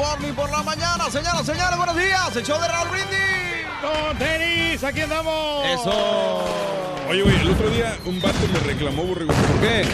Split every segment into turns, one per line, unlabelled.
morning por la mañana, señoras, señores, buenos días. El show de Raúl Brindis.
Con tenis, aquí andamos.
Eso.
Oye, güey, el otro día un vato me reclamó, borrego.
¿Por qué?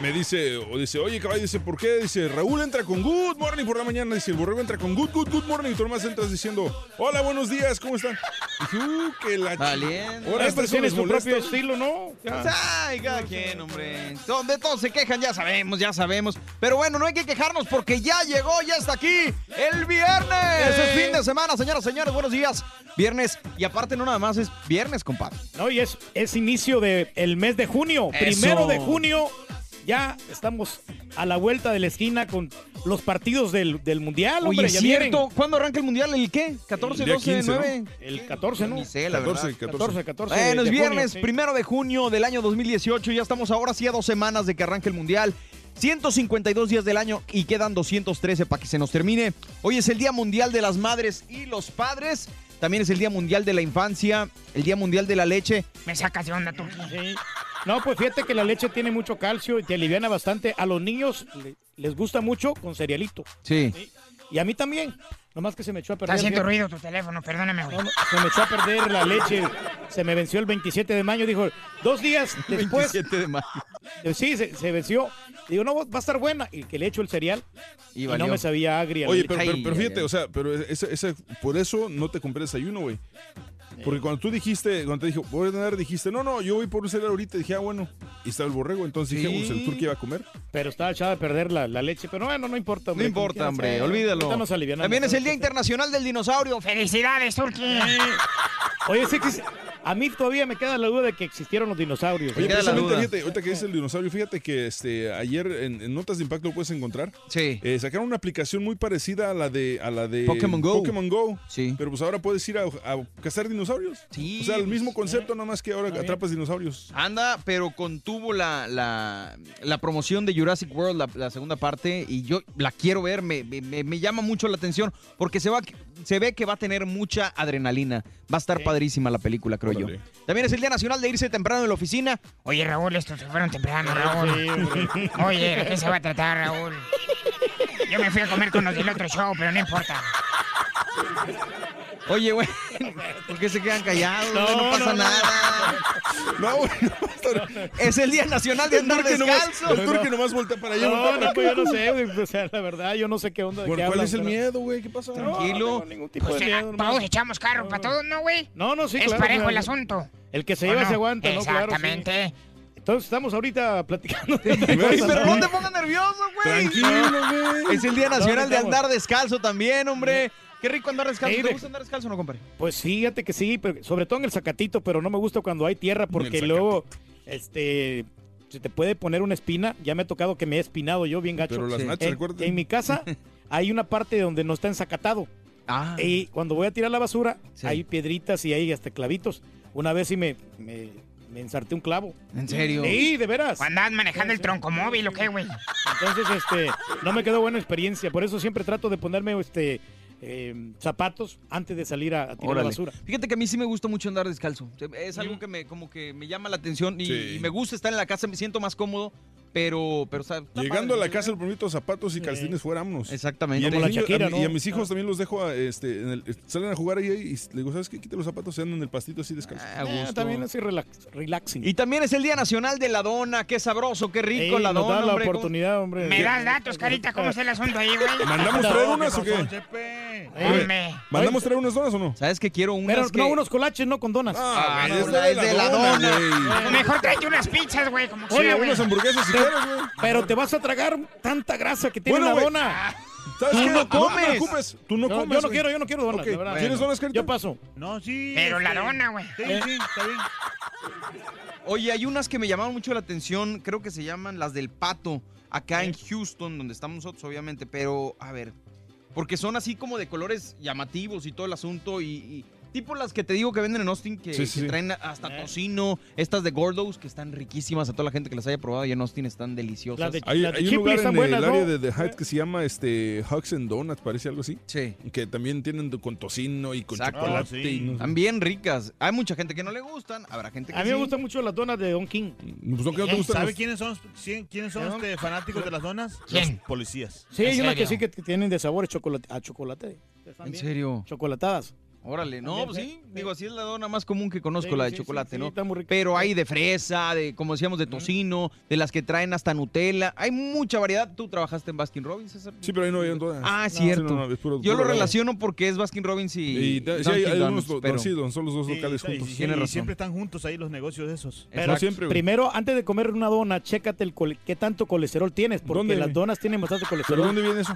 Me dice, o dice, oye, caballo, dice, ¿por qué? Dice, Raúl entra con good morning por la mañana. Dice, el borrego entra con good, good, good morning. Y tú nomás entras diciendo, hola, buenos días, ¿cómo están? Dije, uh, que la...
Valiente.
Ahora
Este
esto
tiene su propio estilo, ¿no? Ya.
Ay, cada quien, hombre. To- De todos se quejan, ya sabemos, ya sabemos. Pero bueno, no hay que quejarnos porque ya llegó, ya está aquí el viernes. Es fin de semana, señoras, señores, buenos días. Viernes. Y aparte no nada más es viernes, compadre.
No, y es, es inicio del mes de junio.
Eso.
Primero de junio. Ya estamos a la vuelta de la esquina con los partidos del, del Mundial,
Oye,
hombre.
es
ya
cierto.
vienen.
¿Cuándo arranca el mundial? ¿El qué? ¿14,
El día
12,
15, ¿no?
9?
El 14, ¿no?
Ni sé, la
14,
verdad.
14.
14, 14 de-
Bueno, es
de junio,
viernes,
sí.
primero de junio del año 2018. Ya estamos ahora sí a dos semanas de que arranque el Mundial. 152 días del año y quedan 213 para que se nos termine. Hoy es el Día Mundial de las Madres y los Padres. También es el Día Mundial de la Infancia, el Día Mundial de la Leche.
Me sacas de onda, tú.
Sí. No, pues fíjate que la leche tiene mucho calcio y te aliviana bastante. A los niños le- les gusta mucho con cerealito.
Sí.
Sí. Y a mí también. Nomás que se me echó a
Está
perder.
haciendo
fíjate.
ruido tu teléfono, perdóname, güey.
No, no, se me echó a perder la leche. Se me venció el 27 de mayo. Dijo, dos días después.
27 de mayo.
Sí, se, se venció. Digo, no, va a estar buena. Y que le echo el cereal.
Y
no me sabía agria.
Oye, pero, pero, pero fíjate, o sea, pero ese, ese- por eso no te compré desayuno, güey. Porque cuando tú dijiste, cuando te dijo, voy a tener, dijiste, no, no, yo voy por un cereal ahorita, dije, ah, bueno, y estaba el borrego, entonces dije,
Sí.
pues el turco iba a comer.
Pero estaba echada a perder la, la leche. Pero bueno, no importa.
No
hombre, como
importa, hombre,
sea.
olvídalo.
Ahorita nos.
También es el Día Internacional del Dinosaurio.
¡Felicidades, Turki!
Oye, sí que a mí todavía me queda la duda de que existieron los dinosaurios.
Oye,
queda la
precisamente,
duda.
fíjate, ahorita que dice el dinosaurio, fíjate que este, ayer en, en Notas de Impacto lo puedes encontrar.
Sí.
Eh, sacaron una aplicación muy parecida a la de a la de
Pokémon Go.
Pokémon Go.
Sí.
Pero pues ahora puedes ir a, a cazar dinosaurios.
Sí,
O sea, el
pues,
mismo concepto, nada más que ahora atrapas dinosaurios.
Anda, pero contuvo la, la, la promoción de Jurassic World, la, la segunda parte, y yo la quiero ver, me, me- llama mucho la atención, porque se, va, se ve que va a tener mucha adrenalina. Va a estar padrísima la película, creo
Órale.
yo. También es el Día Nacional de irse temprano de la oficina.
Oye, Raúl, estos se fueron temprano, Raúl.
Sí, hombre.
Oye, ¿de qué se va a tratar, Raúl? Yo me fui a comer con los del otro show, pero no importa.
Oye, güey, ¿por qué se quedan callados?
No,
pasa nada.
No, güey, no,
Es el Día Nacional de andar descalzo.
el turque nomás voltea para allá.
No, no, pues yo no sé, güey, o sea, la verdad, yo no sé qué onda. de
Bueno,
qué
¿cuál
hablan,
es el miedo, güey? ¿Qué pasa?
Tranquilo.
no tengo ningún tipo
O
de
sea,
miedo,
todos echamos carro para todos, ¿no, güey?
No, no, sí,
es
claro.
parejo
claro.
el asunto.
El que se
¿o
lleva se aguanta, ¿no? Claro, sí.
Exactamente.
Entonces estamos ahorita platicando.
Ey, pero no te pongas nervioso, güey.
Tranquilo, güey.
Es el Día Nacional de andar descalzo también, hombre. Qué rico andar descalzo.
Ey,
¿Te gusta andar descalzo o no, compadre?
Pues fíjate que sí, pero sobre todo en el zacatito, pero no me gusta cuando hay tierra porque luego este se te puede poner una espina. Ya me ha tocado que me he espinado yo bien gacho.
Pero las
Sí.
nachas,
en,
recuerda.
en mi casa hay una parte donde no está ensacatado.
Ah.
Y cuando voy a tirar la basura,
Sí.
hay piedritas y hay hasta clavitos. Una vez sí me, me, me ensarté un clavo.
¿En serio?
Sí, de veras.
¿O andabas manejando el troncomóvil o qué, güey?
Entonces, este, no me quedó buena experiencia. Por eso siempre trato de ponerme este eh, zapatos antes de salir a, a tirar la basura.
Fíjate que a mí sí me gusta mucho andar descalzo. Es algo que me como que me llama la atención y,
Sí.
y me gusta estar en la casa, me siento más cómodo, pero pero está- está
Llegando a la casa, el bonito zapatos y calcetines fuera, vámonos.
Exactamente.
Y a, niños-
Shakira,
y mis hijos también los dejo, a, este, en el- salen a jugar ahí y le digo, ¿sabes qué? Quita los zapatos, se andan en el pastito así descalzo.
Ah,
Eh, también así relax, relaxing.
Y también es el Día Nacional de la Dona, qué sabroso, qué rico
Ey,
la
nos
dona,
da la
hombre.
oportunidad, hombre.
¿Me das datos, carita? ¿Cómo está el asunto ahí, güey?
¿Mandamos traer unas o qué?
Hombre.
¿Mandamos traer unas donas o no?
¿Sabes qué quiero unas
Pero
que-
no unos colaches, no con donas.
Ah,
no,
es de
es
la, dona,
mejor tráete unas pizzas, güey, como
Oye, unas hamburguesas si quieres, güey.
Pero te vas a tragar tanta grasa que tiene
Bueno,
una dona.
¿Sabes
Tú
qué?
no
te
comes.
preocupes, tú no
No,
comes.
yo no quiero, yo no quiero donas,
Ok,
la verdad.
¿Tienes donas, Carita?
Yo paso.
No, sí.
Pero la
este,
dona, güey.
Sí, sí, está bien.
Oye, hay unas que me llamaron mucho la atención, creo que se llaman las del pato, acá en Houston, donde estamos nosotros, obviamente, pero a ver, porque son así como de colores llamativos y todo el asunto, y, y tipo las que te digo que venden en Austin, que,
Sí, sí,
que
sí.
traen hasta
Eh.
tocino, estas de Gordos, que están riquísimas, a toda la gente que las haya probado, y en Austin están deliciosas.
De-
Hay,
Las de
hay un lugar en
buenas,
el área de The Heights que se llama este, Hugs and Donuts, parece algo así.
Sí.
Que también tienen con tocino y con
Exacto.
chocolate.
Ah, sí.
y no sé.
Están bien ricas. Hay mucha gente que no le gustan, habrá gente que
A mí me gustan mucho las donas de Don King.
Pues no, que no te gustan
¿Sabe quiénes son, quién- quiénes son este, fanáticos de las donas?
¿Quién?
Los policías.
Sí,
¿En
hay unas que sí que tienen de sabores chocolate, a chocolate.
¿En serio?
Chocolatadas.
Órale, no, pues
sí,
sí, digo, así es la dona más común que conozco,
Sí,
la de
sí,
chocolate,
sí,
¿no?
está muy rica.
Pero hay de fresa, de, como decíamos, de tocino, de las que traen hasta Nutella. Hay mucha variedad. ¿Tú trabajaste en Baskin Robbins, César?
Sí, pero ahí no habían todas.
Ah, cierto.
no, no, es puro-
Yo lo relaciono porque es Baskin Robbins y,
Y hay, hay unos,
Donuts, pero-
sí, son los dos locales
sí,
juntos.
razón.
siempre están juntos ahí los negocios esos.
Pero
siempre,
primero, antes de comer una dona, chécate el qué tanto colesterol tienes, porque
¿Dónde?
las donas tienen bastante
¿Pero
colesterol.
dónde viene eso?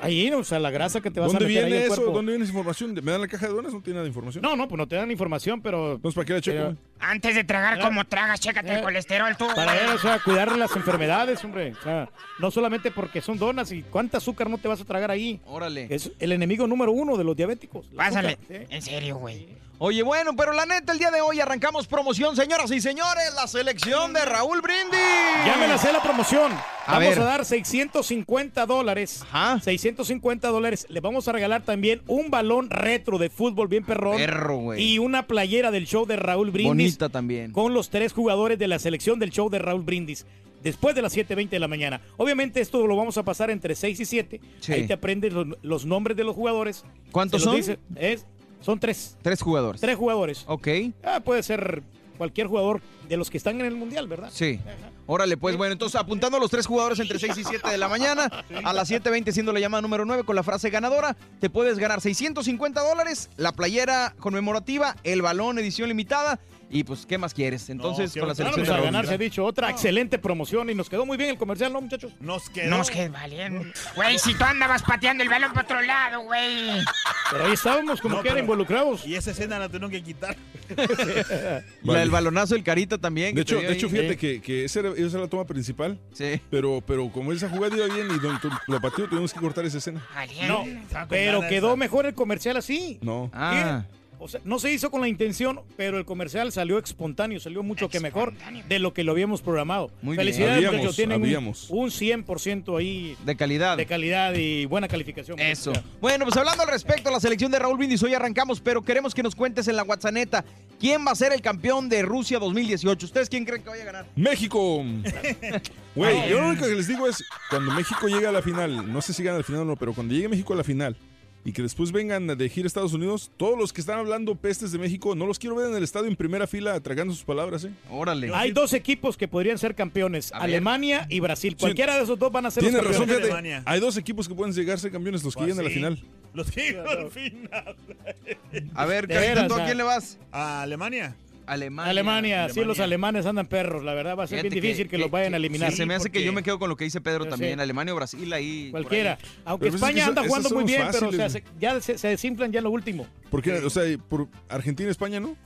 Ahí, o sea, la grasa que te vas a
¿Dónde
meter ahí
viene eso? ¿Dónde viene esa información? ¿Me dan la caja de donas? No tiene nada de información.
No, no, pues no te dan información, pero
Entonces, ¿para qué la checo?
Antes de tragar como tragas, chécate el
Eh,
colesterol tú,
para ver, o sea, cuidar las enfermedades, hombre. O sea, no solamente porque son donas y cuánta azúcar no te vas a tragar ahí.
Órale.
Es el enemigo número uno de los diabéticos.
Pásale.
azúcar, ¿sí?
En serio, güey.
Oye, bueno, pero la neta, el día de hoy arrancamos promoción, señoras y señores, la selección de Raúl Brindis.
Ya me la sé la promoción.
A
Vamos
ver.
a dar 650 dólares.
Ajá.
650 dólares. Le vamos a regalar también un balón retro de fútbol bien perrón.
Perro, güey.
Y una playera del show de Raúl Brindis.
Bonita también.
Con los tres jugadores de la selección del show de Raúl Brindis. Después de las 7.20 de la mañana. Obviamente esto lo vamos a pasar entre 6 y 7.
Sí.
Ahí te aprendes los, los nombres de los jugadores.
¿Cuántos son?
dice- es, son tres.
Tres jugadores.
Tres jugadores.
Ok.
Ah, puede ser cualquier jugador de los que están en el Mundial, ¿verdad?
Sí. Órale, pues bueno, entonces apuntando a los tres jugadores entre 6 y 7 de la mañana, a las 7.20 siendo la llamada número 9 con la frase ganadora, te puedes ganar 650 dólares, la playera conmemorativa, el balón edición limitada y pues, ¿qué más quieres? Entonces,
qué
con la selección
Vamos
de
ganar, se ha dicho. Otra excelente promoción y nos quedó muy bien el comercial, ¿no, muchachos?
Nos quedó.
No, es que valiendo. Güey, si tú andabas pateando el balón para otro lado, güey.
Pero ahí estábamos como
No,
que eran involucrados.
Y esa escena la tuvieron que quitar.
La
Vale.
del balonazo, el carita también.
De hecho, de hecho fíjate
Sí.
que, que esa, era, esa era la toma principal,
Sí.
pero, pero como esa jugada iba bien y don, tu- lo pateó, tuvimos que cortar esa escena.
Valiendo.
No, pero quedó
esa.
mejor el comercial así.
No.
Ah.
O sea, no se hizo con la intención, pero el comercial salió espontáneo, salió mucho que mejor de lo que lo habíamos programado.
Muy bien.
Felicidades,
Habíamos,
muchachos. Tienen un-
habíamos.
un 100% ahí
De calidad.
de calidad y buena calificación.
Eso. Bueno, pues hablando al respecto a la selección de Raúl Brindis, hoy arrancamos, pero queremos que nos cuentes en la WhatsApp quién va a ser el campeón de Rusia 2018. ¿Ustedes quién creen que vaya a ganar?
México. Güey, yo lo único que les digo es, cuando México llega a la final, no sé si gana al final o no, pero cuando llegue México a la final y que después vengan de gira a Estados Unidos, todos los que están hablando pestes de México, no los quiero ver en el estadio en primera fila tragando sus palabras, ¿eh?
Órale.
Hay dos equipos que podrían ser campeones,
A ver.
Alemania y Brasil. Cualquiera de esos dos van a ser
Tienes
los
razón,
campeones.
fíjate.
Alemania.
Hay dos equipos que pueden llegar a ser campeones, los que
Pues
lleguen a la final.
Los que iban al final.
A ver, Carita, ¿tú a
ah.
quién le vas?
¿A Alemania?
Alemania.
Alemania, sí, los alemanes andan perros, la verdad va a ser
Fíjate
bien difícil que, los vayan a eliminar.
sí, se me hace que yo me quedo con lo que dice Pedro
Yo
también.
sé.
Alemania o Brasil ahí.
Cualquiera.
ahí.
Aunque
Pero pues es que
España
eso-
anda jugando muy bien, pero o sea,
fáciles.
se- ya se, se desinflan ya en lo último.
¿Por qué? O sea, por Argentina, España, ¿no?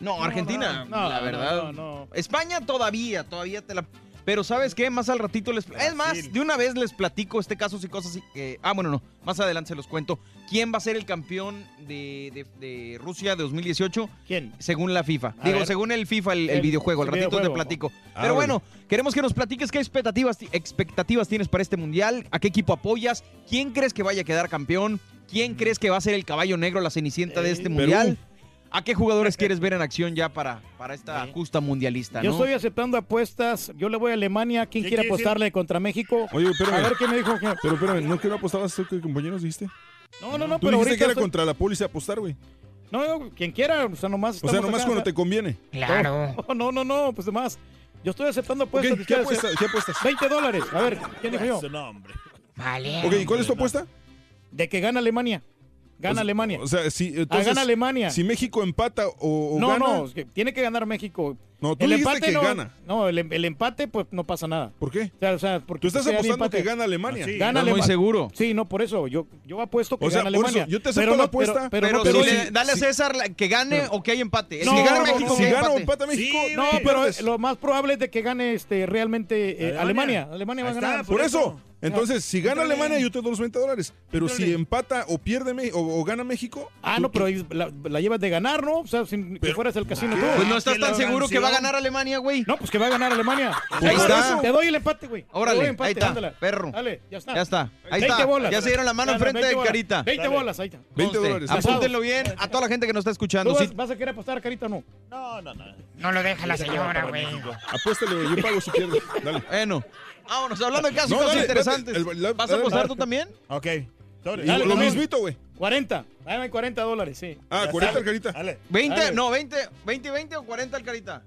No, Argentina,
no, no,
la
no,
verdad.
no, no.
España todavía, todavía te la. Pero ¿sabes qué? Más al ratito les... Es más, de una vez les platico este caso y cosas así que... Ah, bueno, no. Más adelante se los cuento. ¿Quién va a ser el campeón de, de- de Rusia de 2018?
¿Quién?
Según la FIFA.
A
Digo,
ver.
según el FIFA, el, el
El-
videojuego. Al
el
ratito te
videojuego.
platico.
Ah,
Pero
bueno.
bueno, queremos que nos platiques qué expectativas, ti- expectativas tienes para este mundial, a qué equipo apoyas, quién crees que vaya a quedar campeón, quién crees que va a ser el caballo negro, la cenicienta de este
Perú.
mundial. ¿A qué jugadores quieres ver en acción ya para, para esta justa mundialista?
Yo
¿no?
estoy aceptando apuestas. Yo le voy a Alemania. ¿Quién
¿Qué
quiere
decir?
apostarle contra México?
Oye, espérame.
A ver qué me dijo. que-
Pero espérame, ¿no que no apostabas tú que compañeros dijiste?
No, no, no,
Tú
pero
dijiste
ahorita.
que era
estoy-
contra la policía apostar, güey.
No, no, quien quiera, o sea, nomás.
O sea, nomás
acá,
cuando te conviene.
Claro.
No, no, no, pues demás. Yo estoy aceptando apuestas.
¿qué, ¿Qué apuestas?
20 dólares. A ver, ¿quién dijo yo?
Vale.
Ok, ¿y cuál es tu apuesta?
De que gana Alemania. Gana
sea,
Alemania.
O sea, si,
Ah, gana Alemania.
si México empata o, o
no,
gana...
no, es que tiene que ganar México.
No, tú
el empate
que
no,
gana.
No, el, el empate, pues no pasa nada.
¿Por qué?
O sea, o sea, porque
Tú estás apostando
empate-
que gana Alemania.
Sí.
Gana
¿Estás muy seguro?
Sí, no, por eso. Yo, yo apuesto que
O sea,
gana Alemania.
eso, yo te acepto
pero
la apuesta,
Pero, pero
Pero,
no
si
te doy-
le- dale a. César la- que gane o que hay empate.
No,
si gana
no,
México,
si
que
gana o
empate.
empata México...
Sí,
No, pero lo más probable es de que gane este realmente eh,
Alemania.
Alemania. Alemania va a ganar.
Por eso. Entonces, si gana. Alemania, yo te doy los 20 dólares. Pero si empata o pierde Me- o, o gana México...
Ah, no, pero ahí la, la llevas de ganar, ¿no? O sea, sin que
Pero-
fueras el casino tú.
Pues no estás
Que
tan seguro que va a ganar Alemania, güey.
No, pues que va a ganar Alemania.
Ahí
Por
está.
Te doy el empate, güey.
Órale,
empate,
ahí está,
ándale.
perro.
Dale, ya está.
Ya está. Ahí
20
está.
bolas.
Ya se dieron la mano enfrente
20
de. Carita.
20
Dale.
bolas, ahí está.
20
Conste.
dólares.
Apúntenlo bien a toda la gente que nos está escuchando.
¿Tú
Sí,
vas, a querer apostar, Carita, o no?
No, no, no.
No lo deja la señora, güey.
Apuéstale, güey, yo pago si pierdes. Dale.
Bueno, vámonos. Hablando de casos
No,
y cosas
dale,
interesantes.
el- la-
¿Vas a
dale,
apostar
dale.
tú también?
Ok.
Y
Dale,
lo mismito, güey.
40. Dame 40 dólares, sí.
Ah,
Ya
40
está.
el carita.
Dale.
20,
Dale.
no, 20, 20, 20 o 40 al carita.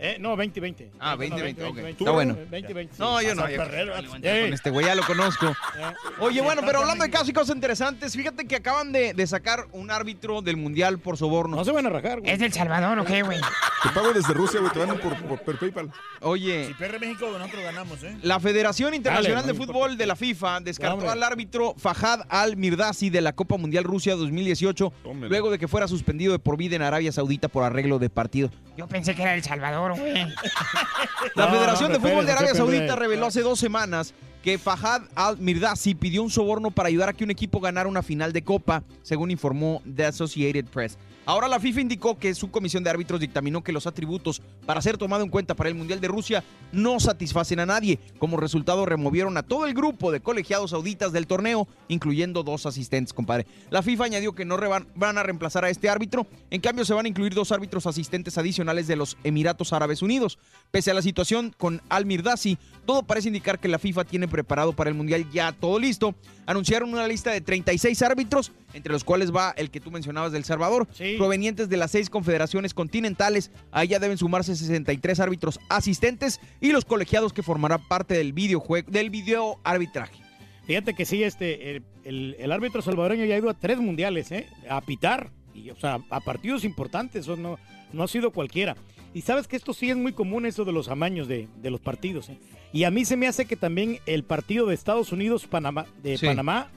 Eh, no, 20, 20.
Ah,
No,
20, 20, ok.
20,
Está bueno.
20, 20.
No, yo no. Yo- con este güey ya lo conozco.
eh.
Oye, bueno, pero hablando de casos y cosas interesantes, fíjate que acaban de, de sacar un árbitro del Mundial por soborno.
No se van a rajar, güey.
¿Es del Salvador o qué, güey?
Te pago desde Rusia, güey. Te van por, por, por PayPal.
Oye,
Si pierde México, nosotros ganamos, ¿eh?
La Federación Internacional
Dale,
de
no
Fútbol de la FIFA descartó al árbitro Fahad Al-Mirdasi de la Copa Mundial Rusia 2018
Tómela.
luego de que fuera suspendido de por vida en Arabia Saudita por arreglo de partido.
Yo pensé que era El Salvador, güey.
La
No,
Federación
no,
de Fútbol de Arabia. Saudita reveló hace dos semanas que Fahad Al-Mirdasi pidió un soborno para ayudar a que un equipo ganara una final de Copa, según informó The Associated Press. Ahora la FIFA indicó que su comisión de árbitros dictaminó que los atributos para ser tomado en cuenta para el Mundial de Rusia no satisfacen a nadie. Como resultado removieron a todo el grupo de colegiados sauditas del torneo, incluyendo dos asistentes, compadre. La FIFA añadió que no van a reemplazar a este árbitro, en cambio se van a incluir dos árbitros asistentes adicionales de los Emiratos Árabes Unidos. Pese a la situación con Al Mirdasi, todo parece indicar que la FIFA tiene preparado para el Mundial ya todo listo. Anunciaron una lista de 36 árbitros, entre los cuales va el que tú mencionabas del Salvador,
Sí.
Provenientes de las seis confederaciones continentales. Ahí ya deben sumarse 63 árbitros asistentes y los colegiados que formarán parte del videojuego, del video arbitraje.
Fíjate que sí, este, el, el- el árbitro salvadoreño ya ha ido a tres mundiales, ¿eh? A pitar, y, o sea, a partidos importantes, eso no, no ha sido cualquiera. Y sabes que esto sí es muy común, eso de los amaños de, de los partidos, ¿eh? Y a mí se me hace que también el partido de Estados Unidos-Panamá, de
Sí.
Panamá,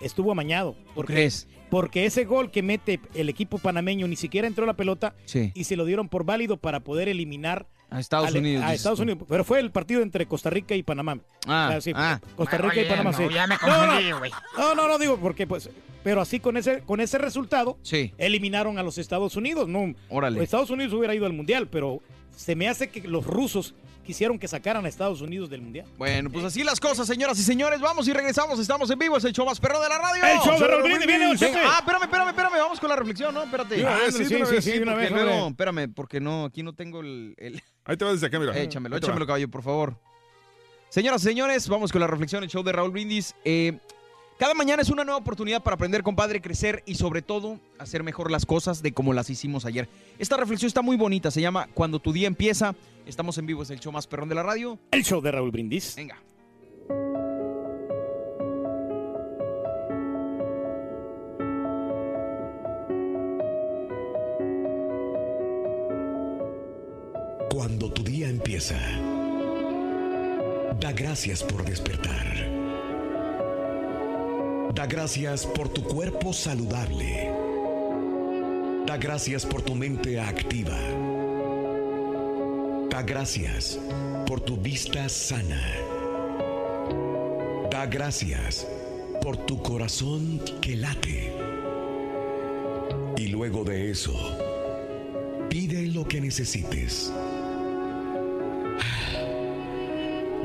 estuvo amañado. Porque,
crees?
Porque ese gol que mete el equipo panameño ni siquiera entró la pelota
Sí.
y se lo dieron por válido para poder eliminar
A Estados
Ale-
Unidos.
A Estados. Unidos. Pero fue el partido entre Costa Rica y Panamá.
Ah,
O sea, sí,
ah.
Costa Rica
Oye,
y Panamá,
no,
sí.
ya me
No, no. No, no, no, digo, porque pues. Pero así con ese, con ese resultado,
Sí.
eliminaron a los Estados Unidos. No,
Órale.
Estados Unidos hubiera ido al Mundial, pero se me hace que los rusos quisieron que sacaran a Estados Unidos del Mundial.
Bueno, pues así las cosas, señoras y señores. Vamos y regresamos. Estamos en vivo. Es el show más perro de la radio.
El show de
Raúl
Brindis viene.
Ah, espérame, espérame, espérame. Vamos con la reflexión, ¿no? Espérate.
Sí,
Ah,
sí, una
sí,
vez,
sí, una vez,
luego, espérame, porque no, aquí no tengo el... el-
Ahí te vas desde acá, mira.
Échamelo, échamelo, caballo, por favor. Señoras y señores, vamos con la reflexión, el show de Raúl Brindis. Eh, cada mañana es una nueva oportunidad para aprender, compadre, crecer y sobre todo hacer mejor las cosas de como las hicimos ayer. Esta reflexión está muy bonita, se llama Cuando tu día empieza. Estamos en vivo, es el show más perrón de la radio.
El show de Raúl Brindis.
Venga.
Cuando tu día empieza, da gracias por despertar. Da gracias por tu cuerpo saludable. Da gracias por tu mente activa. Da gracias por tu vista sana. Da gracias por tu corazón que late. Y luego de eso, pide lo que necesites.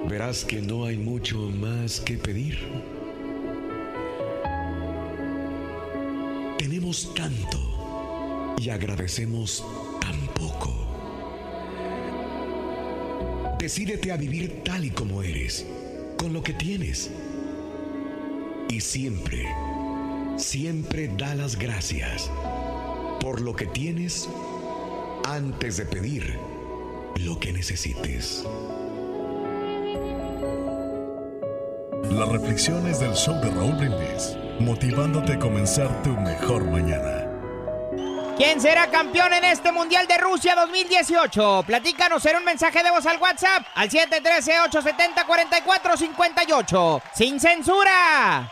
Verás que no hay mucho más que pedir. Tanto y agradecemos tan poco. Decídete a vivir tal y como eres, con lo que tienes. Y siempre, siempre da las gracias por lo que tienes antes de pedir lo que necesites.
Las reflexiones del show de Raúl Brindis, motivándote a comenzar tu mejor mañana.
¿Quién será campeón en este Mundial de Rusia 2018? Platícanos en un mensaje de voz al WhatsApp al 713-870-4458. ¡Sin censura!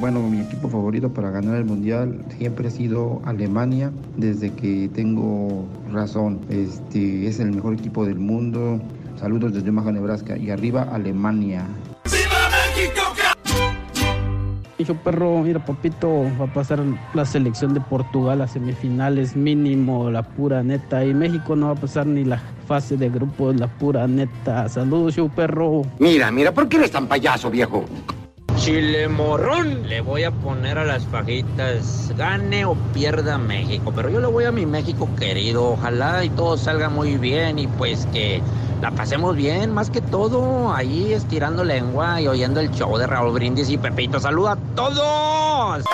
Bueno, mi equipo favorito para ganar el mundial siempre ha sido Alemania, desde que tengo razón. Este es el mejor equipo del mundo. Saludos desde Omaha, Nebraska. Y arriba Alemania.
Hijo perro, mira papito, va a pasar la selección de Portugal a semifinales mínimo, la pura neta. Y México no va a pasar ni la fase de grupos, la pura neta. Saludos, show perro.
Mira, mira, ¿por qué eres tan payaso, viejo?
Chile morrón. Le voy a poner a las fajitas, gane o pierda México. Pero yo le voy a mi México querido. Ojalá y todo salga muy bien y pues que la pasemos bien, más que todo, ahí estirando lengua y oyendo el show de Raúl Brindis y Pepito. ¡Saluda a todos!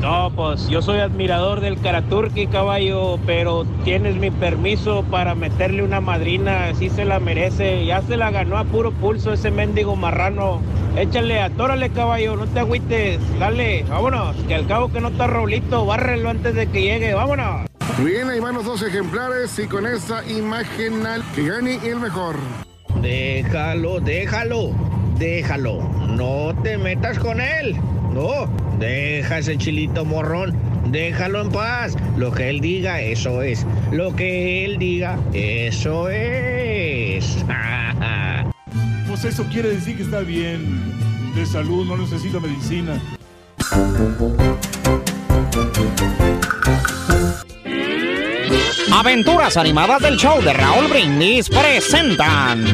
No, pues yo soy admirador del Karaturki, caballo, pero tienes mi permiso para meterle una madrina, así se la merece. Ya se la ganó a puro pulso ese mendigo marrano. Échale, atórale, caballo, no te agüites. Dale, vámonos, que al cabo que no está Raulito, bárrelo antes de que llegue, vámonos.
Bien, ahí van los dos ejemplares y con esta imagen al que gane el mejor.
Déjalo, déjalo, déjalo. No te metas con él. No, deja ese chilito morrón. Déjalo en paz. Lo que él diga, eso es. Lo que él diga, eso es.
Pues eso quiere decir que está bien. De salud, no necesita medicina.
Aventuras animadas del show de Raúl Brindis presentan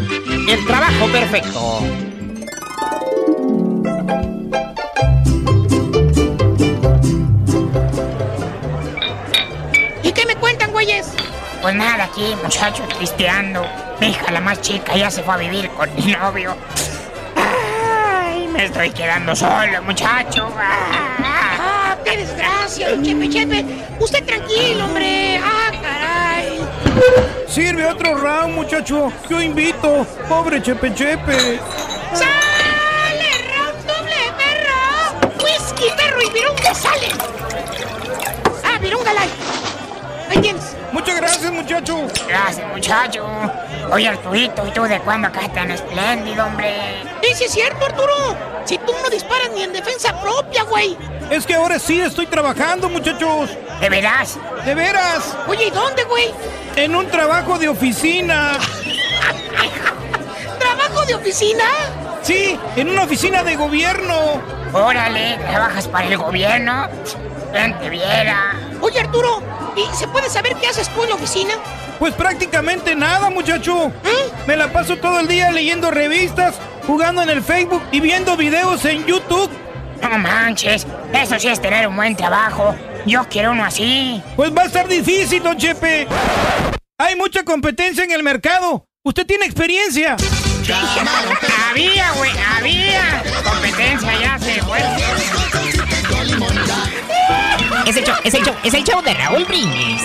El trabajo perfecto. Pues nada, aquí, muchachos, pisteando. Mi hija, la más chica, ya se fue a vivir con mi novio. Ay, me estoy quedando solo, muchacho.
¡Ah, qué desgracia, Chepe Chepe! Usted tranquilo, hombre. ¡Ah, caray!
Sirve otro round, muchacho. Yo invito. Pobre Chepe Chepe.
¡Sale, round doble, perro! ¡Whisky, perro y virunga sale! ¡Ah, virunga light! Ahí tienes.
Muchas gracias, muchacho.
Gracias, muchacho. Oye, Arturito, ¿y tú de cuándo acá tan espléndido, hombre?
Sí, sí es cierto, Arturo. Si tú no disparas ni en defensa propia, güey.
Es que ahora sí estoy trabajando, muchachos.
¿De veras?
¿De veras?
Oye, ¿y dónde, güey?
En un trabajo de oficina.
¿Trabajo de oficina?
Sí, en una oficina de gobierno.
Órale, ¿trabajas para el gobierno? ¿Quién te viera?
Oye, Arturo, ¿y se puede saber qué haces tú en la oficina?
Pues prácticamente nada, muchacho. Me la paso todo el día leyendo revistas, jugando en el Facebook y viendo videos en YouTube.
No manches, eso sí es tener un buen trabajo. Yo quiero uno así.
Pues va a estar difícil, don Chepe. Hay mucha competencia en el mercado. Usted tiene experiencia.
Había, güey, había. Competencia ya se fue.
Es el show, es el show, es el show de Raúl Brindis.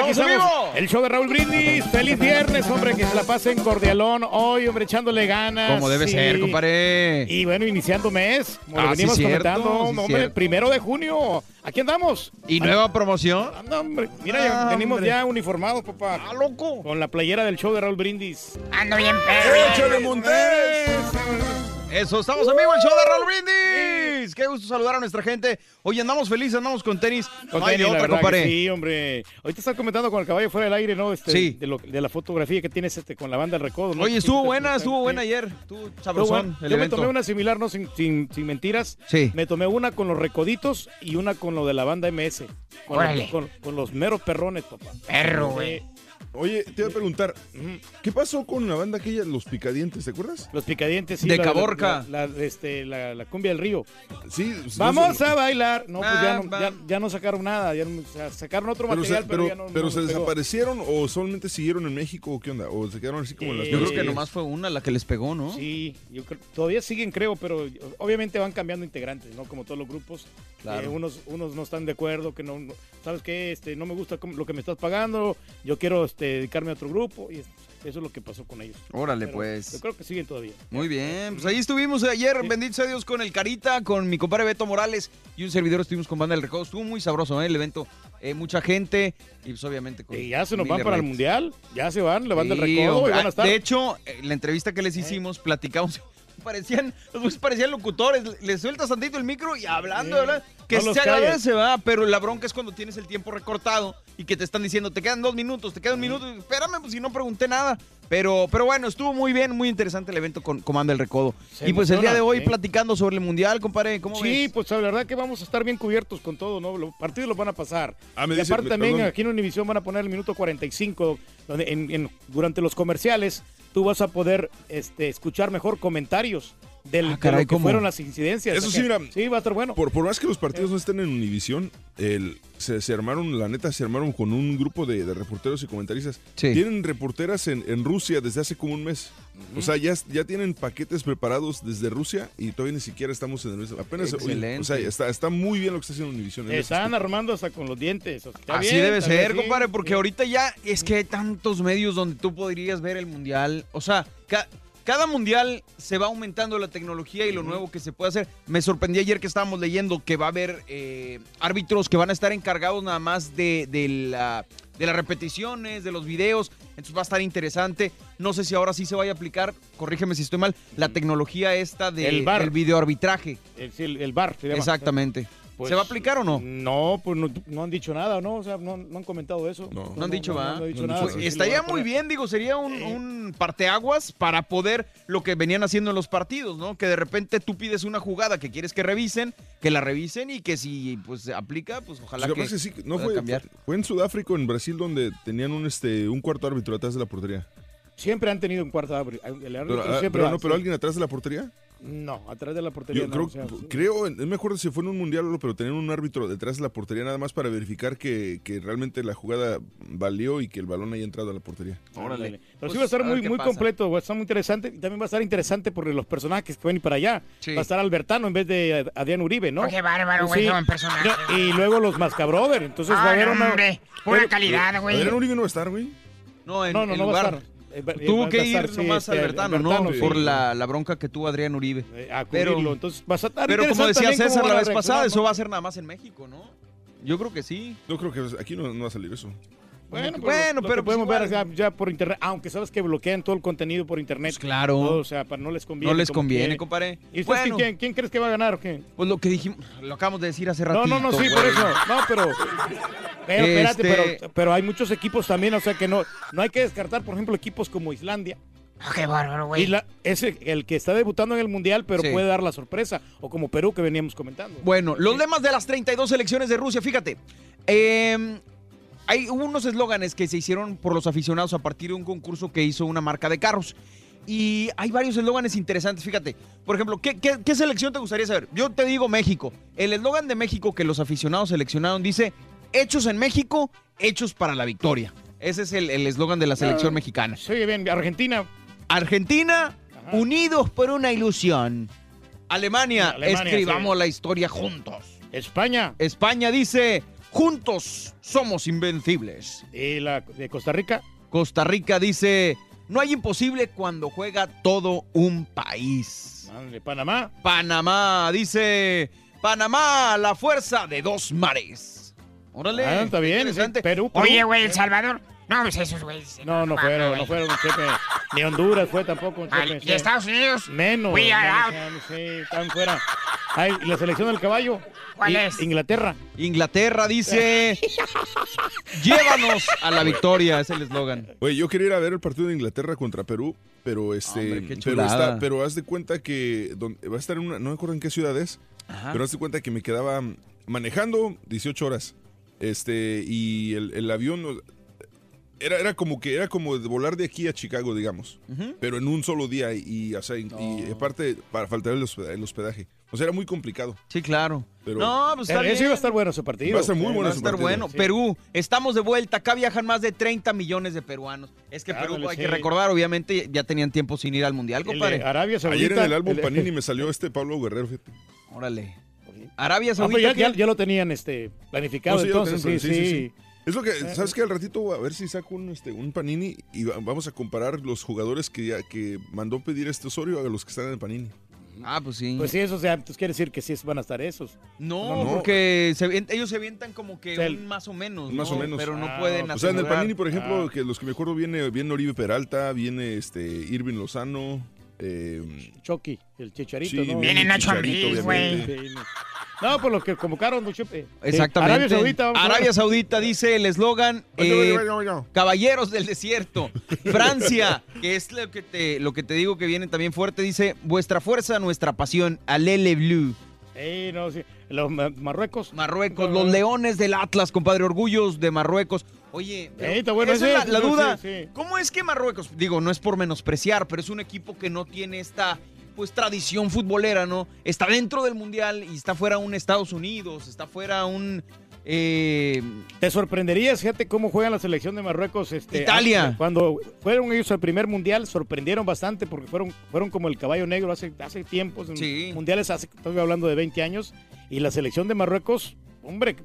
Aquí estamos, El show de Raúl Brindis. Feliz viernes, hombre, que se la pasen cordialón hoy, hombre, echándole ganas.
Como debe
Sí.
ser, compadre.
Y bueno, iniciando mes, como
Ah,
lo
sí,
venimos
cierto,
comentando,
sí,
hombre,
cierto.
primero de junio. Aquí andamos.
¿Y nueva promoción?
Anda, hombre. Mira, ya
Ah,
venimos
hombre.
ya uniformados, papá. ¡Ah, loco! Con la playera del show de Raúl Brindis.
Ando bien perro.
¡Échale, Montes! Eso, estamos en vivo, el show de Raúl Brindis. Qué gusto saludar a nuestra gente. Hoy andamos felices, andamos con tenis.
Con
no hay de
tenis,
otra, compadre.
Sí, hombre. Ahorita estás comentando con el caballo fuera del aire, ¿no? Este,
Sí.
De, lo- de la fotografía que tienes este, con la banda del recodo. ¿no?
Oye, estuvo buena, estuvo buena ayer. Estuvo sabrosón
Yo me tomé una similar, no sin, sin, sin mentiras.
Sí.
Me tomé una con los recoditos y una con lo de la banda MS. Con,
Órale.
los, con, con los meros perrones, papá.
Perro, güey.
Oye, te iba a preguntar, ¿qué pasó con la banda aquella, Los Picadientes, te acuerdas?
Los picadientes, sí.
De
la-
Caborca.
La, la- este, la, la cumbia del río.
Sí.
Vamos
no
a bailar. No, pues ya no,
Ah,
ya, ya no sacaron nada. Ya no- o sea, sacaron otro
Pero,
material,
se,
pero,
pero,
ya no.
pero
no
se desaparecieron o solamente siguieron en México o qué onda? O se quedaron así como en las
Yo creo que nomás fue una la que les pegó, ¿no?
Sí, yo creo, todavía siguen, creo, pero obviamente van cambiando integrantes, ¿no? Como todos los grupos.
Claro.
Eh, unos, unos no están de acuerdo, que no, no- ¿sabes qué? Este, no me gusta cómo- lo que me estás pagando, yo quiero este, dedicarme a otro grupo, y es- eso es lo que pasó con ellos.
Órale,
Pero
pues.
Yo creo que siguen todavía.
Muy bien, pues ahí estuvimos ayer, bendito sea Dios, con el Carita, con mi compadre Beto Morales y un servidor estuvimos con Banda del Recodo. Estuvo muy sabroso ¿eh? el evento, eh, mucha gente y pues obviamente con...
Y ya se nos van para el. Mundial, ya se van, le van del
Sí,
recodo y van a estar.
De hecho, en la entrevista que les hicimos, platicamos. Parecían, los parecían locutores. Le sueltas tantito el micro y hablando,
Sí.
¿verdad? Que
No
se
calles.
agradece, va. Pero la bronca es cuando tienes el tiempo recortado y que te están diciendo, te quedan dos minutos, te quedan un minuto. y, Espérame, pues si no pregunté nada. Pero, pero bueno, estuvo muy bien, muy interesante el evento con Comando del Recodo.
Se
y pues el día de hoy platicando sobre el Mundial, compadre, ¿cómo
Sí,
ves?
pues la verdad que vamos a estar bien cubiertos con todo, ¿no? Los partidos los van a pasar.
Ah, me
y
dice-
aparte también
perdón.
aquí en Univisión van a poner el minuto 45, donde en- en- durante los comerciales tú vas a poder este, escuchar mejor comentarios del,
Ah,
de
caray,
lo que
¿cómo?
fueron las incidencias.
Eso sí, mira,
Sí, va a estar bueno.
Por, por más que los partidos no estén en Univisión, el, se, se armaron, la neta, se armaron con un grupo de, de reporteros y comentaristas.
Sí.
Tienen reporteras en, en Rusia desde hace como un mes. O sea, ya, ya tienen paquetes preparados desde Rusia y todavía ni siquiera estamos en el mes. Apenas, oye,
Excelente.
o sea, está, está muy bien lo que está haciendo Univisión. ese
Están
aspecto.
armando hasta con los dientes. o sea, está
Así
bien,
debe
está bien,
ser,
sí,
compadre, porque
sí.
ahorita ya es que hay tantos medios donde tú podrías ver el mundial. O sea, cada mundial se va aumentando la tecnología y lo nuevo que se puede hacer. Me sorprendí ayer que estábamos leyendo que va a haber eh, árbitros que van a estar encargados nada más de, de la, de las repeticiones, de los videos. Entonces va a estar interesante. No sé si ahora sí se vaya a aplicar, corrígeme si estoy mal, la tecnología esta de,
El
del videoarbitraje.
El, el, el bar. se llama.
Exactamente.
Pues,
¿Se va a aplicar o no?
No, pues no, no han dicho nada, ¿no? O sea, no, no han comentado eso.
No.
No han dicho,
no,
va.
no han dicho
No han
nada.
Estaría muy bien, digo, sería un, un parteaguas para poder lo que venían haciendo en los partidos, ¿no? Que de repente tú pides una jugada que quieres que revisen, que la revisen y que si pues se aplica, pues ojalá que,
que sí, no
pueda
fue,
cambiar.
fue en Sudáfrica o en Brasil donde tenían un, este, un cuarto árbitro atrás de la portería.
Siempre han tenido un cuarto árbitro. El árbitro
Pero, ah,
siempre
pero no, pero
sí.
alguien atrás de la portería.
No, atrás de la portería.
Yo
no,
creo,
o sea, sí.
creo, no me acuerdo si fue en un mundial o no, pero tenían un árbitro detrás de la portería nada más para verificar que, que realmente la jugada valió y que el balón haya entrado a la portería.
Órale.
Pero
Pues,
sí va a estar
a ver
muy,
qué
muy
pasa.
completo, va a estar muy interesante. Y también va a estar interesante por los personajes que van a ir para allá.
Sí.
Va a estar Albertano en vez de Adrián Uribe, ¿no?
Oh, qué bárbaro, güey,
Sí.
qué buen personaje.
No, Y luego los Mascabrothers. Entonces va a haber una.
hombre, pura calidad, güey.
Adrián Uribe no va a estar, güey.
No, en,
No, no,
en
no va a
lugar.
estar. Eh, eh,
Tuvo
a
que ir
sí,
nomás
este,
Albertano, ¿no?
Albertano, sí.
Por la, la bronca que tuvo Adrián Uribe.
Eh, a
Pero-.
Entonces va a estar
Pero como decía César la vez pasada, eso va a ser nada más en México, ¿no? Yo creo que sí.
Yo creo que aquí no, no va a salir eso.
Bueno,
Bueno,
bueno,
pero
pero
pues
podemos ver ya, ya por internet, aunque sabes que bloquean todo el contenido por internet.
Pues claro.
Todo, o sea, para no les conviene.
No les conviene,
que-
compadre.
¿Y ustedes
Bueno.
quién, quién crees que va a ganar o qué?
Pues lo que dijimos, lo acabamos de decir hace
No,
ratito.
no, no, sí, por
güey.
eso. No, pero. Pero espérate,
Este-
pero, pero hay muchos equipos también, o sea que no, no hay que descartar, por ejemplo, equipos como Islandia.
Ah, qué bárbaro,
Y
güey.
la, es el que está debutando en el Mundial, pero
Sí.
puede dar la sorpresa. O como Perú que veníamos comentando.
Bueno, los lemas de las 32 selecciones de Rusia, fíjate. eh, hay hubo unos eslóganes que se hicieron por los aficionados a partir de un concurso que hizo una marca de carros. Y hay varios eslóganes interesantes, fíjate. Por ejemplo, ¿qué, qué, qué selección te gustaría saber? Yo te digo México. El eslogan de México que los aficionados seleccionaron dice, hechos en México, hechos para la victoria. Ese es el eslogan de la selección mexicana.
Sí, bien, Argentina.
Argentina, unidos por una ilusión. Alemania,
Alemania,
escribamos
sí.
la historia juntos.
España.
España dice, juntos somos invencibles.
¿Y la de Costa Rica?
Costa Rica dice, no hay imposible cuando juega todo un país.
De Panamá.
Panamá dice, Panamá, la fuerza de dos mares. Órale.
Ah, está bien. Perú, Perú.
Oye, güey, El Salvador. No, pues esos güeyes.
No, no fueron, no fueron, Chepe. Ni Honduras fue tampoco, Chepe.
¿Y Estados Unidos?
Menos.
We are
menos,
out.
menos, Sí, están fuera. Ay, ¿y la selección del caballo?
¿Cuál
I-
es?
Inglaterra.
Inglaterra dice, llévanos a la victoria, es el eslogan.
Oye, yo quería ir a ver el partido de Inglaterra contra Perú, pero este,
Hombre, qué
pero, está, pero haz de cuenta que va a estar en una, no me acuerdo en qué ciudad es,
Ajá.
pero haz de cuenta que me quedaba manejando 18 horas, este, y el, el avión no- era, era como que era como de volar de aquí a Chicago, digamos, pero en un solo día y, y, o sea, y- y aparte para faltar el hospedaje, el hospedaje. O sea, era muy complicado.
Sí, claro.
Pero
No, pues está
Ese
bien.
iba a estar bueno ese partido.
Va a estar muy bueno
Va a estar
partido.
bueno.
Sí.
Perú, estamos de vuelta. Acá viajan más de 30 millones de peruanos. Es que Perú, hay
sí.
que recordar, obviamente, ya tenían tiempo sin ir al Mundial, compadre.
Arabia Saudita.
Ayer en el álbum
el-
Panini me salió este Pablo Guerrero, fíjate.
Órale. Arabia
Ah,
Saudita.
pues ya,
¿qué?
ya- ya lo tenían este, planificado,
No, sí,
entonces
tenemos,
sí, sí.
Es lo que, ¿sabes qué? Al ratito a ver si saco un, este, un Panini y va- vamos a comparar los jugadores que, ya- que mandó pedir este Osorio a los que están en el Panini.
Ah, pues sí.
Pues sí, eso o sea, pues quiere decir que sí van a estar esos.
no,
no.
porque se ellos se avientan como que
O sea, el-
un más o menos.
Más
¿no?
o menos.
Pero no
Ah,
pueden
O sea, en el. Panini, por ejemplo,
Ah.
que los que me acuerdo viene, viene Oribe Peralta, viene este Irving Lozano, eh,
Chucky, el chicharito,
sí,
¿no?
Viene Nacho Ambriz, güey.
Sí, no. No, pues los que convocaron, don Chepe.
Exactamente.
Arabia Saudita. vamos a ver.
Arabia Saudita dice el eslogan eh. Caballeros del Desierto. Francia, que es lo que te lo que te digo que viene también fuerte, dice vuestra fuerza, nuestra pasión, Alele Blue.
Eh, no, sí. Los ma- Marruecos.
Marruecos, los leones del Atlas, compadre, orgullos de Marruecos. Oye, pero
está bueno
esa
ese,
es la, la
sí,
duda.
sí, sí.
¿Cómo es que Marruecos, digo, no es por menospreciar, pero es un equipo que no tiene esta pues tradición futbolera, ¿no? Está dentro del mundial y está fuera un Estados Unidos, está fuera un eh,
Te sorprenderías, fíjate cómo juega la selección de Marruecos. Este,
Italia.
Cuando fueron ellos al primer mundial, sorprendieron bastante porque fueron, fueron como el caballo negro hace, hace tiempos. en
Sí.
Mundiales, hace, estoy hablando de 20 años. Y la selección de Marruecos, hombre,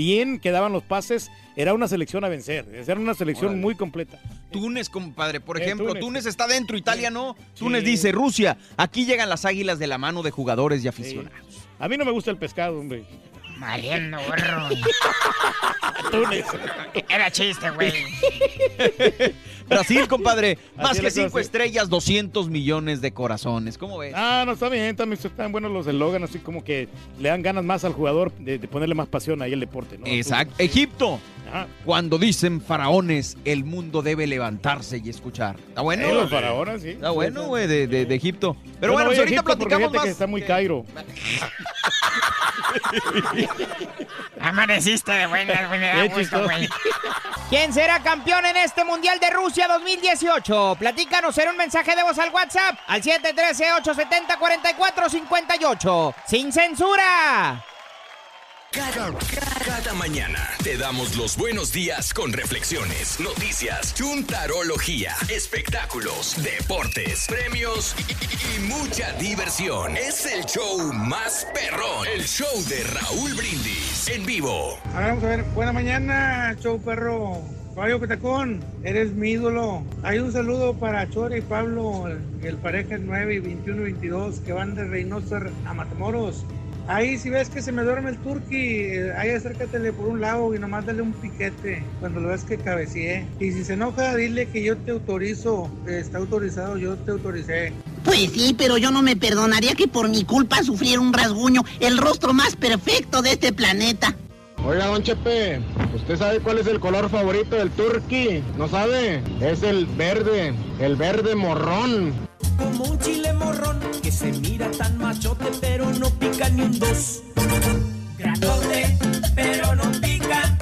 bien quedaban los pases. Era una selección a vencer. Era una selección
Órale.
muy completa.
Túnez, compadre, por
Eh,
ejemplo,
Túnez.
Túnez. está dentro, Italia no.
Sí.
Túnez dice, Rusia, aquí llegan las águilas de la mano de jugadores y aficionados.
A mí no me gusta el pescado, hombre.
Mariano, gorro.
Túnez.
Era chiste, güey.
Brasil, compadre, más
Así
que cinco
cosa.
estrellas, 200 millones de corazones. ¿Cómo ves?
Ah, no, está bien, también están buenos los eslogan, así como que le dan ganas más al jugador de, de ponerle más pasión ahí al deporte, ¿no?
Exacto. Egipto,
Ajá.
cuando dicen faraones, el mundo debe levantarse y escuchar. Está bueno.
Eh, los faraones, sí.
Está bueno, güey, de, de- de Egipto. Pero
Yo
bueno,
no
pues ahorita
Egipto
platicamos más.
que está muy Cairo.
Amaneciste de buenas, güey. Me da gusto, güey.
¿Quién será campeón en este Mundial de Rusia 2018? Platícanos en un mensaje de voz al WhatsApp al 713-870-4458. ¡Sin censura!
Cada, mañana te damos los buenos días con reflexiones, noticias, chuntarología, espectáculos, deportes, premios y, mucha diversión. Es el show más perrón, el show de Raúl Brindis en vivo.
A vamos a ver. Buena mañana, show perro. Caballo Petacón, eres mi ídolo. Hay un saludo para Chore y Pablo, el, pareja 9 y 21 y 22 que van de Reynosa a Matamoros. Ahí si ves que se me duerme el turqui, ahí acércatele por un lado y nomás dale un piquete cuando lo ves que cabeceé. Y si se enoja, dile que yo te autorizo, que está autorizado, yo te autoricé.
Pues sí, pero yo no me perdonaría que por mi culpa sufriera un rasguño, el rostro más perfecto de este planeta.
Oiga, don Chepe, ¿usted sabe cuál es el color favorito del turqui? ¿No sabe? Es el verde, el verde morrón.
Como un chile morrón que se mira tan machote pero no pica ni un dos. Grandote, pero no pica.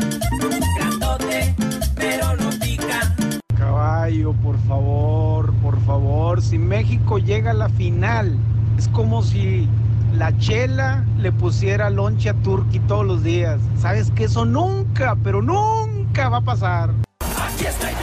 Grandote, pero no pica.
Caballo, por favor, por favor, si México llega a la final, es como si la chela le pusiera lonche a Turqui todos los días. Sabes que eso nunca, pero nunca va a pasar.
Aquí está el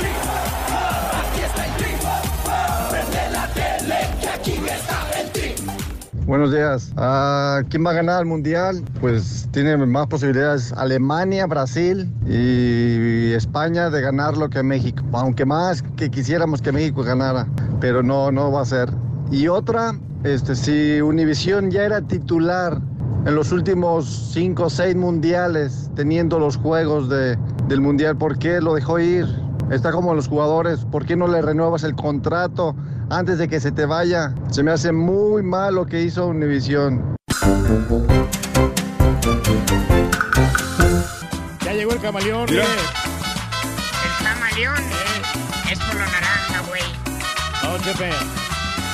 Buenos días. Ah, ¿Quién va a ganar el mundial? Pues tiene más posibilidades Alemania, Brasil y España de ganarlo que México. Aunque más que quisiéramos que México ganara, pero no, no va a ser. Y otra, este, si Univision ya era titular en los últimos cinco o seis mundiales, teniendo los juegos de, del mundial, ¿por qué lo dejó ir? Está como los jugadores, ¿por qué no le renuevas el contrato antes de que se te vaya? Se me hace muy mal lo que hizo Univision.
Ya llegó el camaleón. Eh.
El camaleón eh, es por la naranja, güey.
No, Chepe.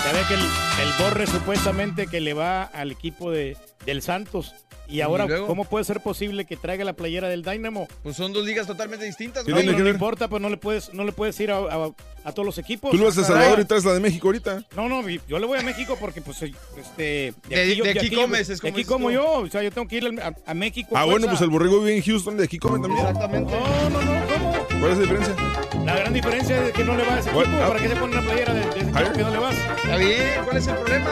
Ya ve que el, el Borre supuestamente que le va al equipo de, del Santos. Y ahora? ¿cómo puede ser posible que traiga la playera del Dynamo?
Pues son dos ligas totalmente distintas,
No, no, no importa, pues no le puedes, no le puedes ir a, a- a todos los equipos.
Tú lo vas a
Ah,
Salvador y traes la de México ahorita.
No, no, yo le voy a México porque, pues, este...
De-
yo-
de aquí comes, es
de
como
aquí
dices
como
tú.
yo, o sea, yo tengo que ir a, a México.
Ah, bueno, pues el borrego vive en Houston, de aquí come también.
Exactamente.
No, no, no, ¿cómo?
¿Cuál es la diferencia?
La gran diferencia es que no le vas a ese equipo.
Ah.
¿Para qué se pone una playera de, de ese equipo que no le vas?
Está bien, ¿cuál es el problema?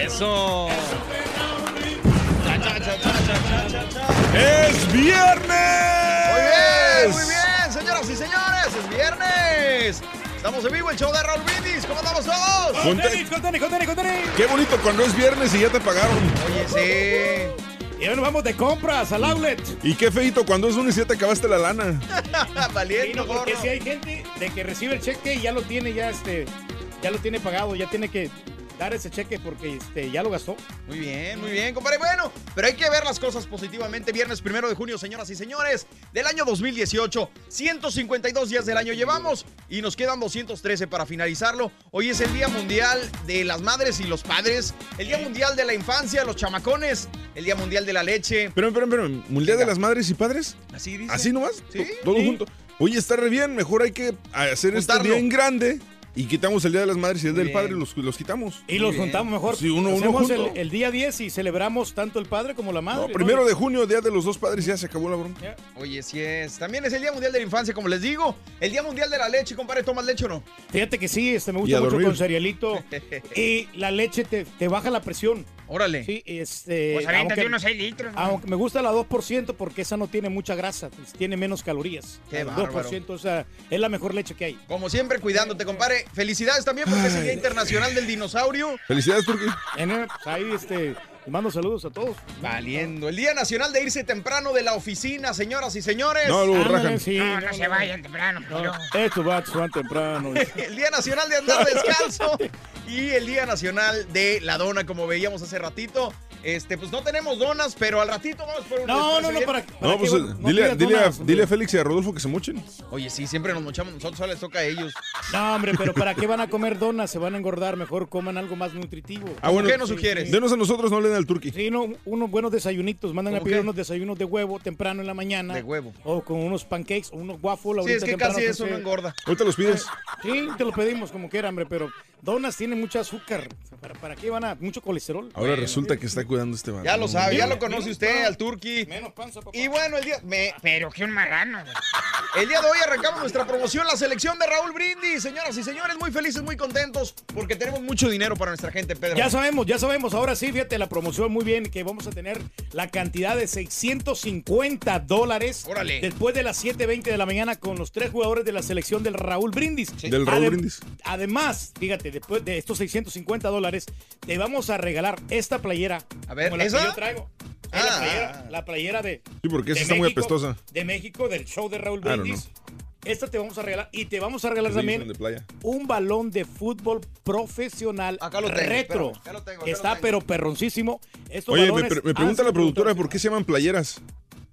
Eso. Cha, cha, cha, cha, cha, cha, cha.
¡Es viernes!
Muy bien, muy bien, señoras y señores, es viernes. Estamos en vivo, el show de Raúl Brindis. ¿Cómo andamos todos?
Con
tenis, con tenis, con tenis, con tenis.
Qué bonito cuando es viernes y ya te pagaron.
Oye, sí.
Y ahora nos vamos de compras al outlet.
Y qué feito cuando es lunes y ya te acabaste la lana.
Sí,
Valiente,
no, porque si hay gente de que recibe el cheque y ya lo tiene, ya este, ya lo tiene pagado, ya tiene que dar ese cheque porque este, ya lo gastó.
Muy bien, muy bien, compadre. Bueno, pero hay que ver las cosas positivamente. Viernes primero de junio, señoras y señores, del año 2018. 152 días del año llevamos y nos quedan 213 para finalizarlo. Hoy es el Día Mundial de las Madres y los Padres, el Día Mundial de la Infancia, los chamacones, el Día Mundial de la Leche.
Pero, pero, pero, ¿Mundial de las Madres y Padres?
Así dice.
¿Así nomás?
Sí.
Todo
Sí.
junto. Oye, está re bien. Mejor hay que hacer este
Juntarlo.
día en grande y quitamos el Día de las Madres y el Día del. Padre. Los, los quitamos.
Y los juntamos mejor.
Sí, uno, uno
Hacemos
junto.
el, el día 10 y celebramos tanto el padre como la madre.
No,
¿no?
primero de junio, Día de los dos padres, ya se acabó la broma.
Oye, sí es. También es el Día Mundial de la Infancia, como les digo. El Día Mundial de la Leche, compadre. ¿Tomas leche o no?
Fíjate que sí, este, me gusta mucho
dormir.
con cerealito. y la leche te, te baja la presión.
Órale.
Sí, este.
Pues
aunque-
unos 6 litros. ¿no?
Aunque me gusta la 2% porque esa no tiene mucha grasa, pues, tiene menos calorías.
Qué
El
bárbaro.
2%, o sea, es la mejor leche que hay.
Como siempre, cuidándote, compadre. Felicidades también porque es el Día Internacional del Dinosaurio.
Felicidades, Turki.
En el- ahí este, mando saludos a todos.
Valiendo. El Día Nacional de irse temprano de la oficina, señoras y señores.
No, lo
Ándale,
rajan.
sí,
No, no se vayan temprano.
no,
pero-
estos vatos van temprano.
El Día Nacional de Andar Descalzo y el Día Nacional de la Dona, como veíamos hace ratito. Este, pues no tenemos donas, pero al ratito vamos por un
No, no, no, para, para
No, pues
qué-
eh,
no
dile, dile, a, dile a Félix y a Rodolfo que se mochen.
Oye, sí, siempre nos mochamos nosotros, solo les toca a ellos.
No, hombre, pero ¿para qué van a comer donas? Se van a engordar, mejor coman algo más nutritivo.
Ah, bueno.
¿Qué nos sugieres?
Denos a nosotros, no le den al Turki.
Sí, no, unos buenos desayunitos. Mandan a
¿Cómo
pedir
qué?
unos desayunos de huevo temprano en la mañana.
De huevo.
O con unos pancakes o unos waffles.
Sí, es que casi eso no engorda.
Ahorita los pides.
Sí, te lo pedimos como quiera, hombre, pero donas tienen mucho azúcar. ¿Para, para qué van a mucho colesterol?
Ahora resulta que está cuidando este vato.
Ya lo sabe, ya lo
Menos
conoce usted,
pan.
al Turqui.
Menos panza, papá.
Y bueno, el día, me-
Pero que un marrano. güey.
el día de hoy arrancamos nuestra promoción, la selección de Raúl Brindis. Señoras y señores, muy felices, muy contentos, porque tenemos mucho dinero para nuestra gente, Pedro.
Ya sabemos, ya sabemos. Ahora sí, fíjate la promoción muy bien, que vamos a tener la cantidad de 650 dólares.
Órale.
Después de las 7.20 de la mañana con los tres jugadores de la selección del Raúl Brindis.
Del Raúl
Adem-
Brindis.
Además, fíjate, después de estos 650 dólares, te vamos a regalar esta playera.
A ver,
como la
¿esa?
que yo traigo.
Ah.
la, playera, la playera de.
Sí, porque esa está muy
México,
apestosa.
De México, del show de Raúl
Claro,
Brindis. Esta te vamos a regalar. Y te vamos a regalar también
son de playa.
un balón de fútbol profesional
Acá lo tengo,
retro.
acá lo tengo, acá
que
lo
está
tengo.
pero perroncísimo. Estos
Oye, me, pre- pregunta la productora por qué se llaman playeras.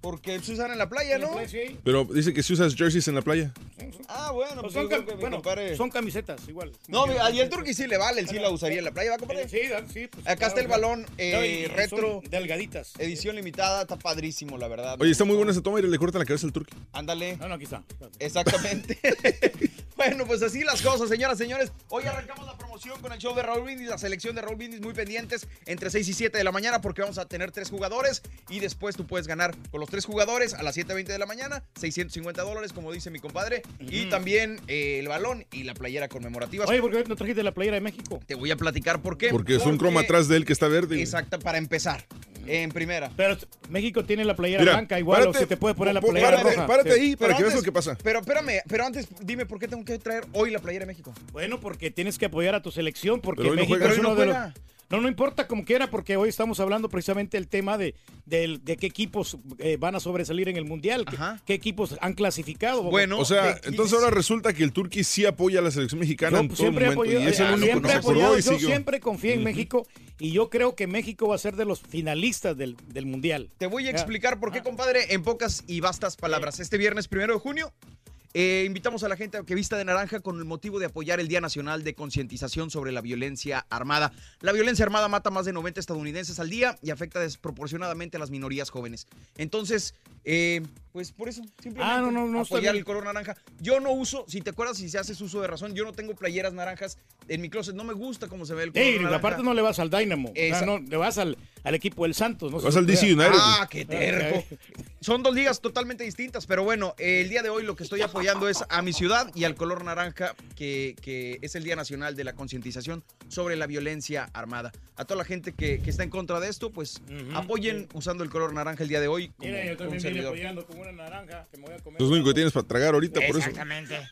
Porque se usan en la playa, ¿no?
Pero dice que si usas jerseys en la playa.
Ah, bueno, pues
son, cam- bueno,
compadre-
son camisetas igual.
No, y el turqui sí le vale, él sí la usaría en la playa, ¿va, compadre?
Sí, sí. pues,
Acá está el balón eh,
No, y- y
retro.
son delgaditas.
Edición limitada, está padrísimo, la verdad.
Oye, está muy buena esa toma y le cortan la cabeza al turqui.
Ándale.
No, no, aquí está.
Exactamente. bueno, pues así las cosas, señoras y señores. Hoy arrancamos la promoción con el show de Raúl Brindis, la selección de Raúl Brindis muy pendientes entre 6 y 7 de la mañana porque vamos a tener tres jugadores y después tú puedes ganar con los tres jugadores a las 7.20 de la mañana, 650 dólares, como dice mi compadre, y también eh, el balón y la playera conmemorativa.
Oye, ¿por qué no trajiste la playera de México?
Te voy a platicar por qué.
Porque es un croma atrás de él que está verde.
Exacto, para empezar. En primera.
Pero México tiene la playera
Mira,
blanca igual,
párate,
o se te puede poner la
po-
playera
párate,
roja.
párate
Sí.
ahí para que veas lo que pasa.
Pero espérame, pero antes dime por qué tengo que traer hoy la playera de México.
Bueno, porque tienes que apoyar a tu selección, porque
Pero no
México
juega.
es
Pero
uno
no
de los... No, no importa como quiera, porque hoy estamos hablando precisamente del tema de, de qué equipos eh, van a sobresalir en el Mundial, qué, qué equipos han clasificado.
o sea, entonces ahora resulta que el turqui sí apoya a la selección mexicana
Yo
en todo
siempre he
momento.
apoyado,
y es el único que
siempre
no
he
se acordó
apoyado,
y
yo siempre confié en. México y yo creo que México va a ser de los finalistas del, del Mundial.
Te voy a
Ya.
explicar por qué, compadre, en pocas y vastas palabras. Este viernes primero de junio. Eh, invitamos a la gente a que vista de naranja con el motivo de apoyar el Día Nacional de Concientización sobre la Violencia Armada. La violencia armada mata más de 90 estadounidenses al día y afecta desproporcionadamente a las minorías jóvenes. Entonces, eh, pues por eso, simplemente
Ah, no, no, no, está
apoyar el color naranja. Yo no uso, si te acuerdas, si se haces uso de razón, yo no tengo playeras naranjas en mi closet. No me gusta cómo se ve el color
Ey,
naranja.
aparte no le vas al Dynamo, o sea,
Esa-
no, le vas al, al equipo del Santos. No
Vas al DC. United.
Ah, qué terco. Son dos ligas totalmente distintas, pero bueno, el día de hoy lo que estoy apoyando es a mi ciudad y al color naranja, que, que es el Día Nacional de la Concientización sobre la Violencia Armada. A toda la gente que, que está en contra de esto, pues apoyen usando el color naranja el día de hoy. Como
Mira, yo también vine apoyando con una naranja que me voy a comer.
Es lo único que tienes para tragar ahorita, por eso.
Exactamente.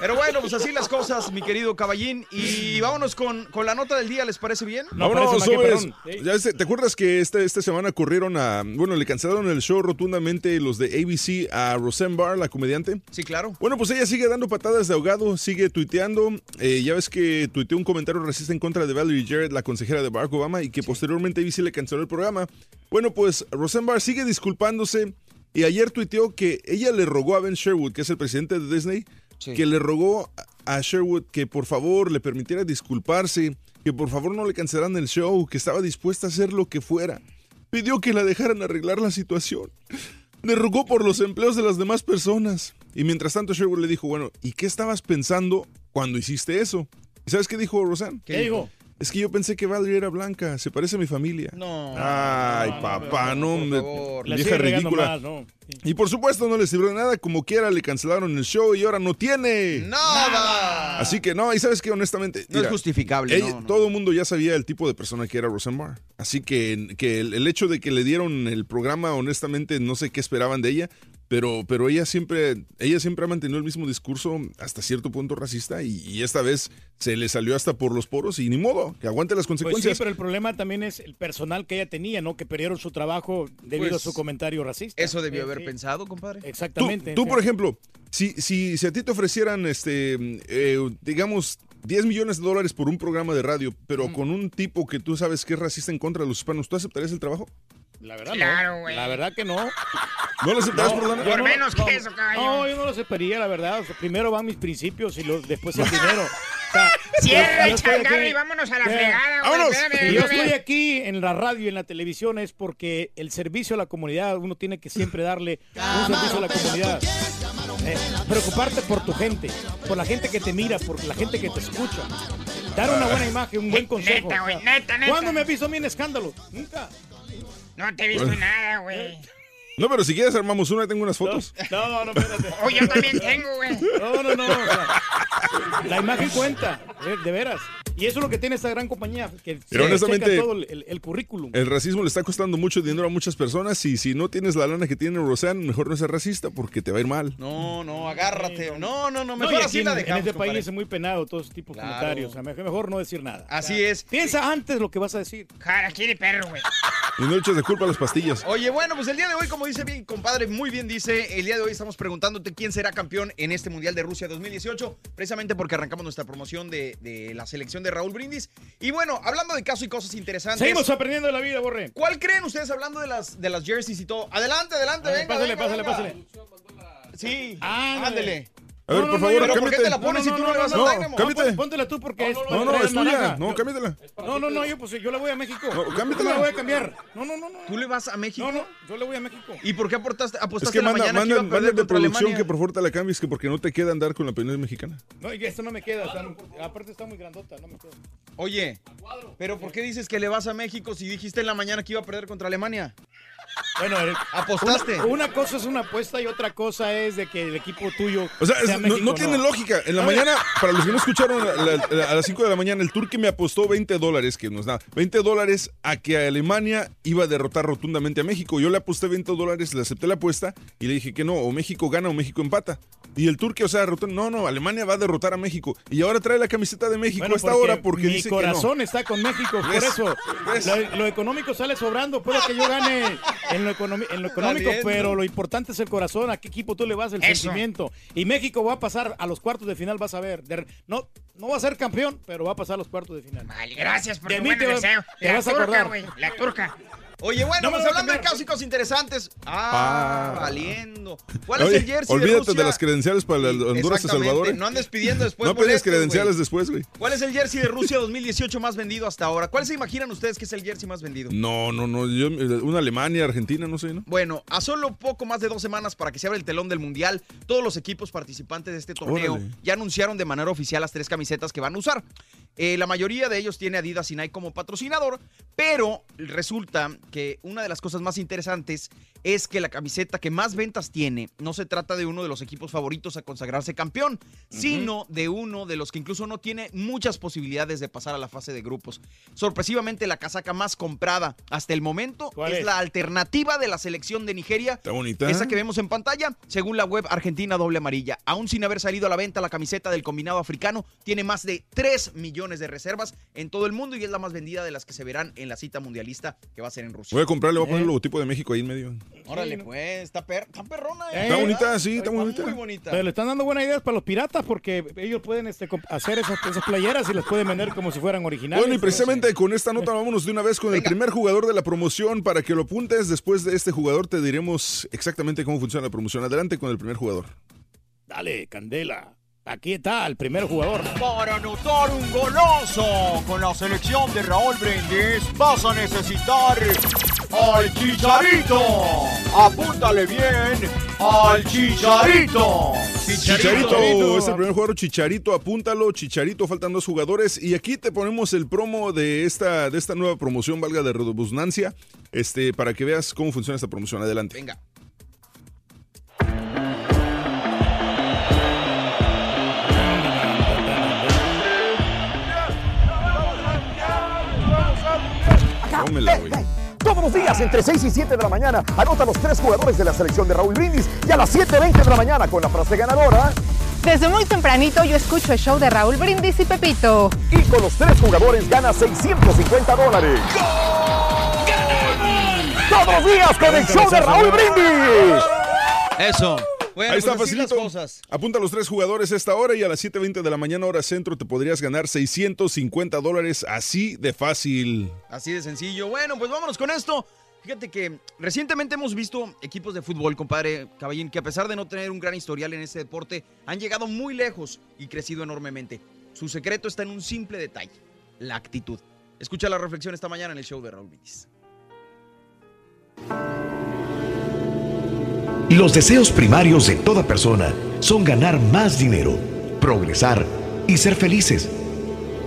Pero bueno, pues así las cosas, mi querido caballín. Y vámonos con, con la nota del día, ¿les parece bien?
Vámonos, sobres. Ya sé, ¿Te acuerdas que esta, esta semana corrieron a. Bueno, le cancelaron el show rotundamente los de ABC a Roseanne Barr, la comediante?
Sí, claro.
Bueno, pues ella sigue dando patadas de ahogado, sigue tuiteando. Eh, ya ves que tuiteó un comentario racista en contra de Valerie Jarrett, la consejera de Barack Obama, y que posteriormente ABC le canceló el programa. Bueno, pues Roseanne Barr sigue disculpándose. Y ayer tuiteó que ella le rogó a Ben Sherwood, que es el presidente de Disney, que le rogó a Sherwood que por favor le permitiera disculparse, que por favor no le cancelaran el show, que estaba dispuesta a hacer lo que fuera. Pidió que la dejaran arreglar la situación. Le rogó por los empleos de las demás personas. Y mientras tanto Sherwood le dijo, bueno, ¿y qué estabas pensando cuando hiciste eso? ¿Y sabes qué dijo Roseanne?
¿Qué dijo?
Es que yo pensé que Valerie era blanca, se parece a mi familia.
No.
Ay, papá, no,
por
me-
favor.
La
vieja ridícula.
más, ¿no?
Y por supuesto no le sirvió de nada, como quiera le cancelaron el show y ahora no tiene.
Nada.
Así que no, y sabes que honestamente...
No es justificable,
ella-
no, no.
Todo el mundo ya sabía el tipo de persona que era Roseanne Barr. Así que, que el, el hecho de que le dieron el programa, honestamente, no sé qué esperaban de ella. Pero, pero ella siempre, ella siempre ha mantenido el mismo discurso hasta cierto punto racista y, y esta vez se le salió hasta por los poros y ni modo, que aguante las
Pues sí,
consecuencias.
pero el problema también es el personal que ella tenía, ¿no? Que perdieron su trabajo debido
Pues,
a su comentario racista.
Eso debió
Sí,
haber
sí.
pensado, compadre.
Exactamente.
tú,
sí.
por ejemplo, si, si, si a ti te ofrecieran, este, eh, digamos, 10 millones de dólares por un programa de radio, pero con un tipo que tú sabes que es racista en contra de los hispanos, ¿tú aceptarías el trabajo?
La verdad
Claro,
no.
güey.
La verdad que no.
¿No lo aceptarías por lana?
yo
Por
no-
menos
no,
que eso, caballo.
No, yo no lo aceptaría, la verdad. O sea, primero van mis principios y lo- después el dinero. O sea,
Cierra el changarro y vámonos a la fregada, güey.
¡Vámonos!
Espérame,
Si yo estoy aquí en la radio y en la televisión es porque el servicio a la comunidad, uno tiene que siempre darle un servicio a la comunidad. Eh, preocuparte por tu gente, por la gente que te mira, por la gente que te escucha. Dar una buena imagen, un buen consejo.
Neta, güey, neta, neta.
¿Cuándo me aviso a mí en escándalo? Nunca.
No te he visto nada, güey.
No, pero si quieres armamos una, tengo unas fotos.
No, no, no, espérate.
Oh, yo también tengo, güey.
No, no, no. o sea, la imagen cuenta, de, de veras. Y eso es lo que tiene esta gran compañía, que
Pero
se
honestamente-
todo el, el- el currículum.
El racismo le está costando mucho dinero a muchas personas y si no tienes la lana que tiene Roseanne, mejor no seas racista porque te va a ir mal.
No, no, agárrate. No, no, no,
No,
mejor así la
en, en
dejamos.
este país es muy penado todo ese tipo de
Claro.
comentarios. O sea, mejor, no decir nada.
Así es.
Piensa antes lo que vas a decir.
Harakiri perro, güey.
Y no eches de culpa a las pastillas.
Oye, bueno, pues el día de hoy, como dice bien, compadre, muy bien dice, el día de hoy estamos preguntándote quién será campeón en este Mundial de Rusia 2018, precisamente porque arrancamos nuestra promoción de, de la selección de de Raúl Brindis. Y bueno, hablando de caso y cosas interesantes.
Seguimos aprendiendo de la vida, Borre.
¿Cuál creen ustedes hablando de las, de las jerseys y todo? Adelante, adelante,
ver,
venga,
pásale,
venga,
pásale,
venga.
pásale.
Sí,
Ándale.
ándele.
A ver,
No, no,
por
no,
favor,
pero ¿por qué
cámbiate.
te la pones si tú no le vas Dynamo?
cámbiate.
Póntela tú porque es.
No, no, es tuya. No,
Yo-
cámbiatela.
No, no, no, yo pues yo le voy a México.
No, cámbiatela.
La voy a cambiar. No, no, no, no.
¿Tú le vas a México?
No, no, yo le voy a México.
¿Y por qué aportaste,
Es
apostaste
que
en la
manda,
mañana que
manda,
a
manda de producción que por favor te la cambies, que porque no te queda andar con la penal mexicana.
No, y esto no me queda. aparte está muy grandota, no me queda.
Oye, ¿pero por qué dices que le vas a México si dijiste en la mañana que iba a perder contra Alemania?
Bueno,
¿Apostaste?
Una, una cosa es una apuesta y otra cosa es de que el equipo tuyo.
O sea, no,
México,
no tiene lógica. En la mañana, para los que no escucharon, la- la- a las 5 de la mañana, el turque me apostó 20 dólares, que no es nada, 20 dólares a que Alemania iba a derrotar rotundamente a México. Yo le aposté 20 dólares, le acepté la apuesta y le dije que no, o México gana o México empata. Y el turque, o sea, no, no, Alemania va a derrotar a México. Y ahora trae la camiseta de México
Bueno,
a esta hora porque
mi
dice
corazón
que no.
está con México, por eso lo, lo económico sale sobrando, puede que yo gane en lo, economi- en lo económico, pero lo importante es el corazón, a qué equipo tú le vas, el
Eso.
sentimiento. Y México va a pasar a los cuartos de final, vas a ver. De- no, no va a ser campeón, pero va a pasar a los cuartos de final.
Vale, gracias por tu buen deseo.
te
La
vas a
turca,
acordar.
güey, la turca.
Oye, bueno,
No
pues hablando de casos y cosas interesantes. Ah,
Ah.
valiendo. ¿Cuál es el jersey de
olvídate
Rusia?
de las credenciales para el Honduras y Salvador. ¿eh?
No andes pidiendo después
no pides credenciales después, güey.
¿Cuál es el jersey de Rusia 2018 más vendido hasta ahora? ¿Cuál se imaginan ustedes que es el jersey más vendido?
No, no, no. Yo, una Alemania, Argentina, no sé, ¿no?
Bueno, a solo poco más de dos semanas para que se abra el telón del Mundial, todos los equipos participantes de este torneo
Órale.
ya anunciaron de manera oficial las tres camisetas que van a usar. Eh, la mayoría de ellos tiene Adidas y Nike como patrocinador, pero resulta que una de las cosas más interesantes es que la camiseta que más ventas tiene no se trata de uno de los equipos favoritos a consagrarse campeón, sino de uno de los que incluso no tiene muchas posibilidades de pasar a la fase de grupos. Sorpresivamente, la casaca más comprada hasta el momento
¿Cuál
es,
es?
la alternativa de la selección de Nigeria,
Está bonita.
esa que vemos en pantalla, según la web Argentina Doble Amarilla. Aún sin haber salido a la venta, la camiseta del combinado africano tiene más de 3 millones de reservas en todo el mundo y es la más vendida de las que se verán en la cita mundialista que va a ser en Rusia.
Voy a comprarle, voy a poner
Eh.
el logotipo de México ahí en medio.
Órale, pues, está, per- está perrona. ¿eh?
Está bonita, sí, está bonita.
Muy bonita.
Pero le están dando buenas ideas para los piratas porque ellos pueden este, hacer esas, esas playeras y las pueden vender como si fueran originales.
Bueno, y precisamente con esta nota vámonos de una vez con el primer jugador de la promoción para que lo apuntes. Después de este jugador te diremos exactamente cómo funciona la promoción. Adelante con el primer jugador.
Dale, Candela. Aquí está el primer jugador.
Para anotar un goloso con la selección de Raúl Brindis vas a necesitar al Chicharito. Apúntale bien al Chicharito.
Chicharito, es el primer jugador, Chicharito, apúntalo, Chicharito, faltan dos jugadores y aquí te ponemos el promo de esta, de esta nueva promoción, valga de redundancia, este, para que veas cómo funciona esta promoción. Adelante.
Venga.
Tómela, güey.
Todos los días, entre 6 y 7 de la mañana, anota los tres jugadores de la selección de Raúl Brindis y a las 7.20 de la mañana con la frase ganadora.
Desde muy tempranito yo escucho el show de Raúl Brindis y Pepito.
Y con los tres jugadores gana 650 dólares. Todos los días con el show de Raúl Brindis.
Eso. Bueno,
Ahí está
pues las
facilito.
cosas.
Apunta a los tres jugadores esta hora y a las 7.20 de la mañana hora centro te podrías ganar 650 dólares así de fácil.
Así de sencillo. Bueno, pues vámonos con esto. Fíjate que recientemente hemos visto equipos de fútbol, compadre Caballín, que a pesar de no tener un gran historial en este deporte, han llegado muy lejos y crecido enormemente. Su secreto está en un simple detalle, la actitud. Escucha la reflexión esta mañana en el show de Raúl.
Los deseos primarios de toda persona son ganar más dinero, progresar y ser felices.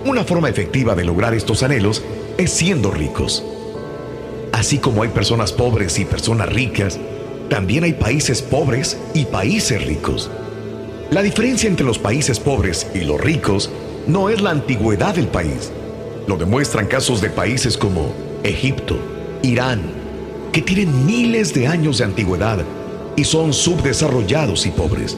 Una forma efectiva de lograr estos anhelos es siendo ricos. Así como hay personas pobres y personas ricas, también hay países pobres y países ricos. La diferencia entre los países pobres y los ricos no es la antigüedad del país. Lo demuestran casos de países como Egipto, Irán, que tienen miles de años de antigüedad y son subdesarrollados y pobres.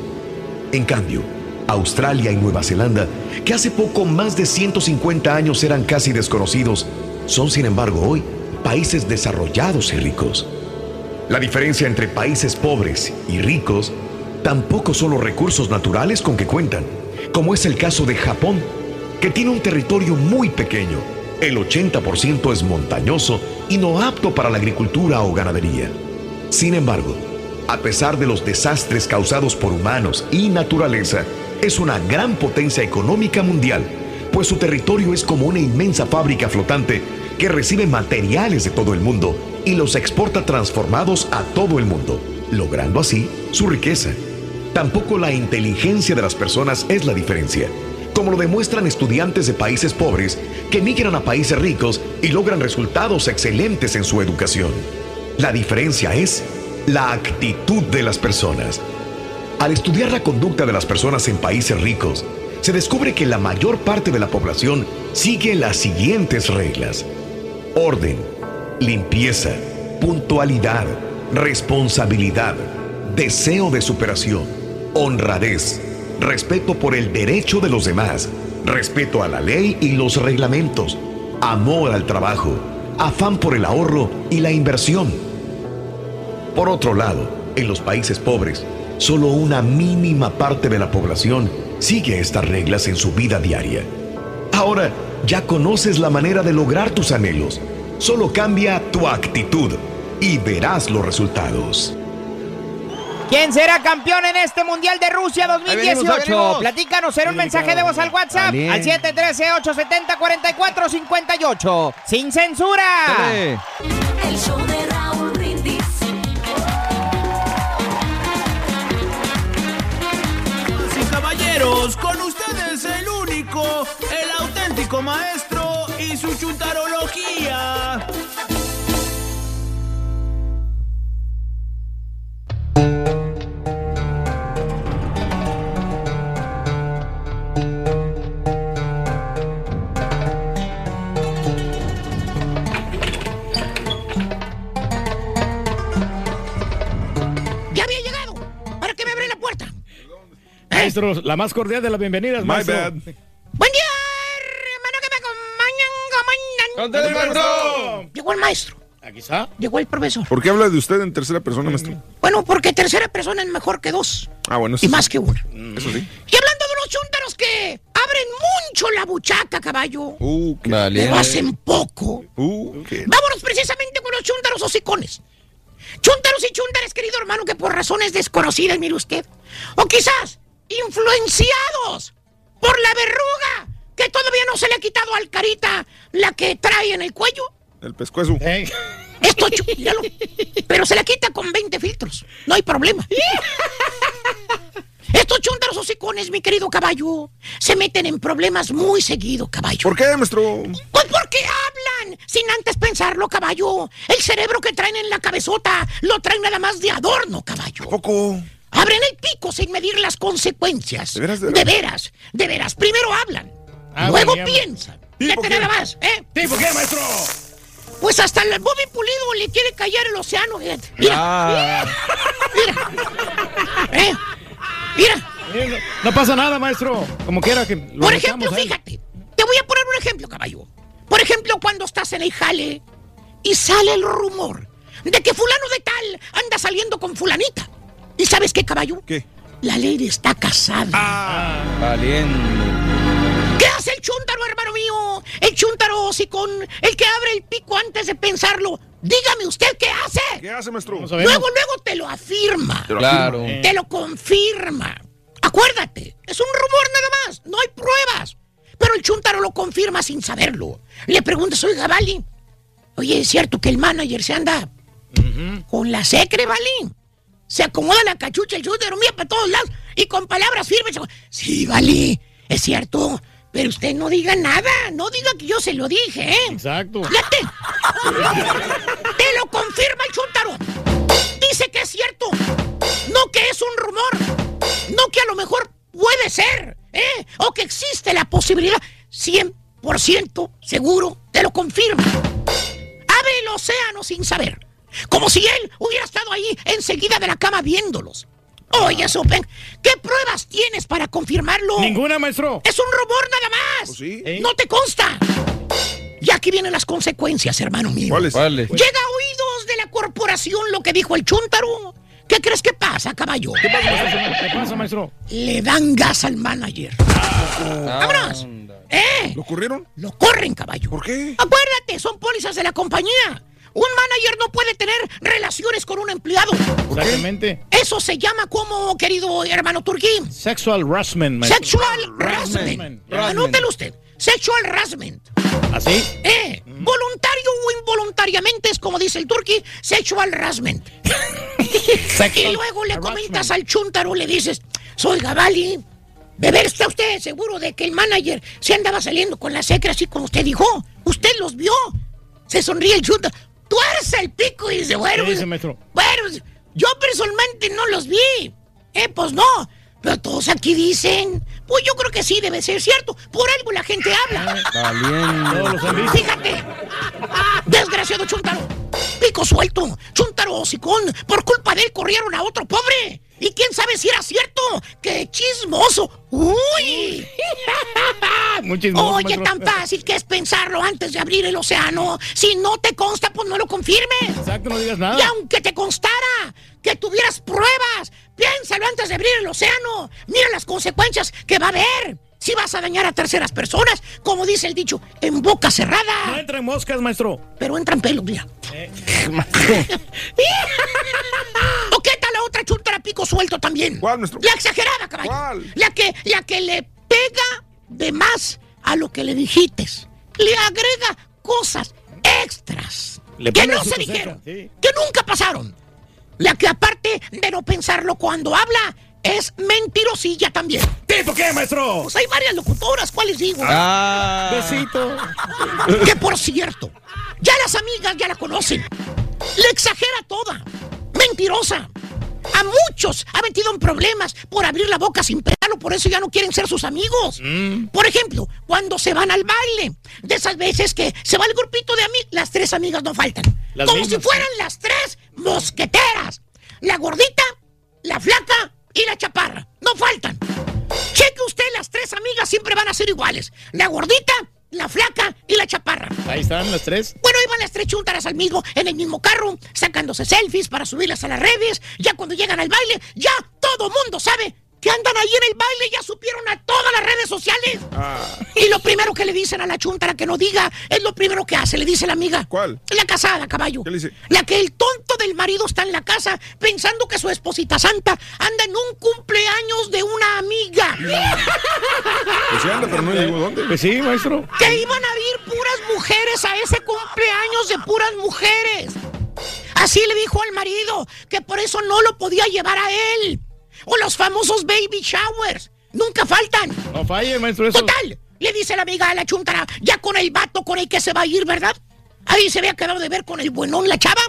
En cambio, Australia y Nueva Zelanda, que hace poco más de 150 años eran casi desconocidos, son sin embargo hoy países desarrollados y ricos. La diferencia entre países pobres y ricos tampoco son los recursos naturales con que cuentan, como es el caso de Japón, que tiene un territorio muy pequeño. El 80% es montañoso y no apto para la agricultura o ganadería. Sin embargo, a pesar de los desastres causados por humanos y naturaleza, es una gran potencia económica mundial, pues su territorio es como una inmensa fábrica flotante que recibe materiales de todo el mundo y los exporta transformados a todo el mundo, logrando así su riqueza. Tampoco la inteligencia de las personas es la diferencia, como lo demuestran estudiantes de países pobres que migran a países ricos y logran resultados excelentes en su educación. La diferencia es la actitud de las personas. Al estudiar la conducta de las personas en países ricos, se descubre que la mayor parte de la población sigue las siguientes reglas. Orden, limpieza, puntualidad, responsabilidad, deseo de superación, honradez, respeto por el derecho de los demás, respeto a la ley y los reglamentos, amor al trabajo, afán por el ahorro y la inversión. Por otro lado, en los países pobres, solo una mínima parte de la población sigue estas reglas en su vida diaria. Ahora ya conoces la manera de lograr tus anhelos. Solo cambia tu actitud y verás los resultados.
¿Quién será campeón en este Mundial de Rusia
venimos, ahí
2018?
venimos.
Platícanos en un mensaje de voz al WhatsApp
Bien.
al 713-870-4458. ¡Sin censura!
Dale.
El
auténtico maestro y su chuntarología.
Ya había llegado. ¿Para qué me abre la puerta?
La más cordial de las bienvenidas,
My
maestro.
bad.
Buen día, hermano, que acompañan.
¡Ándale, maestro!
Llegó el maestro.
Aquí está.
Llegó el profesor.
¿Por qué habla de usted en tercera persona, maestro?
Bueno, porque tercera persona es mejor que dos.
Ah, bueno, eso
Y
sí.
más que una.
Eso sí.
Y hablando de los chúntaros que abren mucho la buchaca, caballo.
Uh, qué...
Pero hacen poco.
Uh, qué...
Vámonos precisamente con los chúntaros hocicones. Chúntaros y chúntares, querido hermano, que por razones desconocidas, mire usted, o quizás influenciados por la verruga que todavía no se le ha quitado al carita la que trae en el cuello.
El pescuezo.
Esto, chu- míralo. Pero se la quita con 20 filtros. No hay problema. Estos chúntaros hocicones, mi querido caballo, se meten en problemas muy seguido, caballo.
¿Por qué, maestro?
Pues porque hablan sin antes pensarlo, caballo. El cerebro que traen en la cabezota lo traen nada más de adorno, caballo.
Poco.
Abren el pico sin medir las consecuencias.
¿De veras, de
De
veras,
de veras. Primero hablan,
Ah,
luego
bueno, ya-
piensan.
¿Tipo
Fíjate
qué?
nada más, ¿eh?
¿Tipo qué, maestro?
Pues hasta el Bobby Pulido le quiere callar el océano, fíjate. Mira,
Ah,
mira. ¿Eh? Mira.
No pasa nada, maestro. Como quiera que lo
Por ejemplo, fíjate, te voy a poner un ejemplo, caballo. Por ejemplo, cuando estás en el jale y sale el rumor de que fulano de tal anda saliendo con fulanita. ¿Y sabes qué, caballo?
¿Qué?
La lady está casada.
Ah.
valiendo.
¿Qué hace el chúntaro, hermano mío? El chúntaro hocicón, el que abre el pico antes de pensarlo. Dígame usted qué hace.
¿Qué hace, maestro?
Luego, luego te lo afirma.
Te lo
Claro.
afirma.
Te lo confirma. Acuérdate, es un rumor nada más, no hay pruebas. Pero el chuntaro lo confirma sin saberlo. Le preguntas, oiga, Vali, oye, ¿es cierto que el manager se anda con la secre, Vali? Se acomoda la cachucha, el chúntaro mira para todos lados y con palabras firmes. Sí, Vali, es cierto, pero usted no diga nada, no diga que yo se lo dije, ¿eh?
Exacto.
Fíjate. Te lo confirma el chúntaro. Dice que es cierto. No que es un rumor. No que a lo mejor puede ser. ¿eh? O que existe la posibilidad. 100% seguro. Te lo confirma. Abre el océano sin saber. Como si él hubiera estado ahí enseguida de la cama viéndolos. Oye, Sopen, ¿qué pruebas tienes para confirmarlo?
Ninguna, maestro.
Es un rumor nada más.
Pues sí.
¿Eh?
No te consta. Y aquí vienen las consecuencias, hermano mío.
¿Cuáles?
Vale.
Llega a oídos de la corporación lo que dijo el chúntaro. ¿Qué crees que pasa, caballo?
¿Qué pasa, maestro? ¿Qué pasa, maestro?
Le dan gas al manager. ¡Vámonos! ¿Eh?
¿Lo corrieron?
Lo corren, caballo.
¿Por qué?
Acuérdate, son pólizas de la compañía. Un manager no puede tener relaciones con un empleado.
Exactamente.
Eso se llama como, querido hermano Turquín.
Sexual harassment.
Sexual harassment. Anótelo usted. Sexual harassment.
¿Así?
Eh, voluntario o involuntariamente es como dice el turqui, sexual harassment. y luego le comentas al chuntaro, le dices, soy Gabali. De ver está usted seguro de que el manager se andaba saliendo con la secra así como usted dijo. Usted los vio. Se sonríe el chuntaro. Tú eres el pico y dice, bueno,
¿Qué
pues,
dice, maestro?
bueno, pues, yo personalmente no los vi. Eh, pues no. Pero todos aquí dicen. Pues yo creo que sí debe ser cierto. Por algo la gente habla.
Visto.
Fíjate. Desgraciado Chuntaro. Pico suelto. Chuntaro hocicón. Por culpa de él corrieron a otro pobre. Y quién sabe si era cierto. ¡Qué chismoso! ¡Uy!
Muy chismoso,
Oye,
maestro.
tan fácil que es pensarlo antes de abrir el océano. Si no te consta, pues no lo confirmes.
Exacto, no digas nada.
Y aunque te constara que tuvieras pruebas, piénsalo antes de abrir el océano. Mira las consecuencias que va a haber. Si vas a dañar a terceras personas, como dice el dicho, en boca cerrada.
No entren moscas, maestro.
Pero entran pelos, mira. ¿O qué otra chuntara pico suelto también?
¿Cuál, maestro?
La exagerada, caballo.
¿Cuál?
La que, la que le pega de más a lo que le dijiste. Le agrega cosas extras
Le
que no se dijeron,
sí.
que nunca pasaron. La que aparte de no pensarlo cuando habla, es mentirosilla también.
¿Tipo qué, maestro?
Pues hay varias locutoras, ¿cuáles digo?
Ah.
Besito.
Que por cierto, ya las amigas ya la conocen. Le exagera toda. Mentirosa. A muchos ha metido en problemas por abrir la boca sin pegarlo, por eso ya no quieren ser sus amigos.
Mm.
Por ejemplo, cuando se van al baile. De esas veces que se va el grupito de amigos, las tres amigas no faltan.
Las
Como
mismas.
si fueran las tres mosqueteras. La gordita, la flaca y la chaparra. No faltan. Cheque usted, las tres amigas siempre van a ser iguales. La gordita, la flaca y la chaparra.
Ahí están las tres.
Bueno, iban las tres chuntaras al mismo, en el mismo carro, sacándose selfies para subirlas a las redes. Ya cuando llegan al baile, ya todo mundo sabe que andan ahí en el baile, ya supieron a todas las redes sociales.
Ah,
Y lo primero que le dicen a la chuntara que no diga es lo primero que hace, le dice la amiga.
¿Cuál?
La casada, caballo.
¿Qué le dice?
La que el tonto del marido está en la casa pensando que su esposita santa anda en un cumpleaños de una amiga.
pues sí anda, pero no llegó dónde.
Pues sí, maestro.
que iban a ir puras mujeres a ese cumpleaños de puras mujeres. Así le dijo al marido que por eso no lo podía llevar a él. O los famosos baby showers. Nunca faltan.
No falle, maestro. Eso.
Total, le dice la amiga a la chuntara, ya con el vato con el que se va a ir, ¿verdad? Ahí se había quedado de ver con el buenón la chava.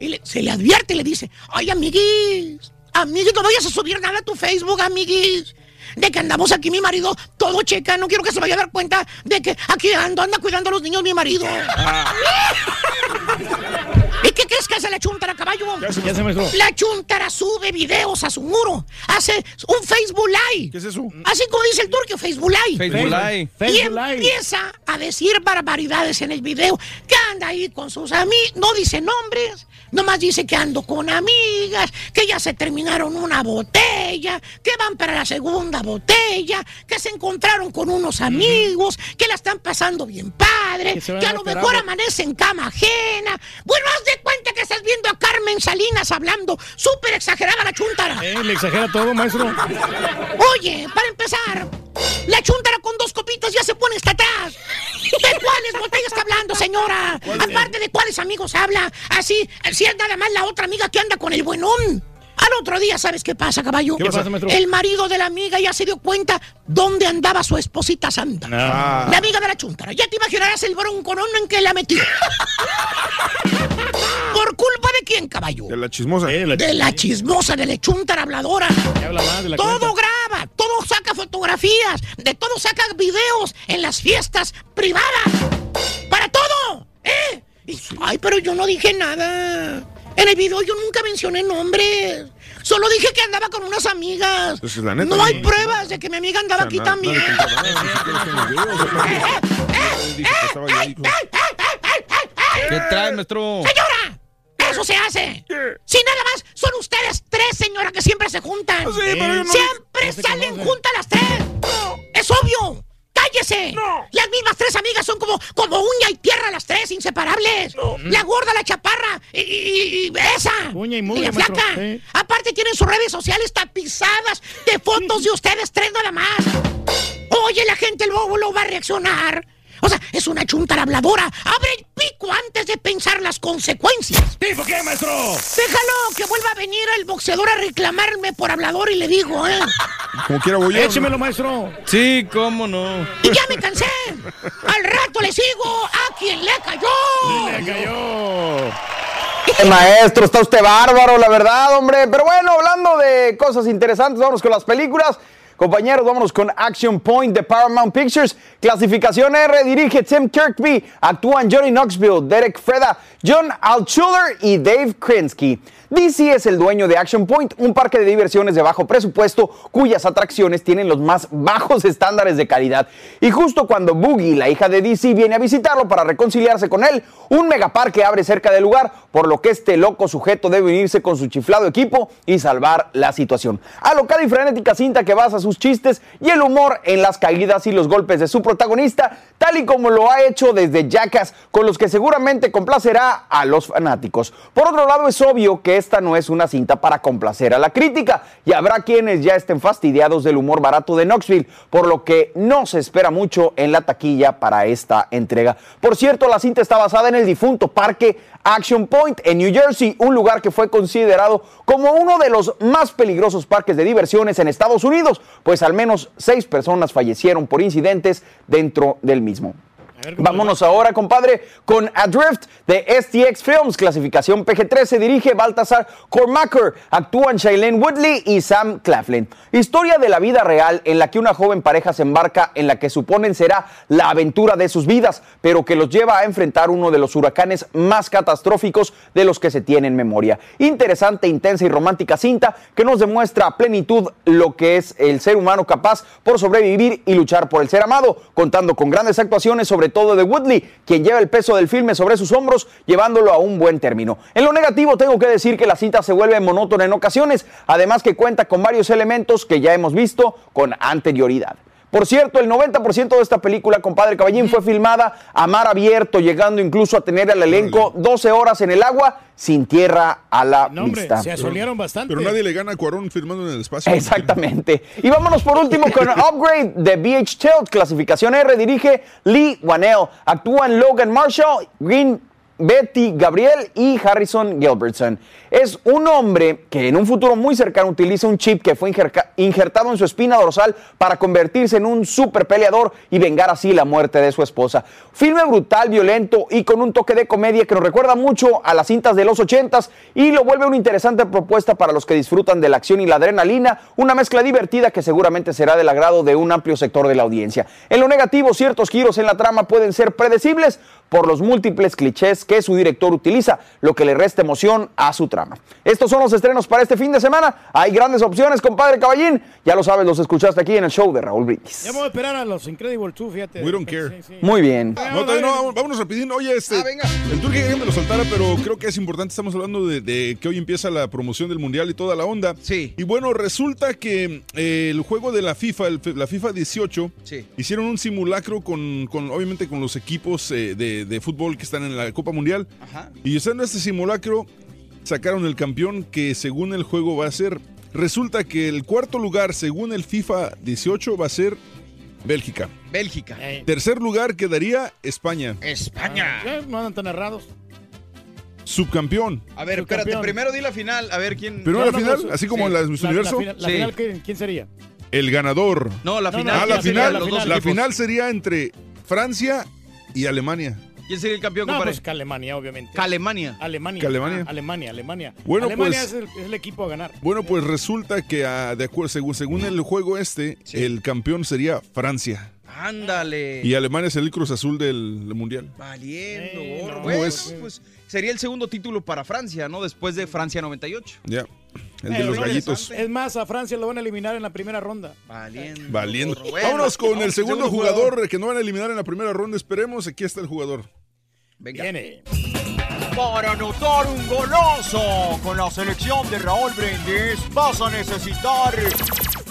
Y le- se le advierte y le dice, ay, amiguis, amiguis, no vayas a subir nada a tu Facebook, amiguis. De que andamos aquí mi marido todo checa, no quiero que se vaya a dar cuenta de que aquí ando, anda cuidando a los niños mi marido. ¿Y qué crees que hace la chuntara, caballo?
¿Qué hace, maestro?
La chuntara sube videos a su muro, hace un Facebook Live.
¿Qué es eso?
Así como dice el turco, Facebook Live.
Facebook Live.
Y
Facebook Live.
empieza a decir barbaridades en el video. Que anda ahí con sus amigos. No dice nombres. Nomás dice que ando con amigas. Que ya se terminaron una botella. Que van para la segunda botella. Que se encontraron con unos amigos. Que la están pasando bien padre.
Que
a lo mejor amanece en cama ajena. Bueno, haz de cuenta que estás viendo a Carmen Salinas hablando. Súper exagerada la chuntara.
Eh, le exagera todo, maestro.
Oye, para empezar, la chuntara con dos copitas ya se pone hasta atrás. ¿De cuáles botellas está hablando, señora? Aparte de cuáles amigos habla. Así, si es nada más la otra amiga que anda con el buenón. Al otro día, ¿sabes qué pasa, caballo?
¿Qué pasa, maestro?
El marido de la amiga ya se dio cuenta dónde andaba su esposita santa.
Ah.
La amiga de la chuntara. Ya te imaginarás el bronconón en que la metió. ¿Por culpa de quién, caballo?
De la chismosa.
Eh, la-
De la chismosa, de la chuntara habladora.
habla más de la
Todo
cuenta.
graba, todo saca fotografías, de todo saca videos en las fiestas privadas. Para todo, ¿eh? Y- ay, pero yo no dije nada. En el video yo nunca mencioné nombres. Solo dije que andaba con unas amigas.
Pues es la neta,
no hay pruebas de que mi amiga andaba
O sea,
aquí
na-
también.
¿Qué trae, maestro?
¡Señora! ¡Eso se hace! Si nada más son ustedes tres, señora, que siempre se juntan.
Sí, pero yo no-
Siempre
no
salen juntas las tres. Es obvio. Cállese. Las mismas tres amigas son como, como uña y tierra las tres, inseparables. La gorda, la chaparra y, y- y esa.
Uña y
la
mugre,
flaca.
maestro. Sí.
Aparte tienen sus redes sociales tapizadas de fotos de ustedes tres nada más. Oye, la gente luego lo va a reaccionar. O sea, es una chuntara habladora. Abre el pico antes de pensar las consecuencias.
¿Tipo qué, maestro?
Déjalo que vuelva a venir el boxeador a reclamarme por hablador y le digo, ¿eh?
Como quiera voy yo.
Échemelo, maestro.
Sí, cómo no.
Y ya me cansé. Al rato le sigo a quien le cayó.
Le cayó.
Eh, Maestro, está usted bárbaro, la verdad, hombre. Pero bueno, hablando de cosas interesantes, vamos con las películas. Compañeros, vámonos con Action Point de Paramount Pictures. Clasificación R, dirige Tim Kirkby. Actúan Johnny Knoxville, Derek Freda, John Altschuler y Dave Krinsky. DC es el dueño de Action Point, un parque de diversiones de bajo presupuesto cuyas atracciones tienen los más bajos estándares de calidad. Y justo cuando Boogie, la hija de DC, viene a visitarlo para reconciliarse con él, un megaparque abre cerca del lugar, por lo que este loco sujeto debe unirse con su chiflado equipo y salvar la situación. Alocada y frenética cinta que basa sus chistes y el humor en las caídas y los golpes de su protagonista, tal y como lo ha hecho desde Jackass, con los que seguramente complacerá a los fanáticos. Por otro lado, es obvio que esta no es una cinta para complacer a la crítica y habrá quienes ya estén fastidiados del humor barato de Knoxville, por lo que no se espera mucho en la taquilla para esta entrega. Por cierto, la cinta está basada en el difunto parque Action Point en New Jersey, un lugar que fue considerado como uno de los más peligrosos parques de diversiones en Estados Unidos, pues al menos seis personas fallecieron por incidentes dentro del mismo. Vámonos ahora, compadre, con Adrift de STX Films, clasificación PG-13, dirige Baltasar Cormacher, actúan Shailene Woodley y Sam Claflin. Historia de la vida real en la que una joven pareja se embarca en la que suponen será la aventura de sus vidas, pero que los lleva a enfrentar uno de los huracanes más catastróficos de los que se tiene en memoria. Interesante, intensa y romántica cinta que nos demuestra a plenitud lo que es el ser humano capaz por sobrevivir y luchar por el ser amado, contando con grandes actuaciones, sobre todo de Woodley, quien lleva el peso del filme sobre sus hombros, llevándolo a un buen término. En lo negativo, tengo que decir que la cinta se vuelve monótona en ocasiones, además que cuenta con varios elementos que ya hemos visto con anterioridad. Por cierto, el 90% de esta película, compadre Caballín, fue filmada a mar abierto, llegando incluso a tener al elenco 12 horas en el agua, sin tierra a la
No, hombre,
vista.
se asolearon bastante.
Pero nadie le gana a Cuarón firmando en el espacio.
Exactamente. Y vámonos por último con Upgrade de BH Tilt, clasificación R, dirige Lee Wanell. Actúan Logan Marshall, Green Betty Gabriel y Harrison Gilbertson. Es un hombre que en un futuro muy cercano utiliza un chip que fue injertado en su espina dorsal para convertirse en un super peleador y vengar así la muerte de su esposa. Filme brutal, violento y con un toque de comedia que nos recuerda mucho a las cintas de los 80s y lo vuelve una interesante propuesta para los que disfrutan de la acción y la adrenalina, una mezcla divertida que seguramente será del agrado de un amplio sector de la audiencia. En lo negativo, ciertos giros en la trama pueden ser predecibles por los múltiples clichés que su director utiliza, lo que le resta emoción a su trama. Estos son los estrenos para este fin de semana. Hay grandes opciones, compadre Caballín. Ya lo sabes, los escuchaste aquí en el show de Raúl Brindis.
Ya vamos a esperar a los Incredible 2, fíjate.
We don't care.
Sí, sí.
Muy bien.
No, todavía no, vámonos- rapidín. Oye, este. El tour que me lo soltara, pero creo que es importante. Estamos hablando de, de que hoy empieza la promoción del mundial y toda la onda.
Sí.
Y bueno, resulta que eh, el juego de la FIFA, el la FIFA 18,
Sí.
hicieron un simulacro con, con, obviamente, con los equipos eh, de, de fútbol que están en la Copa Mundial.
Ajá.
Y usando este simulacro, sacaron el campeón que según el juego va a ser. Resulta que el cuarto lugar, según el FIFA 18, va a ser Bélgica.
Bélgica.
Tercer lugar quedaría España.
España.
Eh, no andan tan errados.
Subcampeón.
A ver, espérate, primero di la final, a ver quién.
¿Primero
No,
la
no,
final?
no,
¿Así como
sí.
en la Miss
La- la
Universo?
final- La
Sí.
final, ¿quién, quién sería?
El ganador.
No, la
No, no,
final.
Ah,
¿quién
la final.
la final
sería entre Francia y Alemania.
¿Quién sería el campeón,
No,
compadre?
pues que Alemania, obviamente.
Alemania.
Alemania.
¿Que Alemania?
Ah, Alemania, Alemania.
Bueno,
Alemania
pues-
es, el, es el equipo a ganar.
Bueno, pues resulta que ah, de acuerdo, según, según el juego este, el campeón sería Francia.
Ándale.
Y Alemania es el Cruz Azul del, del Mundial.
Valiendo.
Eh,
gorro.
no,
Bueno,
pues.
pues sería el segundo título para Francia, ¿no? Después de Francia 98.
Ya. El de
Eh,
los gallitos.
Es más, a Francia lo van a eliminar en la primera ronda.
Valiendo.
Valiendo.
gorro. Bueno,
Vámonos con el segundo jugador, que no van a eliminar en la primera ronda. Esperemos. Aquí está el jugador.
Venga.
Viene.
Para anotar un golazo con la selección de Raúl Brindis vas a necesitar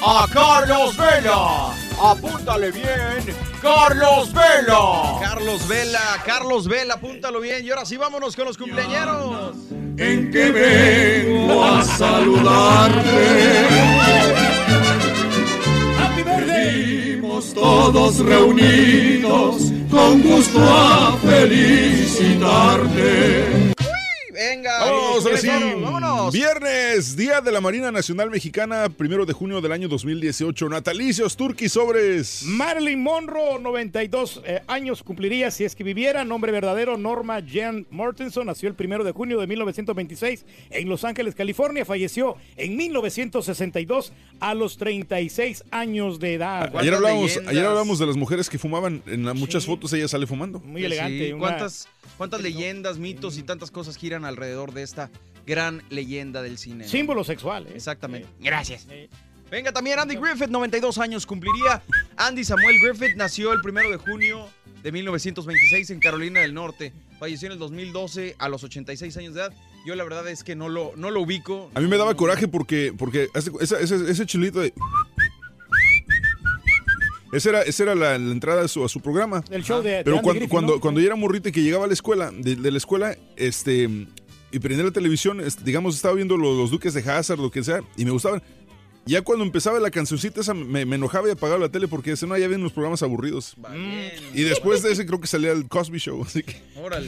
a Carlos Vela.
Apúntale bien, Carlos Vela.
Carlos Vela, Carlos Vela, apúntalo bien. Y ahora sí, vámonos con los cumpleañeros.
En que vengo a saludarte. Venimos todos reunidos con gusto a felicitarte.
Venga,
Vamos, ahora
vámonos.
Viernes, Día de la Marina Nacional Mexicana, primero de junio del año 2018. Natalicios, Turquí Sobres.
Marilyn Monroe, 92 eh, años cumpliría si es que viviera. Nombre verdadero, Norma Jean Mortenson. Nació el primero de junio de 1926 en Los Ángeles, California. Falleció en 1962 a los 36 años de edad.
Ayer hablamos, ayer hablamos de las mujeres que fumaban. En la- muchas fotos ella sale fumando.
Muy elegante.
Sí,
una-
¿Cuántas, leyendas, mitos y tantas cosas giran alrededor de esta gran leyenda del cine?
Símbolo sexual. ¿eh?
Exactamente.
Gracias.
Venga, también Andy Griffith, 92 años cumpliría. Andy Samuel Griffith nació el primero de junio de 1926 en Carolina del Norte. Falleció en el 2012 a los 86 años de edad. Yo la verdad es que no lo, no lo ubico.
A mí me daba coraje porque, porque ese- ese chilito de... Esa era, esa era la, la entrada a su, a su programa.
El show de- de
Pero
Andy
cuando, cuando,
¿no?
cuando yo era morrito y que llegaba a la escuela, de, de la escuela, este, y prendía la televisión, digamos, estaba viendo los, los Duques de Hazard, lo que sea, y me gustaban. Ya cuando empezaba la cancioncita esa, me, me enojaba y apagaba la tele porque decía, no, ya ven los programas aburridos. Y después de ese creo que salía el Cosby Show, así que...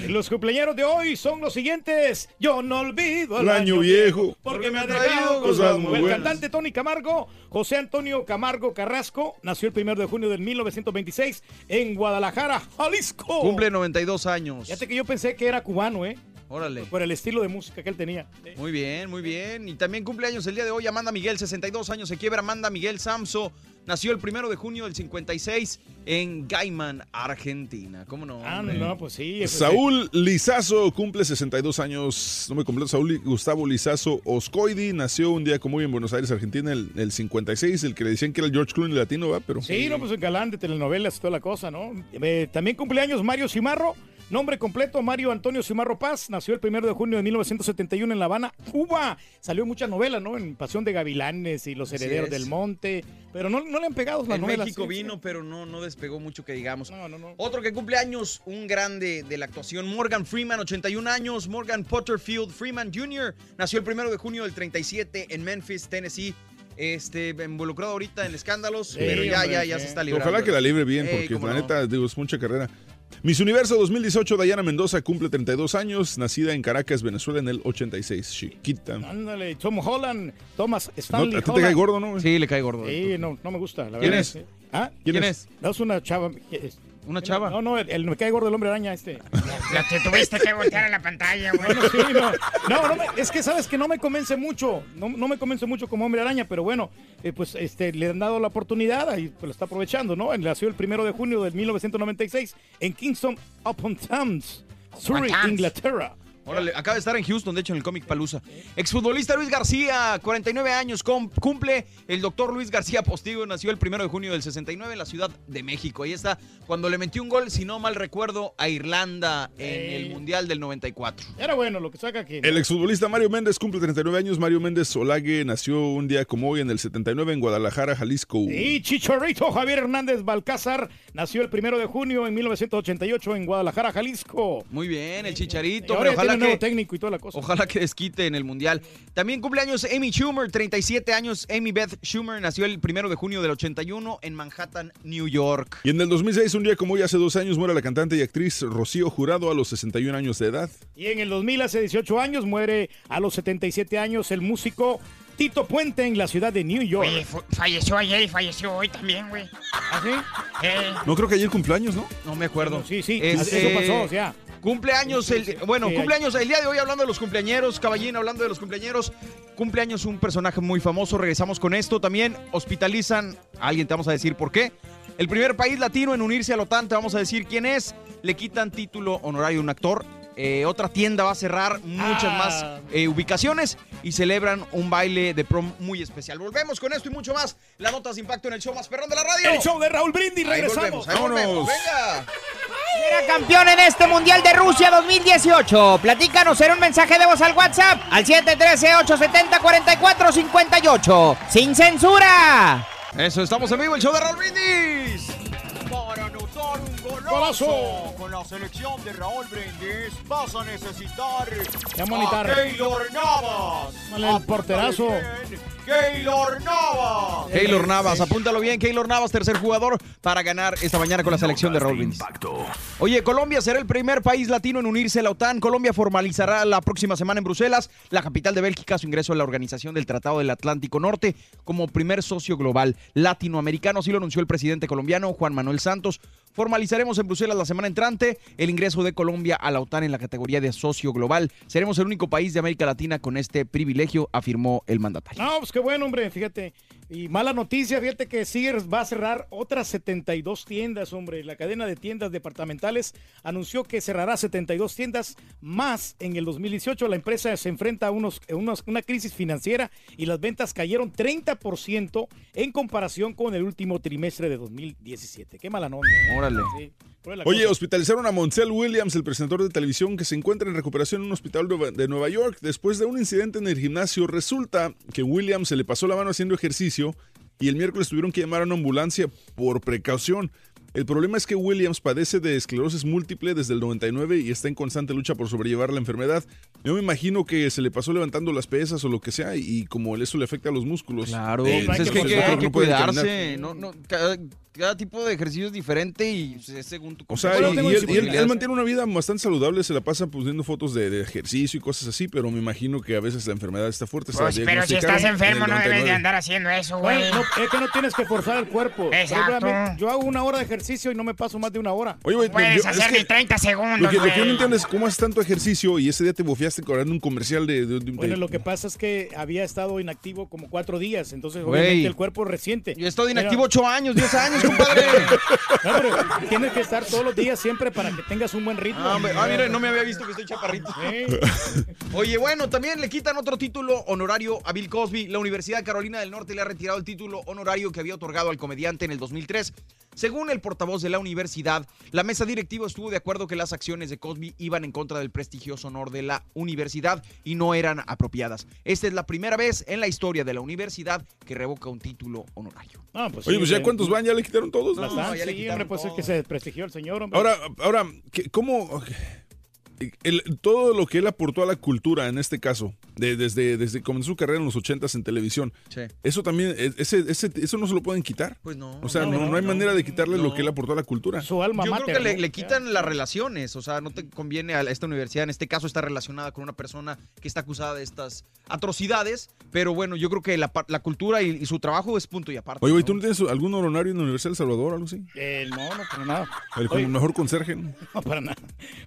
Los cumpleaños de hoy son los siguientes. Yo no olvido
El año viejo.
porque me ha traído cosas muy buenas. El cantante Tony Camargo, José Antonio Camargo Carrasco, nació el 1 de junio del 1926 en Guadalajara, Jalisco.
Cumple 92 años.
Fíjate que yo pensé que era cubano, ¿eh?
Órale.
Por el estilo de música que él tenía.
Muy bien, muy bien. Y también cumpleaños el día de hoy Amanda Miguel, 62 años, se quiebra Amanda Miguel Samso. Nació el primero de junio del 56 en Gaiman, Argentina. ¿Cómo no?
Ah,
hombre?
no, pues sí. ese-
Saúl Lizazo cumple 62 años, no me completo, Saúl Gustavo Lizazo Oscoidi, nació un día como hoy en Buenos Aires, Argentina, el, el 56, el que le decían que era el George Clooney latino, ¿va? Pero...
Sí, no, pues el galán de telenovelas y toda la cosa, ¿no? Eh, también cumpleaños Mario Cimarro, nombre completo Mario Antonio Cimarro Paz, nació el primero de junio de 1971 en La Habana, Cuba. Salió en muchas novelas, ¿no? En Pasión de Gavilanes y Los
Así
Herederos
es.
del Monte, pero no, no le han pegado las
En
novelas.
México
sí,
vino, pero no, no despegó mucho que digamos.
No, no, no.
Otro que cumple años, un grande de la actuación, Morgan Freeman, 81 años. Morgan Potterfield Freeman Jr. nació el primero de junio del 37 en Memphis, Tennessee. Este, involucrado ahorita en escándalos,
Sí,
pero ya,
hombre,
ya, ya se está librando.
Ojalá que la libre bien,
Ey,
porque la
no.
neta, digo, es mucha carrera. Miss Universo 2018, Dayana Mendoza cumple 32 años, nacida en Caracas, Venezuela, en el 86, chiquita.
Ándale, Tom Holland, Thomas
No,
Stanley
¿A ti te cae gordo, no?
Sí, le cae gordo.
Sí, no, no me gusta, la
¿Quién
verdad.
es?
¿Ah?
¿Quién ¿Quién es?
No, es una chava.
¿Una chava?
No, no, el, el- me cae gordo el hombre araña este.
La que tuviste que voltear a la pantalla, güey.
Bueno, sí, no, no, no me- es que sabes que no me convence mucho, no, no me convence mucho como hombre araña, pero bueno, eh, pues este, le han dado la oportunidad y pues, lo está aprovechando, ¿no? Nació el primero de junio de 1996 en Kingston upon Thames, Surrey. Inglaterra.
Órale, acaba de estar en Houston, de hecho, en el Comic Palusa. Exfutbolista Luis García, 49 años, cumple. El doctor Luis García Postigo nació el 1 de junio del 69 en la Ciudad de México. Ahí está, cuando le metió un gol, si no mal recuerdo, a Irlanda en el Mundial del 94.
Era bueno lo que saca aquí.
El exfutbolista Mario Méndez cumple 39 años. Mario Méndez Solague nació un día como hoy en el 79 en Guadalajara, Jalisco.
Y Chicharrito Javier Hernández Balcázar nació el primero de junio en 1988 en Guadalajara, Jalisco.
Muy bien, el Chicharito.
Ahora ya
ojalá
tiene nuevo
que,
técnico y toda la cosa.
ojalá que desquite en el Mundial. También cumpleaños Amy Schumer, 37 años. Amy Beth Schumer nació el 1 de junio del 81 en Manhattan, New York.
Y en el 2006, un día como hoy, hace dos años, muere la cantante y actriz Rocío Jurado a los 61 años de edad.
Y en el 2000, hace 18 años, muere a los 77 años el músico Tito Puente en la ciudad de New York.
Oye, falleció ayer y falleció hoy también, güey.
¿Ah, sí?
Eh,
No creo que ayer cumpleaños, ¿no?
No me acuerdo.
Sí, sí,
Este,
eso pasó, o sea.
Cumpleaños, el, bueno, cumpleaños el día de hoy hablando de los cumpleañeros, Caballín hablando de los cumpleañeros. Cumpleaños un personaje muy famoso, regresamos con esto. También hospitalizan, a alguien te vamos a decir por qué. El primer país latino en unirse a la OTAN, te vamos a decir quién es. Le quitan título honorario a un actor. Eh, otra tienda va a cerrar muchas
Ah.
más eh, ubicaciones y celebran un baile de prom muy especial. Volvemos con esto y mucho más. Las notas de impacto en el show más perrón de la radio.
El show de Raúl Brindis,
Ahí
regresamos.
volvemos, ahí volvemos. Venga.
Era campeón en este Mundial de Rusia 2018. Platícanos en un mensaje de voz al WhatsApp al 713-870-4458. ¡Sin censura!
Eso, estamos en vivo, el show de Raúl Brindis.
Con la selección de Raúl Brindis vas a necesitar
Ya, monitar.
a Keylor Navas.
Dale el porterazo.
Keylor Navas.
Keylor Navas, apúntalo bien, Keylor Navas, tercer jugador para ganar esta mañana con la selección de Raúl Brindis. Oye, Colombia será el primer país latino en unirse a la OTAN. Colombia formalizará la próxima semana en Bruselas, la capital de Bélgica, su ingreso a la Organización del Tratado del Atlántico Norte como primer socio global latinoamericano. Así lo anunció el presidente colombiano Juan Manuel Santos. Formalizaremos en Bruselas la semana entrante el ingreso de Colombia a la OTAN en la categoría de socio global. Seremos el único país de América Latina con este privilegio, afirmó el mandatario.
No, pues qué bueno, hombre, fíjate. Y mala noticia, fíjate que Sears va a cerrar otras 72 tiendas, hombre. La cadena de tiendas departamentales anunció que cerrará 72 tiendas más en el 2018. La empresa se enfrenta a unos, unos- una crisis financiera y las ventas cayeron 30% en comparación con el último trimestre de 2017. Qué mala nota. ¿eh?
Órale.
Sí,
Oye,
cosa.
hospitalizaron a Montell Williams, el presentador de televisión que se encuentra en recuperación en un hospital de- de Nueva York después de un incidente en el gimnasio. Resulta que Williams se le pasó la mano haciendo ejercicio y el miércoles tuvieron que llamar a una ambulancia por precaución. El problema es que Williams padece de esclerosis múltiple desde el 99 y está en constante lucha por sobrellevar la enfermedad. Yo me imagino que se le pasó levantando las pesas o lo que sea y como eso le afecta a los músculos.
Claro,
Eh,
pues es que, hay
no
cuidarse. No, no, cada, cada tipo de ejercicio es diferente y pues, es según tu
O sea, y, y él, y él- él
disponibilidad.
mantiene una vida bastante saludable, se la pasa poniendo fotos de, de ejercicio y cosas así, pero me imagino que a veces la enfermedad está fuerte.
Pues, pero si estás enfermo
en
no debes de
99.
andar haciendo eso, güey.
Bueno, no, es que no tienes que forzar el cuerpo.
Exacto.
Yo hago una hora de ejercicio y no me paso más de una hora.
Oye, güey,
Puedes
yo- es
hacer
que
ni 30 segundos,
Lo que, lo que yo no entiendo es cómo haces tanto ejercicio y ese día te bofiaste cobrando un comercial de... de- de-
Bueno,
de-
lo que pasa es que había estado inactivo como cuatro días, entonces
Güey.
obviamente el cuerpo resiente.
Yo he estado inactivo 8 años, 10 años, compadre.
No, pero tienes que estar todos los días siempre para que tengas un buen ritmo.
Ah, hombre, ah, mira, no me había visto que estoy chaparrito. Oye, bueno, también le quitan otro título honorario a Bill Cosby. La Universidad de Carolina del Norte le ha retirado el título honorario que había otorgado al comediante en el 2003. Según el portavoz de la universidad, la mesa directiva estuvo de acuerdo que las acciones de Cosby iban en contra del prestigioso honor de la universidad y no eran apropiadas. Esta es la primera vez en la historia de la universidad que revoca un título honorario.
Ah, pues
Oye,
sí,
pues ya cuántos van, ya le quitaron todos.
No, ya le quitaron
hombre, pues es
todo.
que se desprestigió el señor, hombre.
Ahora, ahora, ¿qué- ¿cómo...? El- todo lo que él aportó a la cultura en este caso, de- desde, desde comenzó su carrera en los 80s en televisión,
Sí.
eso también, e- ese, ese, eso no se lo pueden quitar.
Pues no.
O sea,
No,
no, hay
no,
manera de quitarle lo que él aportó a la cultura.
Su alma
Yo creo que le,
¿no?
le quitan las relaciones, o sea, no te conviene a esta universidad, en este caso está relacionada con una persona que está acusada de estas atrocidades, pero bueno, yo creo que la, cultura y, y su trabajo es punto y aparte.
Oye. ¿tú no tienes algún honorario en la Universidad del Salvador o algo así?
Eh, no, no, para nada.
El
Oye,
mejor conserje. ¿no?
no, para nada.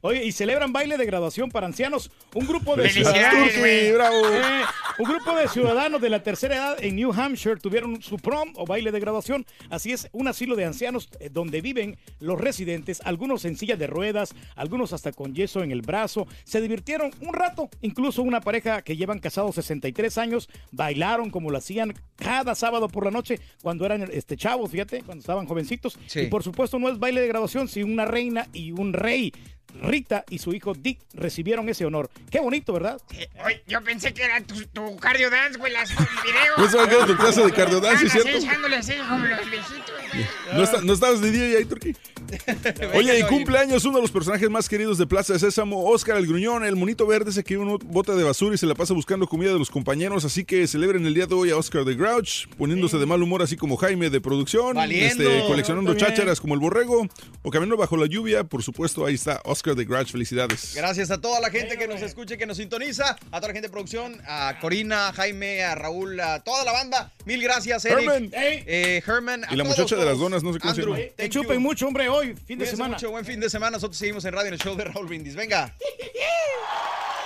Oye, y celebran baile de graduación para ancianos. Un grupo de
bravo.
Eh, un grupo de ciudadanos de la tercera edad en New Hampshire tuvieron su prom o baile de graduación. Así es, un asilo de ancianos eh, donde viven los residentes, algunos en silla de ruedas, algunos hasta con yeso en el brazo. Se divirtieron un rato, incluso una pareja que llevan casados 63 años bailaron como lo hacían cada sábado por la noche cuando eran este chavos, fíjate, cuando estaban jovencitos.
Sí.
Y por supuesto no es baile de graduación, sino una reina y un rey. Rita y su hijo Dick recibieron ese honor. Qué bonito, ¿verdad?
Eh, oye, yo pensé que era tu, tu cardio dance, güey, las videos.
Va a quedar tu clase de cardiodance,
Están
¿cierto?
así, echándole así como los viejitos, güey.
¿No, está- no estabas de día ahí, Turquí? Oye, y cumpleaños uno de los personajes más queridos de Plaza de Sésamo, Oscar el Gruñón, el monito verde ese que uno bota de basura y se la pasa buscando comida de los compañeros, así que celebren el día de hoy a Oscar the Grouch, poniéndose de mal humor así como Jaime de producción,
Valiendo.
este, coleccionando chácharas como el borrego, o caminando bajo la lluvia, por supuesto, ahí está Oscar the Grouch, felicidades.
Gracias a toda la gente que nos escucha, que nos sintoniza, a toda la gente de producción, a Corina, a Jaime, a Raúl, a toda la banda. Mil gracias, Eric.
Herman.
Eh, Herman. a
Y la
todos,
muchacha de las donas, no sé cómo se llama.
Que
thank
chupen
you.
mucho, hombre, hoy, fin de semana.
mucho, buen fin de semana. Nosotros seguimos en radio en el show de Raúl Brindis. Venga.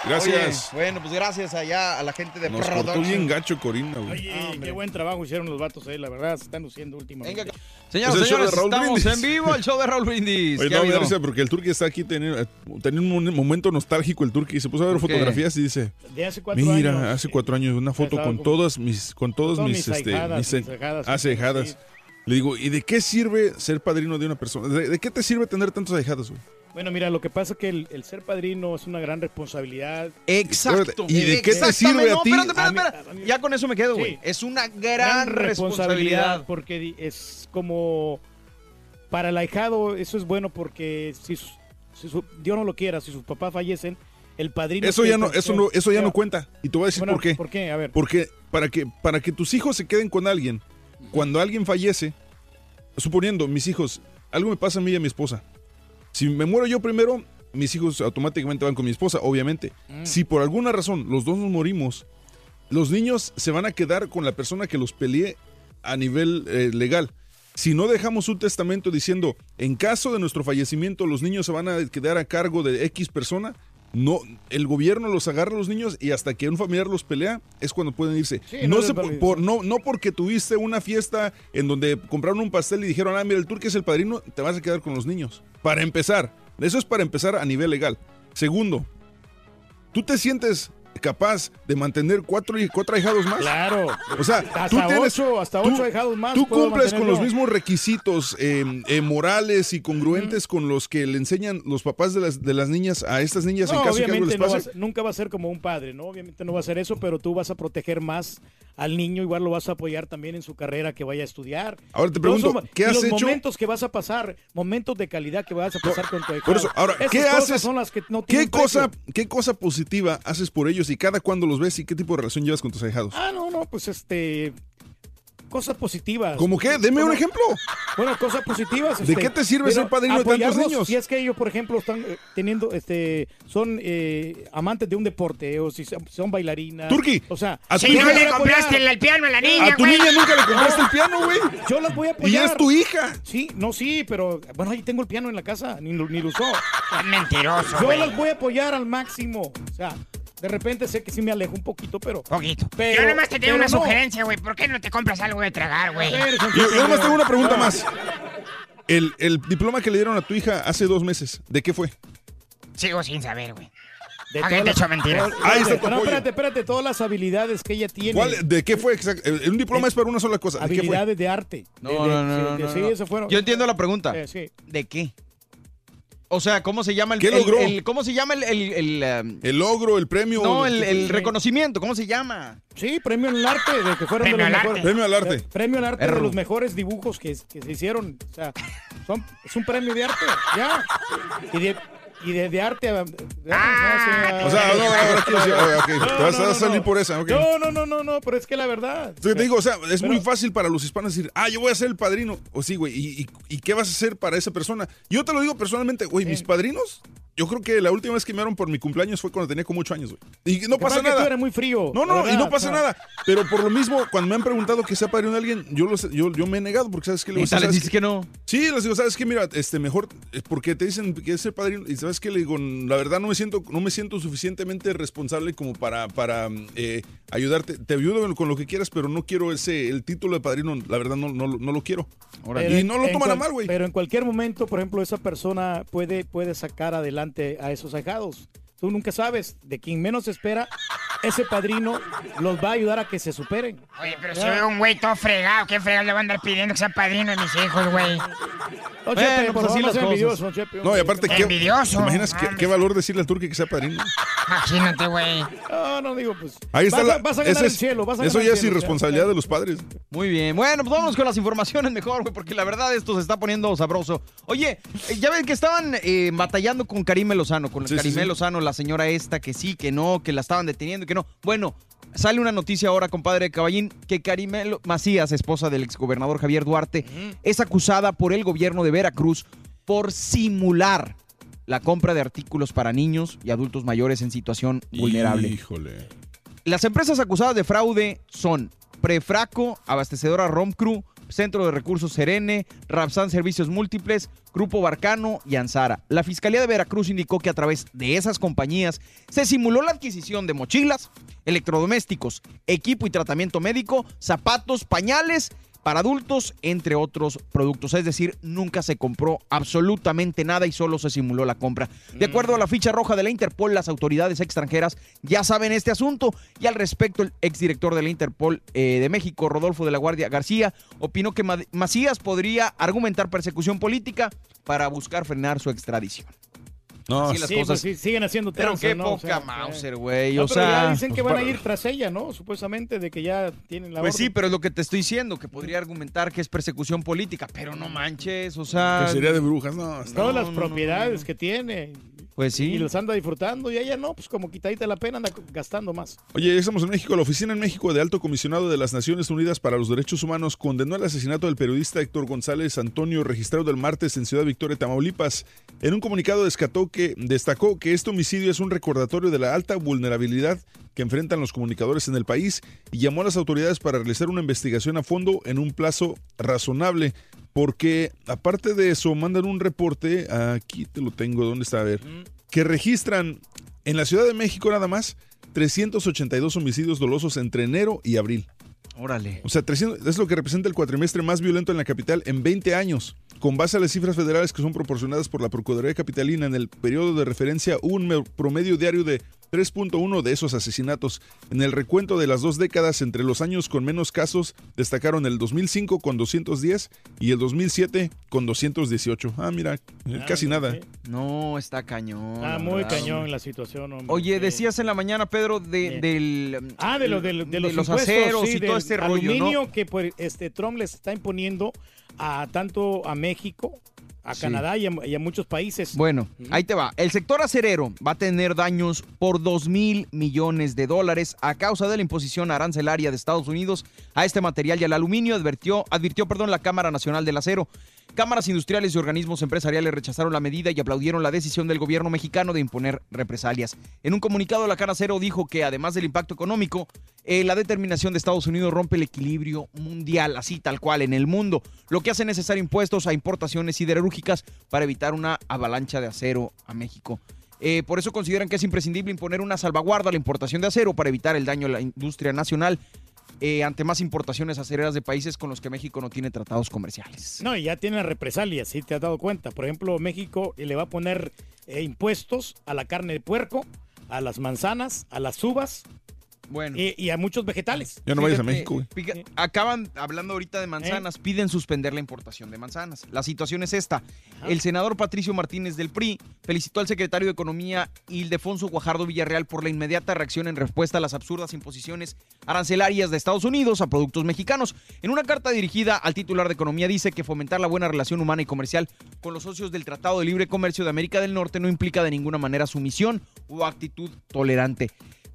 Gracias.
Oye, bueno, pues gracias allá a la gente de
Nos cortó bien gacho Corina, güey.
Oye,
Ah, hombre.
qué buen trabajo hicieron los vatos ahí, la verdad, se están luciendo últimamente.
Venga. Señoras
Es el
y
show de
señores, estamos
Brindis.
en vivo, el show de Raúl Brindis.
Oye,
¿Qué ha
no, me da
habido?
risa porque el Turqui está aquí, tenía, tenía un momento nostálgico el Turqui, y se puso a ver fotografías y dice,
De hace cuatro
mira,
años.
hace cuatro años una foto con
con-
todas mis, con
todas
mis,
mis
este,
ahijadas,
mis,
mis
Le digo, ¿y de qué sirve ser padrino de una persona? ¿De, de qué te sirve tener tantos ahijados, güey?
Bueno, mira, lo que pasa es que el, el ser padrino es una gran responsabilidad.
Exacto.
¿Y de qué te sirve a
No,
ti?
espérate, espérate,
A mí-
espérate.
a mí-
Ya con eso me quedo, güey.
Sí.
Es una gran, responsabilidad.
porque es como para el ahijado eso es bueno porque si, su- si su- Dios no lo quiera, si sus papás fallecen, el padrino
Eso ya no, eso no, eso ya no cuenta. Y te voy a decir
bueno,
por qué.
¿Por qué? A ver.
Porque para que, para que tus hijos se queden con alguien, cuando alguien fallece, suponiendo mis hijos, algo me pasa a mí y a mi esposa. Si me muero yo primero, mis hijos automáticamente van con mi esposa, obviamente.
Mm.
Si por alguna razón los dos nos morimos, los niños se van a quedar con la persona que los peleé a nivel eh, legal. Si no dejamos un testamento diciendo, en caso de nuestro fallecimiento, los niños se van a quedar a cargo de X persona, no, el gobierno los agarra a los niños y hasta que un familiar los pelea es cuando pueden irse.
Sí,
no,
no
se por- no, no porque tuviste una fiesta en donde compraron un pastel y dijeron, ah, mira, el turque es el padrino, te vas a quedar con los niños. Para empezar, eso es para empezar a nivel legal. Segundo, ¿tú te sientes capaz de mantener cuatro, cuatro ahijados más?
Claro.
O sea,
Hasta
tú tienes,
ocho, hasta
tú-
ocho ahijados más
Tú cumples con los mismos requisitos eh, eh, morales y congruentes con los que le enseñan los papás de las, de las niñas a estas niñas
No,
en caso de que algo
obviamente
les
no va a
pase.
nunca va a ser como un padre, ¿no? Obviamente no va a ser eso, pero tú vas a proteger más al niño, igual lo vas a apoyar también en su carrera que vaya a estudiar.
Ahora te pregunto, ¿qué has
los
hecho?
momentos que vas a pasar, momentos de calidad que vas a pasar con tu hijo.
Por eso, ahora,
Esas
¿qué haces?
son las que no
¿Qué cosa,
precio.
¿Qué cosa positiva haces por ellos y cada cuándo los ves y qué tipo de relación llevas con tus ahijados?
Ah, no, no, pues este cosas positivas.
¿Cómo qué? Deme un ejemplo.
Bueno, cosas positivas.
¿De
este,
qué te sirve ser padrino de tantos niños?
Si es que ellos, por ejemplo, están eh, teniendo, este, son eh, amantes de un deporte o si son, son bailarinas.
Turqui,
O sea,
a tu hija-
las
le
compraste el- el piano a la niña,
A tu
güey.
niña nunca le compraste el piano, güey.
Yo las voy a
Y
apoyar.
es tu hija.
Sí, no, sí, pero bueno, ahí tengo el piano en la casa, ni, lo- ni lo usó.
Es mentiroso,
Yo
güey.
las voy a apoyar al máximo. O sea, de repente sé que sí me alejo un poquito, pero.
Poquito.
Pero,
Yo nomás te tengo una
no.
sugerencia, güey. ¿Por qué no te compras algo de tragar, güey?
Yo, yo nomás tengo una pregunta más. El, el diploma que le dieron a tu hija hace dos meses, ¿de qué fue?
Sigo sin saber, güey.
De
Alguien te echó mentiras.
Ahí está tu
No, espérate, espérate, todas las habilidades que ella tiene.
¿Cuál- ¿De qué fue? Un diploma es para una sola cosa. ¿De qué fue?
Habilidades de arte.
No,
De-
no,
de-
no, no,
de-
no,
Sí, eso fueron.
Yo entiendo la pregunta.
Eh, sí.
¿De qué? O sea, ¿cómo se llama el,
¿Qué
el-
logró?
el- ¿Cómo se llama el, el, el, um,
El logro, el premio.
no, el, reconocimiento? ¿Cómo se llama?
Sí, premio al arte, de que fueron
Premio
de
al
los
arte.
mejores.
Premio al arte.
Eh, Premio al arte de los mejores dibujos que, que se hicieron. O sea, son, es un premio de arte, ya. Y de, y de, de arte. a- de-
Ah,
O sea, no, ahora quiero decir, ah, ok,
No,
te vas
no,
a
no,
salir por esa, ok.
No, no, no, no, no, pero es que la verdad.
Entonces te digo, o sea, es
Pero-
muy fácil para los hispanos decir, ah, yo voy a ser el padrino. O sí, güey, ¿y, y, y qué vas a hacer para esa persona? Yo te lo digo personalmente, güey, mis padrinos, yo creo que la última vez que me dieron por mi cumpleaños fue cuando tenía como ocho años, güey. Y no
que
pasa
es que
nada.
tú eres muy frío.
No, no, y
verdad,
no pasa
sea,
nada. Pero por lo mismo, cuando me han preguntado que sea padrino de alguien, yo, los- yo, yo me he negado porque sabes que
Y tal, les dices que no.
Sí, les digo, ¿sabes qué? Mira, este, mejor, eh, porque te dicen que es ser padrino, y ¿sabes qué? Le digo, la verdad no me siento, no me siento suficientemente responsable como para, para eh, ayudarte. Te ayudo con lo que quieras, pero no quiero ese, el título de padrino, la verdad no, no, no lo quiero.
pero
Y
en-
no lo toman a mal, güey.
Pero en cualquier momento, por ejemplo, esa persona puede, puede sacar adelante a esos ahijados. Tú nunca sabes, de quien menos espera, ese padrino los va a ayudar a que se superen.
Oye, pero si veo un güey todo fregado, ¿qué fregado le va a andar pidiendo que sea padrino de mis hijos, güey?
No, Chepe,
pues
por
así
no
las
envidioso, no, Chepe,
No, y aparte, ¿qué,
Envidioso.
¿te imaginas qué,
Hombre.
qué valor decirle al turque que sea padrino?
Imagínate, güey.
No, no digo, pues.
Ahí está
vas,
la,
a, vas a ganar
ese
el
es-
cielo, vas a
Eso
ganar
ya
el
es
cielo,
irresponsabilidad de los padres.
Muy bien. Bueno, pues vámonos con las informaciones mejor, güey, porque la verdad esto se está poniendo sabroso. Oye, eh, ya ven que estaban eh, batallando con Karime Lozano, con
Sí,
Karime
sí.
Lozano, la señora esta, que sí, que no, que la estaban deteniendo, que no. Bueno, sale una noticia ahora, compadre de Caballín, que Karime Lo- Macías, esposa del exgobernador Javier Duarte, es acusada por el gobierno de Veracruz por simular la compra de artículos para niños y adultos mayores en situación vulnerable.
Híjole.
Las empresas acusadas de fraude son Prefraco, Abastecedora Romcru, Centro de Recursos Serene, Rapsan Servicios Múltiples, Grupo Barcano y Ansara. La Fiscalía de Veracruz indicó que a través de esas compañías se simuló la adquisición de mochilas, electrodomésticos, equipo y tratamiento médico, zapatos, pañales, para adultos, entre otros productos. Es decir, nunca se compró absolutamente nada y solo se simuló la compra. De acuerdo a la ficha roja de la Interpol, las autoridades extranjeras ya saben este asunto y al respecto el exdirector de la Interpol eh, de México, Rodolfo de la Guardia García, opinó que Ma- Macías podría argumentar persecución política para buscar frenar su extradición.
No,
Así las
Sí,
cosas.
pues sí, siguen haciendo
Pero
tranza,
qué
¿no? O
poca
sea,
Mauser, güey.
No,
o
pero
sea,
ya dicen que
pues,
van a ir tras ella, ¿no? Supuestamente de que ya tienen la
Pues sí, pero es lo que te estoy diciendo, que podría argumentar que es persecución política, pero no manches, o sea...
Que sería de brujas, no.
Todas las
no, no,
propiedades que tiene.
Pues sí.
Y los anda disfrutando y ella no, pues como quitadita la pena anda gastando más.
Oye, ya estamos en México. La Oficina en México de Alto Comisionado de las Naciones Unidas para los Derechos Humanos condenó el asesinato del periodista Héctor González Antonio, registrado el martes en Ciudad Victoria, Tamaulipas. En un comunicado descató que, destacó que este homicidio es un recordatorio de la alta vulnerabilidad que enfrentan los comunicadores en el país y llamó a las autoridades para realizar una investigación a fondo en un plazo razonable. Porque aparte de eso, mandan un reporte, aquí te lo tengo, ¿dónde está? A ver, que registran en la Ciudad de México nada más 382 homicidios dolosos entre enero y abril.
Órale.
O sea, 300 es lo que representa el cuatrimestre más violento en la capital en 20 años. Con base a las cifras federales que son proporcionadas por la Procuraduría Capitalina en el periodo de referencia, un me- promedio diario de 3.1 de esos asesinatos. En el recuento de las dos décadas, entre los años con menos casos, destacaron el 2005 con 210 y el 2007 con 218. Ah, mira, eh, casi nada.
No, está cañón.
Ah, muy
verdad,
cañón la situación, hombre.
Oye, decías en la mañana, Pedro, de, del...
Ah, de, lo, de, lo- de los,
aceros
sí,
y todo este rollo,
aluminio
¿no?
que pues, este Trump les está imponiendo a tanto a México, a
Sí.
Canadá y a, y a muchos países.
Bueno, ahí te va. El sector acerero va a tener daños por 2 mil millones de dólares a causa de la imposición arancelaria de Estados Unidos a este material y al aluminio, advirtió, advirtió perdón, la Cámara Nacional del Acero. Cámaras industriales y organismos empresariales rechazaron la medida y aplaudieron la decisión del gobierno mexicano de imponer represalias. En un comunicado, la Cara Acero dijo que además del impacto económico, eh, la determinación de Estados Unidos rompe el equilibrio mundial, así tal cual en el mundo, lo que hace necesario impuestos a importaciones para evitar una avalancha de acero a México. Eh, por eso consideran que es imprescindible imponer una salvaguarda a la importación de acero para evitar el daño a la industria nacional eh, ante más importaciones acereras de países con los que México no tiene tratados comerciales.
No, y ya tienen represalias, si te has dado cuenta. Por ejemplo, México le va a poner eh, impuestos a la carne de puerco, a las manzanas, a las uvas
Bueno.
y, y a muchos vegetales.
Ya no vayas a México, güey.
pica- Acaban hablando ahorita de manzanas,
¿Eh?
piden suspender la importación de manzanas. La situación es esta. El senador Patricio Martínez del PRI felicitó al secretario de Economía Ildefonso Guajardo Villarreal por la inmediata reacción en respuesta a las absurdas imposiciones arancelarias de Estados Unidos a productos mexicanos. En una carta dirigida al titular de Economía dice que fomentar la buena relación humana y comercial con los socios del Tratado de Libre Comercio de América del Norte no implica de ninguna manera sumisión o actitud tolerante.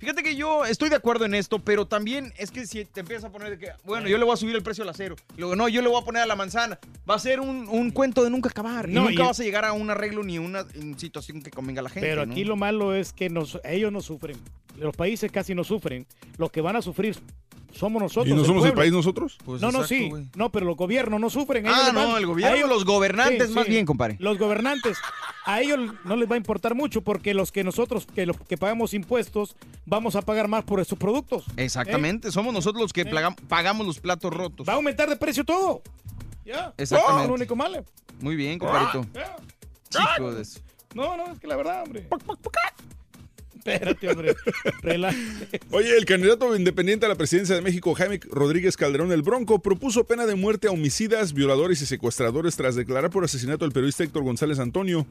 Fíjate que yo estoy de acuerdo en esto, pero también es que si te empiezas a poner de que, bueno, yo le voy a subir el precio al acero, y luego, no, yo le voy a poner a la manzana, va a ser un, un cuento de nunca acabar. y nunca
y-
vas a llegar a un arreglo ni una situación que convenga a la gente.
Pero
¿no?
aquí lo malo es que nos, ellos no sufren. Los países casi no sufren. Los que van a sufrir somos nosotros.
¿Y no somos el país nosotros?
Pues
no, no, sí. No, pero los gobiernos no sufren.
Ah, no, el gobierno,
a ellos-
los gobernantes más bien, compadre.
Los gobernantes. A ellos no les va a importar mucho porque los que nosotros, que los que pagamos impuestos, vamos a pagar más por esos productos.
Exactamente, somos nosotros los que pagamos los platos rotos.
Va a aumentar de precio todo. Ya.
Exactamente.
No, lo único malo.
Muy bien, compadrito. Chico de eso.
No, no, es que la verdad, hombre. Espérate, hombre. Relájate.
Oye, el candidato independiente a la presidencia de México, Jaime Rodríguez Calderón el Bronco, propuso pena de muerte a homicidas, violadores y secuestradores tras declarar por asesinato al periodista Héctor González Antonio.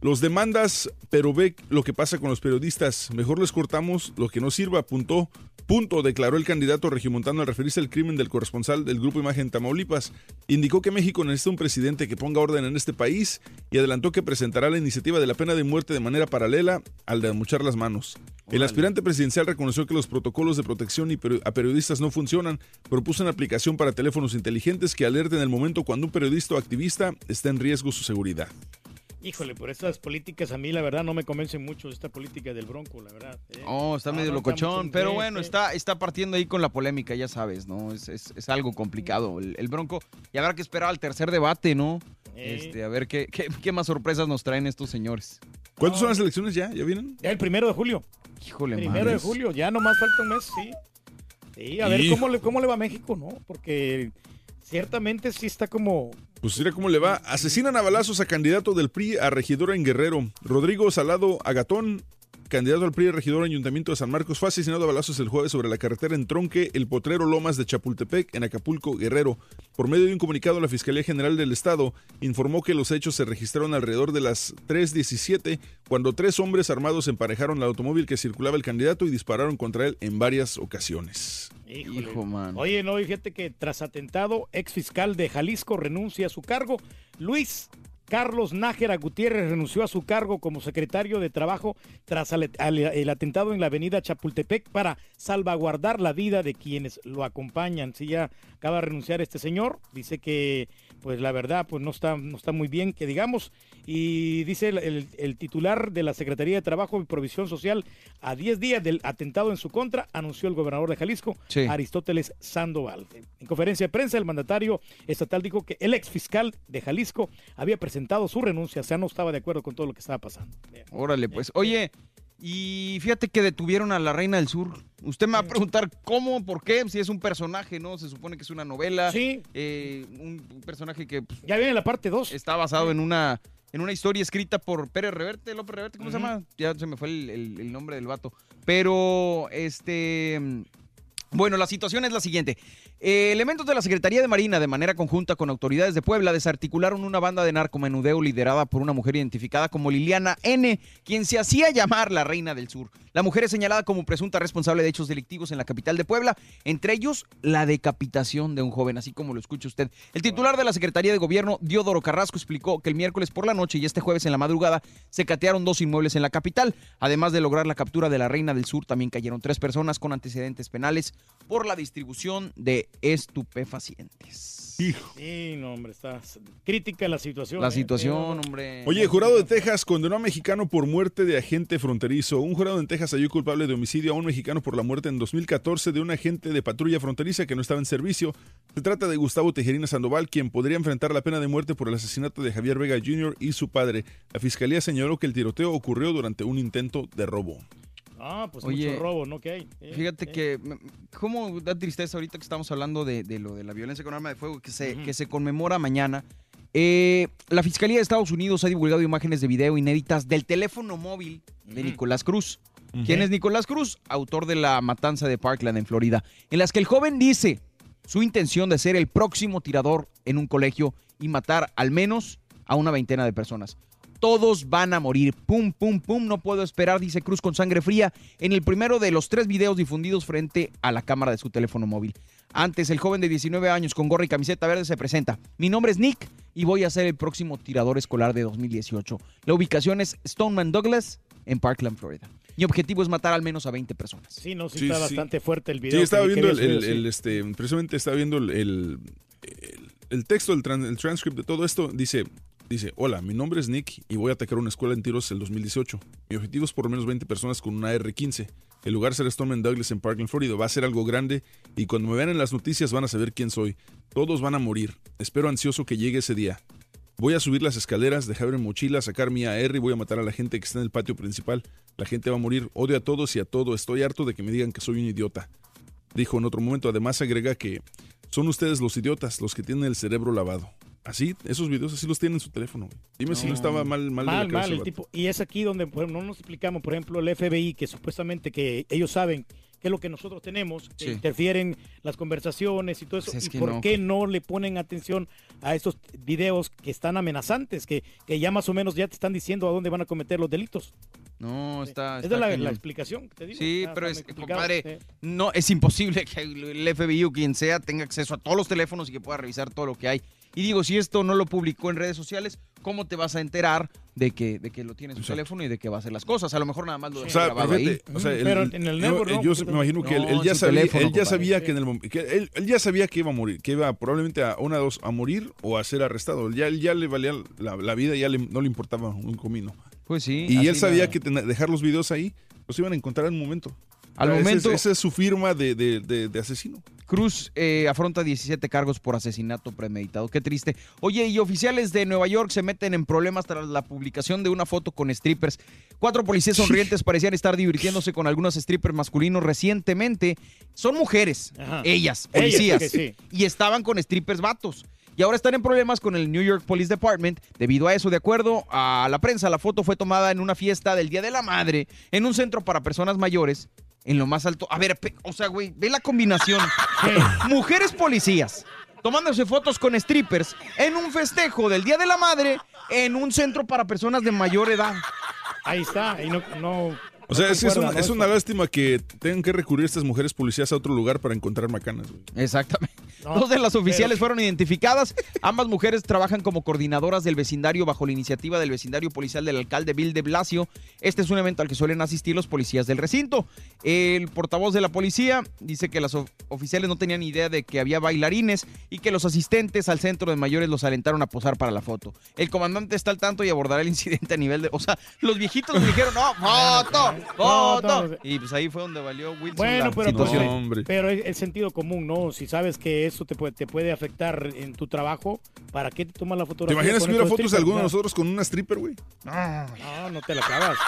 Los demandas, pero ve lo que pasa con los periodistas. Mejor les cortamos lo que no sirva, apuntó. Punto, declaró el candidato regimontano al referirse al crimen del corresponsal del Grupo Imagen Tamaulipas. Indicó que México necesita un presidente que ponga orden en este país y adelantó que presentará la iniciativa de la pena de muerte de manera paralela al de mochar las manos. El aspirante presidencial reconoció que los protocolos de protección a periodistas no funcionan. Propuso una aplicación para teléfonos inteligentes que alerten en el momento cuando un periodista o activista está en riesgo su seguridad.
Híjole, por estas políticas a mí la verdad no me convencen mucho esta política del Bronco, la verdad. ¿eh?
Oh, está
No,
medio
no,
locochón, pero bueno, está, está partiendo ahí con la polémica, ya sabes, ¿no? Es, es- es algo complicado el, el Bronco. Y habrá que esperar al tercer debate, ¿no? Este, a ver qué, qué, qué más sorpresas nos traen estos señores.
¿Cuántas son las elecciones ya? ¿Ya vienen?
Ya el primero de julio.
Híjole,
Primero de julio, ya nomás falta un mes, sí. Sí, a ver cómo le, cómo le va a México, ¿no? Porque ciertamente sí está como...
Pues mira cómo le va. Asesinan a balazos a candidato del PRI a regidor en Guerrero. Rodrigo Salado Agatón, candidato al PRI a regidor en Ayuntamiento de San Marcos, fue asesinado a balazos el jueves sobre la carretera en Tronque, el Potrero Lomas de Chapultepec, en Acapulco, Guerrero. Por medio de un comunicado, la Fiscalía General del Estado informó que los hechos se registraron alrededor de las 3.17, cuando tres hombres armados emparejaron el automóvil que circulaba el candidato y dispararon contra él en varias ocasiones.
Híjole.
Hijo, man.
Oye, no, y fíjate que tras atentado, ex fiscal de Jalisco renuncia a su cargo. Luis Carlos Nájera Gutiérrez renunció a su cargo como secretario de Trabajo tras el atentado en la avenida Chapultepec para salvaguardar la vida de quienes lo acompañan. Si ya acaba de renunciar este señor, dice que pues la verdad pues no está, no está muy bien que digamos y dice el, el- el titular de la Secretaría de Trabajo y Provisión Social a 10 días del atentado en su contra anunció el gobernador de Jalisco
Sí.
Aristóteles Sandoval. En conferencia de prensa, el mandatario estatal dijo que el ex fiscal de Jalisco había presentado su renuncia, o sea, no estaba de acuerdo con todo lo que estaba pasando.
Órale, pues. Oye, y fíjate que detuvieron a la Reina del Sur. Usted me va a preguntar cómo, por qué, si es un personaje, ¿no? Se supone que es una novela.
Sí.
Eh, un, un personaje que pues,
Ya viene la parte 2.
está basado en una en una historia escrita por Pérez Reverte, López Reverte, ¿cómo se llama? Ya se me fue el, el- el nombre del vato. Pero, este... Bueno, la situación es la siguiente. Eh, elementos de la Secretaría de Marina, de manera conjunta con autoridades de Puebla, desarticularon una banda de narcomenudeo liderada por una mujer identificada como Liliana N., quien se hacía llamar la Reina del Sur. La mujer es señalada como presunta responsable de hechos delictivos en la capital de Puebla, entre ellos la decapitación de un joven, así como lo escucha usted. El titular de la Secretaría de Gobierno, Diodoro Carrasco, explicó que el miércoles por la noche y este jueves en la madrugada se catearon dos inmuebles en la capital. Además de lograr la captura de la Reina del Sur, también cayeron tres personas con antecedentes penales por la distribución de estupefacientes.
Sí, no, hombre, está crítica la situación.
La
¿eh?
situación, hombre.
Oye, jurado de Texas condenó a mexicano por muerte de agente fronterizo. Un jurado en Texas halló culpable de homicidio a un mexicano por la muerte en 2014 de un agente de patrulla fronteriza que no estaba en servicio. Se trata de Gustavo Tejerina Sandoval, quien podría enfrentar la pena de muerte por el asesinato de Javier Vega Jr. y su padre. La fiscalía señaló que el tiroteo ocurrió durante un intento de robo.
Ah, pues
Oye,
mucho robo, ¿no? Que hay. Eh,
Fíjate
eh.
que, ¿cómo da tristeza ahorita que estamos hablando de, de lo de la violencia con arma de fuego que se, que se conmemora mañana? Eh, la Fiscalía de Estados Unidos ha divulgado imágenes de video inéditas del teléfono móvil de Nicolás Cruz. ¿Quién es Nicolás Cruz? Autor de la matanza de Parkland en Florida, en las que el joven dice su intención de ser el próximo tirador en un colegio y matar al menos a una veintena de personas. Todos van a morir. Pum, pum, pum. No puedo esperar, dice Cruz con sangre fría en el primero de los tres videos difundidos frente a la cámara de su teléfono móvil. Antes, el joven de 19 años con gorra y camiseta verde se presenta. Mi nombre es Nick y voy a ser el próximo tirador escolar de 2018. La ubicación es Stoneman Douglas en Parkland, Florida. Mi objetivo es matar al menos a 20 personas.
Sí, no, sí,
Sí,
está
sí.
bastante fuerte el video.
Sí, estaba viendo el, este, precisamente estaba viendo el, el- el- el texto, el transcript de todo esto. Dice, dice, hola, mi nombre es Nick y voy a atacar una escuela en tiros el 2018. Mi objetivo es por lo menos 20 personas con una R-15. El lugar será Stoneman Douglas en Parkland, Florida. Va a ser algo grande y cuando me vean en las noticias van a saber quién soy. Todos van a morir. Espero ansioso que llegue ese día. Voy a subir las escaleras, dejar mi mochila, sacar mi AR y voy a matar a la gente que está en el patio principal. La gente va a morir. Odio a todos y a todo. Estoy harto de que me digan que soy un idiota. Dijo en otro momento, además agrega que son ustedes los idiotas, los que tienen el cerebro lavado. Así, esos videos así los tienen en su teléfono. güey. Dime si no estaba mal, mal, de la
mal,
cabeza
mal
el
tipo. Y es aquí donde por ejemplo, no nos explicamos, por ejemplo, el FBI, que supuestamente que ellos saben qué es lo que nosotros tenemos, que
Sí.
interfieren las conversaciones y todo eso.
Pues es
¿Y
que
por
no.
qué no le ponen atención a estos videos que están amenazantes, que, que ya más o menos ya te están diciendo a dónde van a cometer los delitos?
No, está.
Esa
está
es la, la explicación que te digo.
Sí,
Está-
pero
está
es, compadre,
sí.
no, es imposible que el FBI o quien sea tenga acceso a todos los teléfonos y que pueda revisar todo lo que hay. Y digo, si esto no lo publicó en redes sociales, ¿cómo te vas a enterar de que, de que lo tiene en su
Exacto.
teléfono y de que va a hacer las cosas? A lo mejor nada más lo
O
dejó grabado
pero
ahí.
o sea, el-
Pero en el
yo- yo me imagino que él, ya sabía,
teléfono,
él ya sabía que en el que él, él ya sabía que iba a morir, que iba probablemente a una de dos a morir o a ser arrestado. Él ya, él ya le valía la, la vida, ya le- no le importaba un comino.
Pues sí.
Y él sabía que ten- dejar los videos ahí los iban a encontrar en un momento.
Al
Esa es-
momento,
Esa es su firma de, de- de- de asesino.
Cruz eh, afronta 17 cargos por asesinato premeditado. Qué triste. Oye, y oficiales de Nueva York se meten en problemas tras la publicación de una foto con strippers. Cuatro policías sonrientes parecían estar divirtiéndose con algunos strippers masculinos recientemente. Son mujeres,
Ajá.
ellas, policías.
sí.
Y estaban con strippers vatos. Y ahora están en problemas con el New York Police Department. Debido a eso, de acuerdo a la prensa, la foto fue tomada en una fiesta del Día de la Madre en un centro para personas mayores en lo más alto. A ver, o sea, güey, ve la combinación. Mujeres policías tomándose fotos con strippers en un festejo del Día de la Madre en un centro para personas de mayor edad.
Ahí está, y no, no
O sea,
no
es, una,
¿no?
es una lástima que tengan que recurrir estas mujeres policías a otro lugar para encontrar macanas. güey.
Exactamente.
No,
Dos de las oficiales
pero-
fueron identificadas. Ambas mujeres trabajan como coordinadoras del vecindario bajo la iniciativa del vecindario policial del alcalde Bill de Blasio. Este es un evento al que suelen asistir los policías del recinto. El portavoz de la policía dice que las of- oficiales no tenían idea de que había bailarines y que los asistentes al centro de mayores los alentaron a posar para la foto. El comandante está al tanto y abordará el incidente a nivel de... O sea, los viejitos le dijeron, no, foto, foto. Y pues ahí fue donde valió Wilson
Bueno,
la
pero,
situación.
pues, pero es el sentido común, ¿no? Si sabes que eso te puede, te puede afectar en tu trabajo, ¿para qué te tomas la
¿Te
fotografía?
imaginas
con
que hubiera fotos de alguno de
No.
nosotros con una stripper, güey?
No, no, no te la acabas.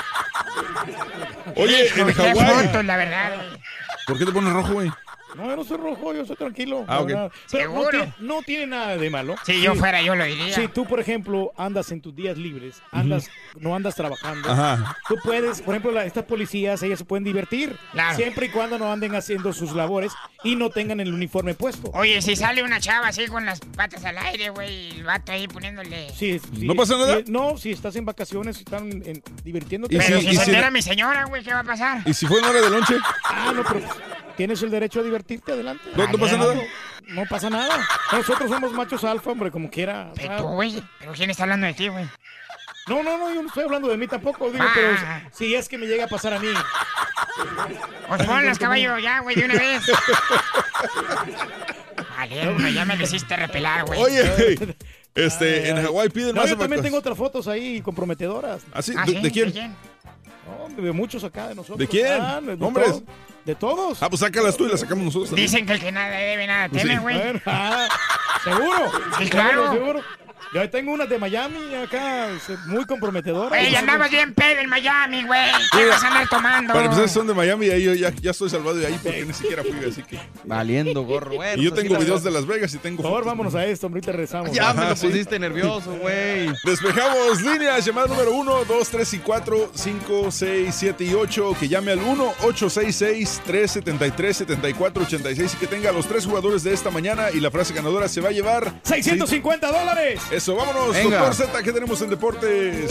Oye, en Hawái.
la verdad.
¿Por qué te pones rojo, güey?
No, yo no soy rojo, yo soy tranquilo.
Ah,
la
ok.
verdad. Pero no
¿Seguro?
tiene, no tiene nada de malo.
Si yo fuera, yo lo diría.
Si tú, por ejemplo, andas en tus días libres, andas, no andas trabajando,
Ajá.
tú puedes, por ejemplo, la- estas policías, ellas se pueden divertir,
Claro.
siempre y cuando no anden haciendo sus labores y no tengan el uniforme puesto.
Oye, si sale una chava así con las patas al aire, güey, y el vato ahí poniéndole...
Sí, sí,
¿No pasa nada?
sí, no, si estás en vacaciones, si están en- divirtiéndote.
¿Y
Pero
si-
si, se
si
entera mi señora, güey, ¿qué va a pasar?
¿Y si fue en hora de lonche?
Ah, no, pero tienes el derecho a divertirte, adelante.
¿No, no pasa nada?
No pasa nada. Nosotros somos machos alfa, hombre, como quiera.
Pero tú, güey, ¿pero quién está hablando de ti, güey?
No, no, no, yo no estoy hablando de mí tampoco, digo,
Ah.
pero si es que me llega a pasar a mí.
Pues ponlas, caballo, ya, güey, de una vez. Vale, hombre, ya me lo hiciste repelar, güey.
Oye, este, en Hawái piden
No,
más
yo también tengo otras fotos ahí comprometedoras.
¿Ah, sí?
¿Ah,
de quién?
No, hombre, de muchos acá de nosotros.
¿De quién?
Ah, de,
Hombres.
todos. De todos.
Ah, pues sácalas tú y las sacamos nosotros. también.
Dicen que el que nada debe, nada teme,
Sí.
güey.
Bueno, ah, seguro.
Sí, claro.
Seguro, seguro. Yo ahí tengo unas de Miami acá, muy comprometedoras.
Güey, andabas bien pedo en Miami, güey. ¿Qué vas a andar tomando?
Para empezar, son de Miami y ahí yo ya, ya estoy salvado de ahí porque ni siquiera fui, así que...
Valiendo gorro. Bueno,
Y yo
pues sí,
tengo videos de Las Vegas y tengo
Por favor, vámonos a esto, ahorita regresamos.
Ya me lo
sí.
pusiste nervioso, güey.
Despejamos líneas, llamada número 1, 2, 3 y 4, 5, 6, 7 y 8, que llame al 1-866-373-7486 y que tenga a los tres jugadores de esta mañana y la frase ganadora se va a llevar...
650 dólares.
Eso, vámonos,
Venga.
doctor Z, ¿qué tenemos en deportes?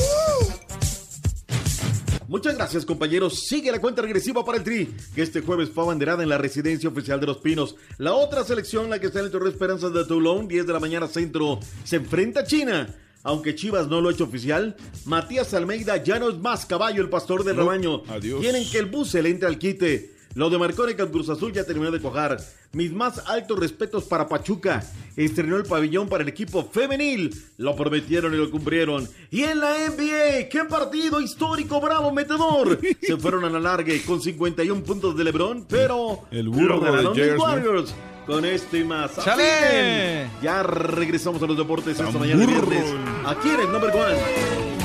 Muchas gracias, compañeros. Sigue la cuenta regresiva para el Tri, que este jueves fue abanderada en la residencia oficial de Los Pinos. La otra selección, la que está en el Torre Esperanzas de Toulon, 10 de la mañana centro, se enfrenta a China. Aunque Chivas no lo ha hecho oficial, Matías Almeida ya no es más caballo el pastor del
No,
rebaño.
adiós.
Quieren que el bus se le entre al quite. Lo de Marconi con Cruz Azul ya terminó de cuajar. Mis más altos respetos para Pachuca. Estrenó el pabellón para el equipo femenil. Lo prometieron y lo cumplieron. Y en la NBA, qué partido histórico, bravo, metedor. Se fueron a la larga con 51 puntos de LeBron, pero
El burro
lo
de Smith.
Warriors. Con esto y más.
¡Chale!
Ya regresamos a los deportes esta mañana viernes. Aquí en el number one.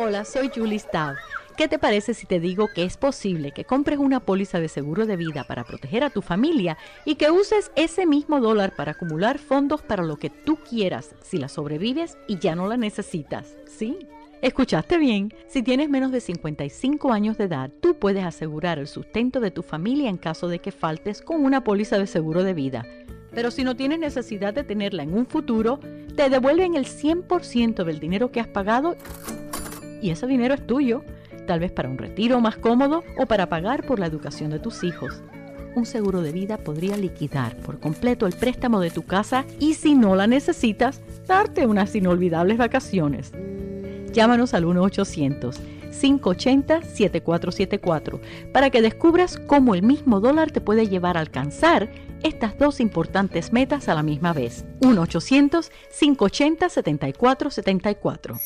Hola, soy Julie Stav. ¿Qué te parece si te digo que es posible que compres una póliza de seguro de vida para proteger a tu familia y que uses ese mismo dólar para acumular fondos para lo que tú quieras si la sobrevives y ya no la necesitas? ¿Sí? Escuchaste bien, si tienes menos de 55 años de edad, tú puedes asegurar el sustento de tu familia en caso de que faltes con una póliza de seguro de vida. Pero si no tienes necesidad de tenerla en un futuro, te devuelven el 100% del dinero que has pagado y ese dinero es tuyo, tal vez para un retiro más cómodo o para pagar por la educación de tus hijos. Un seguro de vida podría liquidar por completo el préstamo de tu casa y si no la necesitas, darte unas inolvidables vacaciones. Llámanos al 1-800-580-7474 para que descubras cómo el mismo dólar te puede llevar a alcanzar estas dos importantes metas a la misma vez. 1-800-580-7474.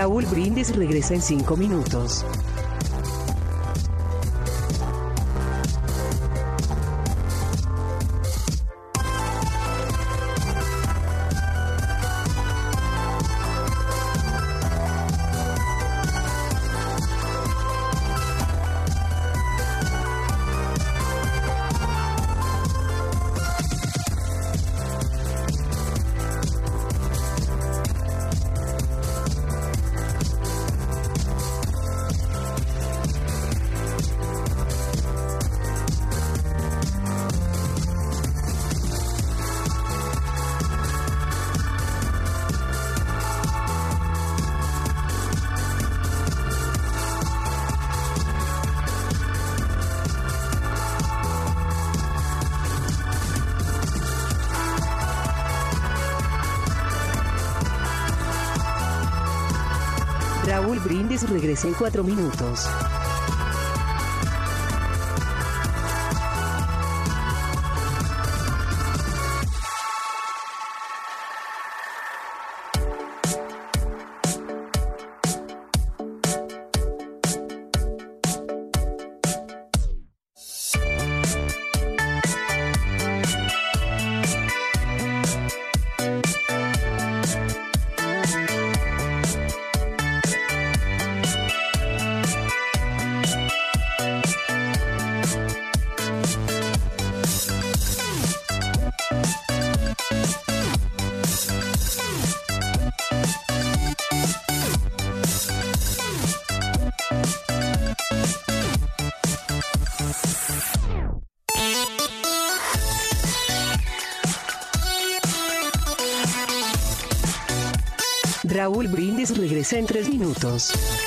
Raúl Brindis regresa en cinco minutos. 15 y 4 minutos. Tres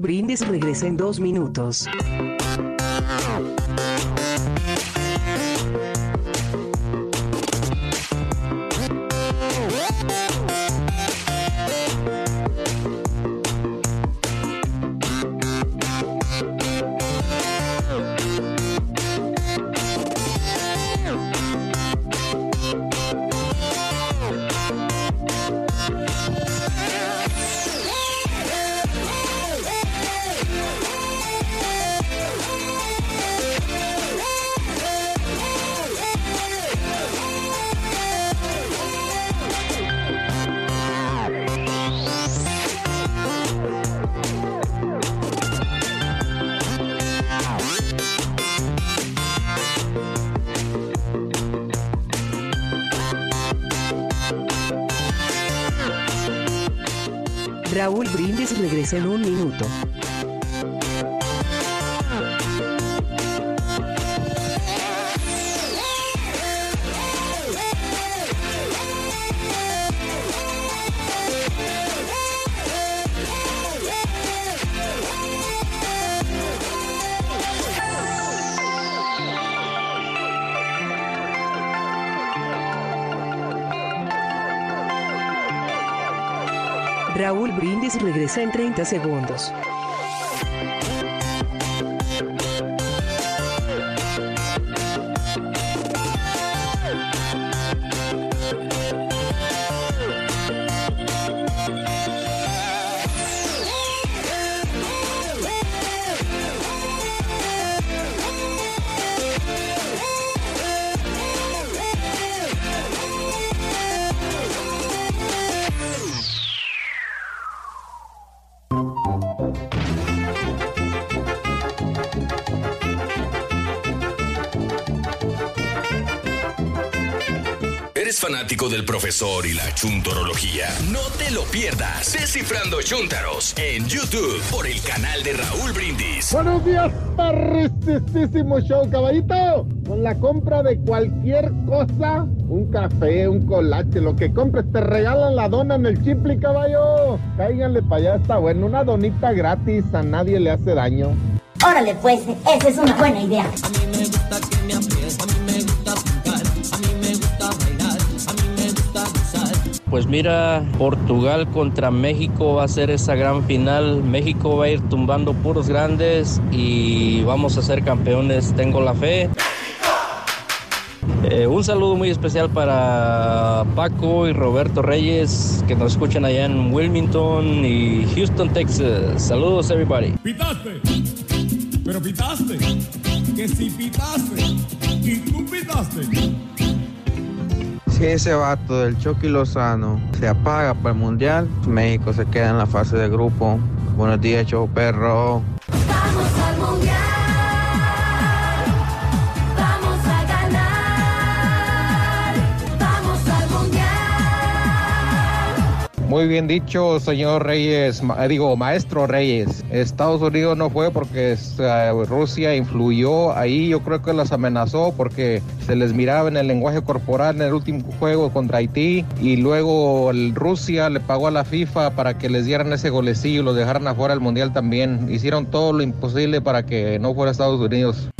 Brindis regresa en dos minutos. En 30 segundos.
Del profesor y la chuntorología, no te lo pierdas. Descifrando Chuntaros en YouTube por el canal de Raúl Brindis.
Buenos días, perristísimo show, caballito. Con la compra de cualquier cosa, un café, un colache, lo que compres, te regalan la dona en el chipli, caballo. Cáiganle para allá, está bueno. Una donita gratis, a nadie le hace daño.
Órale pues, esa es una buena idea.
Pues mira, Portugal contra México va a ser esa gran final. México va a ir tumbando puros grandes y vamos a ser campeones. Tengo la fe. Eh, un saludo muy especial para Paco y Roberto Reyes que nos escuchan allá en Wilmington y Houston, Texas. Saludos, everybody.
Pitaste, pero pitaste, que si pitaste, y tú pitaste.
Si ese vato del Chucky Lozano se apaga para el Mundial, México se queda en la fase de grupo. Buenos días, show perro.
Vamos al mundial.
Muy bien dicho, señor Reyes, eh, digo, maestro Reyes. Estados Unidos no fue porque eh, Rusia influyó ahí, yo creo que las amenazó porque se les miraba en el lenguaje corporal en el último juego contra Haití y luego Rusia le pagó a la FIFA para que les dieran ese golecillo y los dejaran afuera del Mundial también. Hicieron todo lo imposible para que no fuera Estados Unidos.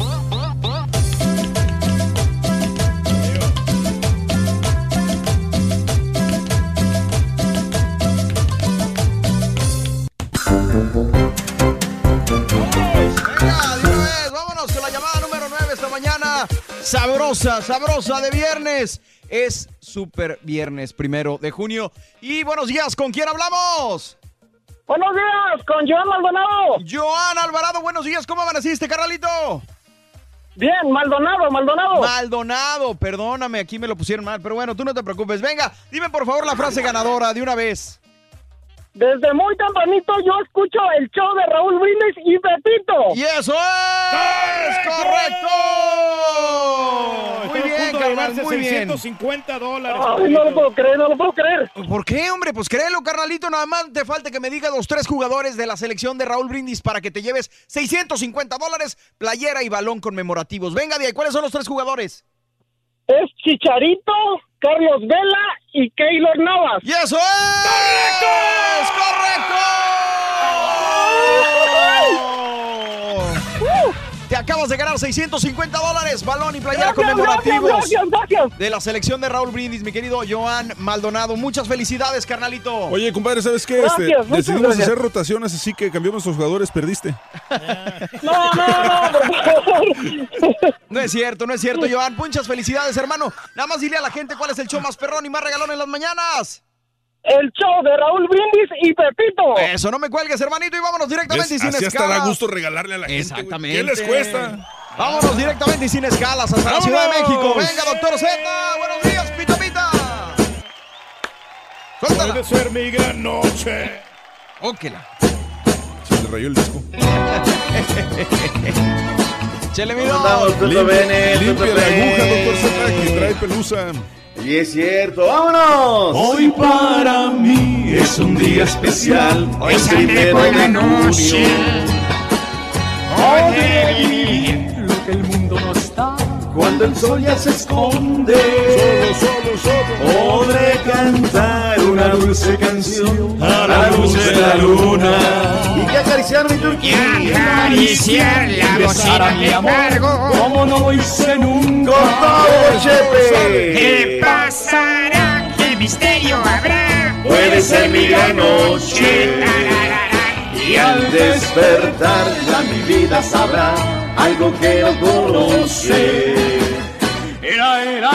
Sabrosa, sabrosa de viernes. Es super viernes primero de junio. Y buenos días, ¿con quién hablamos?
Buenos días, con Joan Maldonado.
Joan Alvarado, buenos días, ¿cómo amaneciste, carnalito?
Bien, Maldonado, Maldonado.
Maldonado, perdóname, aquí me lo pusieron mal, pero bueno, tú no te preocupes. Venga, dime por favor la frase ganadora de una vez.
Desde muy tempranito yo escucho el show de Raúl Brindis y Pepito.
¡Y eso es correcto! Muy bien, carnal, muy bien.
650 dólares.
Ay, no lo puedo creer, no lo puedo creer.
¿Por qué, hombre? Pues créelo, carnalito. Nada más te falta que me digas los tres jugadores de la selección de Raúl Brindis para que te lleves 650 dólares, playera y balón conmemorativos. Venga, ahí, ¿cuáles son los tres jugadores?
Es Chicharito, Carlos Vela y Keylor Navas.
¡Y eso es! ¡Correcto! Acabas de ganar 650 dólares, balón y playera
Gracias,
conmemorativos
gracias, gracias.
de la selección de Raúl Brindis, mi querido Joan Maldonado. Muchas felicidades, carnalito.
Oye, compadre, ¿sabes qué?
Gracias,
Este, decidimos
gracias.
hacer rotaciones, así que cambiamos los jugadores, perdiste.
No, no, no, por favor.
No es cierto, no es cierto, Joan. Muchas felicidades, hermano. Nada más dile a la gente cuál es el show más perrón y más regalón en las mañanas.
El show de Raúl Brindis y Pepito.
Eso, no me cuelgues, hermanito, y vámonos directamente y sin
Así hasta da
escalas.
gusto regalarle a la gente.
Exactamente.
¿Qué les cuesta?
Vámonos directamente y sin escalas hasta la Ciudad de. México. Venga, doctor Z. Buenos días, Pita Pita.
Puede ser mi gran noche.
Óquela.
Se le rayó el disco.
Chele,
¿Cómo andamos, Toto
Limpia,
Bene?
limpia
Toto
la aguja, doctor Z, que trae pelusa.
Y es cierto, vámonos.
Hoy para mí es un día especial. Hoy saldré por la noche. Podré vivir lo que el mundo no está. Cuando el sol ya se esconde.
Solo, solo, solo.
Podré cantar una dulce canción a la luz de la luna.
Y que acariciar mi Turquía.
Y acariciar la bocina de amargo. Como no lo hice nunca.
Cortado, Chepe.
¿Qué pasará? ¿Qué misterio habrá?
Puede ser mi gran noche. Y al despertar ya mi vida sabrá algo que no conoce. Era, era,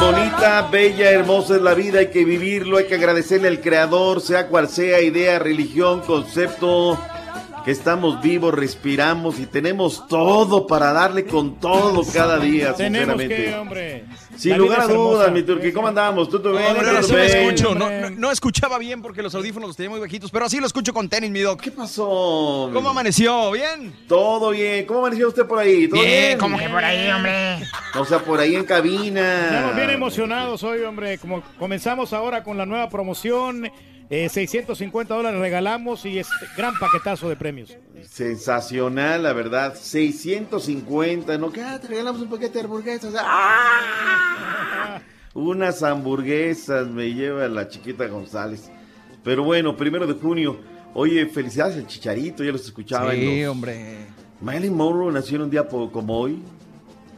bonita, bella, hermosa es la vida, hay que vivirlo, hay que agradecerle al Creador, sea cual sea idea, religión, concepto, que estamos vivos, respiramos y tenemos todo para darle con todo cada día,
Tenemos
sinceramente.
que, hombre.
Sin
La
lugar a dudas, mi turqui, ¿cómo andamos? ¿Tú, tú bien?
Hombre, ahora
¿Todo
sí lo
bien?
escucho. No, no- no escuchaba bien porque los audífonos los tenía muy bajitos, pero así lo escucho con tenis, mi doc.
¿Qué pasó?
¿Cómo amaneció? ¿Bien?
Todo bien. ¿Cómo amaneció usted por ahí? ¿Todo bien?
Bien, como que por ahí, hombre.
O sea, por ahí en cabina.
Estamos bien emocionados hoy, hombre. Como comenzamos ahora con la nueva promoción, eh, 650 dólares regalamos y es gran paquetazo de premios.
Sensacional, la verdad. 650, ¿no? ¿Qué? Ah, te regalamos un paquete de hamburguesas. ¡Ah! Unas hamburguesas me lleva la chiquita González. Pero bueno, primero de junio. Oye, felicidades al Chicharito, ya los escuchaba. en
Sí,
los-
hombre.
Marilyn Monroe nació en un día como hoy.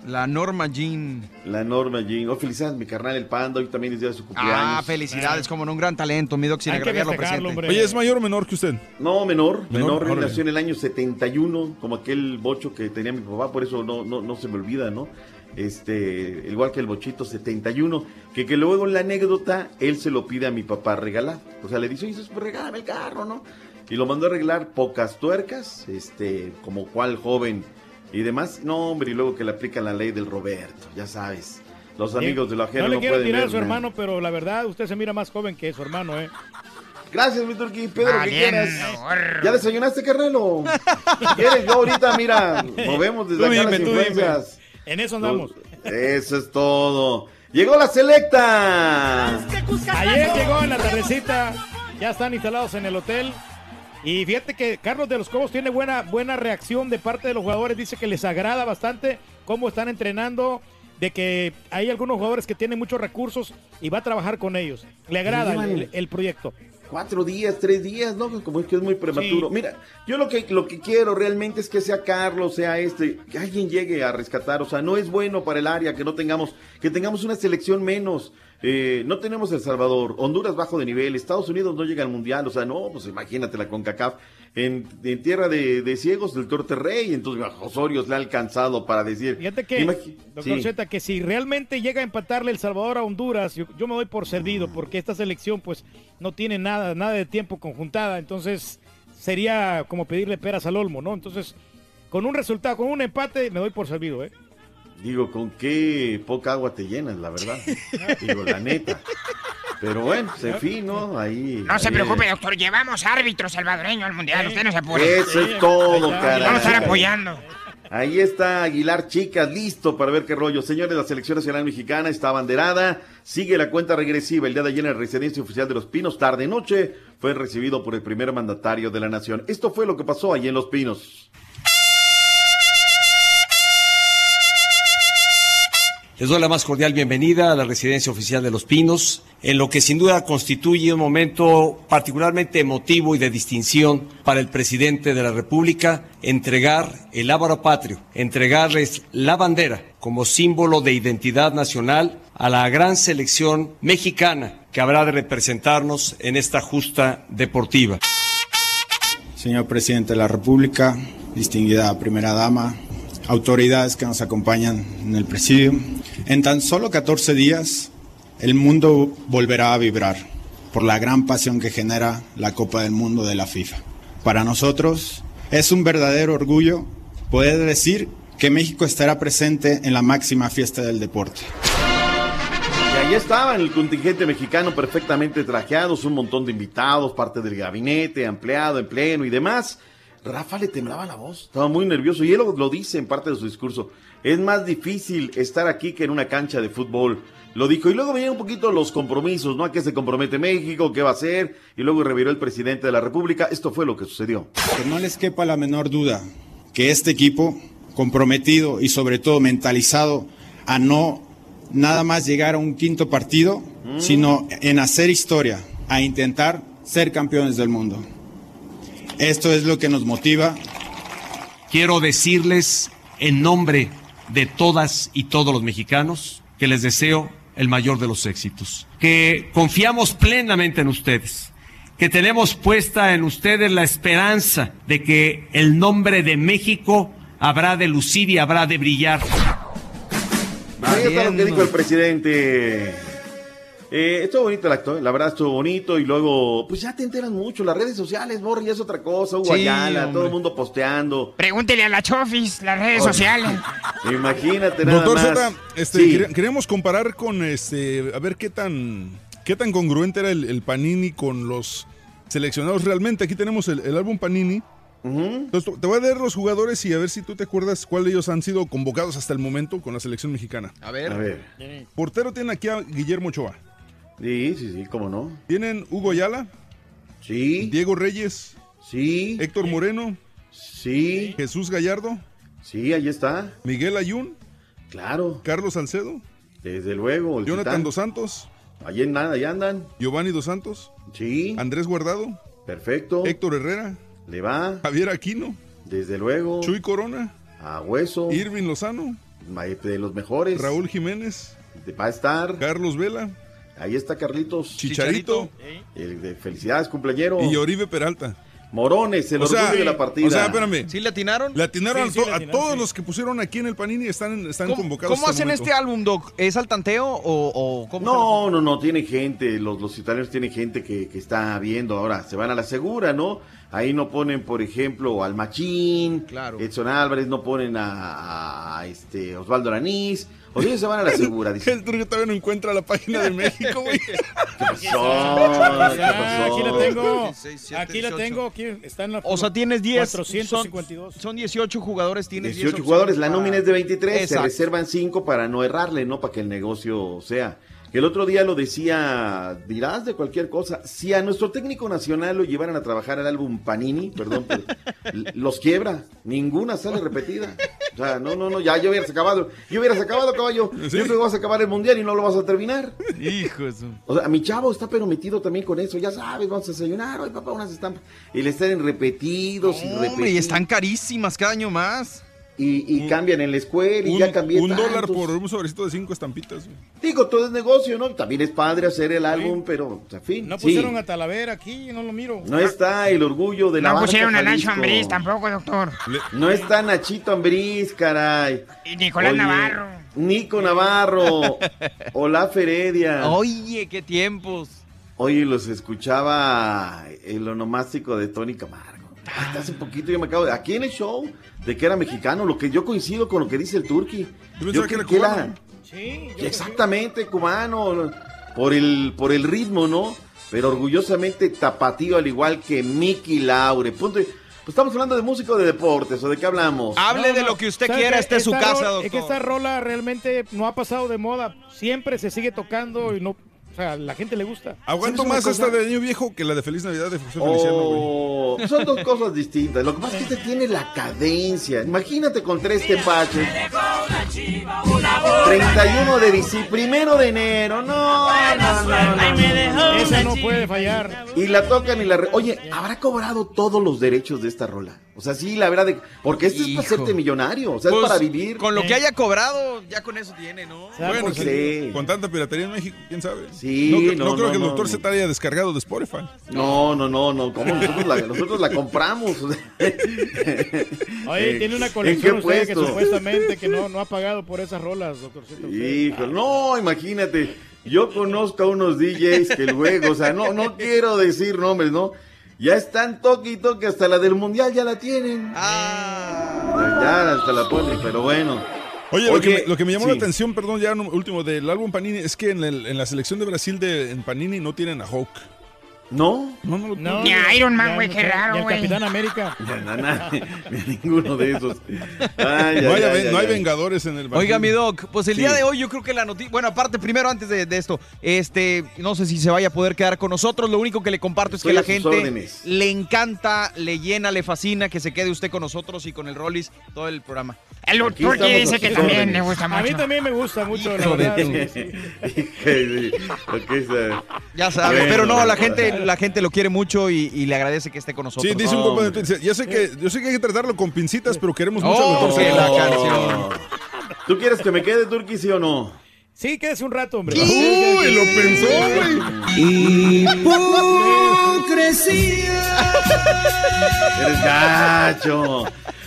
La Norma Jean.
La Norma Jean. Oh, felicidades, mi carnal El Panda. Hoy también es día de su cumpleaños.
Ah, felicidades, como no, un gran talento, mi doc, sin
festejarlo,
presente.
Oye, ¿es mayor o menor que usted?
No, menor, menor,
Menor,
nació en el año 71, como aquel bocho que tenía mi papá, por eso no, no, no se me olvida, ¿no? Este, igual que el bochito 71, que, que luego en la anécdota, él se lo pide a mi papá regalar. O sea, le dice, oye, pues regálame el carro, ¿no? Y lo mandó a arreglar pocas tuercas, este, como cual joven y demás. No, hombre, y luego que le aplican la ley del Roberto, ya sabes. Los amigos de la ajeno
No
no,
le quiero tirar a su hermano, pero la verdad, usted se mira más joven que su hermano, ¿eh?
Gracias, mi turqui. Pedro, ¿qué
Valiendo,
quieras? ¿Ya desayunaste, carnalo? ¿Quieres? Yo ahorita, mira, movemos desde
Tú
acá
dime,
las influencias.
En eso andamos.
Eso es todo. Llegó la selecta.
Ayer llegó en la tardecita, ya están instalados en el hotel. Y fíjate que Carlos de los Cobos tiene buena, buena reacción de parte de los jugadores. Dice que les agrada bastante cómo están entrenando, de que hay algunos jugadores que tienen muchos recursos y va a trabajar con ellos. Le agrada el, el proyecto.
Cuatro días, tres días, ¿no? Como es que es muy prematuro.
Sí.
Mira, yo lo que, lo que quiero realmente es que sea Carlos, sea este, que alguien llegue a rescatar. O sea, no es bueno para el área que no tengamos, que tengamos una selección menos. Eh, no tenemos El Salvador, Honduras bajo de nivel, Estados Unidos no llega al Mundial, o sea, no, pues imagínate la CONCACAF en, en tierra de, de ciegos del Torterrey, entonces Osorio le ha alcanzado para decir...
Fíjate que, doctor
Sí.
Zeta, que si realmente llega a empatarle El Salvador a Honduras, yo, yo me doy por servido, porque esta selección pues no tiene nada, nada de tiempo conjuntada, entonces sería como pedirle peras al olmo, ¿no? Entonces, con un resultado, con un empate, me doy por servido, ¿eh?
Digo, con qué poca agua te llenas, la verdad. Digo, la neta. Pero bueno, se fin, ¿no? Ahí.
No se preocupe, doctor. Llevamos árbitro salvadoreño al mundial. Usted no se apure.
Eso es todo, caray.
Vamos a estar apoyando.
Ahí está Aguilar Chicas, listo para ver qué rollo. Señores, la selección nacional mexicana está abanderada. Sigue la cuenta regresiva. El día de ayer en la residencia oficial de Los Pinos, tarde noche, fue recibido por el primer mandatario de la nación. Esto fue lo que pasó allí en Los Pinos.
Les doy la más cordial bienvenida a la residencia oficial de Los Pinos, en lo que sin duda constituye un momento particularmente emotivo y de distinción para el presidente de la República, entregar el ábaro patrio, entregarles la bandera como símbolo de identidad nacional a la gran selección mexicana que habrá de representarnos en esta justa deportiva.
Señor presidente de la República, distinguida primera dama, autoridades que nos acompañan en el presidio, en tan solo 14 días el mundo volverá a vibrar por la gran pasión que genera la Copa del Mundo de la FIFA. Para nosotros es un verdadero orgullo poder decir que México estará presente en la máxima fiesta del deporte.
Y ahí estaban el contingente mexicano perfectamente trajeados, un montón de invitados, parte del gabinete, empleado en pleno y demás. Rafa le temblaba la voz, estaba muy nervioso y él lo, lo dice en parte de su discurso. Es más difícil estar aquí que en una cancha de fútbol. Lo dijo y luego venían un poquito los compromisos, ¿no? ¿A qué se compromete México? ¿Qué va a hacer? Y luego reviró el presidente de la República. Esto fue lo que sucedió.
Que no les quepa la menor duda que este equipo, comprometido y sobre todo mentalizado a no nada más llegar a un quinto partido, sino en hacer historia, a intentar ser campeones del mundo. Esto es lo que nos motiva.
Quiero decirles en nombre de todas y todos los mexicanos que les deseo el mayor de los éxitos, que confiamos plenamente en ustedes, que tenemos puesta en ustedes la esperanza de que el nombre de México habrá de lucir y habrá de brillar.
Ahí está lo que dijo el presidente. Eh, estuvo bonito el acto, eh, la verdad estuvo bonito y luego, pues ya te enteras mucho, las redes sociales, Borri, ya es otra cosa, Hugo
Sí,
Ayala,
hombre.
todo el mundo posteando.
Pregúntele a la Chofis, las redes
Oye.
sociales.
Imagínate nada
Doctor
más.
Zeta, este,
Sí.
queremos comparar con este, a ver qué tan, qué tan congruente era el, el Panini con los seleccionados realmente. Aquí tenemos el, el álbum Panini. Entonces, te voy a leer los jugadores y a ver si tú te acuerdas cuál de ellos han sido convocados hasta el momento con la selección mexicana.
A ver.
A ver.
Portero tiene aquí a Guillermo Ochoa.
Sí, sí, sí, cómo no.
Tienen Hugo Ayala.
Sí.
Diego Reyes.
Sí.
Héctor Moreno.
Sí.
Jesús Gallardo.
Sí, ahí está.
Miguel Ayun.
Claro.
Carlos Salcedo.
Desde luego. el
Jonathan
titán.
Dos Santos.
Allí en nada, allá andan.
Giovanni Dos Santos.
Sí.
Andrés Guardado.
Perfecto.
Héctor Herrera.
Le va.
Javier Aquino.
Desde luego.
Chuy Corona.
A hueso.
Irving Lozano.
Ma- De los mejores.
Raúl Jiménez.
Va a estar.
Carlos Vela.
Ahí está Carlitos.
Chicharito.
El de felicidades, cumpleañero.
Y Oribe Peralta.
Morones, el
O sea,
orgullo de la partida.
O sea, espérame.
¿Sí le atinaron?
Le atinaron
Sí,
a,
sí,
a todos
sí.
los que pusieron aquí en el Panini están, están
¿Cómo,
convocados.
cómo hacen este álbum, Doc? ¿Es al tanteo o, o cómo?
No, no, no, tiene gente, los, los italianos tienen gente que, que está viendo ahora, se van a la segura, ¿no? Ahí no ponen, por ejemplo, al Machín,
Claro.
Edson Álvarez, no ponen a, este Osvaldo Aranís, o ellos se van a la segura, dice.
El truco todavía no encuentra la página de México, güey.
¿Qué pasó? ¿Qué
Ah,
pasó?
aquí la tengo.
16, 7,
aquí la
18.
tengo. Aquí está en la
O sea, tienes 10.
452.
Son, son 18 jugadores, tienes 10
18 jugadores, la nómina es de 23, se
Exacto.
reservan 5 para no errarle, ¿no? Para que el negocio sea. El otro día lo decía, dirás de cualquier cosa, si a nuestro técnico nacional lo llevaran a trabajar al álbum Panini, perdón, pero los quiebra, ninguna sale repetida. O sea, no, no, no, ya, ya hubieras acabado, ya hubieras acabado, caballo. Yo creo que vas a acabar el mundial y no lo vas a terminar.
Hijo de su-
O sea, mi chavo está pero metido también con eso, ya sabes, vamos a desayunar, hoy papá, unas estampas. Y le están repetidos y
Hombre, y
repetidos.
están carísimas cada año más.
Y, y cambian en la escuela y
Un,
ya cambié
un dólar por un sobrecito de cinco estampitas. güey.
Digo, todo es negocio, ¿no? También es padre hacer el álbum, pero, en fin.
No
sí.
pusieron a Talavera aquí, no lo miro.
No está el orgullo de la
No pusieron a Nacho. Ambriz tampoco, doctor.
No está Nachito Ambriz, caray.
Y Nicolás
Oye,
Navarro.
Nico Navarro. Olaf Heredia.
Oye, qué tiempos.
Oye, los escuchaba el onomástico de Tony Camargo. Hasta hace poquito yo me acabo de... Aquí en el show, de que era mexicano, lo que yo coincido con lo que dice el Turqui.
Yo que era
que era...
cubano.
Sí,
Exactamente, cubano, por el, por el ritmo, ¿no? Pero orgullosamente tapatío, al igual que Mickey Laure. Punto. Pues estamos hablando de música o de deportes, ¿o de qué hablamos?
Hable
No,
de lo que usted
¿sabe
quiera,
qué?
esta es su casa,
rola- Es que esta
doctor.
rola realmente no ha pasado de moda. Siempre se sigue tocando y no. O sea, la gente le gusta.
Aguanto
¿Sabes una
más
cosa?
esta de Año Viejo que la de Feliz Navidad de José Feliciano, güey.
Oh, son dos cosas distintas. Lo que pasa es que este tiene la cadencia. Imagínate con tres tepaches. 31 de diciembre, primero de enero. No, no, no, no.
Esa no puede fallar.
Y la tocan y la... re- Oye, ¿habrá cobrado todos los derechos de esta rola? O sea, sí, la verdad de... Porque esto es para hacerte millonario, o sea,
Pues,
es para vivir.
Con lo que haya cobrado, ya con eso tiene, ¿no?
Bueno,
pues, sí.
con tanta piratería en México, quién sabe.
Sí,
no, cre-
no,
no creo
no,
que el doctor
no.
se te haya descargado de Spotify.
No, no, no, no. ¿Cómo? Nosotros la, nosotros la compramos.
Oye, tiene una
¿en
colección usted que supuestamente que no, no ha pagado por esas rolas, doctorcito.
Hijo, no, imagínate. Yo conozco a unos DJs que luego, o sea, no, no quiero decir nombres, ¿no? Ya están toque y toque, hasta la del mundial ya la tienen.
Ah.
Ya hasta la ponen, pero bueno.
Oye, lo, que me, lo que me llamó la atención, perdón, ya último, del álbum Panini, es que en, el- en la selección de Brasil de en Panini no tienen a Hulk.
¿No?
No, no, lo-
No,
Ni a Iron Man, güey,
no
qué raro, güey.
Capitán América.
Ya, na- na- ni ninguno de esos. Ay,
no,
ay,
hay,
ay,
no
ay,
hay
ay.
Vengadores en el Brasil.
Oiga, mi doc, pues el
Sí.
día de hoy yo creo que la noticia, bueno, aparte, primero antes de, de esto, este, no sé si se vaya a poder quedar con nosotros, lo único que le comparto es que la gente
órdenes.
le encanta, le llena, le fascina que se quede usted con nosotros y con el Rollis todo el programa.
El
estamos
dice
a
que también
órdenes.
le gusta
A mí
mucho.
también me gusta mucho, la verdad. sí, sí.
Ya sabe,
Bueno,
pero no, la gente, la gente lo quiere mucho y, y le agradece que esté con nosotros.
Sí, dice un compa. Twitter, ya sé que yo sé que hay que tratarlo con pincitas, pero queremos mucho
Oh,
Zeta.
la canción.
¿Tú quieres que me quede Turqui, sí o no?
Sí, quédese un rato, hombre.
Uy, lo pensó, güey.
Eres gacho.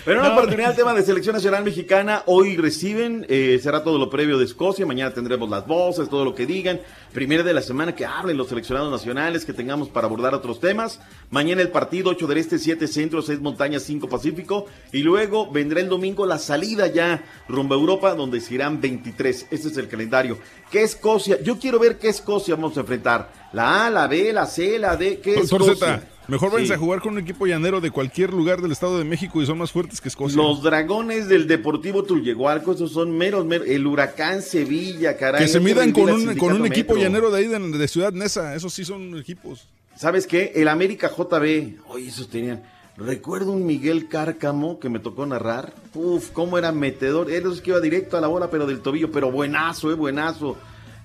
Pero una oportunidad el tema de selección nacional mexicana. Hoy reciben, eh, será todo lo previo de Escocia. Mañana tendremos las voces, todo lo que digan. Primera de la semana que hablen los seleccionados nacionales, que tengamos para abordar otros temas. Mañana el partido, 8 del Este, 7 Centro, 6 Montañas, 5 Pacífico. Y luego vendrá el domingo la salida ya rumbo a Europa, donde se irán 23. Este es el calendario. ¿Qué Escocia? Yo quiero ver qué Escocia vamos a enfrentar. La A, la B, la C, la D. ¿Qué Escocia?
Mejor váyanse
Sí.
a jugar con un equipo llanero de cualquier lugar del Estado de México y son más fuertes que Escocia.
Los dragones del Deportivo Tullehualco, esos son meros, meros. El huracán Sevilla, caray.
que se midan con un, con un equipo
Metro.
llanero de ahí de, de Ciudad Neza. Esos sí son equipos.
¿Sabes qué? El América JB. Oye, esos tenían. Recuerdo un Miguel Cárcamo que me tocó narrar. Uf, cómo era metedor. Era que iba directo a la bola, pero del tobillo. Pero buenazo, eh, buenazo.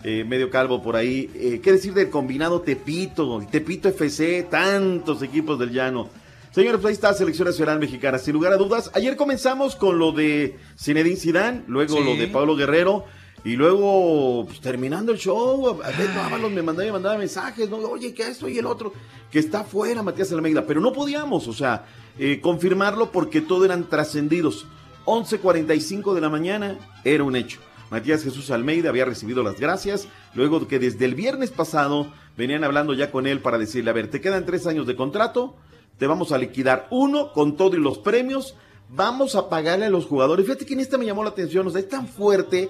Eh, medio calvo por ahí. Eh, ¿Qué decir del combinado Tepito? Tepito FC, tantos equipos del llano. Señores, pues ahí está la selección nacional mexicana. Sin lugar a dudas, ayer comenzamos con lo de Zinedine Zidane, luego
Sí.
lo de Pablo Guerrero. Y luego, pues, terminando el show, a Ábalos me mandaba, me mandaba mensajes, ¿no? Oye, que esto y el otro, que está afuera Matías Almeida, pero no podíamos, o sea, eh, confirmarlo porque todo eran trascendidos. 11.45 de la mañana era un hecho. Matías Jesús Almeida había recibido las gracias, luego que desde el viernes pasado venían hablando ya con él para decirle, a ver, te quedan tres años de contrato, te vamos a liquidar uno con todo y los premios, vamos a pagarle a los jugadores. Fíjate que en esta me llamó la atención, o sea, es tan fuerte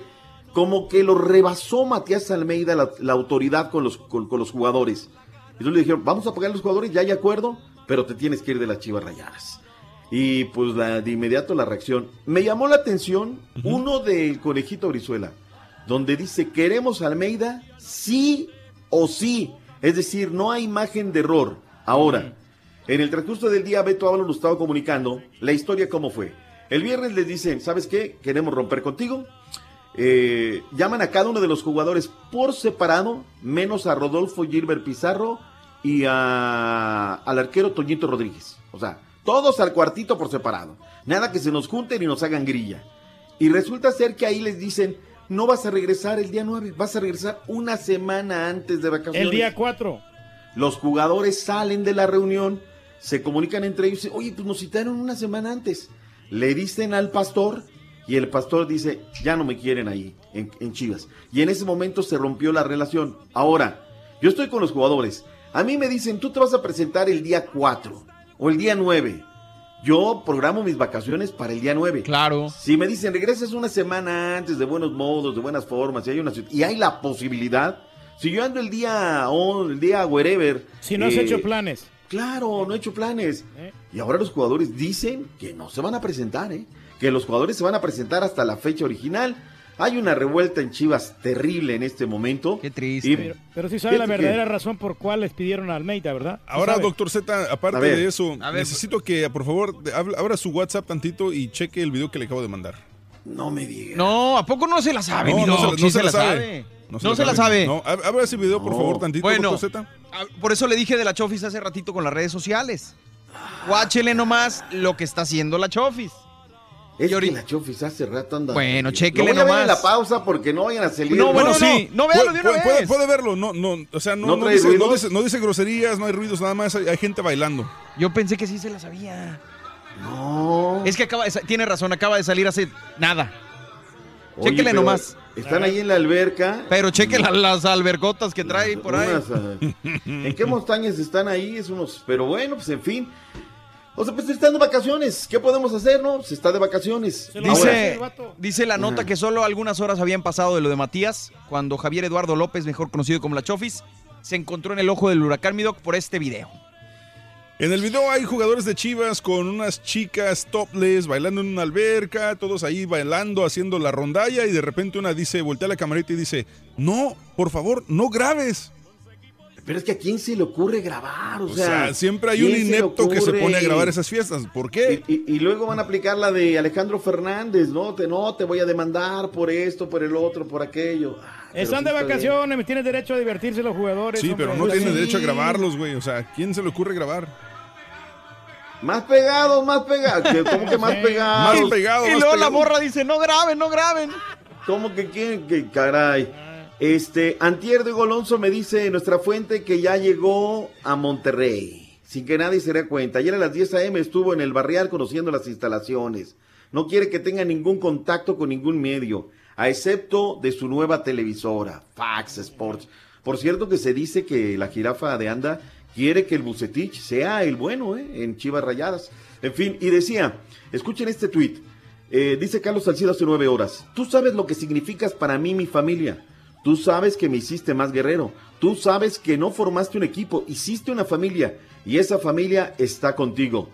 como que lo rebasó Matías Almeida la, autoridad con los, con, los jugadores. Entonces le dijeron, vamos a pagar a los jugadores, ya hay acuerdo, pero te tienes que ir de las chivas rayadas. Y pues la, de inmediato la reacción. Me llamó la atención uno del conejito Brizuela, donde dice, queremos Almeida sí o sí. Es decir, no hay imagen de error. Ahora, en el transcurso del día, Beto Ábalos nos estaba comunicando la historia cómo fue. El viernes les dicen, ¿sabes qué? Queremos romper contigo. Eh, llaman a cada uno de los jugadores por separado, menos a Rodolfo Gilbert Pizarro y a- al arquero Toñito Rodríguez. O sea, todos al cuartito por separado. Nada que se nos junten y nos hagan grilla. Y resulta ser que ahí les dicen, no vas a regresar el día 9, vas a regresar una semana antes de vacaciones.
El día 4.
Los jugadores salen de la reunión, se comunican entre ellos, y dicen, oye, pues nos citaron una semana antes. Le dicen al pastor y el pastor dice, ya no me quieren ahí, en, en Chivas. Y en ese momento se rompió la relación. Ahora, yo estoy con los jugadores. A mí me dicen, tú te vas a presentar el día 4 o el día 9. Yo programo mis vacaciones para el día 9.
Claro.
Si me dicen, regresas una semana antes, de buenos modos, de buenas formas, y hay, una, y hay la posibilidad, si yo ando el día, on, el día wherever.
Si no has
eh,
hecho planes.
Claro, no he hecho planes.
¿Eh?
Y ahora los jugadores dicen que no se van a presentar, ¿eh? que los jugadores se van a presentar hasta la fecha original. Hay una revuelta en Chivas terrible en este momento. Qué
triste.
Pero, pero sí sabe la
que-
verdadera razón por cuál les pidieron a Almeida, ¿verdad? Sí
Ahora,
sabe.
doctor Z, aparte
ver.
de eso, necesito que, por favor, abra su WhatsApp tantito y cheque el video que le acabo de mandar.
No me digas.
No, ¿a poco no se la sabe?
No,
mi
no se la-
Sí
no se la sabe.
No se la sabe.
No, ab- abra ese video, por
No.
favor, tantito,
Bueno,
doctor Z.
Por eso le dije de la Chofis hace ratito con las redes sociales. Guáchele nomás lo que está haciendo la Chofis.
Es
Y ahorita-
que la Chofis hace rato anda.
Bueno,
Lo
chéquele
voy a ver en
nomás.
la pausa porque no vayan a salir.
No, bueno, sí. No, véalo de una
puede, puede-
vez.
puede verlo, no, no, o sea, no,
¿No
no
trae
dice, no, dice, no dice groserías, no hay ruidos, nada más, hay, hay gente bailando.
Yo pensé que sí se la sabía.
No.
Es que acaba de tiene razón, acaba de salir hace nada.
Oye,
Chéquele
pero
nomás.
Están ahí en la alberca.
Pero cheque la- las albercotas que trae por ahí.
Unas, ah, ¿En qué montañas están ahí? Es unos. Pero bueno, pues en fin. O sea, pues están de vacaciones. ¿Qué podemos hacer, no? Se está de vacaciones.
Dice, dice la nota que solo algunas horas habían pasado de lo de Matías cuando Javier Eduardo López, mejor conocido como la Chofis, se encontró en el ojo del huracán Midoc por este video.
En el video hay jugadores de Chivas con unas chicas topless bailando en una alberca, todos ahí bailando, haciendo la rondalla y de repente una dice, voltea la camarita y dice, no, por favor, no grabes.
Pero es que a quién se le ocurre grabar, o,
O sea, siempre hay un
¿quién se le
inepto que se pone a grabar esas fiestas. ¿Por qué?
Y, y- y luego van a aplicar la de Alejandro Fernández, ¿no? Te, no, te voy a demandar por esto, por el otro, por aquello. Ah,
Están de
bien.
vacaciones, me tienen derecho a divertirse los jugadores.
Sí,
hombre.
pero no
pues
tiene
sí.
derecho a grabarlos, güey. O sea, ¿quién se le ocurre grabar?
Más pegados, más pegados. ¿Qué- ¿Cómo que más
Sí.
pegados?
Más pegado,
y luego la
pegado.
morra dice, no graben, no graben.
¿Cómo que quién? Que caray. Este, Antier de Golonzo me dice nuestra fuente que ya llegó a Monterrey. sin que nadie se dé cuenta. Ayer a las 10 a.m. estuvo en el barrial conociendo las instalaciones. No quiere que tenga ningún contacto con ningún medio, a excepto de su nueva televisora, Fax Sports. Por cierto que se dice que la jirafa de Anda quiere que el Bucetich sea el bueno ¿eh? en Chivas Rayadas. En fin, y decía, escuchen este tuit. Eh, dice Carlos Salcido hace nueve horas. Tú sabes lo que significas para mí mi familia. Tú sabes que me hiciste más guerrero. Tú sabes que no formaste un equipo, hiciste una familia. Y esa familia está contigo.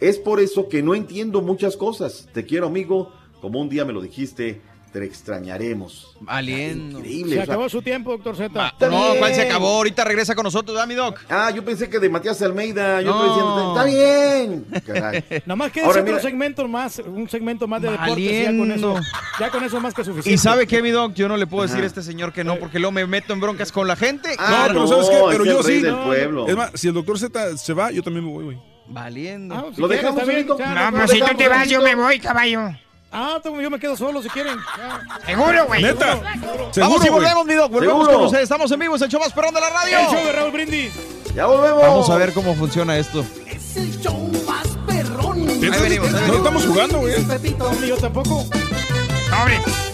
Es por eso que no entiendo muchas cosas. Te quiero, amigo. Como un día me lo dijiste, te extrañaremos.
Valiendo.
Increíble.
Se
o sea,
acabó su tiempo, doctor Z.
Está
No, ¿cuál se
bien.
acabó? Ahorita regresa con nosotros, ¿verdad, mi doc?
Ah, yo pensé que de Matías Almeida. Yo
No.
estoy diciendo, está bien. Caray.
Nada más que
Ahora,
otro
mira.
segmento más, un segmento más de deportes, y ya con
Valiendo.
eso, ya con eso más que suficiente.
¿Y sabe qué, mi doc? Yo no le puedo decir a este señor que no, porque luego me meto en broncas con la gente.
Ah,
no, pero
no,
¿sabes qué? Pero yo sí.
del pueblo.
Es más, si el doctor Z se va, yo también me voy, güey.
Valiendo.
Ah, si
¿Lo
quieres,
dejamos,
está bien,
Benito?
ya,
No,
no,
pues si tú
dejamos
te vas, yo me voy, caballo.
Ah, yo me quedo solo si quieren. Ya.
Seguro, güey.
Neta.
Vamos
Seguro,
y
güey.
volvemos, mi doc. Volvemos
Seguro.
con ustedes. Estamos en vivo, es el show más perrón de la radio.
El show de Raúl Brindis.
Ya volvemos.
Vamos a ver cómo funciona esto.
Es el show más perrón.
Ahí venimos, ahí
No
venimos.
estamos jugando, güey.
No, ni yo tampoco.
Sobre.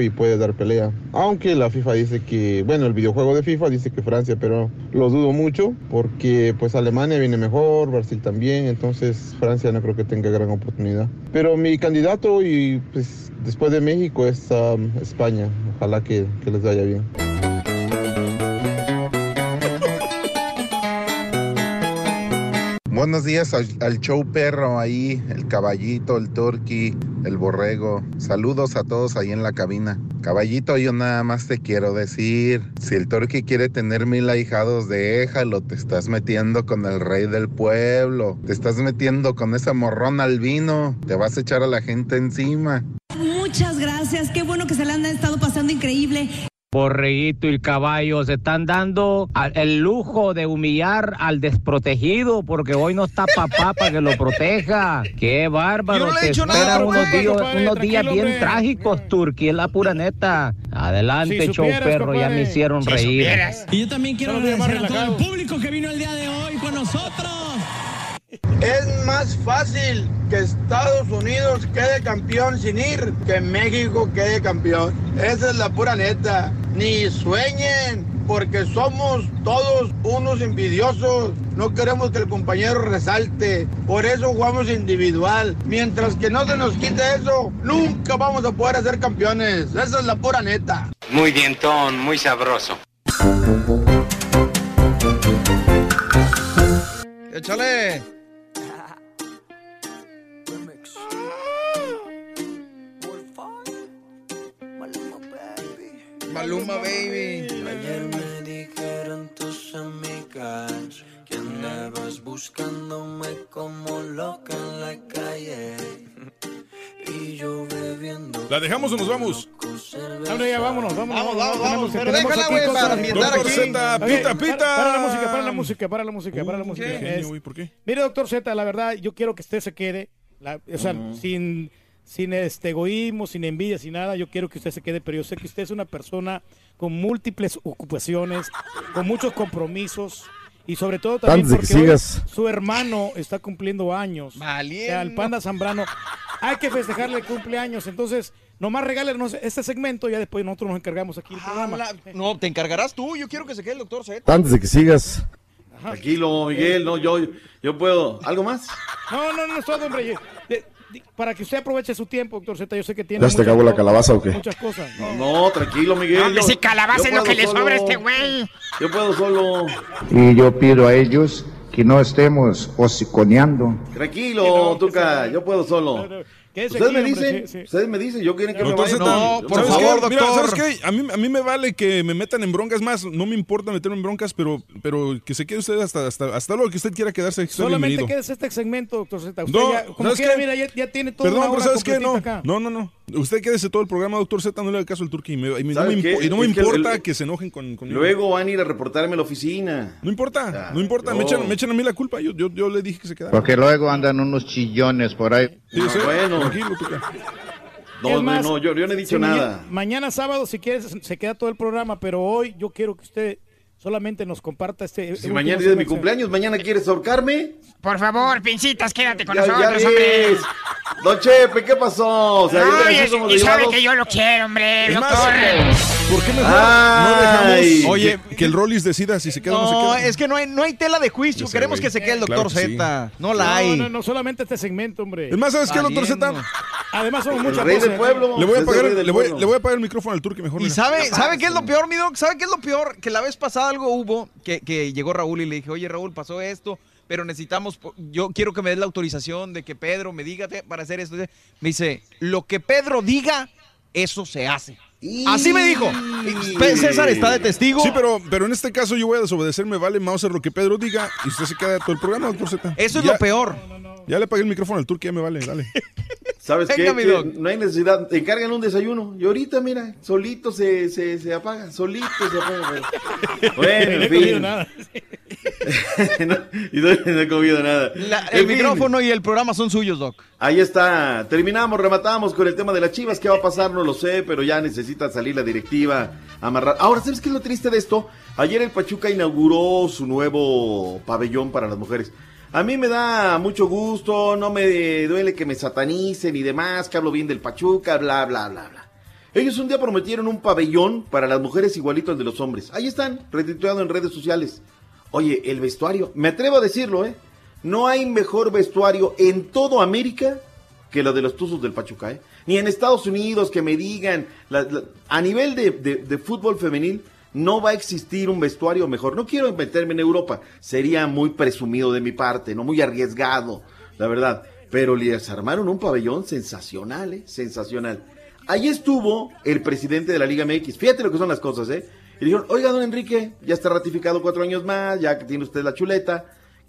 Y puede dar pelea. Aunque la FIFA dice que, bueno, el videojuego de FIFA dice que Francia, pero lo dudo mucho porque pues Alemania viene mejor, Brasil también, entonces Francia no creo que tenga gran oportunidad. Pero mi candidato y pues después de México es um, España. Ojalá que, que les vaya bien.
Buenos días al, show perro ahí, el caballito, el turqui, el borrego. Saludos a todos ahí en la cabina. Caballito, yo nada más te quiero decir, si el turqui quiere tener mil ahijados, déjalo, te estás metiendo con el rey del pueblo, te estás metiendo con ese morrón albino, te vas a echar a la gente encima.
Muchas gracias, qué bueno que se le han estado pasando increíble.
Borreguito y el caballo se están dando el lujo de humillar al desprotegido porque hoy no está papá para que lo proteja. Qué bárbaro.
Yo no he
esperan unos
compadre,
días,
compadre,
unos días bien
hombre.
trágicos, Turki, es la pura neta. Adelante,
Si
show
supieras,
perro, ya me
compadre.
hicieron
Si
reír.
supieras.
Y yo también quiero agradecer a todo el público que vino el día de hoy con nosotros.
Es más fácil que Estados Unidos quede campeón sin ir que México quede campeón. Esa es la pura neta. Ni sueñen, porque somos todos unos envidiosos. No queremos que el compañero resalte. Por eso jugamos individual. Mientras que no se nos quite eso, nunca vamos a poder ser campeones. Esa es la pura neta.
Muy dientón, muy sabroso.
Échale. Maluma, baby.
Ayer me dijeron tus amigas que andabas buscándome como loca en la calle. Y yo bebiendo.
¿La dejamos o nos vamos?
Hombre, ya vámonos, vámonos.
Vamos, vamos, vamos, pero déjala, güey, para ambientar
Doctor
aquí.
Z,
Ok,
pita,
para-
pita.
Para la música, para la música, para la música, para la música.
¿Qué?
Es-
güey, ¿Por qué?
Mire, doctor Z, la verdad, yo quiero que usted se quede, la- o sea, sin, sin este egoísmo, sin envidia, sin nada, yo quiero que usted se quede, pero yo sé que usted es una persona con múltiples ocupaciones, con muchos compromisos y sobre todo también porque
sigas.
su hermano está cumpliendo años. O sea, el Panda Zambrano. Hay que festejarle el cumpleaños, entonces nomás regálenos este segmento y ya después nosotros nos encargamos aquí el programa.
Habla- No, te encargarás tú. Yo quiero que se quede el doctor Z.
Antes de que sigas.
Tranquilo, Miguel, no, yo, yo puedo. ¿Algo más?
No, no, no es todo, hombre. Para que usted aproveche su tiempo, doctor Z, yo sé que tiene
¿Ya se te
muchas
acabó la calabaza o qué?
Muchas cosas.
No, no, tranquilo, Miguel. Yo-
si calabaza es lo que
puedo
le sobra a
solo.
este güey.
Yo puedo solo.
Y yo pido a ellos que no estemos hociconeando.
Tranquilo, Tuca, yo puedo solo.
Quédese
Ustedes
aquí,
me dicen,
sí, sí.
ustedes me dicen, yo quieren que me
Doctor
vaya.
Z,
No,
Yo
por
me
¿sabes
voy.
favor,
qué? Mira,
doctor.
¿sabes qué? A mí, a mí me vale que me metan en broncas más. No me importa meterme en broncas, pero, pero que se quede usted hasta, hasta, hasta lo que usted quiera quedarse.
Solamente
bienvenido.
quédese este segmento, doctor Z. Usted
No,
ya, como
¿sabes
quiera, mira, ya, ya tiene toda
Perdón,
una
pero ¿sabes qué? No,
acá.
no, no, no. Usted quédese todo el programa, doctor Z, no le haga caso al turqui. Y, me- y me- no
¿Sabe
me, impo- y no me importa
el-
que se enojen con, conmigo.
Luego van a ir a reportarme a la oficina.
No importa,
Ah,
no importa. Me
no.
echan, me echan a mí la culpa. Yo, yo, yo le dije que se quedara.
Porque luego andan unos chillones por ahí.
Sí,
No,
sí,
bueno.
Tranquilo, Tuca.
No, no,
más,
no, yo, yo no he dicho
si
nada.
Mañana sábado, si quieres, se queda todo el programa, pero hoy yo quiero que usted solamente nos comparta este.
Si mañana es mi cumpleaños, mañana quieres ahorcarme.
Por favor, pincitas, quédate con
Ya, ya
nosotros, hombre.
Don Chepe, ¿qué pasó? O sea,
No, y,
somos
y sabe que yo lo quiero, hombre,
Es más,
doctor.
¿Por qué mejor
Ay.
no dejamos
Oye,
que, que el Rollis decida si se queda o no se
No,
queda?
es que no hay, no hay tela de juicio.
Sé,
Queremos
güey.
que se quede el
Claro
doctor
sí.
Z. No la hay.
No, no, no, solamente este segmento, hombre.
Es más, ¿sabes qué, doctor Z?
Además, somos muchas
rey
cosas.
del pueblo.
Le voy, a
del
le, voy, le voy a apagar el micrófono al turque mejor.
Y sabe, ¿sabe qué es lo peor, mi doc? ¿Sabe qué es lo peor? Que la vez pasada algo hubo, que, que llegó Raúl y le dije, oye Raúl, pasó esto, pero necesitamos, yo quiero que me des la autorización de que Pedro me diga para hacer esto. Me dice, lo que Pedro diga, eso se hace. Así me dijo. César está de testigo.
Sí, pero, pero en este caso yo voy a desobedecer, me vale Mauser lo que Pedro diga y usted se queda todo el programa, doctor Z.
Eso es
Ya-
lo peor.
Ya le apagué el micrófono al turque, ya me vale, dale.
¿Sabes
Venga,
qué?
mi
Que
doc.
no hay necesidad. Te encargan un desayuno. Y ahorita, mira, solito se, se, se apaga. Solito se apaga. Bueno,
No
en
he comido
fin.
nada.
No, y no, no he comido nada.
La-
En
el
fin,
micrófono y el programa son suyos, Doc.
Ahí está. Terminamos, rematamos con el tema de las chivas. ¿Qué va a pasar? No lo sé, pero ya necesita salir la directiva. Amarrar. Ahora, ¿sabes qué es lo triste de esto? Ayer el Pachuca inauguró su nuevo pabellón para las mujeres. A mí me da mucho gusto, no me duele que me satanicen y demás, que hablo bien del Pachuca, bla, bla, bla, bla. Ellos un día prometieron un pabellón para las mujeres igualito al de los hombres. Ahí están, retuiteado en redes sociales. Oye, el vestuario, me atrevo a decirlo, ¿eh? No hay mejor vestuario en todo América que lo de los Tuzos del Pachuca, ¿eh? Ni en Estados Unidos que me digan, a nivel de, de- de fútbol femenil, no va a existir un vestuario mejor. No quiero meterme en Europa, sería muy presumido de mi parte, no muy arriesgado, la verdad. Pero les armaron un pabellón sensacional, ¿eh? Sensacional. Ahí estuvo el presidente de la Liga MX. Fíjate lo que son las cosas, ¿eh? Y dijeron, oiga, don Enrique, ya está ratificado cuatro años más, ya que tiene usted la chuleta.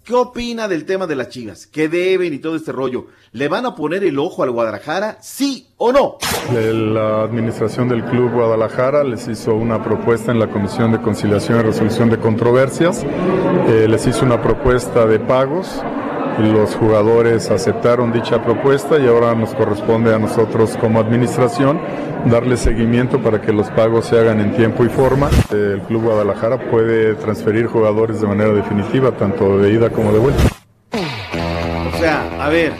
¿Qué opina del tema de las chivas? ¿Qué deben y todo este rollo? ¿Le van a poner el ojo al Guadalajara? ¿Sí o no?
La administración del Club Guadalajara les hizo una propuesta en la Comisión de Conciliación y Resolución de Controversias. Eh, les hizo una propuesta de pagos. Los jugadores aceptaron dicha propuesta y ahora nos corresponde a nosotros como administración darle seguimiento para que los pagos se hagan en tiempo y forma. El Club Guadalajara puede transferir jugadores de manera definitiva, tanto de ida como de vuelta.
O sea, a ver,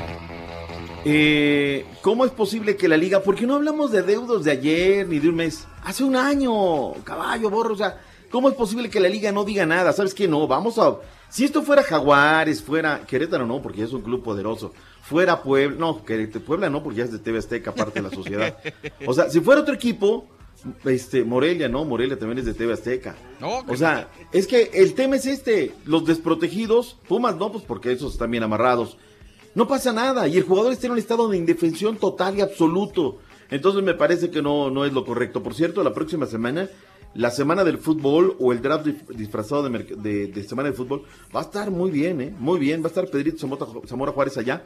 eh, ¿cómo es posible que la liga, porque no hablamos de deudos de ayer ni de un mes, hace un año, caballo, borro, o sea, ¿cómo es posible que la liga no diga nada? ¿Sabes qué? No, vamos a, si esto fuera Jaguares, fuera Querétaro, no, porque es un club poderoso, fuera Puebla, no, Querétaro, Puebla no, porque ya es de TV Azteca, parte de la sociedad. O sea, si fuera otro equipo, este, Morelia, no, Morelia también es de TV Azteca.
No,
O sea, es que el tema es este, los desprotegidos, Pumas no, pues porque esos están bien amarrados. No pasa nada y el jugador está en un estado de indefensión total y absoluto. Entonces me parece que no, no es lo correcto. Por cierto, la próxima semana, la semana del fútbol o el draft disfrazado de, de- de semana del fútbol va a estar muy bien, ¿eh? Muy bien. Va a estar Pedrito Zamora Juárez allá.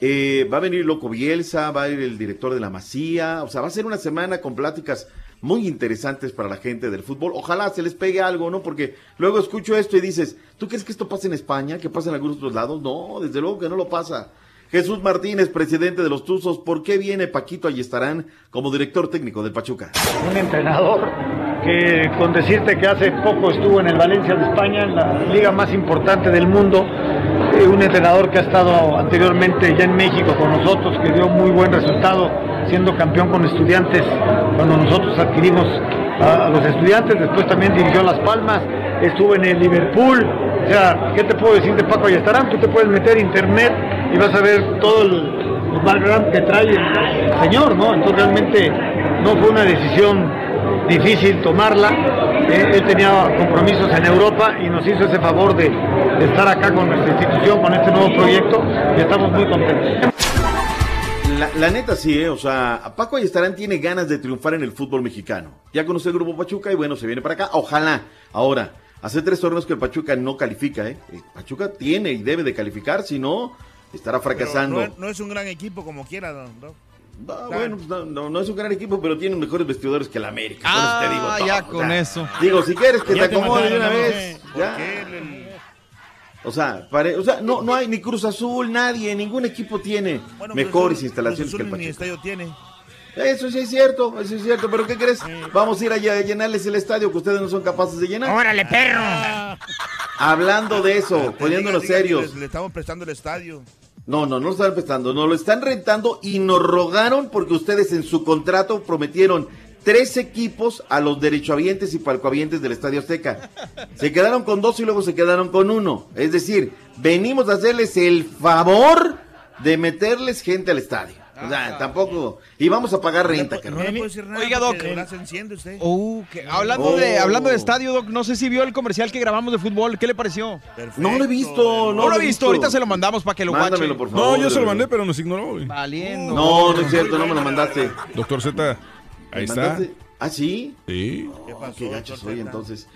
Eh, va a venir Loco Bielsa, va a ir el director de la Masía. O sea, va a ser una semana con pláticas muy interesantes para la gente del fútbol. Ojalá se les pegue algo, ¿no? Porque luego escucho esto y dices, ¿tú crees que esto pasa en España? ¿Que pasa en algunos otros lados? No, desde luego que no lo pasa. Jesús Martínez, presidente de los Tuzos, ¿por qué viene Paquito Ayestarán como director técnico del Pachuca?
un entrenador que con decirte que hace poco estuvo en el Valencia de España, en la liga más importante del mundo, eh, un entrenador que ha estado anteriormente ya en México con nosotros, que dio muy buen resultado siendo campeón con estudiantes cuando nosotros adquirimos a, los estudiantes, después también dirigió Las Palmas, estuvo en el Liverpool, o sea, ¿qué te puedo decir de Paco Ayestarán? Tú te puedes meter internet y vas a ver todo el, background que trae el, señor, ¿no? Entonces realmente no fue una decisión difícil tomarla. Eh, él tenía compromisos en Europa y nos hizo ese favor de, estar acá con nuestra institución, con este nuevo proyecto y estamos muy contentos.
La, la neta sí, ¿eh? o sea, Paco Ayestarán tiene ganas de triunfar en el fútbol mexicano. Ya conoce el grupo Pachuca y bueno, se viene para acá. Ojalá. Ahora, hace tres torneos que el Pachuca no califica, ¿eh? El Pachuca tiene y debe de calificar, si no, estará fracasando.
No, es- no es un gran equipo como quiera, don. don.
Ah, bueno, pues no, no, no es un gran equipo, pero tiene mejores vestidores que el América. Te digo
Ah,
todo,
ya
o
con
sea,
eso.
Digo, si quieres que
Ya
te
te
acomode de una vez.
¿Por
ya.
qué el- el-
O sea, pare- o sea no, no hay ni Cruz Azul, nadie, ningún equipo tiene
bueno,
mejores
Azul-
instalaciones
Cruz
que el
Azul ni
Pachuca.
estadio tiene.
Eso sí es cierto, eso es cierto, pero ¿qué crees? Vamos a ir allá a llenarles el estadio que ustedes no son capaces de llenar.
Órale, perro.
Hablando de eso, poniéndonos
Diga, diga,
serios.
Le, le estamos prestando el estadio.
No, no, no lo están prestando, nos lo están rentando y nos rogaron porque ustedes en su contrato prometieron tres equipos a los derechohabientes y palcohabientes del Estadio Azteca. Se quedaron con dos y luego se quedaron con uno. Es decir, venimos a hacerles el favor de meterles gente al estadio. O sea, tampoco. Y vamos a pagar renta,
No
carnal.
le puedo decir nada.
Oiga, Doc.
enciende usted.
Uh, que- hablando,
Oh.
de, hablando de estadio, Doc, no sé si vio el comercial que grabamos de fútbol. ¿Qué le pareció?
No lo he visto,
No, lo he visto. Ahorita se lo mandamos para que lo guache.
Mándamelo, por
No, yo se lo mandé, pero nos ignoró, güey.
Valiendo.
No, no es cierto, no me lo mandaste.
Doctor Z, ahí
¿Me
está.
¿Ah, sí?
Sí.
¿Qué
Oh,
pasó,
qué gacho soy entonces.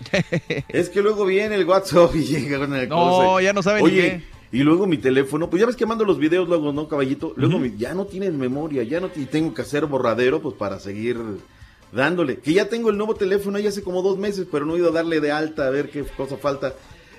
es que luego viene el WhatsApp y llega con el
No,
cosa.
ya no sabe ni
Oye,
qué.
Y luego mi teléfono, pues ya ves que mando los videos luego, ¿no, caballito? Luego mi- ya no tienes memoria, ya no y tengo que hacer borradero, pues para seguir dándole. Que ya tengo el nuevo teléfono ahí hace como dos meses, pero no he ido a darle de alta a ver qué cosa falta.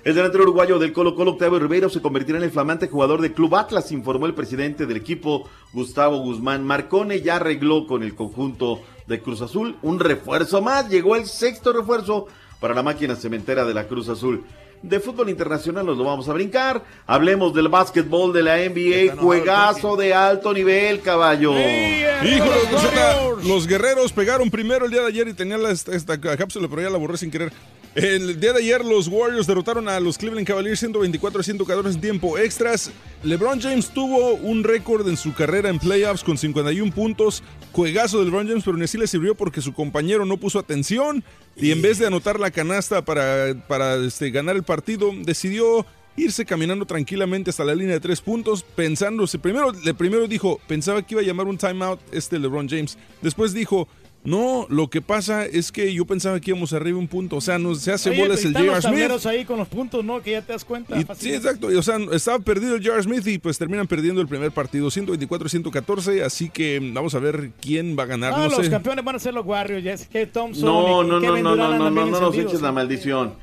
El delantero uruguayo del Colo Colo, Octavio Ribeiro, se convertirá en el flamante jugador del Club Atlas, informó el presidente del equipo, Gustavo Guzmán. Marcone ya arregló con el conjunto de Cruz Azul un refuerzo más. Llegó el sexto refuerzo para la máquina cementera de la Cruz Azul. De fútbol internacional nos lo vamos a brincar. Hablemos del básquetbol de la NBA. Juegazo de alto nivel, caballo.
Híjole, los guerreros pegaron primero el día de ayer y tenía la- esta, esta cápsula, pero ya la borré sin querer. El día de ayer los Warriors derrotaron a los Cleveland Cavaliers 124 a 114 en tiempo extras. LeBron James tuvo un récord en su carrera en playoffs con 51 puntos. Juegazo de LeBron James, pero ni así le sirvió porque su compañero no puso atención y en vez de anotar la canasta para, para este, ganar el partido, decidió irse caminando tranquilamente hasta la línea de tres puntos, pensándose, primero, le primero dijo, pensaba que iba a llamar un timeout este LeBron James, después dijo, no, lo que pasa es que yo pensaba que íbamos arriba un punto, o sea, no se hace
Oye,
bolas el J.R. Smith.
ahí con los puntos, ¿no? Que ya te das cuenta.
Y- sí, exacto. o sea, estaba perdido el J.R. Smith y pues terminan perdiendo el primer partido, 124-114. Así que vamos a ver quién va a ganar. No
los
sé.
campeones van a ser los Warriors. Ya es que Thompson
No,
y
no, no,
Kevin
no, no, no,
andan
no,
bien
no nos eches la maldición.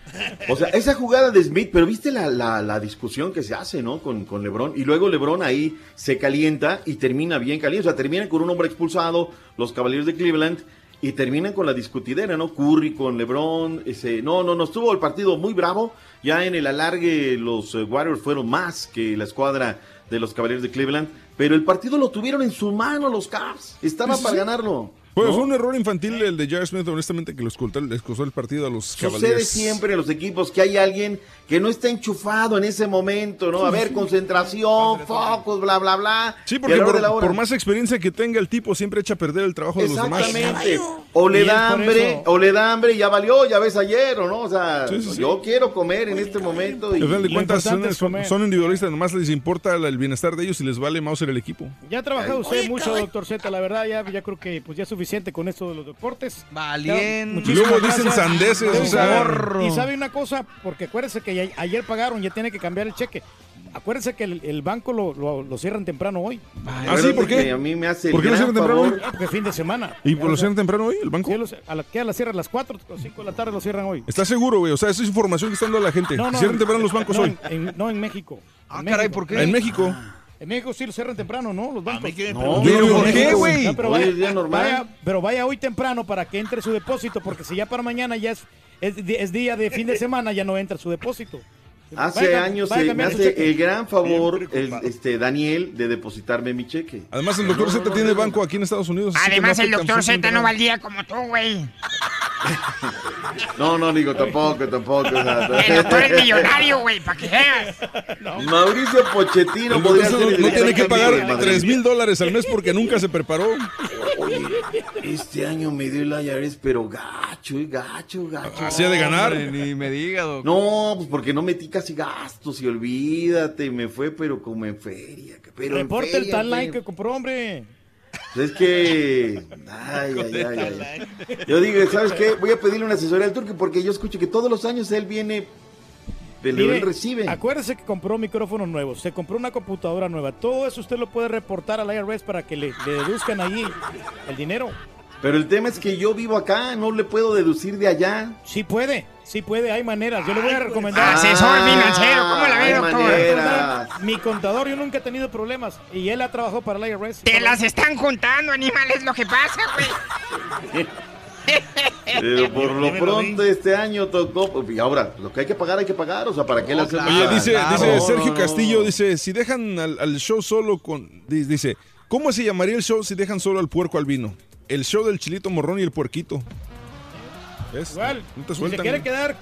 O sea, esa jugada de Smith, pero viste la, la, la discusión que se hace, ¿no? Con, con LeBron. Y luego LeBron ahí se calienta y termina bien caliente. O sea, termina con un hombre expulsado, los Cavaliers de Cleveland, y terminan con la discutidera, ¿no? Curry con LeBron. Ese, no, no, no, estuvo el partido muy bravo. Ya en el alargue los eh, Warriors fueron más que la escuadra de los Cavaliers de Cleveland. Pero el partido lo tuvieron en su mano los Cavs. Estaba
Sí,
para
sí.
ganarlo.
Pues
¿no?
fue un error infantil el de J.R. Smith, honestamente, que los costó, les costó el partido a los
Sucede
Cavaliers.
siempre en los equipos que hay alguien que no está enchufado en ese momento, ¿no? A ver, concentración, focus, bla, bla, bla.
Sí,
Y
porque por,
de la hora-
por más experiencia que tenga el tipo, siempre echa a perder el trabajo de los demás.
Exactamente. O le
Y
da hambre, o le da hambre y ya valió, ya ves ayer, ¿o no? O sea,
Sí, sí, sí.
yo quiero comer en este momento. Y...
Al final de
Lo
cuentas, son,
importante es
son-
comer.
son individualistas, nomás les importa el bienestar de ellos y les vale Mauser el equipo.
Ya ha trabajado usted mucho, doctor Z, la verdad, ya, ya creo que pues ya es suficiente con esto de los deportes. Muchísimas
Luego dicen sandeces, o sea.
Y sabe una cosa, porque acuérdese que ayer pagaron, ya tiene que cambiar el cheque. Acuérdese que el, el banco lo, lo- lo cierran temprano hoy.
¿Ah, sí? ¿Por qué?
A mí me hace
¿Por qué lo cierran temprano
favor.
Ah, porque fin de semana.
¿Y por lo cierran temprano hoy, el banco?
Sí, los- a la, que a las cierran a las 4 o 5 de la tarde lo cierran hoy.
¿Estás seguro, güey? O sea, esa es información que está dando a la gente.
No, no,
Cierran temprano los bancos
no,
hoy.
En, en- no, en México.
Ah,
En
caray,
México.
¿por qué?
En México.
En México sí lo cierran temprano, ¿no? Los bancos.
No
digo
¿por qué, güey?
No, pero
Hoy
vaya,
es día normal.
vaya- pero vaya hoy temprano para que entre su depósito, porque si ya para mañana ya es, es día de fin de semana, ya no entra su depósito.
Hace
Vaya-
años
vaya a
se me hace el gran favor, el, este Daniel, de depositarme mi cheque.
Además, el doctor Z tiene banco aquí en Estados Unidos.
Además,
no
el doctor Z no va
nada.
al día como tú, güey.
No, no, digo, tampoco, tampoco. o sea,
El doctor es millonario, güey, para que veas.
Mauricio Pochettino
El doctor
podría ser
no,
el
no tiene que pagar
de Madrid.
3 mil dólares al mes porque nunca se preparó.
Oye, este año me dio el IRS, pero gacho, eh, gacho, gacho.
Hacía de ganar.
Hombre, ni me diga, doc.
No, pues porque no metí casi gastos y olvídate, me fue pero como en feria. Pero
Reporte el tal line
feria.
que compró, hombre.
Pues es que. Ay, ay, ay, ay. Yo digo, ¿sabes qué? Voy a pedirle una asesoría al turque porque yo escucho que todos los años él viene. Pero
Mire,
él recibe.
Acuérdese que compró micrófonos nuevos, se compró una computadora nueva. Todo eso usted lo puede reportar al IRS para que le, le deduzcan ahí el dinero.
Pero el tema es que yo vivo acá, no le puedo deducir de allá.
Sí puede, sí puede, hay maneras. Yo le voy a recomendar.
Asesor financiero, ¿cómo la ve,
hay
doctor?
maneras.
Mi contador, yo nunca he tenido problemas. Y él ha trabajado para la IRS.
Te las están juntando, animal, es lo que pasa, güey.
Pero por lo pronto este año tocó. Y ahora, lo que hay que pagar, hay que pagar. O sea, ¿para qué le hacemos?
Oye, dice,
Claro,
dice
no,
Sergio. Castillo, dice, si dejan al, al show solo con... di- Dice, ¿cómo se llamaría el show si dejan solo al puerco al vino? El show del chilito morrón y el puerquito. ¿Ves?
Igual,
No te
si se
sueltan.
quiere
¿no?
quedar.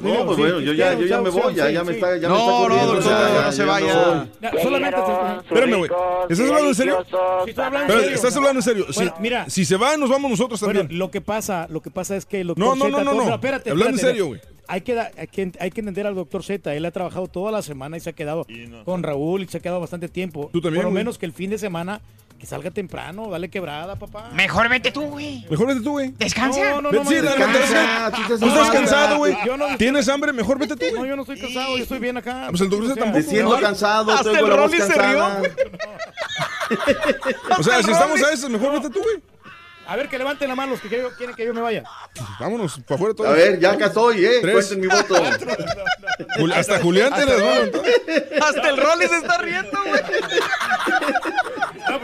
No, pues bueno, yo ya, yo ya me voy, ya, ya me está, ya me está
No, no, doctor,
ya, ya,
no se vaya.
solamente te-
Espérame, güey. ¿Estás hablando en serio?
Sí, estoy hablando en serio.
¿Estás hablando en serio? Si-
mira.
Si se va, nos vamos nosotros
Bueno,
también.
lo que pasa, lo que pasa es que el doctor
No, no, no, no, no.
espérate,
Hablando en serio, güey.
Hay que, da- hay, que, hay que entender al doctor Z. Él ha trabajado toda la semana y se ha quedado con Raúl y se ha quedado bastante tiempo.
Tú también,
Por lo menos que el fin de semana que salga temprano, dale quebrada, papá.
Mejor vete tú, güey.
Mejor vete tú, güey.
Descansa.
No, no, no,
sí,
no,
la-
descansa.
tú estás
cansado, güey. ¿Tienes hambre? Mejor vete tú,
No, yo no estoy cansado, yo estoy bien acá.
Pues el
sea,
tampoco.
Me siento cansado,
Hasta
tengo
el
la voz
Rolly se
cansada.
O sea, si estamos a eso, mejor vete tú, güey.
A ver, que levanten la mano los que quieren que yo me vaya.
Vámonos, para afuera todos.
A ver, ya acá estoy, ¿eh?
Tres.
Cuenten mi voto.
Jul- Hasta Julián te las va a levantar.
Hasta el Rolly se está riendo, güey.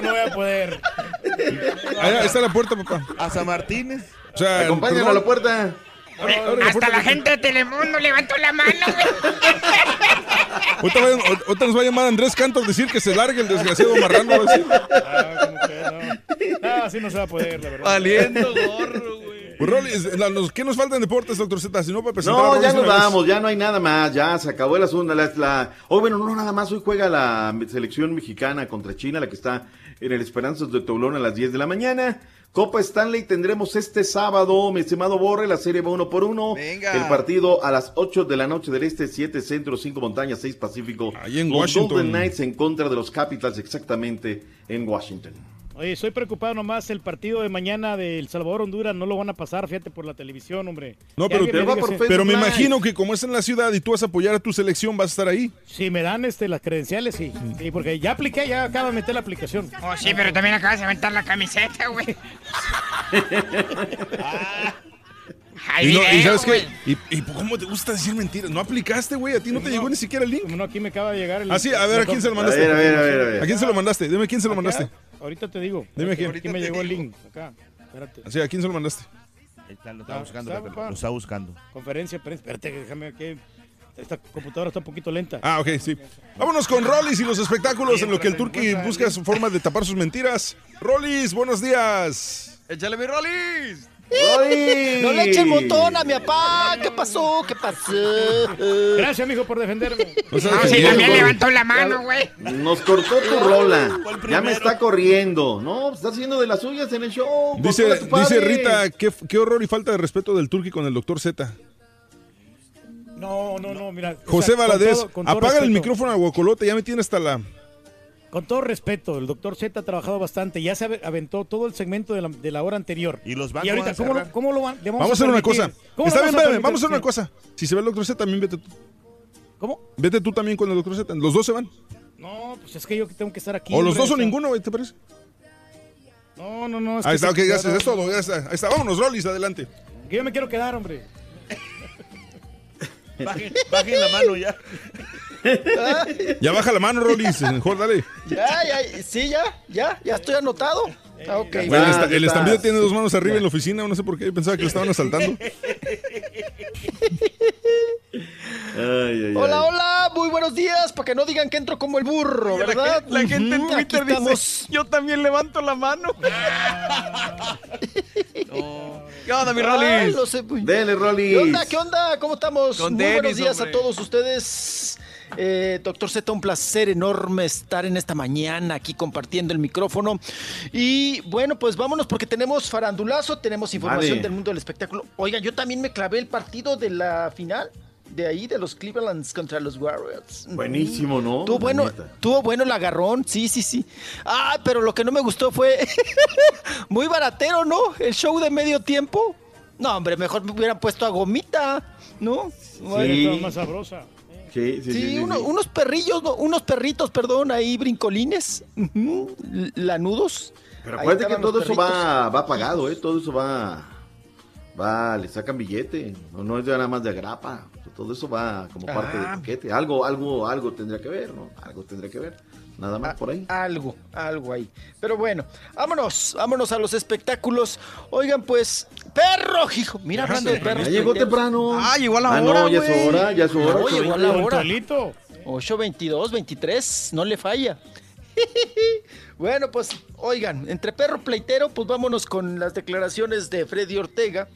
No, voy a poder.
Allá está la puerta, papá.
A San Martínez.
O sea,
Acompáñalo a la puerta.
Güey,
abre la
Hasta
puerta,
la gente de Telemundo levantó la mano, güey.
Ahorita, nos va a llamar Andrés Cantor a decir que se largue el desgraciado marrano. va a decir.
Ah, como que no. No, así no se va a poder, la verdad.
Valiendo gorro, güey.
Pues, ¿qué nos falta en deportes, doctor Z? Si no, para presentar
No, ya nos vamos, ya no hay nada más, ya se acabó el asunto. La, la- oh, bueno, no, nada más, hoy juega la selección mexicana contra China, la que está en el Esperanzas de Toulon a las 10 de la mañana. Copa Stanley tendremos este sábado, mi estimado Borre, la serie va uno por uno.
Venga.
El partido a las 8 de la noche del Este, 7 Centro, 5 Montañas, 6 Pacífico.
Ahí en
Los
Washington.
Golden Knights en contra de los Capitals, exactamente en Washington.
Oye, estoy preocupado nomás. El partido de mañana de El Salvador-Honduras no lo van a pasar, fíjate, por la televisión, hombre.
No, pero, te-
me diga si-
pero me imagino que como es en la ciudad y tú vas a apoyar a tu selección, vas a estar ahí.
Si me dan este, las credenciales, sí. Sí, porque ya apliqué, ya acabo de meter la aplicación.
Oh, sí, pero también acabas de aventar la camiseta, güey.
Y, no- y
video,
sabes qué? ¿Y, y cómo te gusta decir mentiras? No aplicaste, güey. A ti no te llegó ni siquiera el link.
No, aquí me acaba de llegar el.
Ah, sí, a ver, ¿a quién se lo
A
mandaste?
ver, a ver, a ver, a ver.
¿A quién se lo mandaste? Dime quién se lo mandaste.
Ahorita te digo.
Dime quién.
Aquí me llegó el link. Acá. Espérate.
Así, ¿a quién se lo mandaste?
Ahí está, lo está
Ah,
buscando.
está, papá.
Lo está buscando.
Conferencia, prensa. Espérate, déjame que. Esta computadora está un poquito lenta.
Ah, ok, sí. Vámonos con Rollis y los espectáculos en lo que el Turqui busca su forma de tapar sus mentiras. Rollis, buenos días.
Échale mi Rollis.
No le eche el montón a mi papá. ¿Qué pasó? ¿Qué pasó?
Gracias, amigo, por defenderme.
No
sí,
ofendido,
también
güey.
levantó la mano, güey.
Nos cortó tu rola. Ya me está corriendo. No, está haciendo de las suyas en el show.
Dice, dice. Rita, ¿qué, qué horror y falta de respeto del Turqui con el doctor Z.
No, no, no, mira. o
José
sea,
Valadez,
todo
apaga el micrófono a Guacolote, ya me tiene hasta la...
Con todo respeto, el doctor Z ha trabajado bastante. Ya se ave- aventó todo el segmento de la, de la hora anterior.
Y los
Y
bancos
ahorita,
van a
¿cómo, lo- cómo lo van? le
Vamos a hacer una cosa. Está bien, espérame, vamos a hacer una cosa. Si se va el doctor Z, también vete tú.
¿Cómo?
Vete tú también con el doctor Z. Los dos se van.
No, pues es que yo tengo que estar aquí.
o los dos o ninguno, güey, ¿te parece?
No, no, no. es
Ahí
que
está, ok, gracias. Es todo, ya está. Ahí está. Vámonos, Rollis, adelante.
Que yo me quiero quedar, hombre.
Bajen, bajen la mano ya.
Ya baja la mano, Rollis. Mejor, dale.
Ya, ya, sí, ya, ya, ya estoy anotado. Ah.
Bueno, el, el
está.
estampida tiene dos manos arriba en la oficina. No sé por qué. Pensaba que lo estaban asaltando.
Ay, ay, ay.
Hola, hola, muy buenos días, para que no digan que entro como el burro,
La
¿verdad?
gente, la gente en
aquí
Twitter dice,
estamos.
yo también levanto la mano. ¿Qué onda, mi
muy-
Dele, Rolly.
¿Qué onda? ¿Qué onda? ¿Cómo estamos?
Con
Muy buenos días
hombre.
a todos ustedes. Eh, Doctor Z, un placer enorme estar en esta mañana aquí compartiendo el micrófono. Y bueno, pues vámonos porque tenemos farandulazo, tenemos información
Vale.
del mundo del espectáculo. Oigan, yo también me clavé el partido de la final. De ahí, de los Clevelands contra los Warriors.
Buenísimo, ¿no?
Tuvo bueno, tuvo bueno el agarrón, sí, sí, sí. Ah, pero lo que no me gustó fue muy baratero, ¿no? El show de medio tiempo. No, hombre, mejor me hubieran puesto a Gomita, ¿no?
Bueno,
Sí.
estaba más sabrosa.
Sí, sí,
Sí,
sí, sí,
uno-
sí.
unos perrillos, ¿no? unos perritos, perdón, ahí brincolines, lanudos.
Pero acuérdate que todo eso va, va pagado, ¿eh? Todo eso va, va, le sacan billete, no, no es ya nada más de agrapa, todo eso va como parte
Ah.
del paquete. Algo, algo, algo tendría que ver, ¿no? Algo tendría que ver. Nada más por ahí.
Algo, algo ahí. Pero bueno, vámonos, vámonos a los espectáculos. Oigan, pues, perro, hijo. Mira,
Ya
hablando de perros.
ya llegó temprano.
Ah, llegó a la
Ah, no,
hora.
ya es hora, ya es hora,
No, llegó a la hora.
Cholito.
8.22, 23, no le falla. bueno, pues, oigan, entre perro pleitero, pues vámonos con las declaraciones de Freddy Ortega.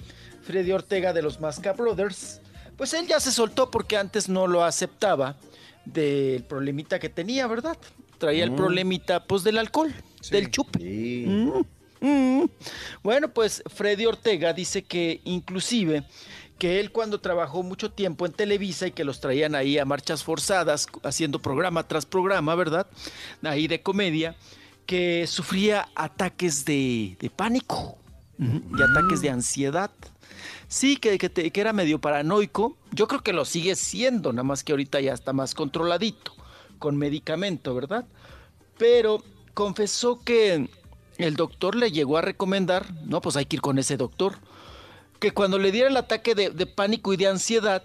Freddy Ortega de los Masca Brothers. Pues él ya se soltó porque antes no lo aceptaba del problemita que tenía, ¿verdad? Traía el
Mm.
problemita, pues, del alcohol, del chupe. Mm, mm. Bueno, pues Freddy Ortega dice que inclusive que él cuando trabajó mucho tiempo en Televisa y que los traían ahí a marchas forzadas, haciendo programa tras programa, ¿verdad? Ahí de comedia, que sufría ataques de, de pánico y ataques de ansiedad. Sí, que, que te- que era medio paranoico. Yo creo que lo sigue siendo, nada más que ahorita ya está más controladito, con medicamento, ¿verdad? Pero confesó que el doctor le llegó a recomendar, no, pues hay que ir con ese doctor, que cuando le diera el ataque de, de pánico y de ansiedad,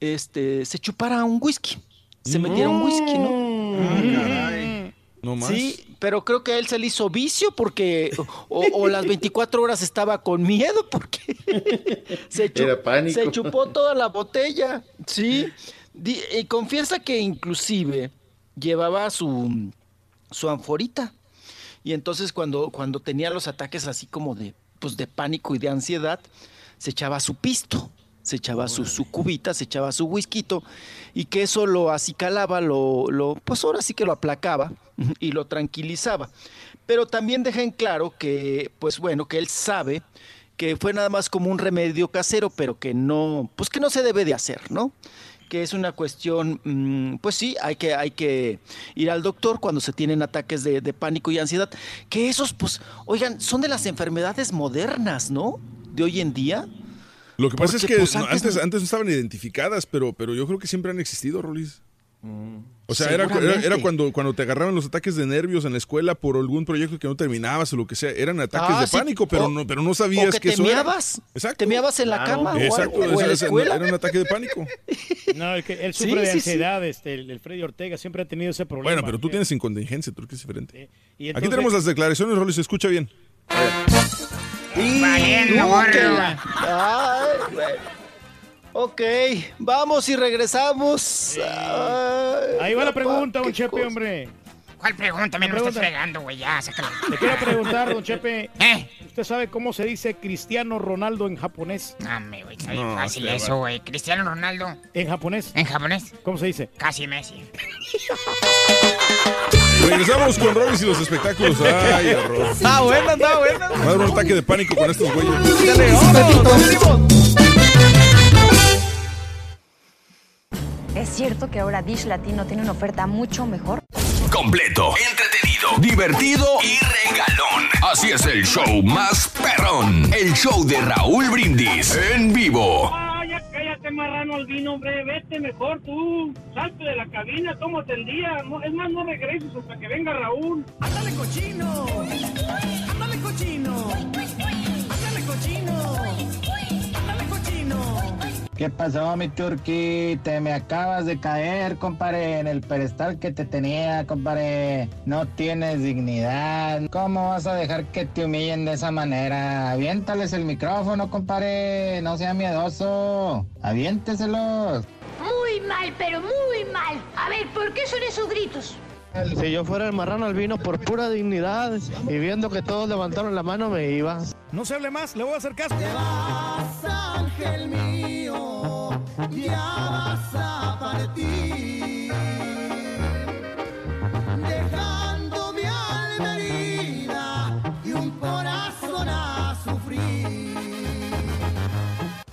este, se chupara un whisky, se metiera un whisky, ¿no?
No más.
Sí, pero creo que a él se le hizo vicio porque o, o las 24 horas estaba con miedo porque se, se chupó toda la botella. Sí, Y confiesa que inclusive llevaba su, su anforita. Y entonces cuando, cuando tenía los ataques así como de, pues de pánico y de ansiedad, se echaba su pisto, se echaba su, su cubita, se echaba su whisky y que eso lo acicalaba, lo, lo, pues ahora sí que lo aplacaba y lo tranquilizaba. Pero también deja en claro que, pues bueno, que él sabe que fue nada más como un remedio casero, pero que no, pues que no se debe de hacer, ¿no? Que es una cuestión, mm, pues sí, hay que, hay que ir al doctor cuando se tienen ataques de, de pánico y ansiedad, que esos, pues, oigan, son de las enfermedades modernas, ¿no? De hoy en día.
Lo que pasa
Porque,
es que
pues, antes
antes,
no-
antes no estaban identificadas, pero, pero yo creo que siempre han existido, Rolis. O sea, era, era, cuando, cuando te agarraban los ataques de nervios en la escuela por algún proyecto que no terminabas o lo que sea. Eran ataques
Ah,
de
sí.
pánico, pero
O-
no, pero no
o
sabías
que
que,
te
eso era. Exacto.
te meabas en la cama o algo,
Exacto,
o en la escuela.
era un ataque de pánico.
No, el que él
Sí,
sufre de
sí, sí.
ansiedad, este, el, el Freddy Ortega siempre ha tenido ese problema.
Bueno, pero tú tienes incontingencia, tú que es diferente.
Y
Aquí tenemos las declaraciones, Rolis, se escucha bien.
Valiendo.
Ay, bueno. Ok, vamos y regresamos. Ay,
Ahí va la pregunta, don Chepe,
cosa.
hombre.
¿Cuál pregunta? Me lo estás fregando, güey. Ya, sácala.
Le quiero preguntar, don Chepe.
¿Eh?
¿Usted sabe cómo se dice Cristiano Ronaldo en japonés?
Dame, güey. Está bien
No,
fácil eso, güey. Cristiano Ronaldo.
¿En japonés?
¿En japonés?
¿Cómo se dice?
Casi Messi.
Regresamos con Rolis y los espectáculos. Ay, error.
Está buena, está buena.
Va a dar un ataque de pánico con estos güeyes.
Dale,
cierto que ahora Dish Latino tiene una oferta mucho mejor?
Completo, entretenido, divertido y regalón. Así es el show más perrón. El show de Raúl Brindis en vivo.
Ah, ya cállate, marrano albino, hombre. Vete mejor tú. Salte de la cabina, tómate el día. No, es más, no regreses hasta que venga Raúl.
¡Ándale, cochino! ¡Ándale, cochino! ¡Ándale, cochino! ¡Ándale, cochino!
¿Qué pasó, mi turqui? Te me acabas de caer, compadre, en el pedestal que te tenía, compadre. No tienes dignidad. ¿Cómo vas a dejar que te humillen de esa manera? Aviéntales el micrófono, compadre. No sea miedoso. Aviénteselos.
Muy mal, pero muy mal. A ver, ¿por qué son esos gritos?
Si yo fuera el marrano albino por pura dignidad y viendo que todos levantaron la mano me iba.
No se hable más, le voy a hacer caso.
ángel mío, ya vas a partir, dejando mi alma herida y un corazón a sufrir.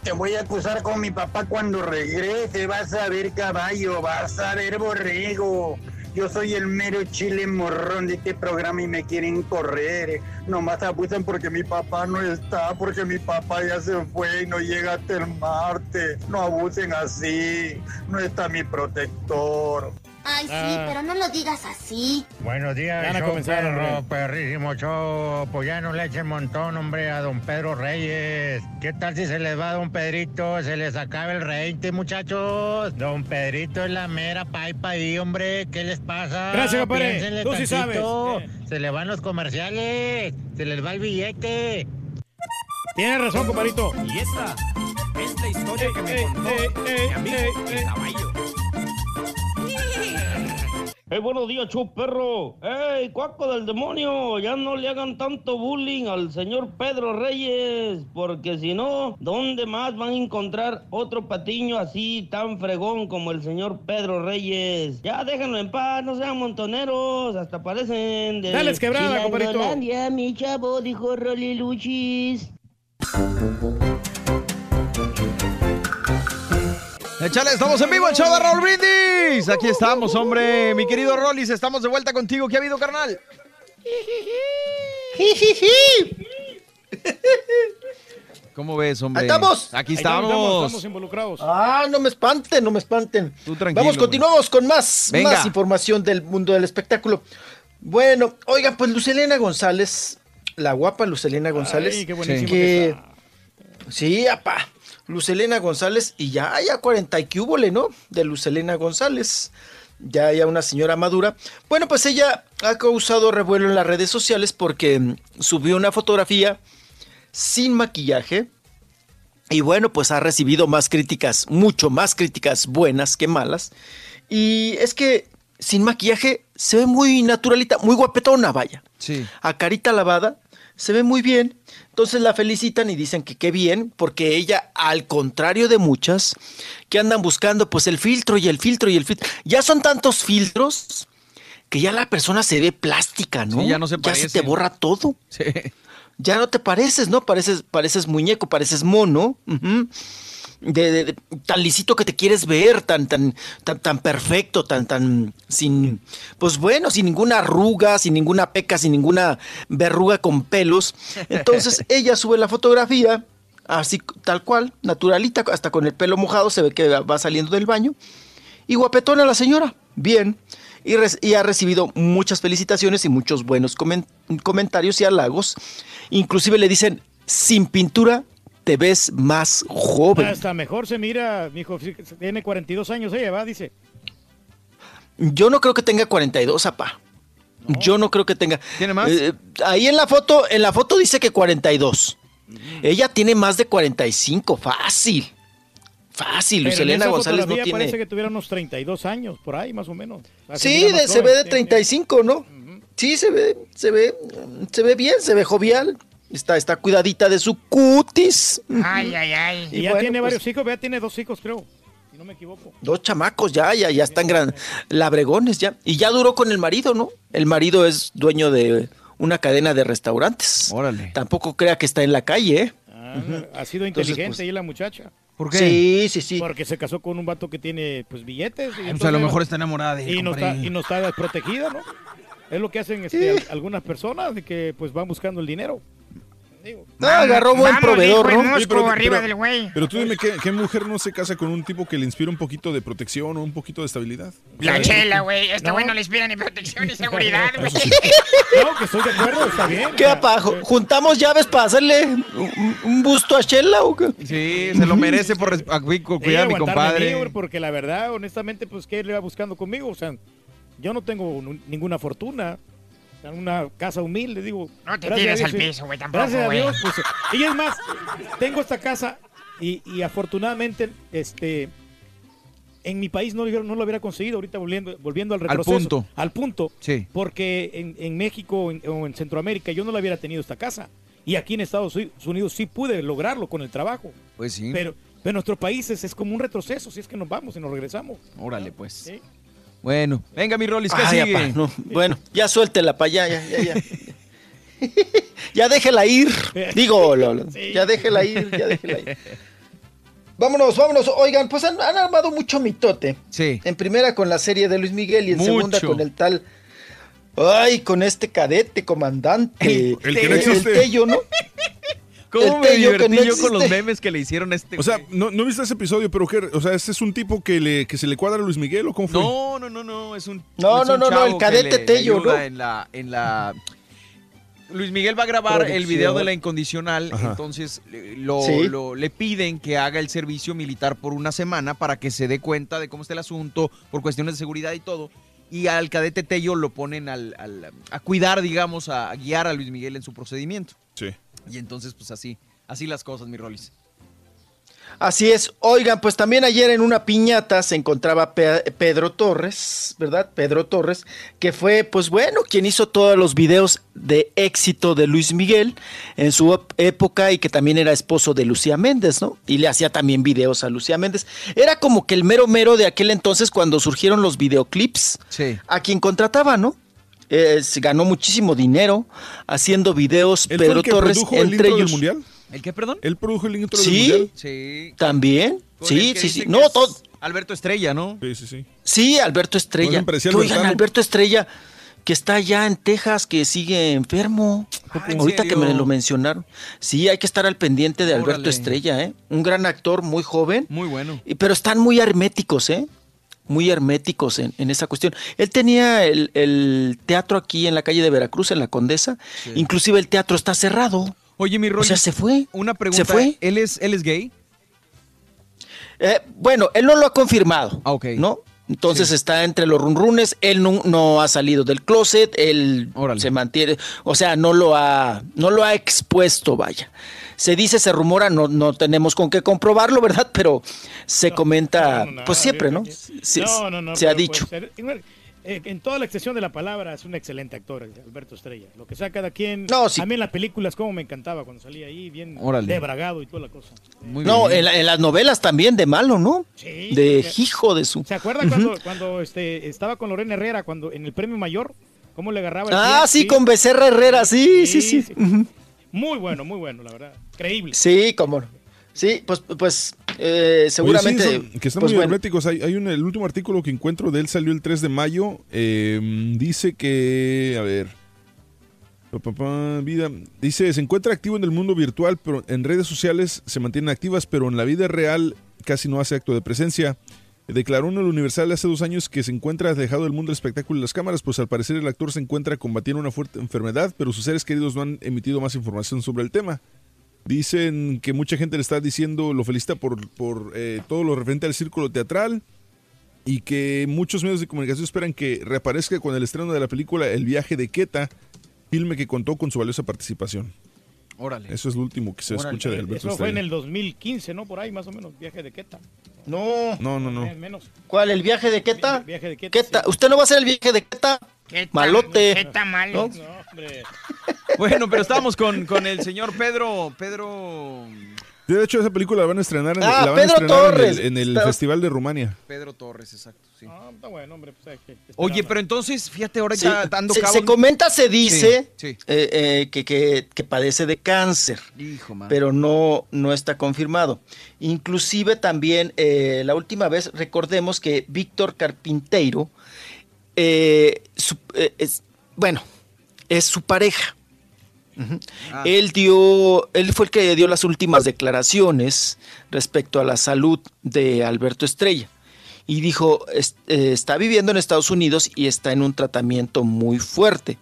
Te voy a acusar con mi papá cuando regrese. Vas a ver caballo, vas a ver borrego. Yo soy el mero chile morrón de este programa y me quieren correr. Nomás abusan porque mi papá no está, porque mi papá ya se fue y no llega hasta el martes. No abusen así. No está mi protector.
Ay, sí,
Ah.
pero no lo digas así.
Buenos días,
Ya van a
show
comenzar,
perro, perrísimo show. Pues ya no le echen montón, hombre, a don Pedro Reyes. ¿Qué tal si se les va a don Pedrito? Se les acaba el reinte, muchachos. Don Pedrito es la mera paipa ahí, hombre. ¿Qué les pasa?
Gracias, compadre.
Piénsenle
Tú sí sabes.
Se les van los comerciales. Se les va el billete.
Tienes razón, compadrito.
Y esta es la historia que me
ey,
contó
ey, ey,
mi amigo
ey,
el caballo.
¡Eh, buenos días, show perro! ¡Ey, cuaco del demonio! Ya no le hagan tanto bullying al señor Pedro Reyes, porque si no, ¿dónde más van a encontrar otro patiño así tan fregón como el señor Pedro Reyes? Ya déjenlo en paz, no sean montoneros, hasta parecen de
Dales quebrada, compadrito.
Mi chavo, dijo Rolly Luchis.
Échale, estamos en vivo, el show de Raúl Brindis. Aquí estamos, hombre. Mi querido Rollis, estamos de vuelta contigo. ¿Qué ha habido, carnal? ¿Cómo ves, hombre?
Ahí estamos.
Aquí estamos.
Estamos, estamos involucrados.
Ah, no me espanten, no me espanten.
Tú tranquilo,
Vamos, continuamos con más,
Venga.
más información del mundo del espectáculo. Bueno, oiga, pues Lucelena González, la guapa Lucelena González,
Ay, qué buenísimo
que
que
sí, apá, Lucelena González y ya ya 40 y que ¿no? De Lucelena González. Ya ya una señora madura. Bueno, pues ella ha causado revuelo en las redes sociales porque mm, subió una fotografía sin maquillaje y bueno, pues ha recibido más críticas, mucho más críticas buenas que malas. Y es que sin maquillaje se ve muy naturalita, muy guapetona, vaya.
Sí.
A carita lavada, se ve muy bien. Entonces la felicitan y dicen que qué bien, porque ella, al contrario de muchas, que andan buscando pues el filtro y el filtro y el filtro. Ya son tantos filtros que ya la persona se ve plástica, ¿no?
Sí, ya no se
Ya
parece.
se te borra todo.
Sí.
Ya no te pareces, ¿no? Pareces, pareces muñeco, pareces mono. ujú. De, de- de- tan lisito que te quieres ver, tan, tan, tan, tan perfecto, tan, tan, sin, pues bueno, sin ninguna arruga, sin ninguna peca, sin ninguna verruga con pelos. Entonces ella sube la fotografía, así tal cual, naturalita, hasta con el pelo mojado, se ve que va saliendo del baño. Y guapetona la señora, bien. Y, y ha recibido muchas felicitaciones y muchos buenos comen- comentarios y halagos. Inclusive le dicen, sin pintura te ves más joven.
Hasta mejor se mira, mi hijo, tiene 42 años ella, va, dice.
Yo no creo que tenga 42, apá. Yo no creo que tenga.
¿Tiene más?
Eh, ahí en la foto, en la foto dice que 42. Ella tiene más de 45, fácil. Fácil, Luis Elena González no tiene.
parece que tuviera unos 32 años, por ahí más o menos. O sea,
Sí, de- se ve de 35, ¿no? Sí, se ve, se ve, se ve bien, se ve jovial. Está, está cuidadita de su cutis.
Ay, ay, ay.
Y ya
bueno,
tiene
pues,
varios hijos, vea, tiene dos hijos, creo. Si no me equivoco.
Dos chamacos ya, ya, ya están gran, labregones ya. Y ya duró con el marido, ¿no? El marido es dueño de una cadena de restaurantes.
Órale.
Tampoco crea que está en la calle, ¿eh?
Ah, Ha sido
Entonces,
inteligente
pues,
ahí la muchacha.
¿Por qué?
Sí, sí, sí.
Porque se casó con un vato que tiene pues billetes. y
Pues a lo
entonces-
mejor está enamorada de él,
y no, está, y no está desprotegida, ¿no? Es lo que hacen este, al- algunas personas de que pues van buscando el dinero.
No, agarró buen
Vamos,
proveedor, ¿no?
pero-
arriba
pero-
del güey.
Pero tú dime, ¿qué, qué mujer no se casa con un tipo que le inspira un poquito de protección o un poquito de estabilidad?
La
¿Sabes?
chela, güey. Este
No.
güey no le inspira ni protección ni seguridad, güey.
No, que estoy de acuerdo, está bien.
¿Qué apa? ¿Juntamos llaves para hacerle un, un busto a Shella o qué?
Sí, se lo merece por
Sí,
cuidar a mi compadre.
a mí, güey, porque la verdad, honestamente, pues, ¿qué le va buscando conmigo? O sea, yo no tengo ninguna fortuna. Sea, Una casa humilde, digo.
No te tires al piso, güey, tampoco,
Gracias a. Dios, pues, y es más, tengo esta casa y, y afortunadamente, este, en mi país no, lo hubiera- no lo hubiera conseguido, ahorita volviendo, volviendo al
Al
retroceso.
punto.
Al punto.
Sí.
Porque en, en México en- o en Centroamérica yo no la hubiera tenido esta casa. Y aquí en Estados Unidos sí pude lograrlo con el trabajo.
Pues sí.
Pero, pero en nuestros países es como un retroceso si es que nos vamos y nos regresamos.
Órale, pues.
Sí.
Bueno, venga, mi Rolis, ¿qué
Ay,
sigue?
apa, no, Bueno, ya suéltela para allá, ya, ya, ya. ya déjela ir. Digo, Lolo, ya déjela ir, ya déjela ir. Vámonos, vámonos. Oigan, pues han, han armado mucho mitote.
Sí.
En primera con la serie de Luis Miguel y en segunda con el tal. Ay, con este cadete, comandante.
El que no existe.
Tello, ¿no?
¿Cómo me divertí
no
yo con los memes que le hicieron a este
O sea, no, no viste ese episodio, pero o sea, este es un tipo que le que se le cuadra a Luis Miguel o cómo fue?
No, no, no, no, es un
No,
es
no,
un
no, no, el cadete Tello.
En la, en la Luis Miguel va a grabar el video de la incondicional,
Ajá.
entonces eh, lo,
Sí.
lo- le piden que haga el servicio militar por una semana para que se dé cuenta de cómo está el asunto, por cuestiones de seguridad y todo. Y al cadete Tello lo ponen al, al- a cuidar, digamos, a, a guiar a Luis Miguel en su procedimiento.
Sí.
Y entonces, pues así, así las cosas, mi Rolis.
Así es. Oigan, pues también ayer en una piñata se encontraba Pe- Pedro Torres, ¿verdad? Pedro Torres, que fue, pues bueno, quien hizo todos los videos de éxito de Luis Miguel en su época y que también era esposo de Lucía Méndez, ¿no? Y le hacía también videos a Lucía Méndez. Era como que el mero mero de aquel entonces cuando surgieron los videoclips,
Sí.
a quien contrataba, ¿no? Eh, se ganó muchísimo dinero haciendo videos
¿Él fue
Pedro
el que
Torres
produjo el
entre
intro del
ellos.
mundial?
¿El qué, perdón?
¿Él produjo el intro del
Sí.
mundial?
Sí.
También, sí,
el
sí, sí. No, todo,
Alberto Estrella, ¿no?
Sí, sí, sí.
Sí, Alberto Estrella. Que, oigan. Alberto Estrella, que está allá en Texas, que sigue enfermo.
¿en
Ahorita que me lo mencionaron. Sí, hay que estar al pendiente de Alberto. Estrella, ¿eh? Un gran actor, muy joven.
Muy bueno.
y- Pero están muy herméticos, ¿eh? Muy herméticos en, en esa cuestión. Él tenía el, el teatro aquí en la calle de Veracruz, en la Condesa.
Sí.
Inclusive el teatro está cerrado.
Oye, mi Rolis,
O sea, se fue.
una pregunta.
Se fue.
¿Él es, él es gay?
Eh, bueno, él no lo ha confirmado.
Ah, ok.
¿No? Entonces está entre los runrunes, él no, no ha salido del closet, él
Órale.
se mantiene, o sea, no lo ha, no lo ha expuesto, vaya. Se dice, se rumora, no, no tenemos con qué comprobarlo, ¿verdad? Pero se comenta,
no,
pues siempre, ¿no? Se,
no, no, no,
se ha dicho.
Eh, en toda la extensión de la palabra es un excelente actor, Alberto Estrella. Lo que sea cada quien.
No, sí.
A mí en las películas, como me encantaba cuando salía ahí, bien
Órale.
debragado y toda la cosa.
Muy
No,
bien.
en, la- en las novelas también de malo, ¿no?
Sí,
De
porque-
hijo de su.
¿Se acuerda cuando, cuando este, estaba con Lorena Herrera cuando en el premio mayor? ¿Cómo le agarraba el
Ah,
pie?
sí, con Becerra Herrera, sí, sí, sí.
Muy bueno, muy bueno, la verdad. Creíble.
Sí, cómo no. Sí, pues, pues eh, seguramente.
Oye, sí, son- que están
pues,
muy
bueno.
herméticos. Hay, hay un, el último artículo que encuentro de él salió el 3 de mayo. eh, dice que, a ver, vida, dice, se encuentra activo en el mundo virtual, pero en redes sociales se mantienen activas, pero en la vida real casi no hace acto de presencia. Declaró en el Universal hace dos años que se encuentra alejado del mundo del espectáculo y las cámaras, pues al parecer el actor se encuentra combatiendo una fuerte enfermedad, pero sus seres queridos no han emitido más información sobre el tema. Dicen que mucha gente le está diciendo, lo felicita por, por eh, todo lo referente al círculo teatral y que muchos medios de comunicación esperan que reaparezca con el estreno de la película El viaje de Queta, filme que contó con su valiosa participación.
Órale.
Eso es lo último que se
Órale.
escucha de Alberto
Eso fue en el 2015, ¿no? Por ahí más o menos, viaje de Queta.
No.
No, no, no.
Menos.
¿Cuál? ¿El viaje de Queta?
Viaje de Queta.
Queta. ¿Usted no va a hacer el viaje de Queta?
¿Qué tan-
Malote.
¿Qué tan malo?
¿No?
No, hombre.
Bueno, pero estábamos con, con el señor Pedro. Pedro.
De hecho, esa película la van a estrenar en,
Ah,
la van a
Pedro
estrenar en el-
Torres.
en el,
Está-
Festival de Rumania.
Pedro Torres, exacto. Sí.
Ah, está bueno, hombre. Pues, hay que
Oye, pero entonces, fíjate, ahora
Sí,
ya dando
se,
cabo.
se comenta, se dice
Sí, sí.
eh, eh, que, que- que padece de cáncer,
Hijo, man.
pero no, no está confirmado. Inclusive también eh, la última vez recordemos que Víctor Carpinteiro, eh, su- eh, es, bueno, es su pareja.
Ah.
Él dio, él fue el que dio las últimas declaraciones respecto a la salud de Alberto Estrella y dijo eh, está viviendo en Estados Unidos y está en un tratamiento muy fuerte,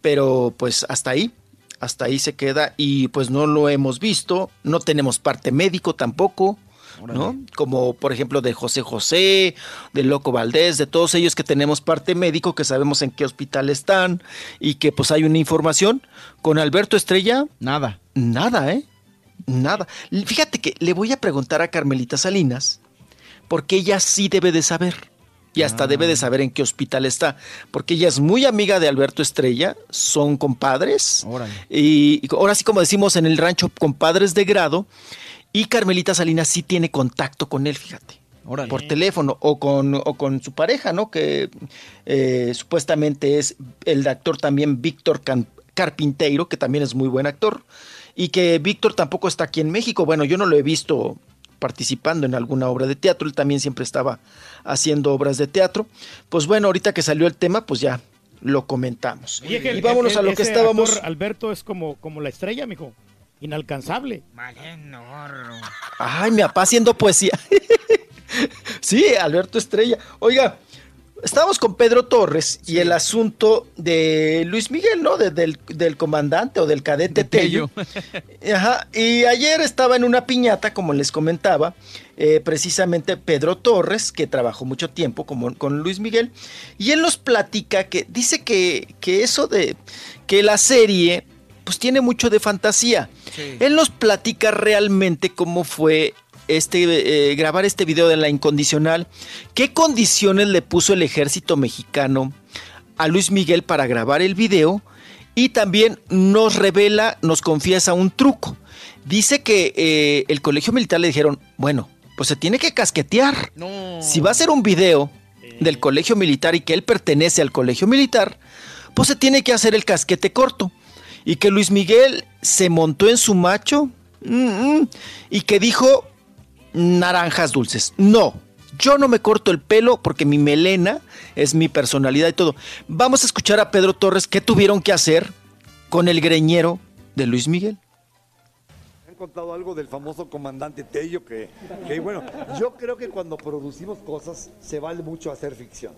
pero pues hasta ahí, hasta ahí se queda y pues no lo hemos visto, no tenemos parte médico tampoco. ¿No? Como por ejemplo de José José, de Loco Valdés, de todos ellos que tenemos parte médico, que sabemos en qué hospital están y que pues hay una información. Con Alberto Estrella,
Nada.
nada, ¿eh? Nada. Fíjate que le voy a preguntar a Carmelita Salinas, porque ella sí debe de saber. Y hasta debe de saber en qué hospital está. Porque ella es muy amiga de Alberto Estrella, son compadres.
Órale.
Y ahora sí, como decimos en el rancho, compadres de grado. Y Carmelita Salinas sí tiene contacto con él, fíjate.
Órale.
Por teléfono o con, o con su pareja, ¿no? Que eh, supuestamente es el actor también Víctor Carpinteiro, que también es muy buen actor. Y que Víctor tampoco está aquí en México. Bueno, yo no lo he visto participando en alguna obra de teatro. Él también siempre estaba haciendo obras de teatro. Pues bueno, ahorita que salió el tema, pues ya lo comentamos.
Oye, que
y
el-
vámonos
el-
a lo que
ese
estábamos.
Alberto es como, como la estrella, mijo. Inalcanzable.
Ay, mi papá haciendo poesía. sí, Alberto Estrella. Oiga, estábamos con Pedro Torres y el asunto de Luis Miguel, ¿no? De- del, del comandante o del cadete Tello. Ajá, y ayer estaba en una piñata, como les comentaba, eh, precisamente Pedro Torres, que trabajó mucho tiempo como, con Luis Miguel, y él nos platica que dice que, que eso de que la serie, pues tiene mucho de fantasía. Él nos platica realmente cómo fue este eh, grabar este video de la incondicional, qué condiciones le puso el ejército mexicano a Luis Miguel para grabar el video y también nos revela, nos confiesa un truco. Dice que eh, el colegio militar le dijeron, bueno, pues se tiene que casquetear. Si va a hacer un video del colegio militar y que él pertenece al colegio militar, pues se tiene que hacer el casquete corto. Y que Luis Miguel se montó en su macho y que dijo naranjas dulces. No, yo no me corto el pelo porque mi melena es mi personalidad y todo. Vamos a escuchar a Pedro Torres qué tuvieron que hacer con el greñero de Luis Miguel.
contado algo del famoso comandante Tello que, bueno, yo creo que cuando producimos cosas se vale mucho hacer ficción.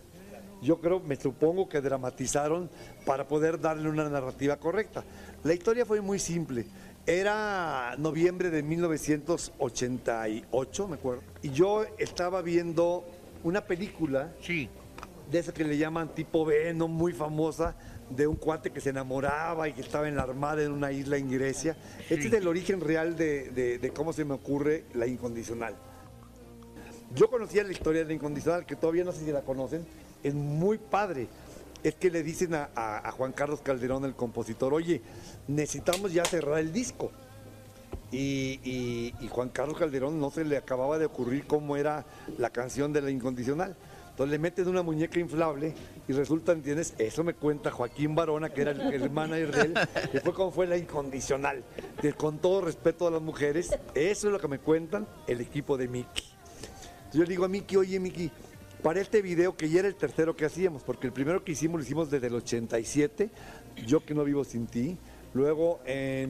Yo creo, me supongo que dramatizaron para poder darle una narrativa correcta. La historia fue muy simple. Era noviembre de 1988, me acuerdo. Y yo estaba viendo una película de esa que le llaman tipo Venom, muy famosa, de un cuate que se enamoraba y que estaba en la armada en una isla en Grecia. Este es el origen real de, de- de cómo se me ocurre la incondicional. Yo conocía la historia de la incondicional, que todavía no sé si la conocen, es muy padre. Es que le dicen a, Juan Carlos Calderón, el compositor, oye, necesitamos ya cerrar el disco. Y, Juan Carlos Calderón no se le acababa de ocurrir cómo era la canción de la incondicional. Entonces le meten una muñeca inflable y resulta, ¿entiendes? Eso me cuenta Joaquín Barona, que era el, el de él, que fue como fue la incondicional. Que con todo respeto a las mujeres, eso es lo que me cuentan el equipo de Mickey. Yo le digo a Mickey, oye Mickey, para este video que ya era el tercero que hacíamos, porque el primero que hicimos lo hicimos desde el 87, Yo que no vivo sin ti. Luego,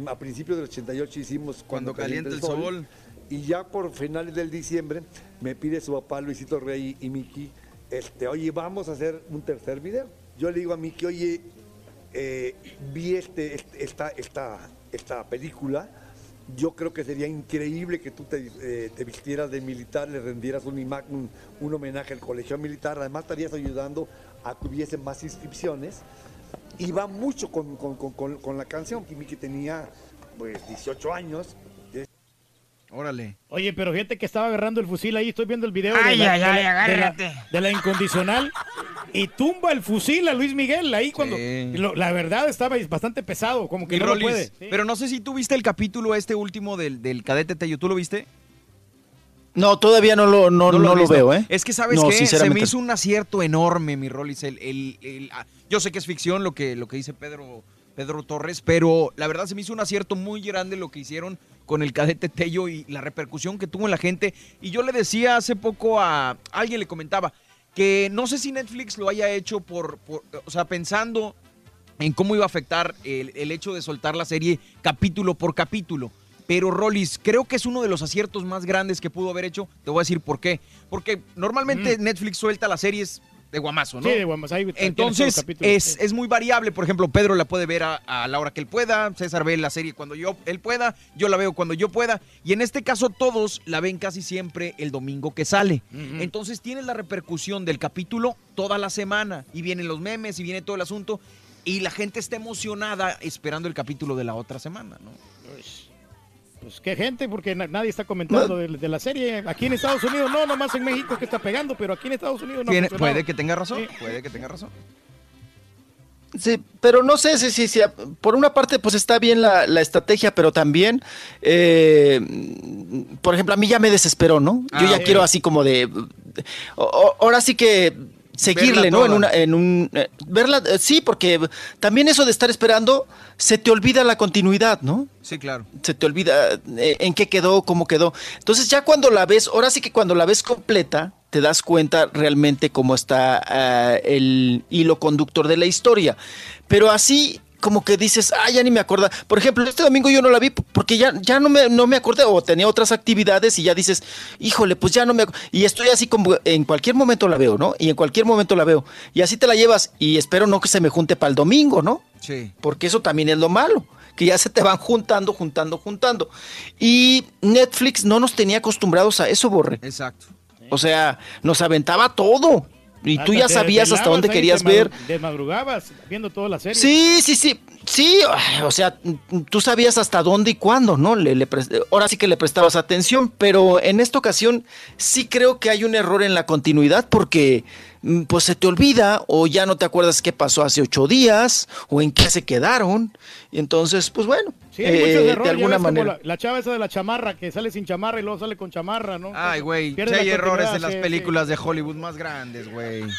a principios del 88 hicimos
Cuando calienta el sol.
Y ya por finales del diciembre me pide su papá Luisito Rey y Miki, este, oye, vamos a hacer un tercer video. Yo le digo a Miki, oye, eh, vi este, este- esta, esta, esta película, yo creo que sería increíble que tú te, eh, te vistieras de militar, le rendieras un, un, homenaje al colegio militar, además estarías ayudando a que hubiese más inscripciones. Y va mucho con, con- con- con- la canción, que Miki tenía pues 18 años.
Órale.
Oye, pero fíjate que estaba agarrando el fusil ahí, estoy viendo el video
Ay,
de, la,
ay,
de la-
ay,
de la-
agárrate.
de la incondicional y tumba el fusil a Luis Miguel ahí cuando lo- la verdad estaba bastante pesado, como que
Mi
no lo puede. Sí.
Pero no sé si tú viste el capítulo este último del, del cadete Tello. ¿Tú lo viste?
No, todavía no lo, no, no
has
lo
visto.
veo, ¿eh?
Es que, ¿sabes
No,
qué? Se me hizo un acierto enorme, mi Rolis. El, el- el- ah, yo sé que es ficción lo que, lo que dice Pedro, Pedro Torres, pero la verdad se me hizo un acierto muy grande lo que hicieron con el cadete Tello y la repercusión que tuvo en la gente. Y yo le decía hace poco a alguien le comentaba que no sé si Netflix lo haya hecho por, por- o sea, pensando en cómo iba a afectar el, el hecho de soltar la serie capítulo por capítulo. Pero Rollis, creo que es uno de los aciertos más grandes que pudo haber hecho. Te voy a decir por qué. Porque normalmente Netflix suelta las series de guamazo, ¿no?
Sí, de ahí los
Entonces, es, es muy variable. Por ejemplo, Pedro la puede ver a, a la hora que él pueda, César ve la serie cuando yo, él pueda, yo la veo cuando yo pueda. Y en este caso, todos la ven casi siempre el domingo que sale. Entonces, tienes la repercusión del capítulo toda la semana. Y vienen los memes y viene todo el asunto. Y la gente está emocionada esperando el capítulo de la otra semana, ¿no?
Pues qué gente, porque na- nadie está comentando de, de la serie. Aquí en Estados Unidos, no, nomás en México que está pegando, pero aquí en Estados Unidos no.
Tiene- puede que tenga razón, puede que tenga razón.
Sí, pero no sé si, si, si- por una parte pues está bien la, la estrategia, pero también, eh, por ejemplo, a mí ya me desesperó, ¿no? Yo
Ah,
ya quiero así como de, o- o- ahora sí que seguirle, ¿no? En una, en un, eh, verla, eh, sí, porque también eso de estar esperando, se te olvida la continuidad, ¿no?
Sí, claro.
Se te olvida eh, en qué quedó, cómo quedó. Entonces ya cuando la ves, ahora sí que cuando la ves completa, te das cuenta realmente cómo está ah, el hilo conductor de la historia. Pero así como que dices, ah, ya ni me acuerdo. Por ejemplo, este domingo yo no la vi porque ya, ya no, me, no me acordé o tenía otras actividades y ya dices, híjole, pues ya no me... ac-". Y estoy así como, en cualquier momento la veo, ¿no? Y en cualquier momento la veo. Y así te la llevas y espero no que se me junte para el domingo, ¿no?
Sí.
Porque eso también es lo malo, que ya se te van juntando, juntando, juntando. Y Netflix no nos tenía acostumbrados a eso, Borre.
Exacto.
O sea, nos aventaba todo. Y tú ya sabías hasta dónde querías ver.
Desmadrugabas viendo toda la serie.
Sí, sí, sí. Sí, o sea, tú sabías hasta dónde y cuándo, ¿no? Le, ahora sí que le prestabas atención, pero en esta ocasión sí creo que hay un error en la continuidad porque pues se te olvida o ya no te acuerdas qué pasó hace ocho días o en qué se quedaron. Y entonces, pues bueno,
Sí, hay
eh,
muchos errores.
de alguna manera.
La, la chava esa de la chamarra que sale sin chamarra y luego sale con chamarra, ¿no?
Ay, güey.
La
hay errores en las
sí, sí.
películas de Hollywood más grandes, güey.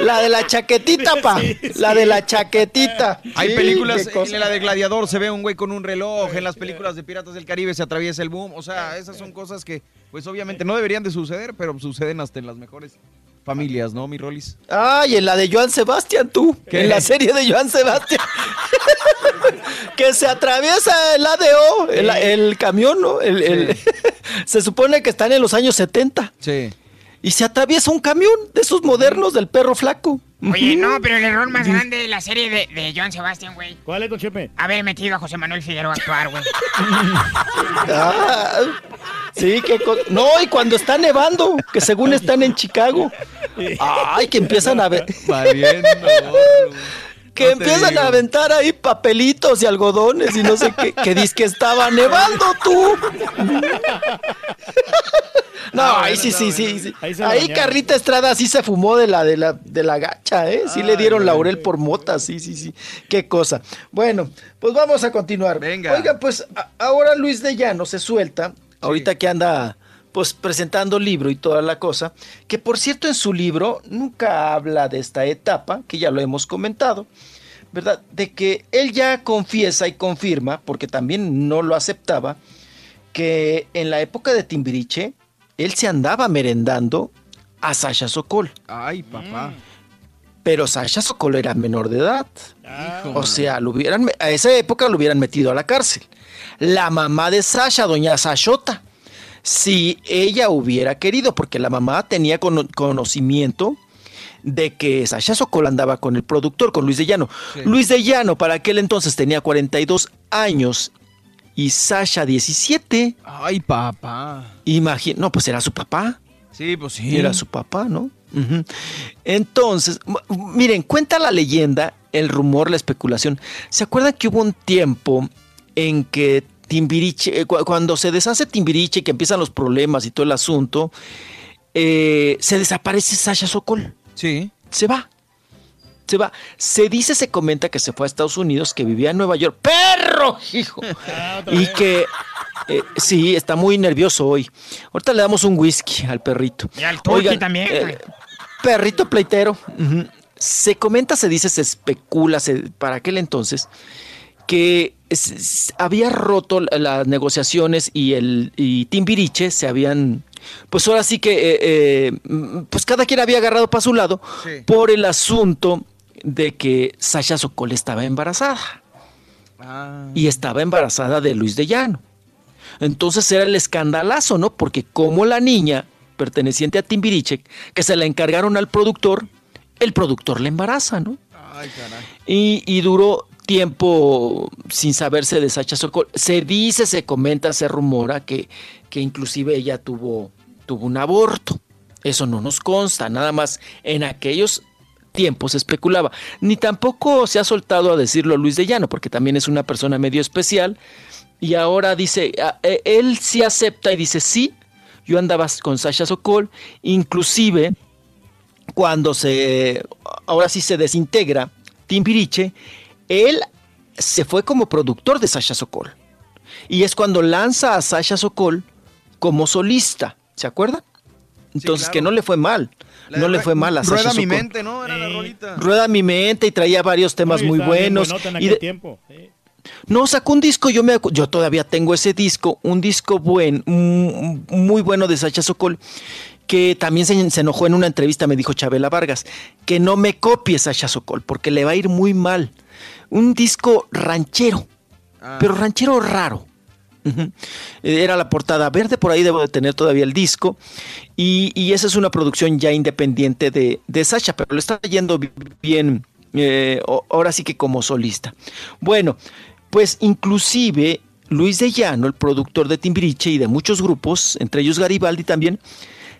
La de la chaquetita, pa. La de la chaquetita.
Hay
Sí,
películas, en la de Gladiador se ve un güey con un reloj, en las películas de Piratas del Caribe se atraviesa el boom, o sea, esas son cosas que, pues obviamente no deberían de suceder, pero suceden hasta en las mejores familias, ¿no, mi Rolis?
Ay, en la de Joan Sebastián, tú.
¿Qué?
En la serie de Joan Sebastián. que se atraviesa el ADO, el, el camión, ¿no? El- el- se supone que están en los años 70.
Sí.
Y se atraviesa un camión de esos modernos del perro flaco.
Oye, no, pero el error más grande de la serie de, de Joan Sebastián, güey.
¿Cuál es, Don Chepe?
Haber metido a José Manuel Figueroa a actuar, güey.
Ah, sí, que no, y cuando está nevando, que según están en Chicago. Ay, que empiezan a ver.
Valiendo,
Que
No
empiezan a aventar ahí papelitos y algodones y no sé qué. Que dices que estaba nevando tú. No,
Ah,
ahí sí, sí, sí, sí.
Ahí
Ahí. Carlita Estrada sí se fumó de la de la de la gacha, ¿eh? Sí le dieron laurel por mota, sí, sí, sí. Qué cosa. Bueno, pues vamos a continuar.
Venga.
Oiga, pues ahora Luis de Llano se suelta, ahorita que anda pues presentando libro y toda la cosa, que por cierto en su libro nunca habla de esta etapa, que ya lo hemos comentado, ¿verdad? De que él ya confiesa y confirma, porque también no lo aceptaba, que en la época de Timbiriche, él se andaba merendando a Sasha Sokol.
Ay, papá.
Pero Sasha Sokol era menor de edad.
Ah,
O sea, lo hubieran, a esa época lo hubieran metido a la cárcel. La mamá de Sasha, doña Sashota, si ella hubiera querido, porque la mamá tenía cono- conocimiento de que Sasha Sokol andaba con el productor, con Luis de Llano.
Sí.
Luis de Llano para aquel entonces tenía 42 años y Sasha 17.
Ay, papá.
Imagina, no, pues era su papá.
Sí, pues sí.
Era su papá, ¿no? Entonces, miren, cuenta la leyenda, el rumor, la especulación. ¿Se acuerdan que hubo un tiempo en que Timbiriche, eh, cu- cuando se deshace Timbiriche y que empiezan los problemas y todo el asunto, eh, se desaparece Sasha Sokol?
Sí.
Se va. Se va. Se dice, se comenta que se fue a Estados Unidos, que vivía en Nueva York. ¡Perro, hijo! y que eh, sí, está muy nervioso hoy. Ahorita le damos un whisky al perrito.
Y al
Oigan,
también,
eh, perrito pleitero. Se comenta, se dice, se especula, se- para aquel entonces, que es- es- había roto la- las negociaciones y el y Timbiriche se habían, pues ahora sí que, eh, eh, pues cada quien había agarrado para su lado
Sí.
por el asunto de que Sasha Sokol estaba embarazada
Ah.
y estaba embarazada de Luis de Llano. Entonces era el escandalazo, ¿no? Porque como la niña perteneciente a Timbiriche, que se la encargaron al productor, el productor la embaraza, ¿no?
Ay, caray.
Y, y duró tiempo sin saberse de Sacha Sokol. Se dice, se comenta, se rumora que, que inclusive ella tuvo, tuvo un aborto. Eso no nos consta, nada más en aquellos tiempos especulaba. Ni tampoco se ha soltado a decirlo Luis de Llano, porque también es una persona medio especial. Y ahora dice, eh, él sí acepta y dice, sí, yo andaba con Sasha Sokol, inclusive cuando se, ahora sí se desintegra Timbiriche, él se fue como productor de Sasha Sokol. Y es cuando lanza a Sasha Sokol como solista, ¿se acuerdan? Entonces
claro.
que no le fue mal,
La
no le fue mal a Sasha
Rueda mi
Sokol.
mente, ¿no? Era la rolita.
Rueda mi mente y traía varios temas muy buenos.
en
y
aquel
de-
tiempo. sí.
no, sacó un disco, yo, me, yo todavía tengo ese disco, un disco buen, mm, muy bueno de Sacha Sokol, que también se, se enojó en una entrevista, me dijo Chabela Vargas, que no me copie Sacha Sokol, porque le va a ir muy mal. Un disco ranchero, pero ranchero raro. Ujú. Era la portada verde, por ahí debo de tener todavía el disco. Y, y esa es una producción ya independiente de, de Sasha, pero le está yendo bi- bien, eh, ahora sí que como solista. Bueno, pues inclusive Luis de Llano, el productor de Timbiriche y de muchos grupos, entre ellos Garibaldi también,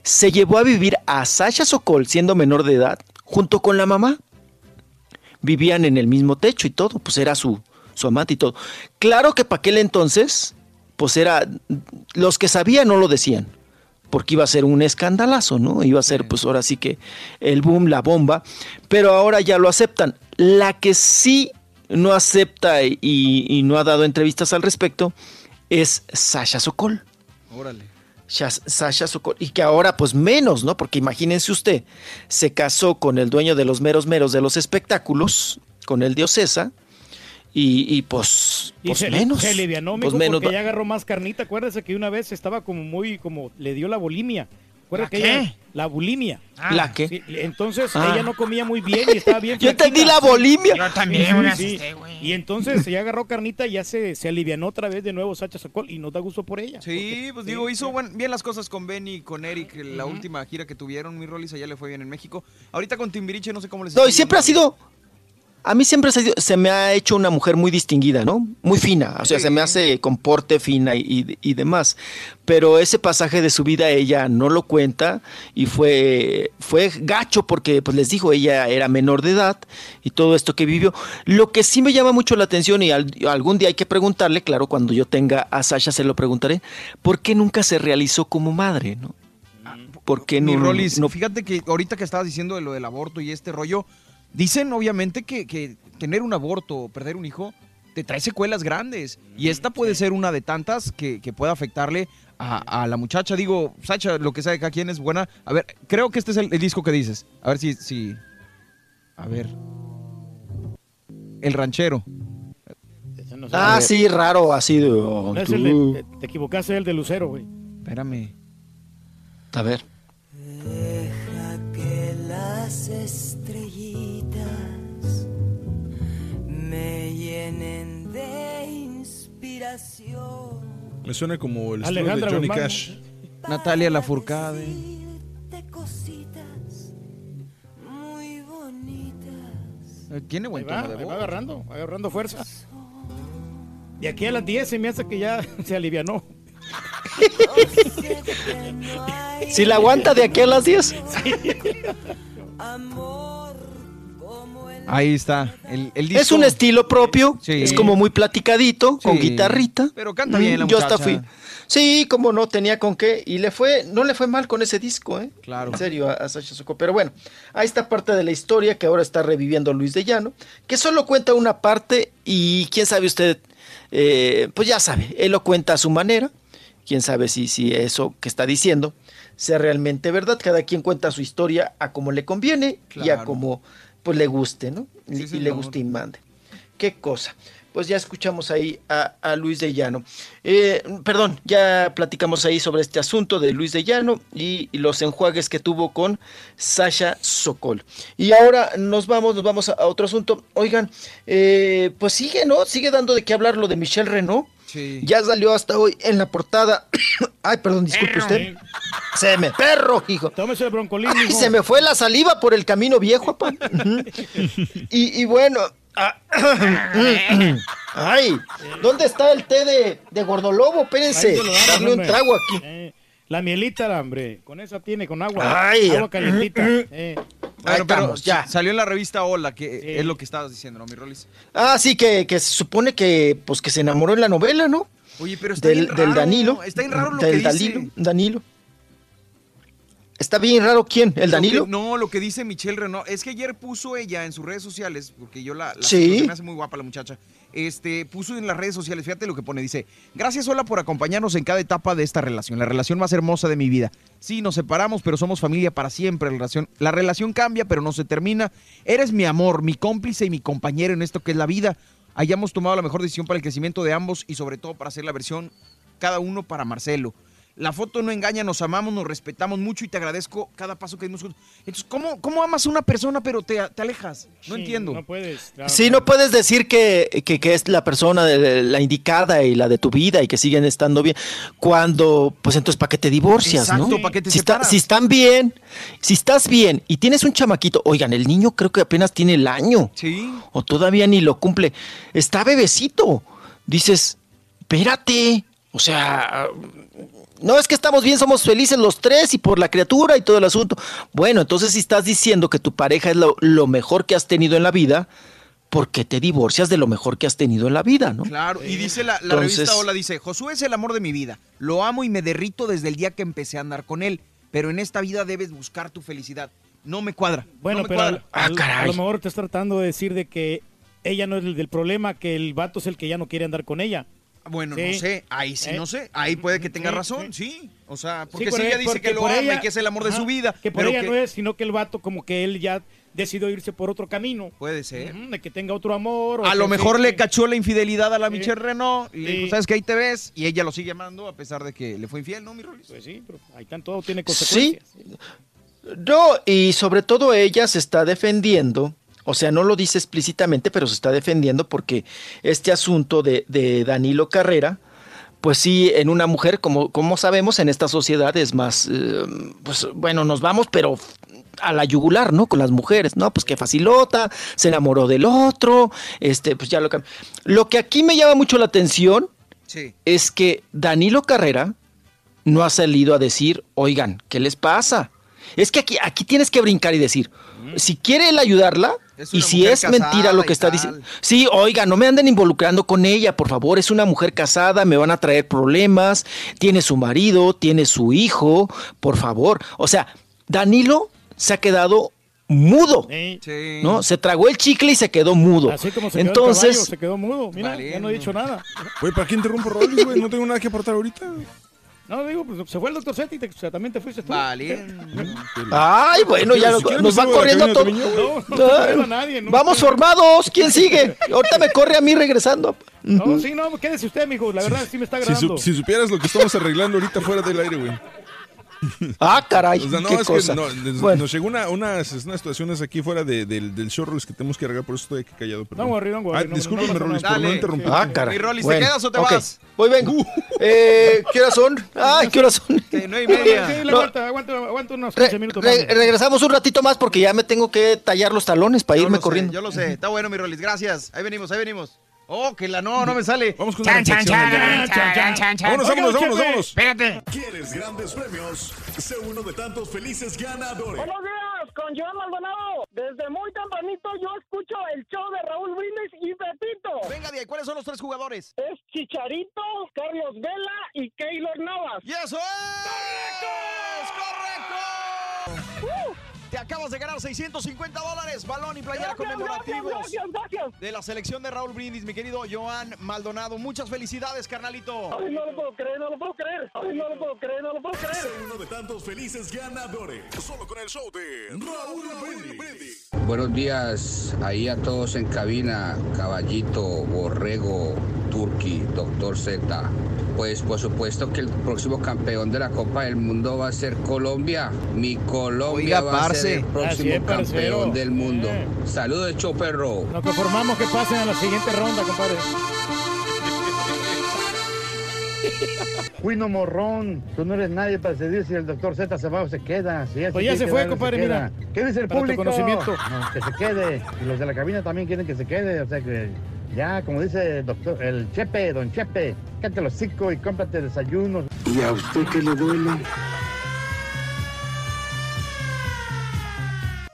se llevó a vivir a Sasha Sokol siendo menor de edad, junto con la mamá vivían en el mismo techo y todo, pues era su, su amante y todo. Claro que para aquel entonces, pues era, los que sabían no lo decían, porque iba a ser un escandalazo, ¿no? Iba a ser pues ahora sí que el boom, la bomba, pero ahora ya lo aceptan. La que sí no acepta y, y no ha dado entrevistas al respecto es Sasha Sokol.
Órale.
Sas- Sasha Sokol, y que ahora pues menos, ¿no? Porque imagínense usted, se casó con el dueño de los meros meros de los espectáculos, con el diocesa, y, y pues,
Y
pues
se,
menos.
se alivianó,
pues menos.
porque ya agarró más carnita. Acuérdese que una vez estaba como muy, como le dio la bulimia. ¿Acuerda
¿La
que
qué?
ella- la bulimia.
¿La qué?
Sí, entonces
Ah.
ella no comía muy bien y estaba bien
Yo entendí la bulimia.
Yo también
Sí,
me güey.
Y entonces ya agarró carnita y ya se, se alivianó otra vez de nuevo Sacha Sokol y nos da gusto por ella.
Sí, pues digo, hizo buen- bien las cosas con Benny y con Eric, la última gira que tuvieron, mi Rolis, allá le fue bien en México. Ahorita con Timbiriche no sé cómo les
No, y siempre ha sido. A mí siempre se, se me ha hecho una mujer muy distinguida, ¿no? Muy fina. O sea, se me hace con porte fina y, demás. Pero ese pasaje de su vida ella no lo cuenta y fue, fue gacho porque, pues les dijo, ella era menor de edad y todo esto que vivió. Lo que sí me llama mucho la atención y al- algún día hay que preguntarle, claro, cuando yo tenga a Sasha se lo preguntaré, ¿por qué nunca se realizó como madre, no? ¿Por qué
Mi
no?
Rolis,
no-
fíjate que ahorita que estabas diciendo de lo del aborto y este rollo, dicen obviamente que, que tener un aborto o perder un hijo te trae secuelas grandes. Y esta puede ser una de tantas que, que pueda afectarle a, a la muchacha. Digo, Sacha, lo que sabe cada quien es buena. A ver, creo que este es el, el disco que dices. A ver si, si. A ver. El ranchero.
Ese no sé.
Ah, sí, raro, así de...
No es el de- te equivocaste el de Lucero, güey.
Espérame.
A ver.
que las me llenen de inspiración.
Me suena como el estilo de Johnny
Guzmán,
Cash.
Natalia Lafourcade.
De cositas muy bonitas.
Eh, Tiene buen
va,
tono de
va
voz.
agarrando, va agarrando fuerza. Y aquí a las 10 se me hace que ya se alivianó.
Si la aguanta de aquí a las 10.
Ahí está. El, el disco.
Es un estilo propio,
Sí.
es como muy platicadito, con guitarrita.
Pero canta bien la
Yo hasta fui. Sí, como no, tenía con qué. Y le fue, no le fue mal con ese disco, ¿eh?
Claro.
En serio, a, a Sasha Sokol. Pero bueno, ahí está parte de la historia que ahora está reviviendo Luis de Llano, que solo cuenta una parte y quién sabe usted, eh, pues ya sabe, él lo cuenta a su manera. Quién sabe si, si eso que está diciendo sea realmente verdad. Cada quien cuenta su historia a como le conviene y a como pues le guste, ¿no? Y-
Sí,
y, le guste y mande. Qué cosa. Pues ya escuchamos ahí a, a Luis de Llano. Eh, perdón, ya platicamos ahí sobre este asunto de Luis de Llano y, y los enjuagues que tuvo con Sasha Sokol. Y ahora nos vamos, nos vamos a, a otro asunto. Oigan, eh, pues sigue, ¿no? Sigue dando de qué hablar lo de Michelle Renault.
Sí.
Ya salió hasta hoy en la portada. Ay, perdón, disculpe usted. Se me perro, hijo.
Tómese el broncolín,
Ay,
mijo.
se me fue la saliva por el camino viejo, papá. Y, y bueno. ah, Ay, ¿dónde está el té de, de gordolobo? Espérense, darle un trago aquí.
Eh, la mielita, hombre. Con esa tiene, con agua.
Ay,
agua calientita. Eh.
Bueno, pero
estamos, ya.
salió en la revista Hola, que es lo que estabas diciendo, ¿no, mi Rolis?
Ah, sí, que, que se supone que, pues, que se enamoró en la novela, ¿no?
Oye, pero está
Del,
bien
del
raro,
Danilo.
Está bien raro lo
del
que
Danilo,
dice.
Danilo. Está bien raro quién, el
Lo
Danilo.
que- no, lo que dice Michelle Renault. Es que ayer puso ella en sus redes sociales, porque yo la, la
Sí.
me hace muy guapa la muchacha. Este, puso en las redes sociales, fíjate lo que pone, dice, gracias Hola por acompañarnos en cada etapa de esta relación, la relación más hermosa de mi vida. Sí, nos separamos, pero somos familia para siempre. La relación, la relación cambia, pero no se termina. Eres mi amor, mi cómplice y mi compañero en esto que es la vida. Hayamos tomado la mejor decisión para el crecimiento de ambos y sobre todo para hacer la versión cada uno para Marcelo. La foto no engaña, nos amamos, nos respetamos mucho y te agradezco cada paso que dimos juntos. Entonces, ¿cómo, cómo amas a una persona pero te, te alejas? No entiendo.
No puedes.
Sí, no puedes decir que, que- que es la persona de- la indicada y la de tu vida y que siguen estando bien. Cuando, pues entonces, ¿para qué te divorcias,
Exacto,
no?
¿para qué te
si, está-
separas?
si están bien, si estás bien y tienes un chamaquito, oigan, el niño creo que apenas tiene el año.
Sí.
O todavía ni lo cumple. Está bebecito. Dices, espérate. O sea, no es que estamos bien, somos felices los tres y por la criatura y todo el asunto. Bueno, entonces si estás diciendo que tu pareja es lo, lo mejor que has tenido en la vida, ¿por qué te divorcias de lo mejor que has tenido en la vida, no?
Claro, y dice la, la
Entonces-
revista Hola, dice, Josué es el amor de mi vida. Lo amo y me derrito desde el día que empecé a andar con él. Pero en esta vida debes buscar tu felicidad. No me cuadra.
Bueno,
no me
pero
cuadra.
al- al- a lo mejor te estás tratando de decir de que ella no es el del problema, que el vato es el que ya no quiere andar con ella.
Bueno,
Sí.
no sé, ahí sí
¿Eh?
no sé, ahí puede que tenga
Sí,
razón, sí. O sea, porque
Sí,
si ella dice que lo ama
ella-
y que es el amor de su vida,
Que por
pero
ella
que-
no es, sino que el vato como que él ya decidió irse por otro camino.
Puede ser.
De que tenga otro amor. o
A lo mejor
sí,
le
sí.
cachó la infidelidad a la
Sí.
Michelle Renault y le dijo,
Sí.
¿sabes que ahí te ves? Y ella lo sigue amando a pesar de que le fue infiel, ¿no, mi Rolis?
Pues sí, pero ahí están, todo tiene
Sí.
consecuencias.
No, y sobre todo ella se está defendiendo, o sea, no lo dice explícitamente, pero se está defendiendo porque este asunto de, de Danilo Carrera, pues sí, en una mujer, como, como sabemos, en esta sociedad es más, eh, pues bueno, nos vamos, pero a la yugular, ¿no? Con las mujeres, ¿no? Pues que facilota, se enamoró del otro, este, pues ya lo que... Lo que aquí me llama mucho la atención
Sí.
es que Danilo Carrera no ha salido a decir, oigan, ¿qué les pasa? Es que aquí, aquí tienes que brincar y decir, si quiere él ayudarla,
Es
y si es mentira lo que está diciendo. Sí, oiga, no me anden involucrando con ella, por favor, es una mujer casada, me van a traer problemas, tiene su marido, tiene su hijo, por favor. O sea, Danilo se ha quedado mudo, ¿no? Se tragó el chicle y se quedó mudo.
Así como se quedó el
Entonces,
caballo, se quedó mudo. Mira, ya no he dicho nada.
Güey, ¿para qué interrumpo Rolis, güey? No tengo nada que aportar ahorita.
No, digo, pues se fue el doctor Seti y te- o sea, también te fuiste tú.
Ay, bueno, ya
Si quieres
nos
me
va
subo a la
corriendo todos.
No, no estoy corriendo a nadie, no
Vamos formados. ¿Quién sigue? Ahorita me corre a mí regresando.
No, sí, no, quédese usted, mijo. La verdad, sí me está
Si, su-
agradando.
si supieras lo que estamos arreglando ahorita fuera del aire, güey.
Ah, caray.
O sea, no,
qué
es
cosa.
que no, nos,
Bueno.
nos llegó una, unas, unas situaciones aquí fuera de- del, del show Rolis que tenemos que arreglar, por eso estoy aquí callado. perdón.
No
Ah,
no, no
discúlpame,
pasa
Rolis, por no interrumpir.
Ah, caray.
Mi Rolis, ¿te
Bueno,
quedas o te vas?
Voy, vengo. Eh, ¿Qué horas son? Ay, ¿qué horas son?
Que no hay
Sí,
media.
sí, aguanta, aguanta, aguanta unos
Re-
15 minutos
re- regresamos un ratito más porque ya me tengo que tallar los talones para
Yo
irme
sé,
corriendo.
yo lo sé, está bueno, mi Rolis, gracias. Ahí venimos, ahí venimos. Oh, que la no, no me sale.
Vamos con
Chan, chan, chan, chan, chan, chan, chan.
Vámonos, vámonos, vámonos, vámonos.
Espérate.
¿Quieres grandes premios? Sé uno de tantos felices ganadores.
Buenos días, con Joan Maldonado. Desde muy tempranito yo escucho el show de Raúl Brindis y Pepito.
Venga, de ahí, ¿cuáles son los tres jugadores?
Es Chicharito, Carlos Vela y Keylor Navas.
¡Y eso es! ¡Correcto! Te acabas de ganar 650 dólares, balón y playera
Gracias,
conmemorativos
gracias, gracias.
de la selección de Raúl Brindis, mi querido Joan Maldonado. Muchas felicidades, carnalito.
Ay, no lo puedo creer, no lo puedo creer. Ay, no lo puedo creer, no lo puedo creer.
Sé uno de tantos felices ganadores. Solo con el show de Raúl Brindis.
Buenos días ahí a todos en cabina, Caballito, Borrego, Turki, Doctor Z. Pues por supuesto que el próximo campeón de la Copa del Mundo va a ser Colombia. Mi Colombia
Oiga,
va a
parce.
Ser el próximo
es,
campeón del mundo.
Eh.
Saludos, Choperro.
Nos conformamos que pasen a la siguiente ronda, compadre.
Cuino Morrón, tú no eres nadie para decidir si el doctor Z se va o se queda. Si
Pues
se
ya se fue,
quedar,
compadre,
se
mira.
¿Qué dice el
Para tu
público?
conocimiento.
No, que se quede. Y los de la cabina también quieren que se quede. O sea que ya, como dice el doctor, el Chepe, don Chepe, cállate los cinco y cómprate desayunos.
¿Y a usted qué le duele?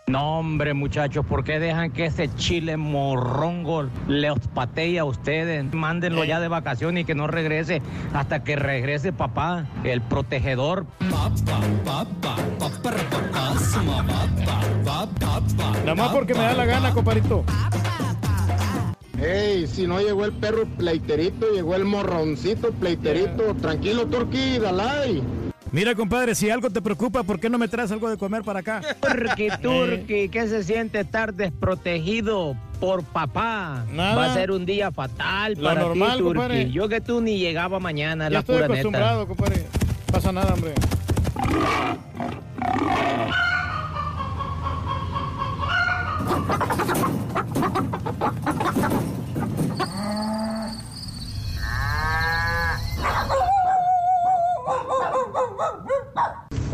No, hombre, muchachos, ¿por qué dejan que ese chile morrongo les patee a ustedes? Mándenlo ya de vacaciones y que no regrese hasta que regrese papá, el protegedor.
Nada más porque me da la gana, compadrito.
Ey, si no llegó el perro pleiterito, llegó el morroncito pleiterito. Tranquilo, Turqui, Dalai.
Mira, compadre, si algo te preocupa, ¿por qué no me traes algo de comer para acá?
Turqui, Turqui, ¿qué se siente estar desprotegido por papá?
Nada.
Va a ser un día fatal
Lo
para
normal,
ti, Turqui.
compadre.
Yo que tú ni llegaba mañana,
Ya
la
estoy
pura neta.
acostumbrado, compadre. pasa nada, hombre.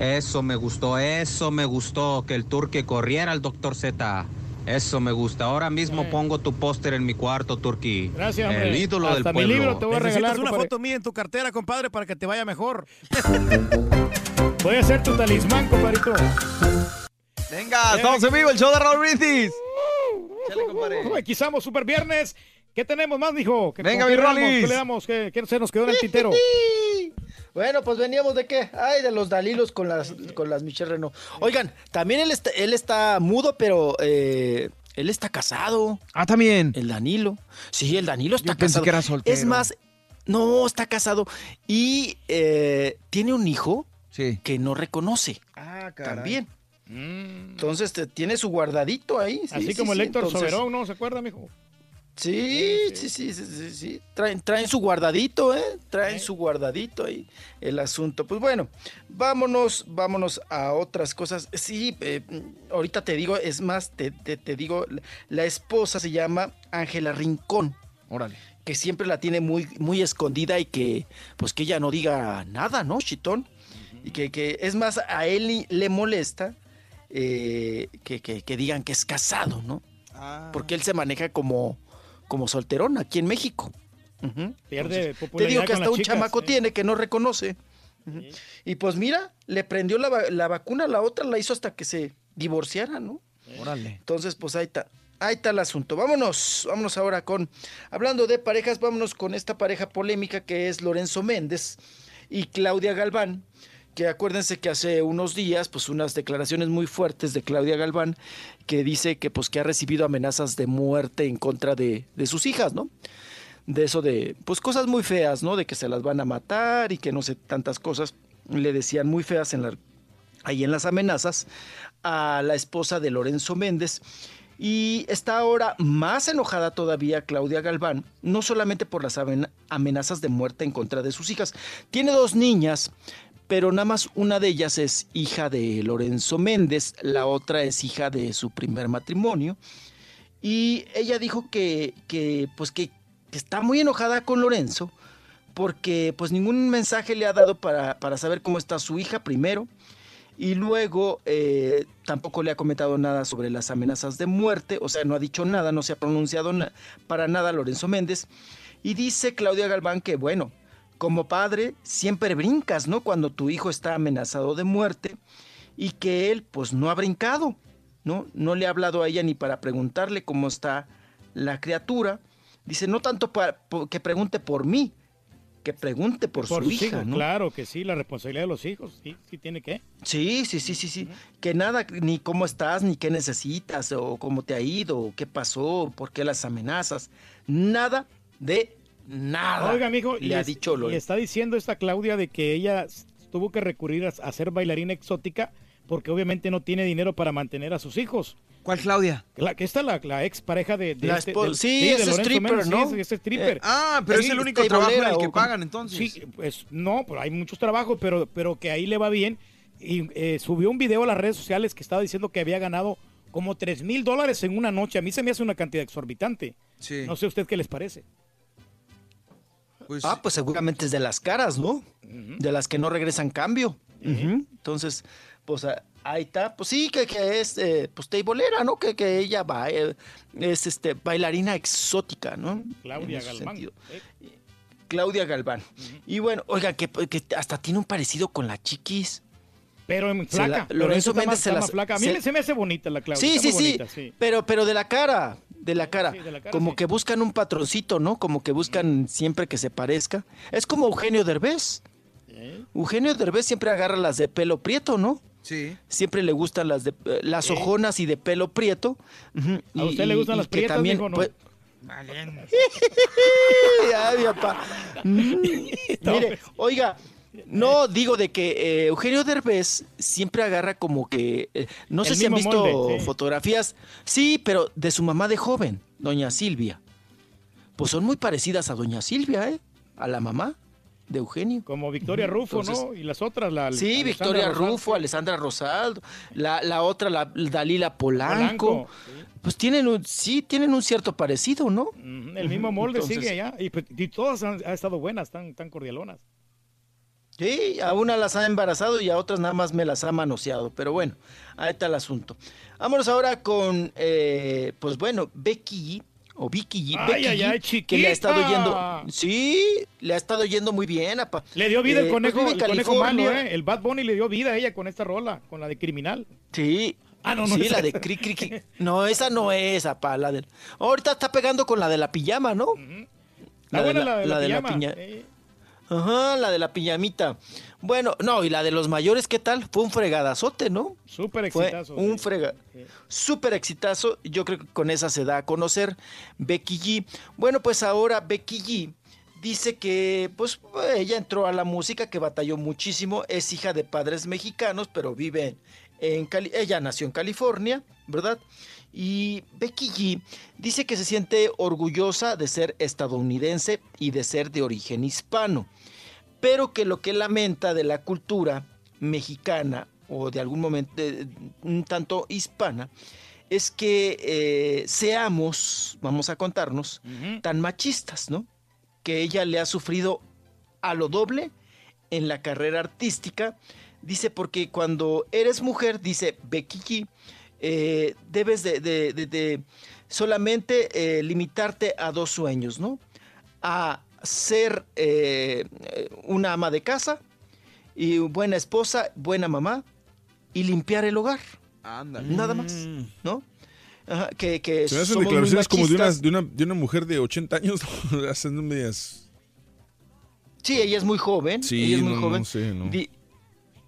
Eso me gustó, eso me gustó, que el Turque corriera al doctor Z. Eso me gusta. Ahora mismo pongo tu póster en mi cuarto, Turqui.
Gracias, hombre.
El ídolo
Hasta
del
mi
pueblo.
libro te voy a
Necesitas
regalar,
una
compadre.
foto mía en tu cartera, compadre, para que te vaya mejor.
Voy a ser tu talismán, compadrito.
Venga, estamos en vivo, el show de Raúl Brindis.
Uy, aquí estamos, Super Viernes. ¿Qué tenemos más, mijo? ¿Qué-
Venga, mi? Rolis.
¿Qué le damos? ¿Qué, qué se nos quedó en el tintero?
Bueno, pues veníamos de qué? Ay, de los Dalilos con las, con las Michelle Renault. Oigan, también él está, él está mudo, pero eh, él está casado.
Ah, también.
El Danilo. Sí, el Danilo está
Yo pensé
casado.
que era soltero.
Es más, no, está casado. Y eh, tiene un hijo que no reconoce.
Ah,
También. Entonces te- tiene su guardadito ahí. sí,
Así
sí,
como el Héctor
entonces-
Soberón, ¿no? ¿Se acuerda, mijo?
Sí, sí, sí, sí, sí, sí. Traen, traen su guardadito, ¿eh? Traen su guardadito ahí el asunto. Pues bueno, vámonos, vámonos a otras cosas. Sí, eh, ahorita te digo, es más, te, te- te digo, la esposa se llama Ángela Rincón.
Órale.
Que siempre la tiene muy, muy escondida y que, pues que ella no diga nada, ¿no, Chitón? Y que, que es más, a él le molesta eh, que, que- que digan que es casado, ¿no? Porque él se maneja como, como solterón aquí en México.
Pierde
Entonces, Te
popularidad
digo que
con
hasta un
chicas,
chamaco
sí.
tiene que no reconoce. Y pues mira, le prendió la, la vacuna, la otra la hizo hasta que se divorciara, ¿no?
Órale.
Entonces, pues ahí está. Ahí está el asunto. Vámonos, vámonos ahora con, hablando de parejas, vámonos con esta pareja polémica que es Lorenzo Méndez y Claudia Galván, que acuérdense que hace unos días, pues unas declaraciones muy fuertes de Claudia Galván, que dice que pues que ha recibido amenazas de muerte en contra de, de sus hijas, ¿no? De eso de, pues cosas muy feas, ¿no? De que se las van a matar y que no sé, tantas cosas, le decían muy feas en la, ahí en las amenazas a la esposa de Lorenzo Méndez. Y está ahora más enojada todavía Claudia Galván, no solamente por las amen- amenazas de muerte en contra de sus hijas. Tiene dos niñas, pero nada más una de ellas es hija de Lorenzo Méndez, la otra es hija de su primer matrimonio. Y ella dijo que, que, pues que, está muy enojada con Lorenzo porque pues ningún mensaje le ha dado para, para saber cómo está su hija primero y luego eh, tampoco le ha comentado nada sobre las amenazas de muerte, o sea, no ha dicho nada, no se ha pronunciado para nada Lorenzo Méndez. Y dice Claudia Galván que, bueno, como padre siempre brincas, ¿no? Cuando tu hijo está amenazado de muerte y que él pues no ha brincado, ¿no? No le ha hablado a ella ni para preguntarle cómo está la criatura. Dice, no tanto para, que pregunte por mí, que pregunte por,
Por
su
sus
hija,
hijos,
¿no?
claro que sí, la responsabilidad de los hijos, sí, sí tiene que.
Sí, sí, sí, sí, sí. Que nada, ni cómo estás, ni qué necesitas, o cómo te ha ido, o qué pasó, por qué las amenazas. Nada de nada.
Oiga, mijo,
le
y,
ha
es-
dicho
y
Lorenzo.
está diciendo esta Claudia de que ella tuvo que recurrir a, a ser bailarina exótica porque obviamente no tiene dinero para mantener a sus hijos.
¿Cuál Claudia?
La, que está la, la ex pareja de, de
La
este- del-
sí, es stripper,
sí,
¿no?
es- es stripper.
Eh, ah,
pero es el único trabajo en el que pagan, entonces.
Sí, pues no, pero hay muchos trabajos, pero, pero que ahí le va bien. Y eh, subió un video a las redes sociales que estaba diciendo que había ganado como 3 mil dólares en una noche. A mí se me hace una cantidad exorbitante.
Sí.
No sé a usted qué les parece.
Ah, pues seguramente es de las caras, ¿no? De las que no regresan cambio. Entonces, pues a- ahí está. Pues sí, que, que es, eh, pues teibolera, ¿no? Que, que ella va, eh, es este, bailarina exótica, ¿no?
Claudia Galván.
Claudia Galván. Y bueno, oiga, que, que hasta tiene un parecido con la chiquis.
Pero en
Se la-
flaca. pero
Lorenzo Méndez
más-
se
más flaca. A mí
se-
se me hace bonita la Claudia.
Sí, sí,
muy
sí,
bonita,
Pero, pero de la cara, de la cara.
de la cara,
como
sí.
que buscan un patroncito, ¿no? Como que buscan siempre que se parezca. Es como Eugenio Derbez. Eugenio Derbez siempre agarra las de pelo prieto, ¿no?
Sí.
Siempre le gustan las de eh, las ojonas y de pelo prieto.
¿A
Y-
usted le gustan
y
las prietas,
también,
mijo, no?
pues, Ay, mi papá. Mm, Mire, oiga, no digo de que eh, Eugenio Derbez siempre agarra como que eh, no
El
sé si han visto
molde, sí.
fotografías, sí, pero de su mamá de joven, doña Silvia. Pues son muy parecidas a doña Silvia, ¿eh? A la mamá. de Eugenio.
Como Victoria Rufo,
Entonces-
¿no? Y las otras, la
Sí, Victoria
Rosaldo.
Rufo, Alessandra Rosaldo, la, la otra, la Dalila Polanco.
Polanco,
Pues tienen un, sí, tienen un cierto parecido, ¿no?
El mismo molde
Entonces-
sigue allá. Y, pues, y todas han, han estado buenas, tan, tan cordialonas.
Sí, a una las ha embarazado y a otras nada más me las ha manoseado. Pero bueno, ahí está el asunto. Vámonos ahora con, eh, pues bueno, Becky o Vicky
Ay,
Becky
ay, ay,
que le ha estado yendo, sí, le ha estado yendo muy bien, apa.
Le dio vida
Eh,
el
pues
conejo,
vive en
el conejo
California.
¿eh? El Bad Bunny le dio vida a ella con esta rola, con la de criminal.
Sí.
Ah, no, no.
sí,
esa-
la de cri, cri, cri. No, esa no es, apa, la del... Ahorita está pegando con la de la pijama, ¿no?
Está buena la de la
de
pijama,
piña-
eh.
Ajá, la de la piñamita. Bueno, no, y la de los mayores, ¿qué tal? Fue un fregadazote, ¿no?
Súper
Fue
exitazo.
un
sí.
frega... Súper exitazo. Yo creo que con esa se da a conocer Becky G. Bueno, pues ahora Becky G dice que pues ella entró a la música, que batalló muchísimo. Es hija de padres mexicanos, pero vive en Cali... Ella nació en California, ¿verdad? Y Becky G dice que se siente orgullosa de ser estadounidense y de ser de origen hispano pero que lo que lamenta de la cultura mexicana o de algún momento de- un tanto hispana es que eh, seamos, vamos a contarnos, tan machistas, ¿no? Que ella le ha sufrido a lo doble en la carrera artística. Dice, porque cuando eres mujer, dice Becky G, eh, debes de, de- de- de solamente eh, limitarte a dos sueños, ¿no? A ser eh, una ama de casa y buena esposa, buena mamá y limpiar el hogar. Nada más, ¿no? Ajá, que, que
Se me hacen declaraciones como de una, de, una, de una mujer de 80 años, hacen medias...
Sí, ella es muy joven.
Sí,
ella es muy
no,
joven.
no sé, no.
Di-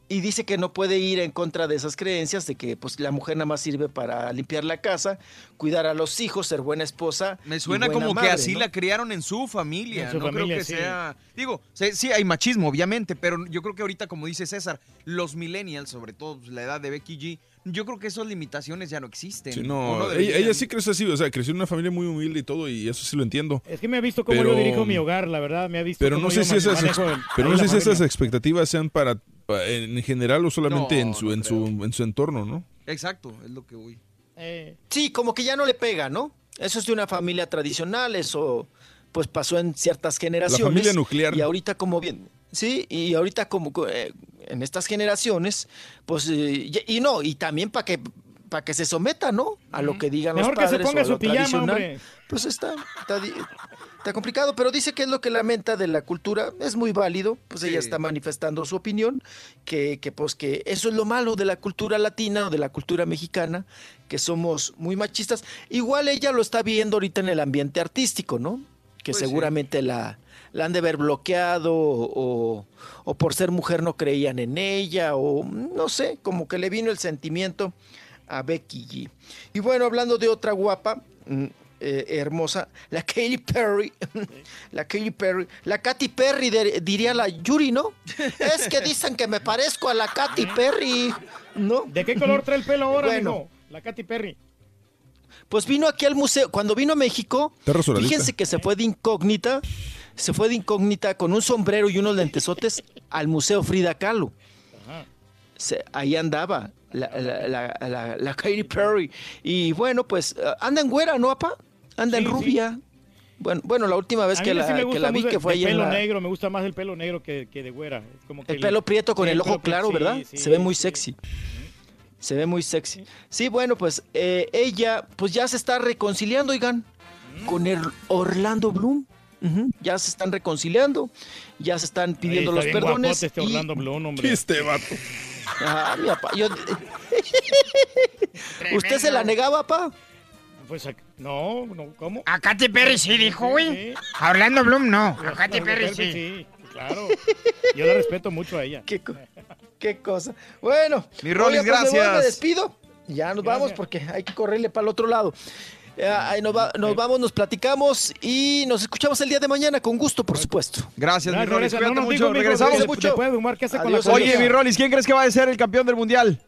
y dice que no puede ir en contra de esas creencias de que pues la mujer nada más sirve para limpiar la casa, cuidar a los hijos, ser buena esposa.
Me
y
suena
buena
como que así
¿no?
la criaron en su familia.
En su
no
familia,
creo que
sí.
sea. Digo, sí, sí hay machismo, obviamente, pero yo creo que ahorita, como dice César, los millennials, sobre todo pues, la edad de Becky G, yo creo que esas limitaciones ya no existen.
Sí, no, ella, ella sí creció así, o sea, creció en una familia muy humilde y todo, y eso sí lo entiendo.
Es que me ha visto cómo
Pero-
yo dirijo mi hogar, la verdad, me ha visto
Pero
cómo
no
yo
sé si esas, pero no sé si esas expectativas sean para, pa- en general o solamente en
No,
su en su en su entorno, ¿no?
Exacto, es lo que voy.
Eh,
Sí, como que ya no le pega, ¿no? Eso es de una familia tradicional, eso pues pasó en ciertas generaciones.
familia nuclear.
Y ahorita como bien, sí, y ahorita como eh, en estas generaciones, pues, eh, y, y no, y también para que para que se someta, ¿no? A lo que digan
Mejor
los
que se
padres
ponga
o a
su pijama,
tradicional.
hombre.
Pues está, está complicado, pero dice que es lo que lamenta de la cultura, es muy válido, pues ella está manifestando su opinión, que, que pues que eso es lo malo de la cultura latina o de la cultura mexicana, que somos muy machistas. Igual ella lo está viendo ahorita en el ambiente artístico, ¿no? Que
Pues sí.
seguramente la, la han de haber bloqueado o, o por ser mujer no creían en ella o no sé, como que le vino el sentimiento a Becky G. Y bueno, hablando de otra guapa, mm, eh, hermosa, la Katy Perry, la Katy Perry, la Katy Perry de- diría la Yuri, ¿no? Es que dicen que me parezco a la Katy Perry, ¿no?
¿De qué color trae el pelo ahora,
Bueno.
mijo? La Katy Perry.
Pues vino aquí al museo, cuando vino a México, fíjense que se fue de incógnita, se fue de incógnita con un sombrero y unos lentesotes al Museo Frida Kahlo. Se- ahí andaba la, la, la, la- la Katy Perry. Y bueno, pues eh, anda en güera, ¿no, apa? Anda en
sí.
rubia. Bueno, bueno, la última vez que
sí
la, que vi que fue ahí en
pelo
la-
negro, me gusta más el pelo negro que, que de güera. Es como que
el pelo prieto con
Sí,
el
el
ojo claro, ¿verdad?
sí,
Se ve muy
sí.
sexy. Se ve muy sexy. Sí, bueno, pues eh, ella pues ya se está reconciliando, oigan, con el Orlando Bloom. Ya se están reconciliando, ya se están pidiendo
Ay,
los perdones.
este
y-
Orlando Bloom, hombre.
Este vato.
Ah, mi papá, yo- ¿Usted se la negaba, pa?
Pues no, no, ¿cómo?
A Katy Perry sí dijo, güey. A Orlando Bloom no. A Katy Perry sí.
claro. Yo la respeto mucho a ella.
Qué, co- qué cosa. Bueno,
Mi Rolis,
oiga, pues,
gracias.
me despido. Ya nos vamos porque hay que correrle para el otro lado. Ya, ahí nos, va- nos vamos, nos platicamos y nos escuchamos el día de mañana con gusto, por supuesto.
Gracias, mi
Gracias,
Rolis.
gracias.
Cuídate
No
mucho.
mijo,
Regresamos.
mucho.
después de fumar, ¿qué hace con la
Adiós,
comida?
Oye, mi Rolis, ¿quién crees que va a ser el campeón del mundial?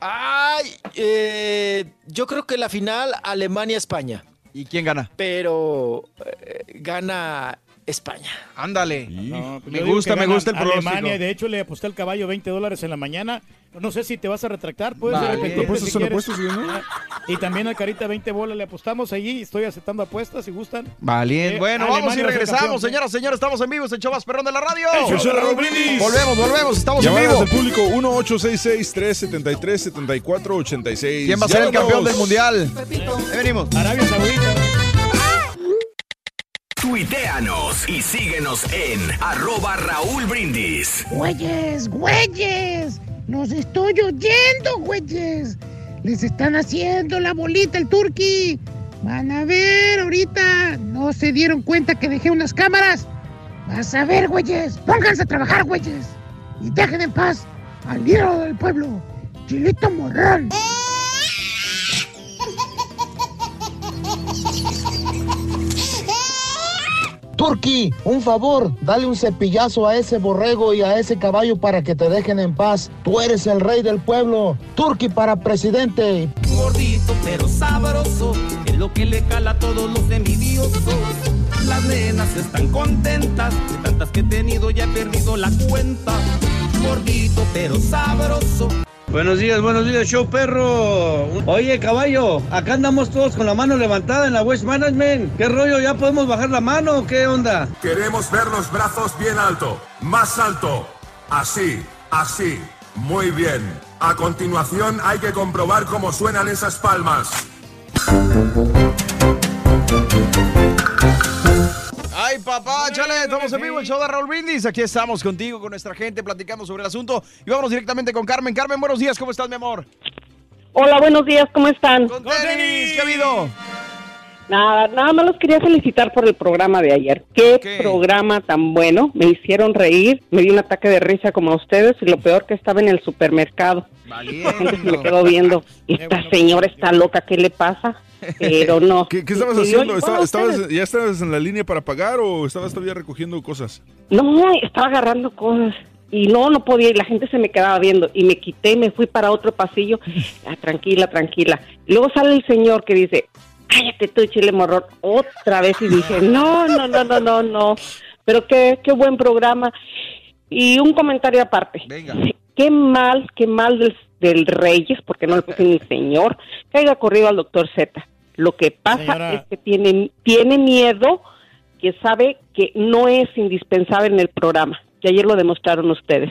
Ay, eh, yo creo que la final Alemania-España,
¿Y quién gana?
pero eh, gana España.
Ándale.
No, pues
me gusta, me gusta el pronóstico.
Alemania, de hecho, le aposté al caballo 20 dólares en la mañana. No sé si te vas a retractar, puedes
Vale.
Apuestas
si
apuestas, ¿sí, no?
Ah, Y también al Carita 20 bolas le apostamos allí. Estoy aceptando apuestas si gustan.
Valiente.
Eh,
bueno,
Alemania
vamos y
a
regresamos, señoras, señores. Estamos en vivo, es el show más perrón de la radio.
El show de Raúl Brindis.
Volvemos, volvemos, estamos en
Llamadas
vivo.
del público 1-866-373-7486.
¿Quién va a ser el campeón del mundial? Ahí venimos.
Arabia Saudita.
Tuiteanos y síguenos en arroba Raúl Brindis.
Güeyes, güeyes, los estoy oyendo, güeyes. Les están haciendo la bolita el turqui. Van a ver ahorita. No se dieron cuenta que dejé unas cámaras. Vas a ver, güeyes. Pónganse a trabajar, güeyes. Y dejen en paz al líder del pueblo, Chilito Morrón.
Turki, un favor, dale un cepillazo a ese borrego y a ese caballo para que te dejen en paz. Tú eres el rey del pueblo. Turki para presidente.
Gordito pero sabroso, es lo que le cala a todos los envidiosos. Las nenas están contentas, de tantas que he tenido ya he perdido la cuenta. Gordito pero sabroso.
Buenos días, buenos días, show perro. Oye, caballo, acá andamos todos con la mano levantada en la West Management. ¿Qué rollo? ¿Ya podemos bajar la mano o qué onda?
Queremos ver los brazos bien alto, más alto. Así, así. Muy bien. A continuación hay que comprobar cómo suenan esas palmas.
Ay, papá, chale, estamos en vivo, el show de Raúl Brindis. Aquí estamos contigo, con nuestra gente, platicando sobre el asunto. Y vámonos directamente con Carmen. Carmen, buenos días, ¿cómo estás, mi amor?
Hola, buenos días, ¿cómo están?
Con tenis, ¿qué ha habido?
Nada, nada más los quería felicitar por el programa de ayer. Qué programa tan bueno, me hicieron reír, me di un ataque de risa como a ustedes y lo peor que estaba en el supermercado. La gente se me quedó viendo, esta señora está loca, ¿qué le pasa? Pero no.
¿Qué, qué estabas haciendo?
bueno,
¿Estabas- ¿Ya estabas en la línea para pagar o estabas todavía recogiendo cosas?
No, estaba agarrando cosas. Y no, no podía, y la gente se me quedaba viendo. Y me quité me fui para otro pasillo. Ah, tranquila, tranquila. Luego sale el señor que dice, cállate tú, chile morrón, otra vez. Y dije, no, no, no, no, no, no. Pero qué, qué buen programa. Y un comentario aparte. Qué mal, qué mal del, del Reyes, porque no le puse ni señor, que haya corrido al doctor Z. Lo que pasa
Señora.
es que tiene, tiene miedo que sabe que no es indispensable en el programa. Y ayer lo demostraron ustedes.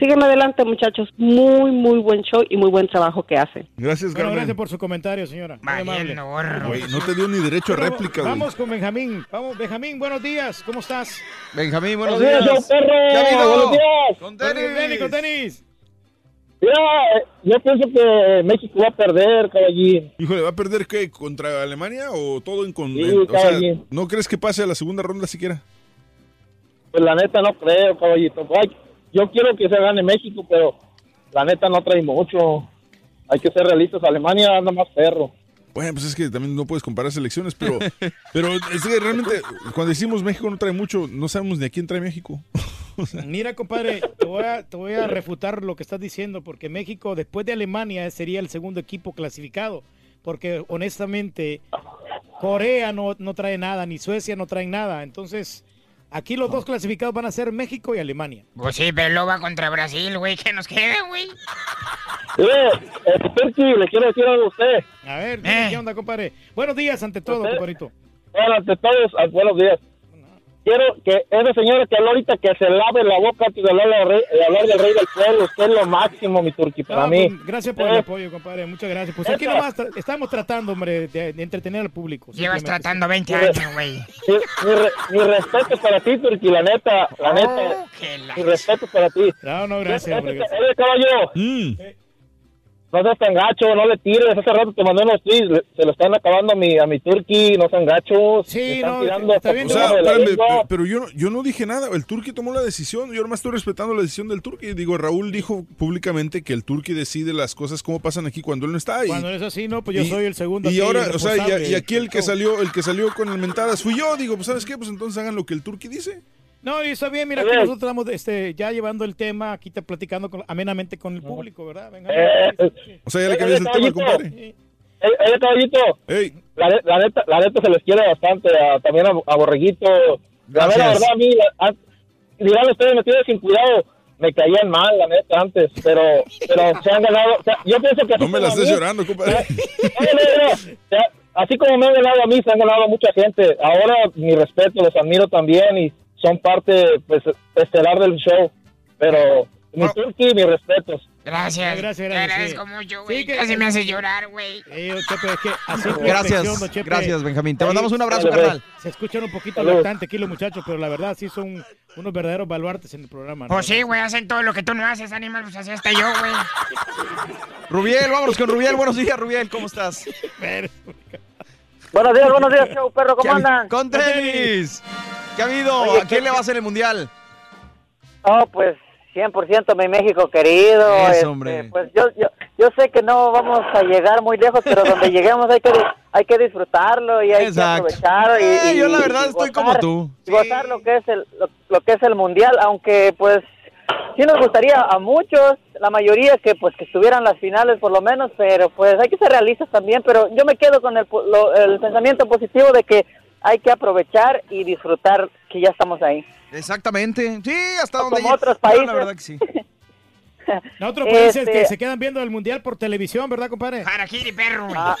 Sigan adelante, muchachos. Muy, muy buen show y muy buen trabajo que hacen.
Gracias,
Bueno, gracias por su comentario, señora.
Güey, no te dio ni derecho a réplica, güey.
Vamos con Benjamín. Vamos, Benjamín, buenos días. ¿Cómo estás?
Benjamín, buenos
Buenos
días.
días, perro.
¿Qué ha habido?
Buenos días.
Con
Con
tenis.
tenis, con tenis.
Mira, yo pienso que México va a perder, caballín.
Híjole, ¿va a perder qué? ¿Contra Alemania o todo en con...
Sí,
o sea. ¿no crees que pase a la segunda ronda siquiera?
Pues la neta no creo, caballito. Ay, yo quiero que se gane México, pero la neta no trae mucho. Hay que ser realistas. Alemania anda más perro.
Bueno, pues es que también no puedes comparar selecciones, pero, pero es que realmente cuando decimos México no trae mucho, no sabemos ni a quién trae México.
Mira, compadre, te voy, a, te voy a refutar lo que estás diciendo, porque México, después de Alemania, sería el segundo equipo clasificado. Porque honestamente, Corea no, no trae nada, ni Suecia no trae nada. Entonces, aquí los dos clasificados van a ser México y Alemania.
Pues sí, pero va contra Brasil, güey. ¿Qué nos queda, güey?
Mire, eh, Turki, le quiero decir algo a usted.
A ver, dime, ¿qué onda, compadre? Buenos días ante todo, compadrito.
Bueno, ante todos, ah, buenos días. Quiero que esa señora que habló ahorita que se lave la boca antes de hablar, del rey- de hablar del rey del pueblo. Usted es lo máximo, mi Turki, para
No,
mí.
pues, gracias por el apoyo, compadre. Muchas gracias. Pues aquí nomás tra- estamos tratando, hombre, de, de entretener al público.
Llevas tratando 20
Mire,
años, güey.
Mi, mi re- mi respeto para ti, Turki, la neta, la neta. Mi respeto para ti.
No, no, gracias, hombre, gracias.
Caballo. No seas tan gacho, no le tires. Hace rato te mandé unos tweets. Se lo están acabando a mi, a mi Turki. No sean gachos.
Sí,
están
no,
tirando
está bien,
O sea, espérame, pero yo, no- yo no dije nada. El Turqui tomó la decisión. Yo nomás estoy respetando la decisión del Turqui. Digo, Raúl dijo públicamente que el Turqui decide las cosas como pasan aquí cuando él no está. Y,
Cuando es así, no, pues yo
y-
soy el segundo.
Y
aquí,
ahora, o sea, y aquí el que salió, el que salió con el mentadas fui yo. Digo, pues ¿sabes qué? Pues entonces hagan lo que el Turqui dice.
No, y está bien, mira,
Oye.
nosotros estamos este, ya llevando el tema, aquí está platicando con- amenamente con el público, ¿verdad? Venga.
Eh,
O sea, ya le
Oye,
cambiaste el tema,
caballito.
compadre.
Eh, Oye, caballito. La, la neta, la neta se les quiere bastante. a- también a, a Borreguito, La verdad, la
Gracias.
verdad, a mí, a- dirán ustedes, metidos sin cuidado, me caían mal, la neta, antes, pero, pero se han ganado, o sea, yo pienso que... así
No me la estés llorando, compadre.
No, no, no, o sea, así como me han ganado a mí, se han ganado a mucha gente. Ahora, mi respeto, los admiro también y son parte, pues, estelar del show, pero mi turkey, mis respetos.
Gracias.
Gracias,
Te
gracias,
agradezco
sí.
mucho,
Sí,
güey.
que-
Casi me hace llorar, güey.
Es que así
Gracias,
Chepe.
gracias, Benjamín. Te
Ahí-
mandamos un abrazo,
Dale,
carnal.
Se escuchan un poquito lactante aquí los muchachos, pero la verdad sí son unos verdaderos baluartes en el programa. ¿no?
Pues sí, güey, hacen todo lo que tú no haces, animal, pues así hasta yo, güey.
Rubiel, vámonos con Rubiel. Buenos días, Rubiel, ¿cómo estás?
Buenos días, buenos días, show, perro, ¿cómo andan?
Con tenis. ¿Qué ha habido?
Oye,
¿A quién
¿qué-
le vas en el mundial?
Oh, pues 100% mi México querido.
Eso,
este,
hombre.
Pues yo, yo, yo sé que no vamos a llegar muy lejos, pero donde lleguemos hay que, hay que disfrutarlo y hay
Exacto.
que aprovechar. Y,
Eh,
y-
yo la verdad
y
estoy
gozar-
como tú.
y Gozar lo que es el lo, lo que es el mundial, aunque pues sí nos gustaría a muchos, la mayoría que pues que estuvieran las finales por lo menos, pero pues hay que ser realistas también. Pero yo me quedo con el, lo- el pensamiento positivo de que hay que aprovechar y disfrutar que ya estamos ahí.
Exactamente. Sí, hasta
O
donde
como otros países.
La verdad que sí.
La otros países
Este-
que se quedan viendo el mundial por televisión, ¿verdad, compadre?
Harakiri, perro.
Ah,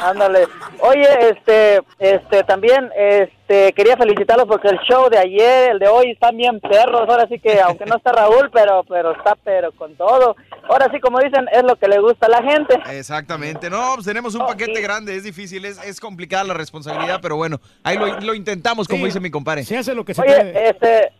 ándale. Oye, este, este, también, este, quería felicitarlos porque el show de ayer, el de hoy, están bien perros. Ahora sí que, aunque no está Raúl, pero, pero está, pero con todo. Ahora sí, como dicen, es lo que le gusta a la gente.
Exactamente. No, pues tenemos un paquete grande, es difícil, es, es complicada la responsabilidad, pero bueno, ahí lo, lo intentamos, como dice mi compadre.
Se hace lo que
Oye, este,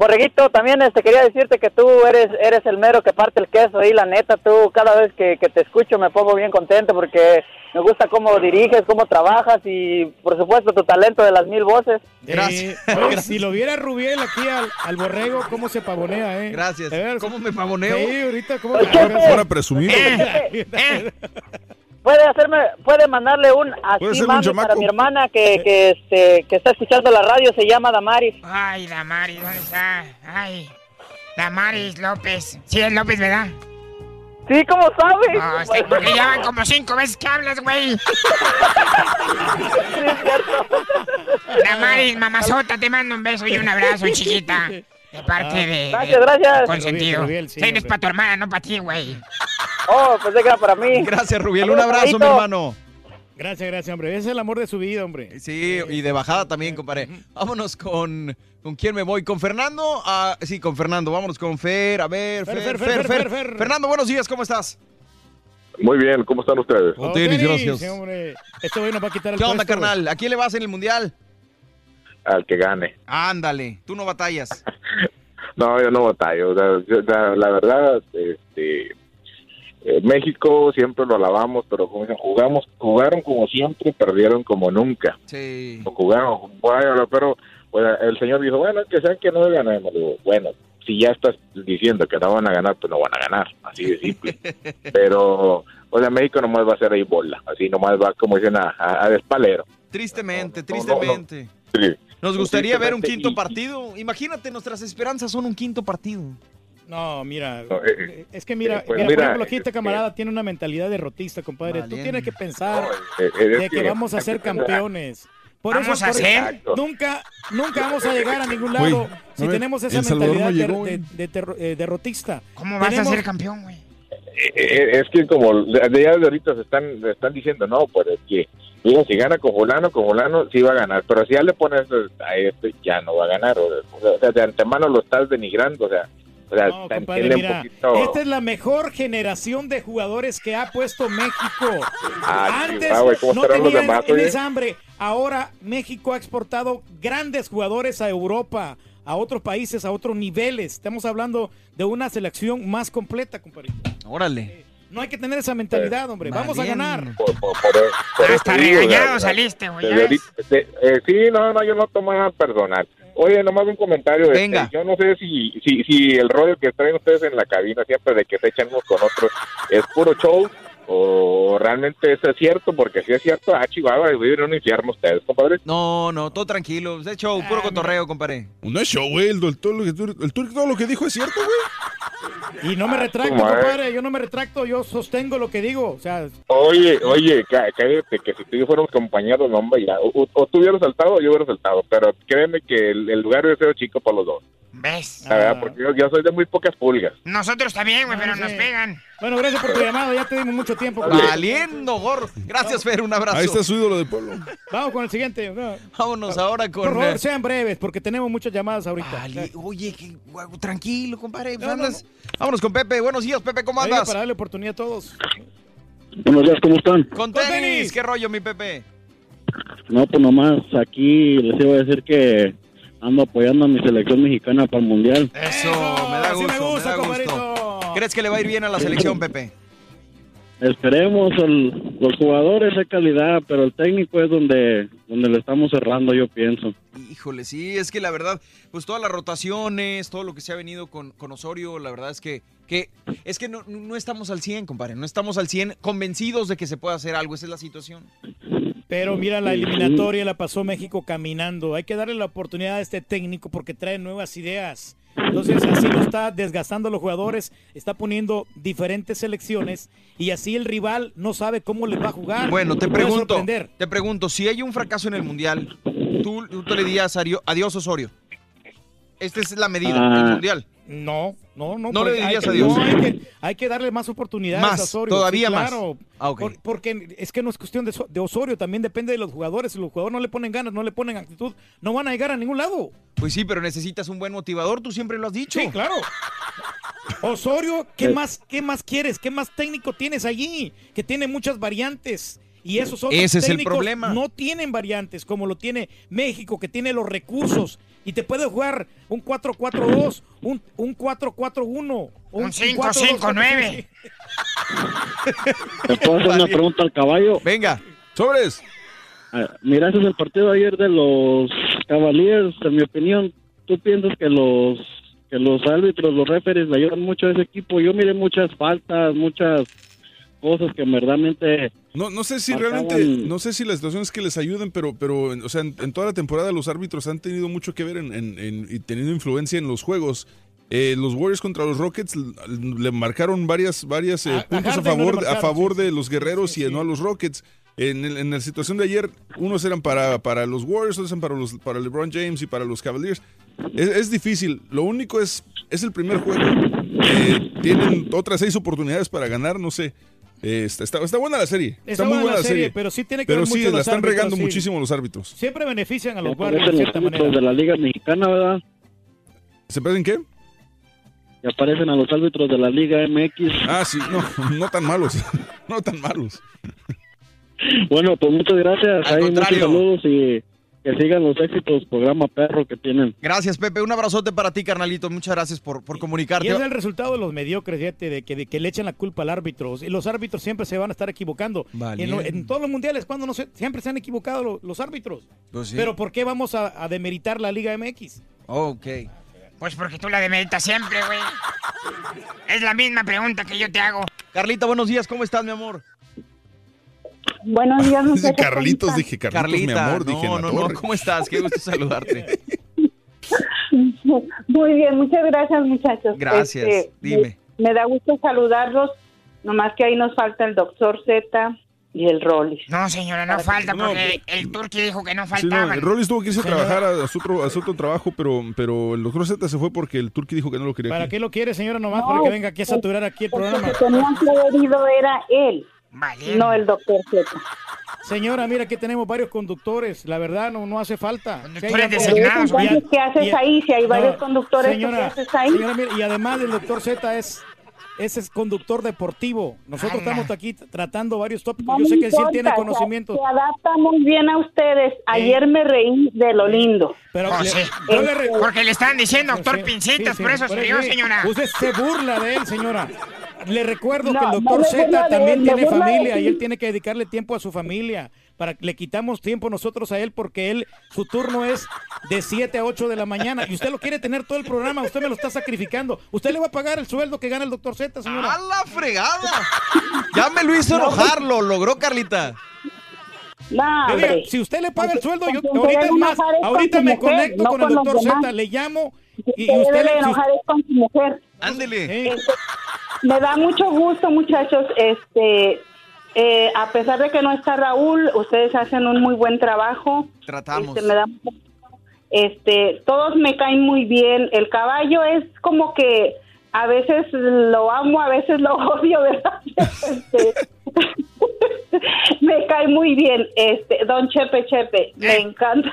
Borreguito, también este, quería decirte que tú eres, eres el mero que parte el queso y la neta, tú cada vez que, que te escucho me pongo bien contento porque me gusta cómo diriges, cómo trabajas y por supuesto tu talento de las mil voces.
Eh, oye, si lo viera Rubiel aquí al, al borrego, cómo se pavonea, ¿eh?
Gracias.
¿Cómo
me pavoneo?
Sí, ahorita, ¿cómo
Oye,
me
Chepe.
Ahora presumido.
Puede hacerme, puede mandarle un así
un
mami para mi hermana que, que, este, que está escuchando la radio, se llama Damaris.
Ay, Damaris, ¿dónde está? Ay, Damaris López. Sí, es López, ¿verdad?
Sí, ¿cómo sabes?
No, sí, porque ya van como cinco veces que hablas, güey. Damaris, mamazota, te mando un beso y un abrazo, chiquita. De parte
Ah,
de...
gracias,
de-
gracias.
Consentido.
Rubiel, sí,
Eres
hombre.
para tu hermana, no para ti, güey.
Oh, pensé que era para mí.
Gracias, Rubiel. Un abrazo, mi hermano.
Gracias, gracias, hombre. Ese es el amor de su vida, hombre.
Sí, y de bajada también, compadre. Vámonos con. ¿Con quién me voy? ¿Con Fernando? Ah, sí, con Fernando. Vámonos con Fer. A ver, Fer, Fer, Fer, Fer,
Fer.
Fernando, buenos días, ¿cómo estás?
Muy bien, ¿cómo están ustedes?
Con tenis, gracias.
Sí, hombre. Este güey nos va a quitar el
¿Qué onda, carnal? ¿A quién le vas en el mundial?
Al que gane.
Ándale, tú no batallas.
No, yo no batallo. o sea, yo- la, la verdad, este, eh, México siempre lo alabamos, pero como dicen, jugamos, jugaron como siempre, perdieron como nunca.
Sí.
O jugaron, bueno, pero pues, el señor dijo, bueno, que sean que no ganemos. Digo, bueno, si ya estás diciendo que no van a ganar, pues no van a ganar, así de simple. pero, o sea, México nomás va a ser ahí bola, así nomás va, como dicen, a, a, a despalero.
Tristemente,
no, no.
tristemente.
Sí.
Nos gustaría ver un quinto
y-
partido. Imagínate, nuestras esperanzas son un quinto partido.
No, mira,
No, eh,
es que mira,
eh, pues
mira,
mira,
por ejemplo, aquí este
eh,
camarada tiene una mentalidad derrotista, compadre. Tú
Valiendo.
tienes que pensar
eh, eh,
de que
que-
vamos a ser campeones. Por
Vamos
eso,
a
por
ser.
eso, nunca, nunca vamos a llegar a ningún lado
Güey,
si
ver,
tenemos esa
no
mentalidad de- de, eh, derrotista.
¿Cómo vas
Tenemos-
a ser campeón, güey?
Eh, eh, es que como de ya de ahorita se están, están diciendo, no, pues es que, mira, si gana con fulano, con fulano, sí va a ganar, pero si ya le pones a este, ya no va a ganar, o, o sea, de antemano lo estás denigrando, o sea, o sea,
No, compadre, mira,
poquito.
esta es la mejor generación de jugadores que ha puesto México.
Ah,
Antes
ah, güey, ¿cómo
no tenían
demás,
en esa hambre. Ahora México ha exportado grandes jugadores a Europa, a otros países, a otros niveles. Estamos hablando de una selección más completa, compadre.
Órale.
No hay que tener esa mentalidad, hombre. Vamos a ganar.
Por, por- por- por
Hasta regañado saliste, güey.
eh, sí, no, no, yo no tomo nada personal. Oye, nomás un comentario. este,
Venga.
yo no sé si, si, si el rollo que traen ustedes en la cabina siempre de que se echan unos con otros es puro show o realmente eso es cierto, porque si es cierto, ah, Chihuahua, viven en un infierno ustedes, compadre.
No, no, todo tranquilo. Es show, puro cotorreo, compadre.
No es show, güey. El, el, todo lo que, el todo lo que dijo es cierto, güey.
Y no me retracto,
Tu madre.
compadre, yo no me retracto, yo sostengo lo que digo. O sea,
Oye, oye, cá- cállate, que si tú y yo fuéramos compañeros, no, hombre, ya. O, o tú hubieras saltado o yo hubiera saltado. Pero créeme que el, el lugar hubiera sido chico para los dos.
¿Ves?
La verdad, porque yo, yo soy de muy pocas pulgas.
Nosotros también, güey, pero
sí.
nos pegan.
bueno, gracias por tu llamada, ya te dimos mucho tiempo.
Valiendo, gorro. Gracias, Fer, un abrazo.
Ahí está su ídolo del pueblo.
Vamos con el siguiente.
Vámonos ahora con...
Por favor,
eh,
sean breves, porque tenemos muchas llamadas ahorita.
Vale, oye, que- tranquilo, compadre.
No,
Vámonos con Pepe. Buenos días, Pepe, ¿cómo
Venga,
andas?
para darle oportunidad a todos.
Buenos días, ¿cómo están?
Con
Con
tenis.
tenis.
¿Qué rollo, mi Pepe?
No, pues nomás aquí les iba a decir que ando apoyando a mi selección mexicana para el Mundial.
Eso, me da gusto,
me gusta,
da gusto.
compadrito.
¿Crees que le va a ir bien a la selección, Pepe?
Esperemos, el- los jugadores de calidad, pero el técnico es donde, donde le estamos cerrando, yo pienso.
Híjole, sí, es que la verdad, pues todas las rotaciones, todo lo que se ha venido con, con Osorio, la verdad es que, que es que no, no estamos al 100, compadre, no estamos al 100 convencidos de que se puede hacer algo, esa es la situación.
Pero mira, la eliminatoria la pasó México caminando. Hay que darle la oportunidad a este técnico porque trae nuevas ideas. Entonces, así lo está desgastando a los jugadores, está poniendo diferentes selecciones y así el rival no sabe cómo les va a jugar.
Bueno, te pregunto, te pregunto, si hay un fracaso en el Mundial, tú, tú le dirías adiós Osorio. Esta es la medida,
Ah.
el Mundial.
No, no, no.
No le
hay
dirías
que-
adiós.
no, hay, que, hay que darle más oportunidades
Más,
a Osorio.
todavía
Sí,
más.
claro.
Ah, ok.
Por- porque es que no es cuestión de, So- de Osorio, también depende de los jugadores. Si los jugadores no le ponen ganas, no le ponen actitud, no van a llegar a ningún lado.
Pues sí, pero necesitas un buen motivador, tú siempre lo has dicho.
Sí, claro. Osorio, ¿qué más, ¿qué más quieres? ¿Qué más técnico tienes allí? Que tiene muchas variantes. Y esos otros
Ese es el
técnicos
problema.
no tienen variantes como lo tiene México, que tiene los recursos. Y te puede jugar un 4-4-2, un, un 4-4-1.
Un 5-5-9.
¿Te puedo hacer una pregunta al caballo?
Venga.
Sobres.
Ah, Miraste el partido ayer de los Cavaliers, en mi opinión, ¿tú piensas que los que los árbitros, los referees le ayudan mucho a ese equipo? Yo miré muchas faltas, muchas cosas que verdaderamente
No, no sé si realmente, no sé si la situación es que les ayuden, pero, pero o sea, en, en toda la temporada los árbitros han tenido mucho que ver en, en- en- y teniendo influencia en los juegos. Eh, los Warriors contra los Rockets le marcaron varias, varias eh,
a
puntos a
no
favor, a favor
sí,
de los guerreros y no a los Rockets. En, el- en la situación de ayer, unos eran para, para los Warriors, otros eran para, los, para LeBron James y para los Cavaliers. Es, es difícil. Lo único es, es el primer juego. Eh, tienen otras seis oportunidades para ganar, no sé. Eh, está, está- está buena la serie. Está, muy buena la serie.
pero sí tiene que
Pero
ver
sí,
mucho
la
los
están
árbitros,
regando
sí.
muchísimo los árbitros.
Siempre benefician a los Warriors de
aparecen los
cierta
árbitros
manera.
de la Liga Mexicana, ¿verdad?
¿Se parecen qué?
Y aparecen a los árbitros de la Liga MX.
Ah, sí, no, no tan malos. No tan malos.
Bueno, pues muchas gracias.
Al
Hay muchos saludos y que sigan los éxitos, programa perro que tienen.
Gracias, Pepe. Un abrazote para ti, carnalito. Muchas gracias por, por
Y
comunicarte.
es el resultado de los mediocres, fíjate, de que, de que le echan la culpa al árbitro. Y los árbitros siempre se van a estar equivocando.
Vale.
En, todos los mundiales, cuando no se, siempre se han equivocado lo- los árbitros.
Pues sí.
Pero ¿por qué vamos a, a demeritar la Liga MX?
Ok.
Pues porque tú la demeritas siempre, güey. Es la misma pregunta que yo te hago.
Carlita, buenos días. ¿Cómo estás, mi amor?
Buenos días,
Dice
muchachos. ¿cómo
Carlitos, dije Carlitos,
Carlita.
mi amor, dije
no,
la
no, no.
torre.
¿Cómo estás? Qué gusto saludarte.
Muy bien, muchas gracias, muchachos.
Gracias.
Este,
Dime.
Me, me da gusto saludarlos, nomás que ahí nos falta el doctor Z y el Rollis.
No, señora, no falta
No,
porque el turqui dijo que no
Sí, no,
faltaban.
el Rollis tuvo que irse a trabajar a, a su otro, a su otro trabajo, pero, pero el doctor Z se fue porque el Turqui dijo que no lo quería.
¿Para
aquí.
qué lo quiere, señora, nomás?
No,
para que venga aquí a saturar aquí el programa.
el que tenían que haber ido era él, no el doctor Z.
Señora, mira, aquí tenemos varios conductores. La verdad, no, no hace falta.
Conductores
Sí,
designados,
Entonces, ¿qué haces
y-
ahí? Si hay varios conductores,
señora,
¿qué haces ahí?
señora, mira, y además el doctor Z es, ese es conductor deportivo. Nosotros
Ala.
estamos aquí tratando varios tópicos.
No
Yo sé que sí él
importa,
tiene
se-
conocimiento.
Se adapta muy bien a ustedes. Ayer me reí de lo lindo.
Pero
Oh,
le-
sí.
yo le re-
Porque le están diciendo doctor
Sí,
Pincitas,
sí,
por
sí,
eso se rió,
sí.
señora.
Usted se burla de él, señora. Le recuerdo
No,
que el doctor Z también
él,
tiene familia y él tiene que dedicarle tiempo a su familia. Para le quitamos tiempo nosotros a él porque él su turno es de 7 a 8 de la mañana y usted lo quiere tener todo el programa, usted me lo está sacrificando. Usted le va a pagar el sueldo que gana el doctor Z, señora.
¡A la fregada! Ya me lo hizo enojar, lo logró, Carlita.
No,
diga, si usted le paga el sueldo, yo ahorita es más, ahorita me conecto
no
con el
con
doctor. Z, le llamo y, usted le... si
con su mujer.
Ándele.
Este, me da mucho gusto, muchachos. Este, eh, a pesar de que no está Raúl, ustedes hacen un muy buen trabajo.
Tratamos.
Este, me da este, todos me caen muy bien. El caballo es como que a veces lo amo, a veces lo odio, ¿verdad? Este, me cae muy bien. Este, Don Chepe Chepe, me encanta.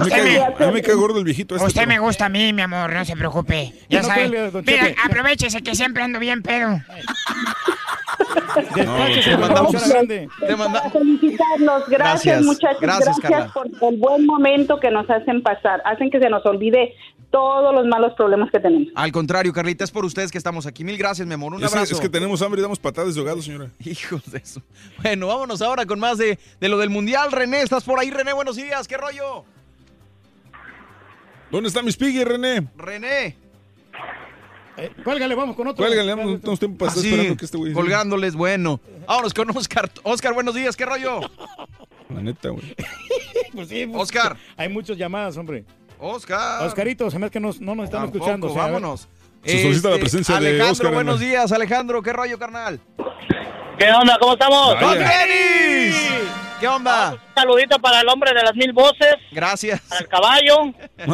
A mí me cae- a mí me cae gordo el viejito este.
Usted
pero-
me gusta a mí, mi amor, no se preocupe. Ya
No
sabe. Mira,
Chepe.
aprovechese que siempre ando bien pedo.
Despáchese,
te mandamos-
grande.
te manda-
Para felicitarlos, gracias,
Gracias,
muchachos,
gracias,
gracias, por el buen momento que nos hacen pasar, hacen que se nos olvide todos los malos problemas que tenemos.
Al contrario, Carlita, es por ustedes que estamos aquí. Mil gracias, mi amor. Un
Es,
abrazo.
es que tenemos hambre y damos patadas de ahogado, señora.
Hijos de eso. Bueno, vámonos ahora con más de, de lo del Mundial. René, ¿estás por ahí, René? Buenos días, ¿qué rollo?
¿Dónde está mi Piggy, René?
René.
Eh, cuélgale, vamos con otro.
Cuélgale, no tenemos tiempo para estar
Así,
esperando que este güey...
colgándoles, bueno. Vámonos con Oscar. Oscar, buenos días, ¿qué rollo?
La neta, güey.
Pues sí, pues,
Oscar.
Hay muchas llamadas, hombre.
Oscar.
Oscarito, se me hace que no, no nos están
Tampoco,
escuchando. o sea,
vámonos.
Se solicita la
Este,
presencia de
Alejandro,
Oscar en
buenos
la-
días, Alejandro, ¿qué rollo, carnal?
¿Qué onda? ¿Cómo estamos?
¡Con tenis! ¿Qué onda?
Un saludito para el hombre de las mil voces,
Gracias.
para el caballo y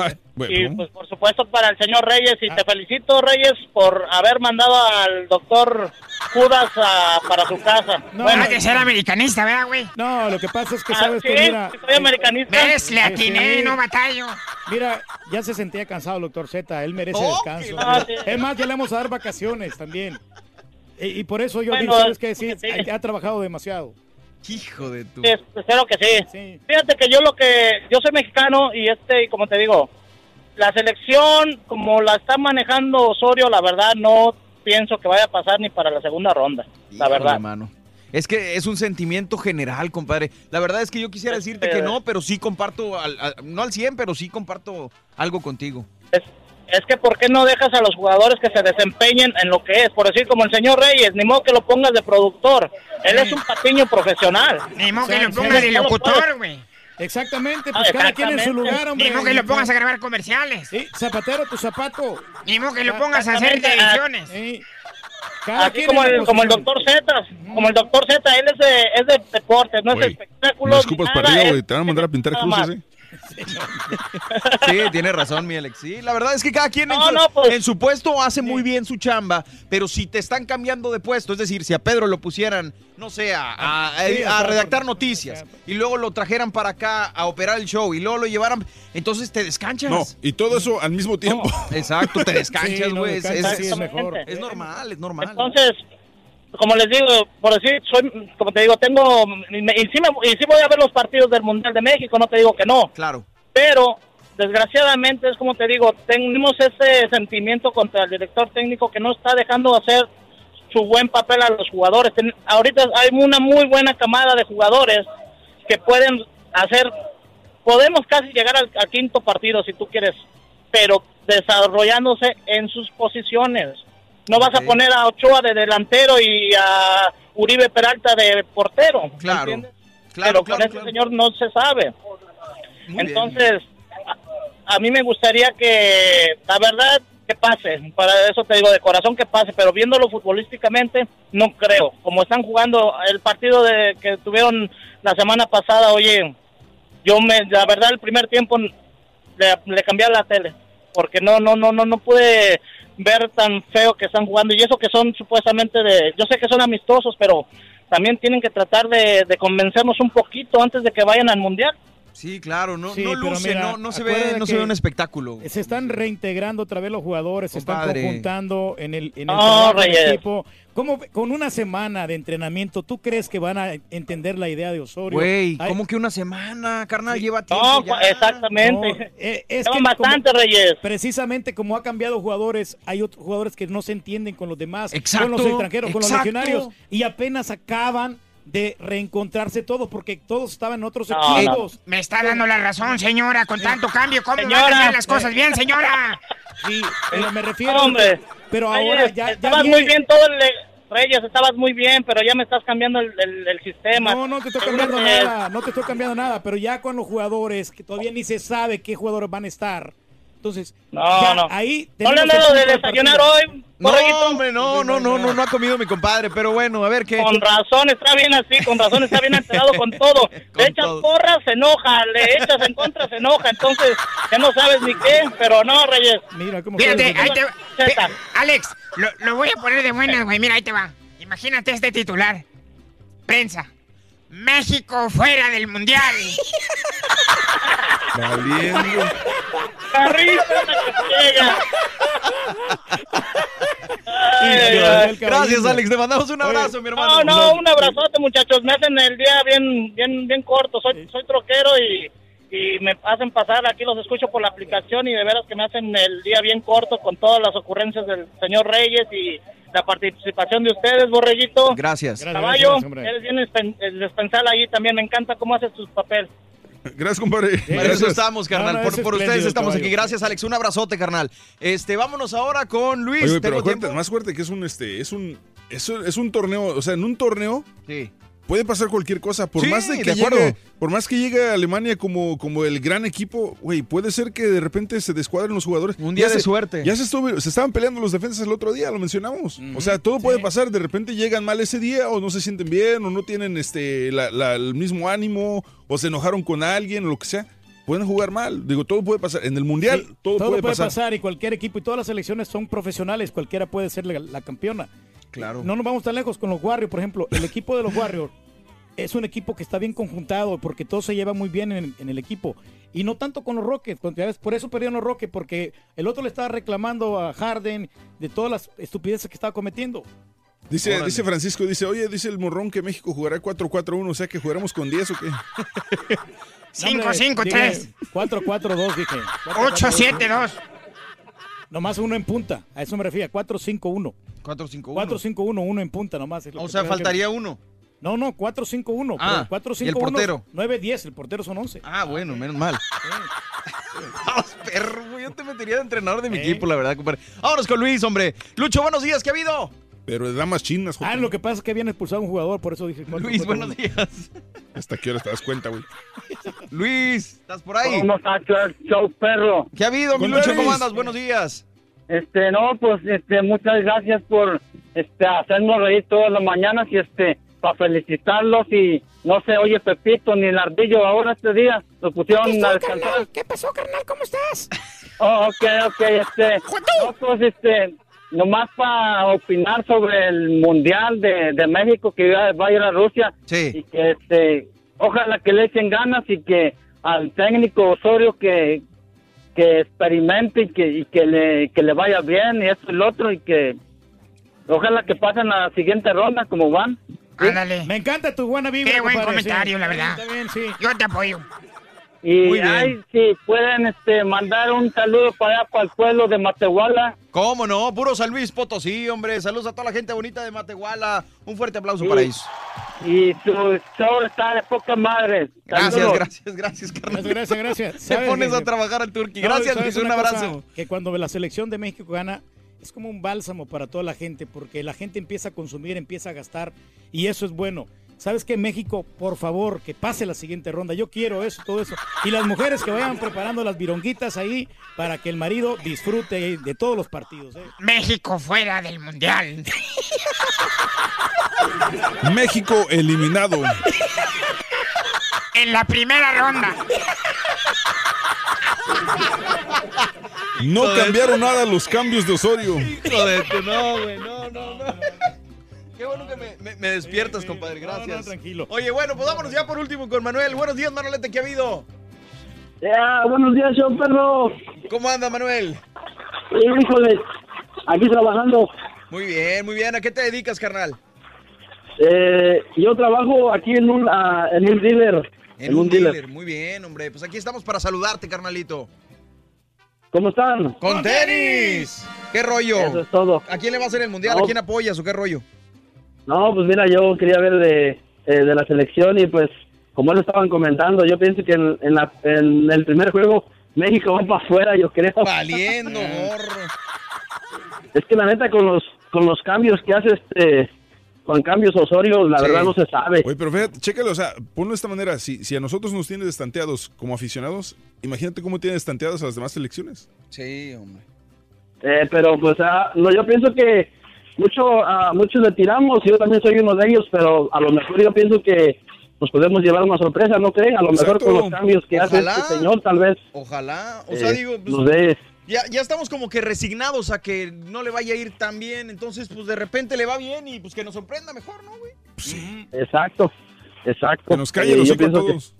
bueno.
pues por supuesto para el señor Reyes. Y te felicito Reyes por haber mandado al doctor Judas a- para su casa.
No,
Bueno, de ser americanista, ¿verdad, güey?
No, lo que pasa es que
Ah,
sabes
sí,
que mira.
soy americanista.
¿Ves? Le atiné,
Sí.
no batallo.
Mira, ya se sentía cansado el doctor Z, él merece
Oh,
descanso.
que la-
Es más, ya le vamos a dar vacaciones también. Y, y por eso yo
Bueno,
digo, ¿sabes qué? Sí,
sí.
ha, ha trabajado demasiado.
Hijo de tu.
Espero que sí. Fíjate que yo lo que yo soy mexicano y este como te digo, la selección como la está manejando Osorio, la verdad no pienso que vaya a pasar ni para la segunda ronda, la verdad.
mano. Es que es un sentimiento general, compadre. La verdad es que yo quisiera decirte que no, pero sí comparto, al- al- no al 100, pero sí comparto algo contigo.
Es que ¿por qué no dejas a los jugadores que se desempeñen en lo que es? Por decir como el señor Reyes, ni modo que lo pongas de productor. Él es un patiño profesional.
Ni modo que lo pongas de locutor, güey.
Exactamente,
Ah,
pues cada quien en su lugar, hombre.
Ni modo que lo pongas a grabar comerciales.
Sí, zapatero, tu zapato.
Ni modo que lo pongas a hacer ediciones.
Sí. Quien
como el, como el doctor Z, como el doctor Z, él es de, es de deportes, no es de espectáculos.
No escupas para arriba,
es-
güey. Te van a mandar a pintar cruces. ¿eh?
Sí, tiene razón, mi Alex. Sí, la verdad es que cada quien en,
No,
su,
no, pues-
en su puesto hace muy bien su chamba, pero si te están cambiando de puesto, es decir, si a Pedro lo pusieran, no sé, a, a-
Sí,
a
o sea,
redactar
por-
noticias y luego lo trajeran para acá a operar el show y luego lo llevaran, entonces te descanchas.
No, y todo eso al mismo tiempo.
Exacto, te descanchas,
Sí, no,
güey. es, es-
sí, es mejor.
es normal, es normal.
Entonces, como les digo, por decir, soy, como te digo, tengo, y, me- y sí me- y sí voy a ver los partidos del Mundial de México, no te digo que no,
Claro.
pero desgraciadamente es como te digo, tenemos ese sentimiento contra el director técnico que no está dejando hacer su buen papel a los jugadores. Ten- ahorita hay una muy buena camada de jugadores que pueden hacer, podemos casi llegar al, al quinto partido si tú quieres, pero desarrollándose en sus posiciones. No vas a poner a Ochoa de delantero y a Uribe Peralta de portero. ¿me
Claro.
entiendes?
Claro,
pero
claro,
con este señor no se sabe.
Muy.
Entonces, a, a mí me gustaría que, la verdad, que pase. Para eso te digo, de corazón que pase, pero viéndolo futbolísticamente, no creo. Como están jugando el partido de que tuvieron la semana pasada, oye, yo me, la verdad, el primer tiempo le, le cambié a la tele, porque no, no, no, no, no pude ver tan feo que están jugando y eso que son supuestamente de, yo sé que son amistosos, pero también tienen que tratar de, de convencernos un poquito antes de que vayan al mundial.
Sí, claro, no,
Sí,
no
pero
luce,
mira,
no, no se ve, no se ve un espectáculo.
Se están reintegrando otra vez los jugadores, se están conjuntando en el, en equipo. ¿Cómo, con una semana de entrenamiento, ¿tú crees que van a entender la idea de Osorio?
Güey, ¿cómo que una semana, carnal? Lleva tiempo
No,
ya.
exactamente.
no, eh, es que
bastante,
como-
Reyes.
Precisamente como ha cambiado jugadores, hay otros jugadores que no se entienden con los demás,
Exacto,
con los extranjeros, con los legionarios, y apenas acaban de reencontrarse todos, porque todos estaban en otros
No,
equipos.
Me está dando la razón, señora, con tanto cambio. ¿Cómo van a
Señora.
hacer las cosas bien, señora?
Sí, pero me refiero.
Hombre.
Pero ahora ya, ya
estabas
viene-
muy bien todo el, Reyes, estabas muy bien, pero ya me estás cambiando el, el- el sistema.
No, no te estoy cambiando nada, no te estoy cambiando nada, pero ya con los jugadores que todavía ni se sabe qué jugadores van a estar. Entonces,
No,
ya
no.
ahí
¿No le dado de desayunar
partido.
hoy?
No, hombre, no, no, no, no, no ha comido mi compadre, pero bueno, a ver qué.
Con razón está bien así, con razón está bien enterado con todo. Le echas
todo.
porras, se enoja, le echas en contra, se enoja. Entonces, ya no sabes ni qué, pero no, Reyes.
Mira cómo
Fíjate, ahí te va. Alex, lo, lo voy a poner de buenas, güey. Mira, ahí te va. Imagínate este titular. Prensa. México fuera del mundial.
Valiendo.
Carrito,
Gracias, Alex. Te mandamos un abrazo, mi hermano.
No, no, un abrazote, muchachos. Me hacen el día bien, bien, bien corto. Soy, soy troquero y, y me hacen pasar. Aquí los escucho por la aplicación y de veras que me hacen el día bien corto con todas las ocurrencias del señor Reyes y la participación de ustedes, Borreguito.
Gracias.
Caballo, eres bien dispensal ahí también. Me encanta cómo haces tus papeles.
Gracias, compadre.
Para eso estamos, carnal.
No, no,
por
es
por ustedes estamos
caballo.
aquí. Gracias, Alex. Un abrazote, carnal. Este, vámonos ahora con Luis.
Oye, pero más fuerte que es un este, es un es, un- es un torneo, o sea, en un torneo
Sí.
Puede pasar cualquier cosa, por
Sí,
más de que
de
llegue, por más que llegue a Alemania como, como el gran equipo, güey, puede ser que de repente se descuadren los jugadores.
Un día
Ya
de
se-
suerte.
Ya se, estuvo- se estaban peleando los defensas el otro día, lo mencionamos. O sea, todo puede pasar, de repente llegan mal ese día o no se sienten bien o no tienen este la- la- el mismo ánimo o se enojaron con alguien o lo que sea. Pueden jugar mal, digo, todo puede pasar. En el mundial
Sí,
todo, puede, pasar.
pasar. y cualquier equipo y todas las selecciones son profesionales, cualquiera puede ser la, la campeona.
Claro.
No nos vamos tan lejos con los Warriors, por ejemplo, el equipo de los Warriors es un equipo que está bien conjuntado porque todo se lleva muy bien en, en el equipo y no tanto con los Rockets, cuando ya ves, por eso perdieron los Rockets porque el otro le estaba reclamando a Harden de todas las estupideces que estaba cometiendo.
Dice,
Órale.
dice Francisco, dice, oye, dice el morrón que México jugará 4-4-1, o sea que jugaremos con 10 o qué.
5-5-3.
4-4-2 dije.
8-7-2.
Nomás uno en punta, a eso me refiero, 4-5-1.
4-5-1.
4-5-1, uno en punta nomás.
O sea, faltaría
decir.
uno.
No, no, 4-5-1.
Ah,
pero 4-5-1,
¿y el portero?
9-10, el portero son 11.
Ah, bueno, menos mal. Vamos, perro, yo te metería de entrenador de mi
Eh.
equipo, la verdad, compadre. Vámonos con Luis, hombre. Lucho, buenos días, ¿qué ha habido?
Pero de damas chinas,
Ah, lo que pasa es que habían expulsado a un jugador, por eso dije 4
Luis, buenos días.
¿Hasta qué hora te das cuenta, güey?
Luis, ¿estás por ahí?
¿Cómo estás, show perro?
¿Qué ha habido, mi Lucho? ¿Cómo andas? Buenos días.
Este, no, pues, este, muchas gracias por, este, hacernos reír todas las mañanas y, este, para felicitarlos y no se oye Pepito ni el Ardillo ahora este día, los pusieron a descansar.
¿Qué pasó, carnal? ¿Cómo estás?
Oh, ok, ok, este, no, pues, este, nomás para opinar sobre el Mundial de, de México que va, a ir a Rusia.
Sí.
Y que, este, ojalá que le echen ganas y que al técnico Osorio que, que experimente y que, y que le, que le vaya bien y esto y lo otro y que ojalá que pasen a la siguiente ronda como van.
Ándale.
Me encanta tu buena vibra.
Qué buen comentario,
sí.
la verdad.
Bien, sí.
Yo te apoyo.
Y
Muy bien.
ay, si pueden este, mandar un saludo para allá, para el pueblo de Matehuala.
¿Cómo no? Puro San Luis Potosí, hombre. Saludos a toda la gente bonita de Matehuala. Un fuerte aplauso
Sí.
para ellos.
Y su show está de poca madre.
Gracias,
Saludos.
gracias, gracias, carnal.
Gracias, gracias, gracias.
Te
¿Sabes
pones
que-
a trabajar al Turqui.
No,
Gracias,
¿sabes
Luis. Un abrazo.
que cuando la selección de México gana, es como un bálsamo para toda la gente, porque la gente empieza a consumir, empieza a gastar, y eso es bueno. ¿Sabes qué, México? Por favor, que pase la siguiente ronda. Yo quiero eso, todo eso. Y las mujeres que vayan preparando las vironguitas ahí para que el marido disfrute de todos los partidos. ¿eh?
México fuera del mundial.
México eliminado.
En la primera ronda.
No cambiaron nada los cambios de Osorio.
Hijo de tu, no, güey, no, no, no. Qué bueno que me, me- me despiertas, compadre, gracias.
tranquilo.
Oye, bueno, pues vámonos ya por último con Manuel. Buenos días, Manolete, ¿qué ha habido?
Ya, buenos días, show perro.
¿Cómo anda, Manuel?
Híjole, aquí trabajando.
Muy bien, muy bien. ¿A qué te dedicas, carnal?
Eh, yo trabajo aquí en un, ah, en un dealer.
En, un, dealer. Muy bien, hombre. Pues aquí estamos para saludarte, carnalito.
¿Cómo están?
¡Con tenis! ¿Qué rollo?
Eso es todo.
¿A quién le va a hacer el mundial? ¿A quién apoyas o qué rollo?
No, pues mira, yo quería ver de, eh, de la selección y pues, como lo estaban comentando, yo pienso que en, en la- en el primer juego México va para afuera, yo creo.
Valiendo, gorro.
Es que la neta con los con los cambios que hace este
con cambios Osorio, la
Sí.
verdad no se sabe.
Oye, pero fíjate, chécalo, o sea, ponlo de esta manera. Si, si a nosotros nos tiene destanteados como aficionados, imagínate cómo tiene destanteados a las demás selecciones.
Sí, hombre.
Eh, pero pues ah, no, yo pienso que mucho, a muchos le tiramos, yo también soy uno de ellos, pero a lo mejor yo pienso que nos podemos llevar una sorpresa, ¿no creen? A lo mejor
Exacto.
con los cambios que hace este señor, tal vez.
Ojalá. O sea,
eh,
digo, pues, ya, ya estamos como que resignados a que no le vaya a ir tan bien. Entonces, pues de repente le va bien y pues que nos sorprenda mejor, ¿no, güey?
Exacto, exacto.
Que nos calle
Eh,
los
que-
todos.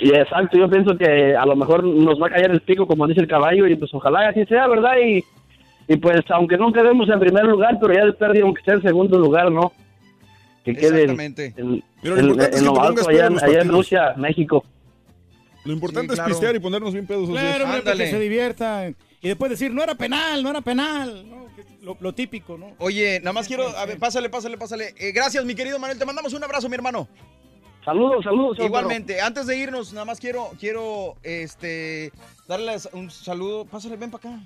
Y exacto, yo pienso que a lo mejor nos va a caer el pico, como dice el caballo, y pues ojalá así sea, ¿verdad? Y, y pues aunque no quedemos en primer lugar, pero ya de pérdida, aunque esté en segundo lugar, ¿no? Que quede en,
Exactamente.
en,
Pero lo
en-
importante es
en
que
lo
te
alto, allá, allá en. Rusia, México.
Lo importante
Sí,
es pistear y ponernos bien pedos.
Claro, hombre, que se diviertan. Y después decir, no era penal, no era penal. ¿no? Que Lo, lo típico, ¿no?
Oye, nada más quiero, a ver, pásale, pásale, pásale. Eh, gracias, mi querido Manuel. Te mandamos un abrazo, mi hermano.
Saludos, saludos.
Igualmente, antes de irnos, nada más quiero, quiero, este, darles un saludo. Pásale, ven para acá.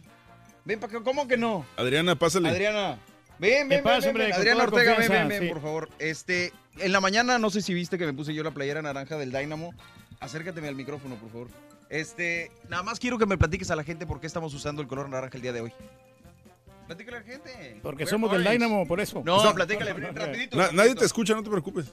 Ven para acá. ¿Cómo que no?
Adriana, pásale.
Adriana. Ven,
¿Qué
ven,
pasa,
ven,
hombre?
Adriana Ortega, ven, ven, ven,
sí.
por favor. Este, en la mañana, no sé si viste que me puse yo la playera naranja del Dynamo. Acércateme al micrófono, por favor. Este, nada más quiero que me platiques a la gente por qué estamos usando el color naranja el día de hoy. Platícale a la gente.
Porque
We're
somos del. Dynamo, por eso.
No, platícale rapidito.
Na- nadie te escucha, no te preocupes.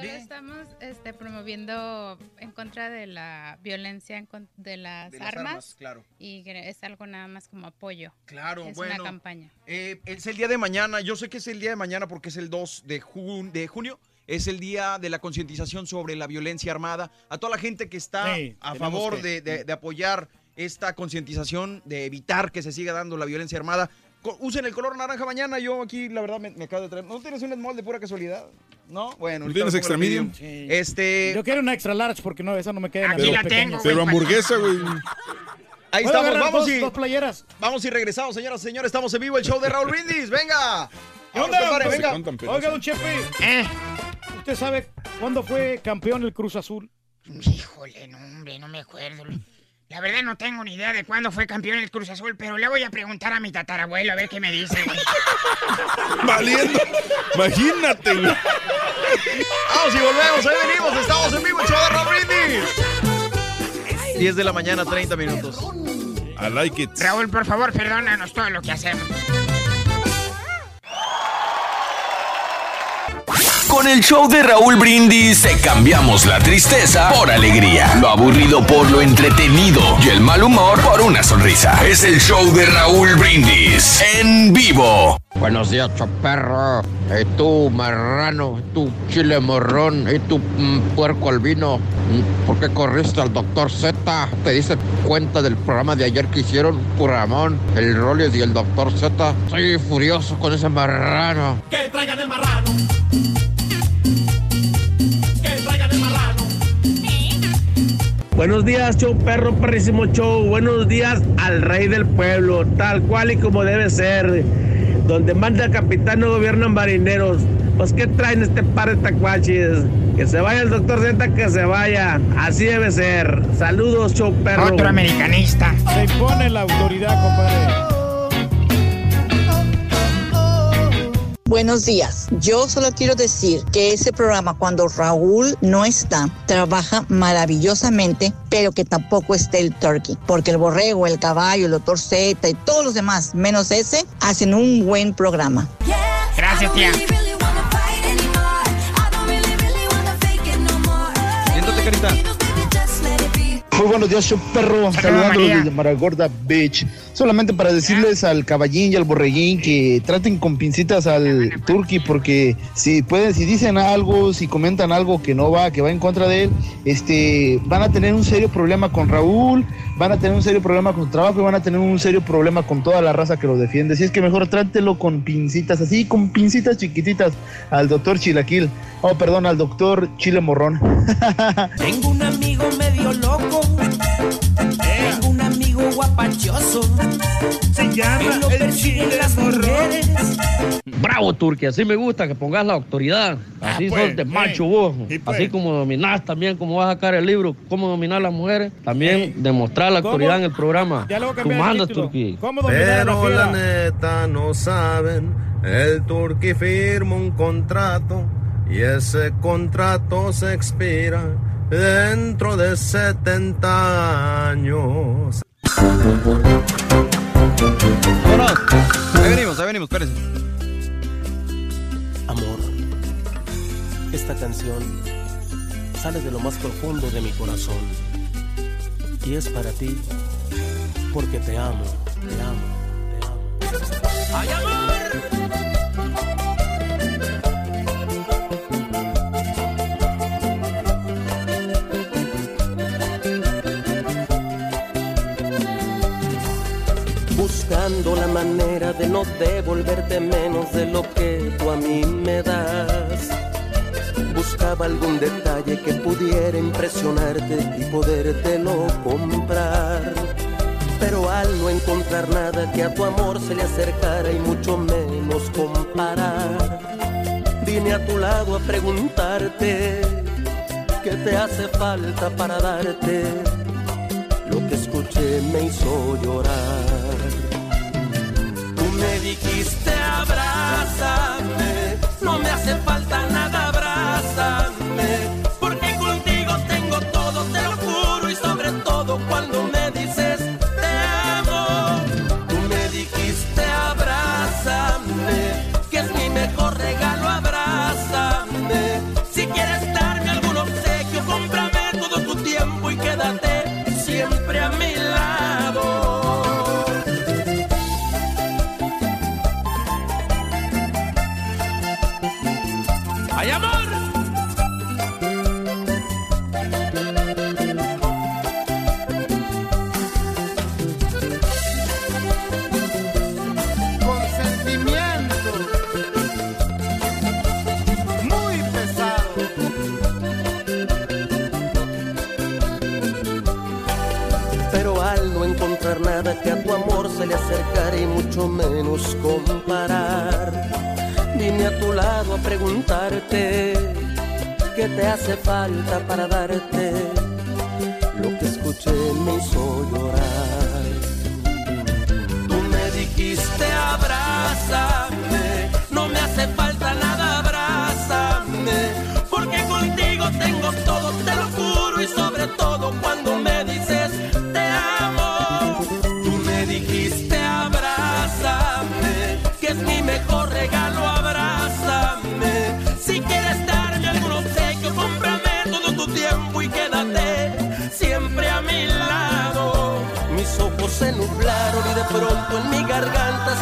Solo estamos este, promoviendo en contra de la violencia en con- de las,
De las
armas,
claro.
y es algo nada más como apoyo.
Claro,
es
bueno.
una campaña.
Eh, es el día de mañana. Yo sé que es el día de mañana porque es el 2 de, jun- de junio. Es el día de la concientización sobre la violencia armada. A toda la gente que está
Sí,
a favor
que-
de, de- de apoyar esta concientización, de evitar que se siga dando la violencia armada. Usen el color naranja mañana. Yo aquí, la verdad, me, me acabo de traer. ¿No tienes un small de pura casualidad? ¿No? Bueno.
¿No tienes extra medium?
medium. Este.
Yo quiero una extra large porque no, esa no me queda. en
Aquí la tengo.
Pero hamburguesa, güey.
Ahí
¿Puedo
estamos, vamos
dos-
y.
dos playeras.
Vamos y regresamos, señoras y señores. Estamos en vivo el show de Raúl Brindis. Venga.
¿Qué
Vamos,
onda?
compadre, venga.
Oiga, don Chepe. ¿Usted sabe cuándo fue campeón el Cruz Azul?
Híjole, no, hombre, no me acuerdo. La verdad no tengo ni idea de cuándo fue campeón el Cruz Azul, pero le voy a preguntar a mi tatarabuelo a ver qué me dice.
Valiendo. Imagínate.
Vamos y volvemos. Ahí venimos. Estamos en vivo show de Raúl Brindis. 10 de la mañana, 30 minutos.
I like it.
Raúl, por favor, perdónanos todo lo que hacemos.
Con el show de Raúl Brindis te cambiamos la tristeza por alegría, lo aburrido por lo entretenido y el mal humor por una sonrisa. Es el show de Raúl Brindis en vivo.
Buenos días, choperro. Y tú, marrano, y tú, chile morrón, y tú, mm, puerco albino. Mm, ¿Por qué corriste al doctor Z? ¿Te diste cuenta del programa de ayer que hicieron? Ramón, el Rollis y el doctor Z. Estoy furioso con ese marrano.
Que traigan el marrano.
Buenos días, show perro, perrísimo show. Buenos días al rey del pueblo, tal cual y como debe ser. Donde manda el capitán no gobiernan marineros. Pues, ¿qué traen este par de tacuaches? Que se vaya el doctor Z, que se vaya. Así debe ser. Saludos, show perro.
Otro americanista.
Se impone la autoridad, compadre.
Buenos días. Yo solo quiero decir que ese programa, cuando Raúl no está, trabaja maravillosamente, pero que tampoco esté el turkey, porque el borrego, el caballo, el doctor Z y todos los demás, menos ese, hacen un buen programa.
Gracias, tía.
Siéntate, carita.
Muy buenos días, show perro. Saludándolos desde Maragorda Beach. Solamente para decirles al caballín y al borreguín que traten con pincitas al turqui porque si pueden, si dicen algo, si comentan algo que no va, que va en contra de él, este, van a tener un serio problema con Raúl, van a tener un serio problema con su trabajo y van a tener un serio problema con toda la raza que lo defiende. Así es que mejor trátelo con pincitas, así, con pincitas chiquititas al doctor Chilaquil. Oh, perdón, al doctor Chile Morrón.
Tengo un amigo medio loco. Tengo un amigo guapachoso. Se llama el chile las mujeres.
Bravo, Turquía, así me gusta que pongas la autoridad. Así
pues,
sos de
sí.
macho vos.
Y pues.
Así como dominás también, como vas a sacar el libro, cómo dominar a las mujeres. También demostrar la
¿Cómo?
autoridad en el programa.
Ya
Tú mandas. Turquía.
¿Cómo dominar a la
Pero la neta no saben
El Turqui firma un contrato y ese contrato se expira dentro de 70 años.
Vámonos. Ahí venimos, ahí venimos, espérense.
Amor, esta canción sale de lo más profundo de mi corazón y es para ti porque te amo, te amo, te amo. ¡Ay, amor! Buscando la manera de no devolverte menos de lo que tú a mí me das. Buscaba algún detalle que pudiera impresionarte y podértelo comprar. Pero al no encontrar nada que a tu amor se le acercara y mucho menos comparar, vine a tu lado a preguntarte qué te hace falta para darte. Lo que escuché me hizo llorar. Me dijiste abrázame, no me hace falta nada, tu amor se le acercara y mucho menos comparar, vine a tu lado a preguntarte qué te hace falta para darte. Lo que escuché me hizo llorar. Tú me dijiste abrázame, no me hace falta nada, abrázame, porque contigo tengo todo, te lo juro, y sobre todo cuando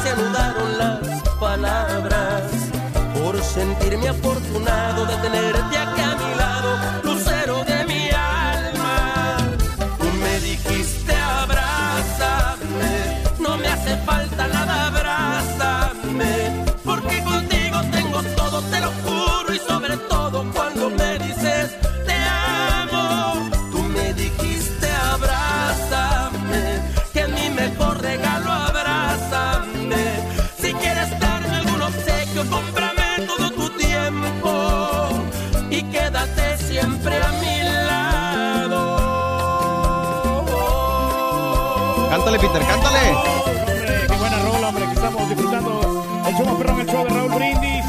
se anudaron las palabras. Por sentirme afortunado de tenerte a mi
Cántale, Peter, cántale.
Hombre, qué buena rola, hombre, que estamos disfrutando el show más perrón, el show de Raúl Brindis.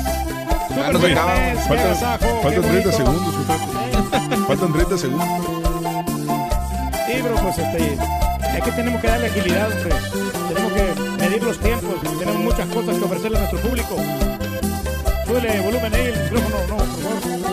Ya nos Faltan, faltan
qué
30
bonito.
segundos. Faltan 30 segundos.
Sí, bro, pues este, es que tenemos que darle agilidad, hombre. Tenemos que medir los tiempos. Tenemos muchas cosas que ofrecerle a nuestro público. Súbele volumen ahí, el micrófono, no, por favor.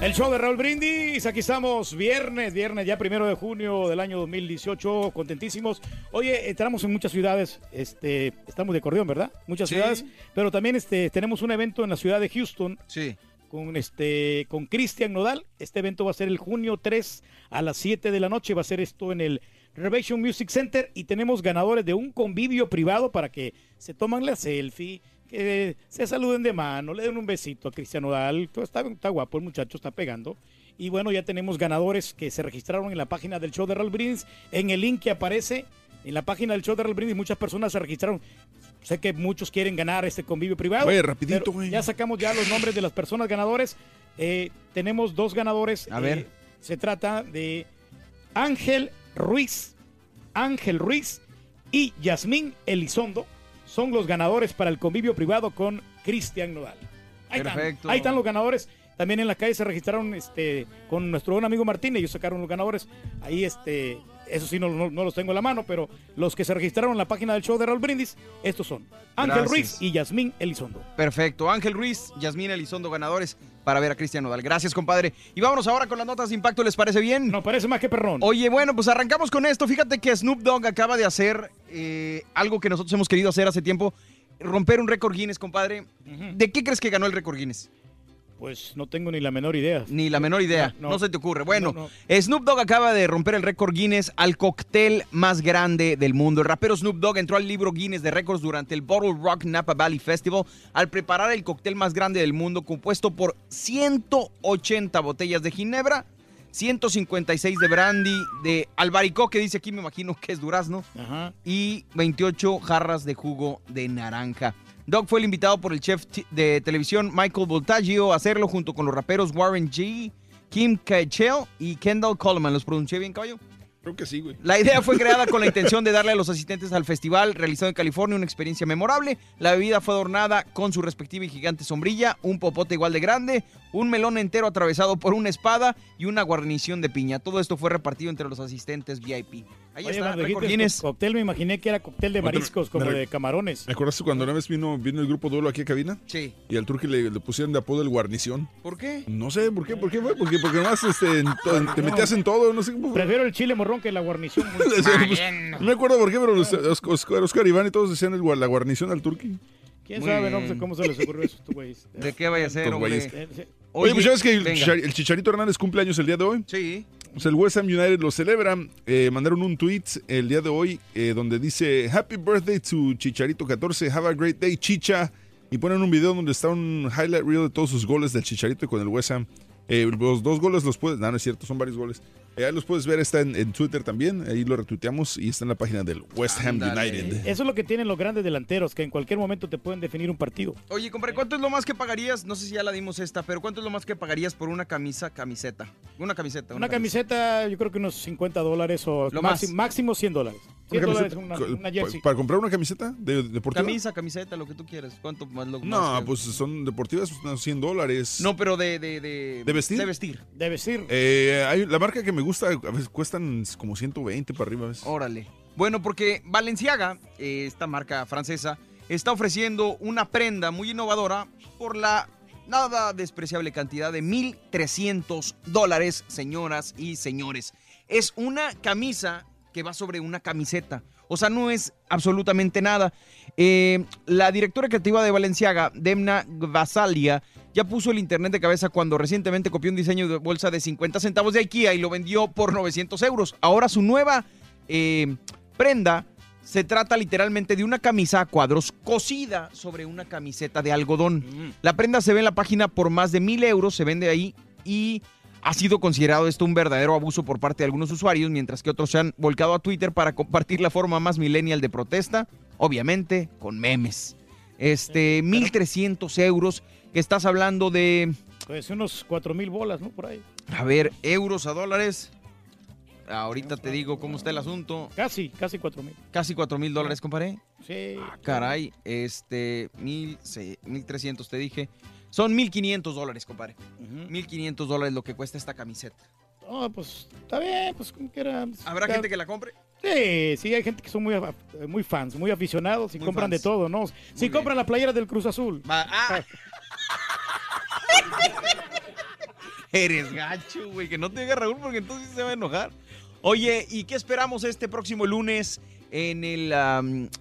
El show de Raúl Brindis, aquí estamos, viernes, viernes ya primero de junio del año 2018, contentísimos. Oye, entramos en muchas ciudades, este, estamos de acordeón, ¿verdad? Muchas
Sí.
ciudades, pero también este, tenemos un evento en la ciudad de Houston.
Sí.
Con este, con Cristian Nodal. Este evento va a ser el junio 3 a las 7 de la noche. Va a ser esto en el Renovation Music Center y tenemos ganadores de un convivio privado para que se toman la selfie, que se saluden de mano, le den un besito a Cristian Nodal. Todo Está, está guapo, el muchacho está pegando. Y bueno, ya tenemos ganadores que se registraron en la página del show de Raúl Brindis. En el link que aparece en la página del show de Raúl Brindis, muchas personas se registraron. Sé que muchos quieren ganar este convivio privado.
Oye, rapidito, güey.
Ya sacamos ya los nombres de las personas ganadores. Eh, tenemos dos ganadores.
A
Eh,
ver.
se trata de Ángel Ruiz. Ángel Ruiz y Yasmín Elizondo son los ganadores para el convivio privado con Cristian Nodal. Ahí están,
Perfecto.
ahí están los ganadores. También en la calle se registraron este, con nuestro buen amigo Martín, ellos sacaron los ganadores. Ahí, este, eso sí, no, no- no los tengo en la mano, pero los que se registraron en la página del show de Raúl Brindis, estos son Ángel
Gracias.
Ruiz y Yasmín Elizondo.
Perfecto. Ángel Ruiz, Yasmín Elizondo, ganadores para ver a Cristian Nodal. Gracias, compadre. Y vámonos ahora con las notas de impacto, ¿les parece bien?
No, parece más que perrón.
Oye, bueno, pues arrancamos con esto. Fíjate que Snoop Dogg acaba de hacer eh, algo que nosotros hemos querido hacer hace tiempo. Romper un récord Guinness, compadre. ¿De qué crees que ganó el récord Guinness?
Pues no tengo ni la menor idea.
Ni la menor idea.
No,
No,
no.
se te ocurre. Bueno,
No,
Snoop Dogg acaba de romper el récord Guinness al cóctel más grande del mundo. El rapero Snoop Dogg entró al libro Guinness de récords durante el Bottle Rock Napa Valley Festival al preparar el cóctel más grande del mundo compuesto por 180 botellas de ginebra, 156 de brandy, de albaricoque, que dice aquí, me imagino que es durazno, y 28 jarras de jugo de naranja. Dog fue el invitado por el chef de televisión Michael Voltaggio a hacerlo junto con los raperos Warren G, Kim Cattrall y Kendall Coleman. ¿Los pronuncié bien, caballo?
Creo que sí, güey.
La idea fue creada con la intención de darle a los asistentes al festival realizado en California una experiencia memorable. La bebida fue adornada con su respectiva y gigante sombrilla, un popote igual de grande, un melón entero atravesado por una espada y una guarnición de piña. Todo esto fue repartido entre los asistentes VIP. Ahí
Oye,
está,
dijiste cóctel, me imaginé que era cóctel de mariscos, como de camarones.
¿Me acordaste cuando una vez vino, vino el grupo Duelo aquí a cabina?
Sí.
Y al turqui le, le pusieron de apodo el guarnición.
¿Por qué?
No sé, ¿por qué? ¿Por qué, güey? Porque, porque nomás este, en to- en- te metías en todo, no sé cómo fue.
Prefiero el chile morrón que la guarnición. güey.
Pues, no me acuerdo por qué, pero los- Oscar, Oscar, Oscar Iván y todos decían el la guarnición al turqui.
¿Quién
Muy
sabe? No sé cómo se les ocurrió eso a estos güeyes.
¿De qué vaya a ser, hombre?
Eh, sí.
Oye, pues sabes que el, el Chicharito Hernández cumple años el día de hoy.
Sí.
Sea, el West Ham United lo celebra. Eh, mandaron un tweet el día de hoy eh, donde dice Happy birthday to Chicharito 14, have a great day, Chicha. Y ponen un video donde está un highlight reel de todos sus goles del Chicharito con el West Ham. Eh, los dos goles los puedes, no, no es cierto, son varios goles. Eh, ahí los puedes ver, está en, en Twitter también, ahí lo retuiteamos y está en la página del West Ham United.
Eso es lo que tienen los grandes delanteros, que en cualquier momento te pueden definir un partido.
Oye, compadre, ¿cuánto es lo más que pagarías? No sé si ya la dimos esta, pero ¿cuánto es lo más que pagarías por una camisa, camiseta? Una camiseta.
Una camiseta, yo creo que unos 50 dólares o
Lo
máximo,
más.
máximo 100 dólares. 100
Una
dólares
camiseta,
una,
co-
una jersey.
pa- ¿Para comprar una camiseta de, deportiva?
Camisa, camiseta, lo que tú quieras. ¿Cuánto más lo
No,
más que-
pues son deportivas, pues, unos 100 dólares.
No, pero de, de, de,
¿De vestir?
De vestir.
De vestir.
Eh, hay, la marca que me gusta, a veces cuestan como 120 para arriba. a veces.
Órale. Bueno, porque Valenciaga, eh, esta marca francesa, está ofreciendo una prenda muy innovadora por la nada despreciable cantidad de 1.300 dólares, señoras y señores. Es una camisa que va sobre una camiseta. O sea, no es absolutamente nada. Eh, la directora creativa de Valenciaga, Demna Gvasalia, ya puso el internet de cabeza cuando recientemente copió un diseño de bolsa de 50 centavos de IKEA y lo vendió por 900 euros. Ahora su nueva eh, prenda se trata literalmente de una camisa a cuadros cosida sobre una camiseta de algodón. La prenda se ve en la página por más de mil euros, se vende ahí y ha sido considerado esto un verdadero abuso por parte de algunos usuarios, mientras que otros se han volcado a Twitter para compartir la forma más millennial de protesta, obviamente con memes. Este, 1.300 euros, que estás hablando de,
Pues unos 4 mil bolas, ¿no? Por ahí.
a ver, euros a dólares. Ahorita te digo cómo está el asunto.
Casi, casi 4 mil.
Casi 4 mil dólares, comparé.
Sí.
Caray, este, mil, se- 1300 te dije. Son 1500 dólares, compadre. 1500 dólares lo que cuesta esta camiseta.
No, pues está bien, pues como quiera. pues,
¿Habrá gente que la compre?
Sí, sí, hay gente que son muy, muy fans, muy aficionados y
Muy
compran
fans.
de todo, ¿no? Si compran la playera del Cruz Azul.
ah. Eres gacho, güey, que no te diga Raúl porque entonces se va a enojar. Oye, ¿y qué esperamos este próximo lunes en el,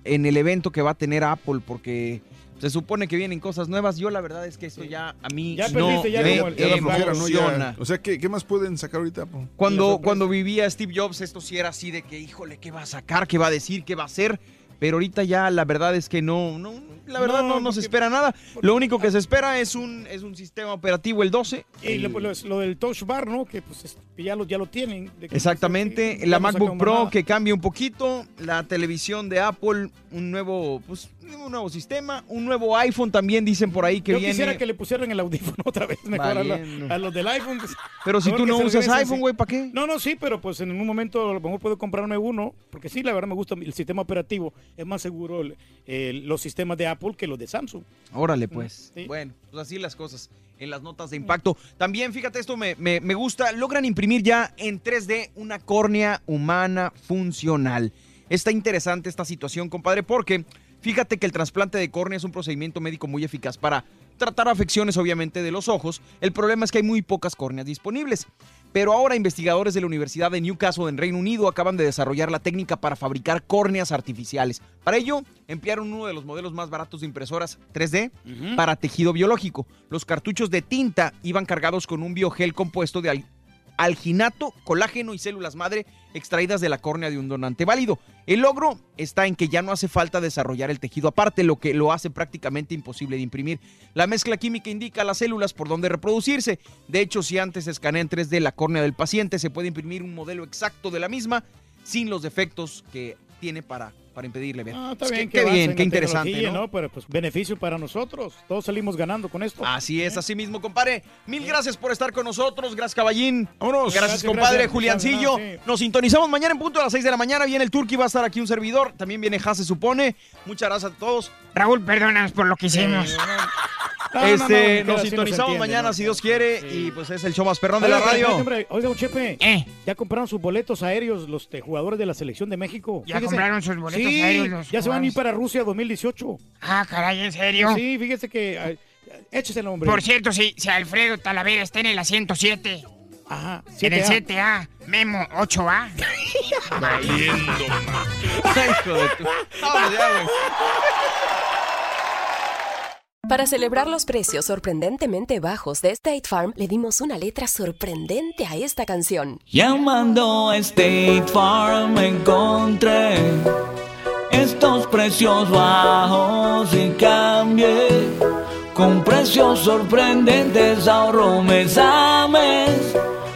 en el evento que va a tener Apple? Porque se supone que vienen cosas nuevas. Yo la verdad es que eso ya a mí
Ya
no
perdiste ya
me
como el-
Ya la flojera, ¿no? Ya-
emociona.
o sea, ¿qué, qué más pueden sacar ahorita? po?
Cuando, cuando vivía Steve Jobs, esto sí era así de que, híjole, ¿qué va a sacar? ¿Qué va a decir? ¿Qué va a hacer? Pero ahorita ya la verdad es que no, no la verdad no,
No,
no se
porque-
espera nada. Lo único que se espera es un, es un sistema operativo, el 12.
Y lo,
El-
lo- lo del Touch Bar, ¿no? Que pues es- que ya lo, ya lo tienen. de que-
Exactamente, la
no
MacBook
sacamos
Pro
nada.
que cambia un poquito, la televisión de Apple, un nuevo, pues Un nuevo sistema, un nuevo iPhone también dicen por ahí que
Yo
viene.
quisiera que le pusieran el audífono otra vez mejor a, la-
Valiendo.
a los del iPhone. pues,
Pero si tú no usas iPhone, güey, ¿para qué?
No, no, sí, pero pues en un momento a lo mejor puedo comprarme uno, porque sí, la verdad me gusta el sistema operativo. Es más seguro los sistemas de Apple que los de Samsung.
Órale, pues.
Sí.
Bueno, pues así las cosas en las notas de impacto. También, fíjate, esto me, me- me gusta. Logran imprimir ya en 3D una córnea humana funcional. Está interesante esta situación, compadre, porque fíjate que el trasplante de córnea es un procedimiento médico muy eficaz para tratar afecciones, obviamente, de los ojos. El problema es que hay muy pocas córneas disponibles. Pero ahora investigadores de la Universidad de Newcastle en Reino Unido acaban de desarrollar la técnica para fabricar córneas artificiales. Para ello, emplearon uno de los modelos más baratos de impresoras 3D para tejido biológico. Los cartuchos de tinta iban cargados con un biogel compuesto de alginato, colágeno y células madre extraídas de la córnea de un donante válido. El logro está en que ya no hace falta desarrollar el tejido aparte, lo que lo hace prácticamente imposible de imprimir. La mezcla química indica a las células por dónde reproducirse. De hecho, si antes se escanea en 3D la córnea del paciente, se puede imprimir un modelo exacto de la misma sin los defectos que tiene para, para impedirle.
Ah, está bien,
qué bien,
en
qué interesante, ¿no?
Pero pues beneficio para nosotros. Todos salimos ganando con esto.
Así es, así mismo, compadre. Mil gracias por estar con nosotros. Gracias, caballín.
Vámonos.
Gracias, compadre. Juliancillo. Nos sintonizamos mañana en punto a las 6 de la mañana. Viene el Turqui, va a estar aquí un servidor. También viene Has, se supone. Muchas gracias a todos.
Raúl, perdónanos por lo que hicimos.
No, no, no,
este,
queda
nos sintonizamos mañana,
¿no?
si Dios quiere. Y pues es el show más perrón de la radio.
hombre. Oiga, don Chepe,
Eh.
ya compraron sus boletos aéreos los jugadores de la selección de México.
¿Ya compraron sus boletos
Sí,
aéreos los
ya se van a ir para Rusia 2018.
Ah, caray, ¿en serio?
Sí, fíjese que... échese el nombre.
Por cierto, si, si Alfredo Talavera está en el asiento 7,
Ajá,
en el
7A.
7A, Memo 8A.
Valiendo,
ya, güey.
Para celebrar los precios sorprendentemente bajos de State Farm, le dimos una letra sorprendente a esta canción.
Llamando a State Farm encontré estos precios bajos y cambié con precios sorprendentes ahorro mes a mes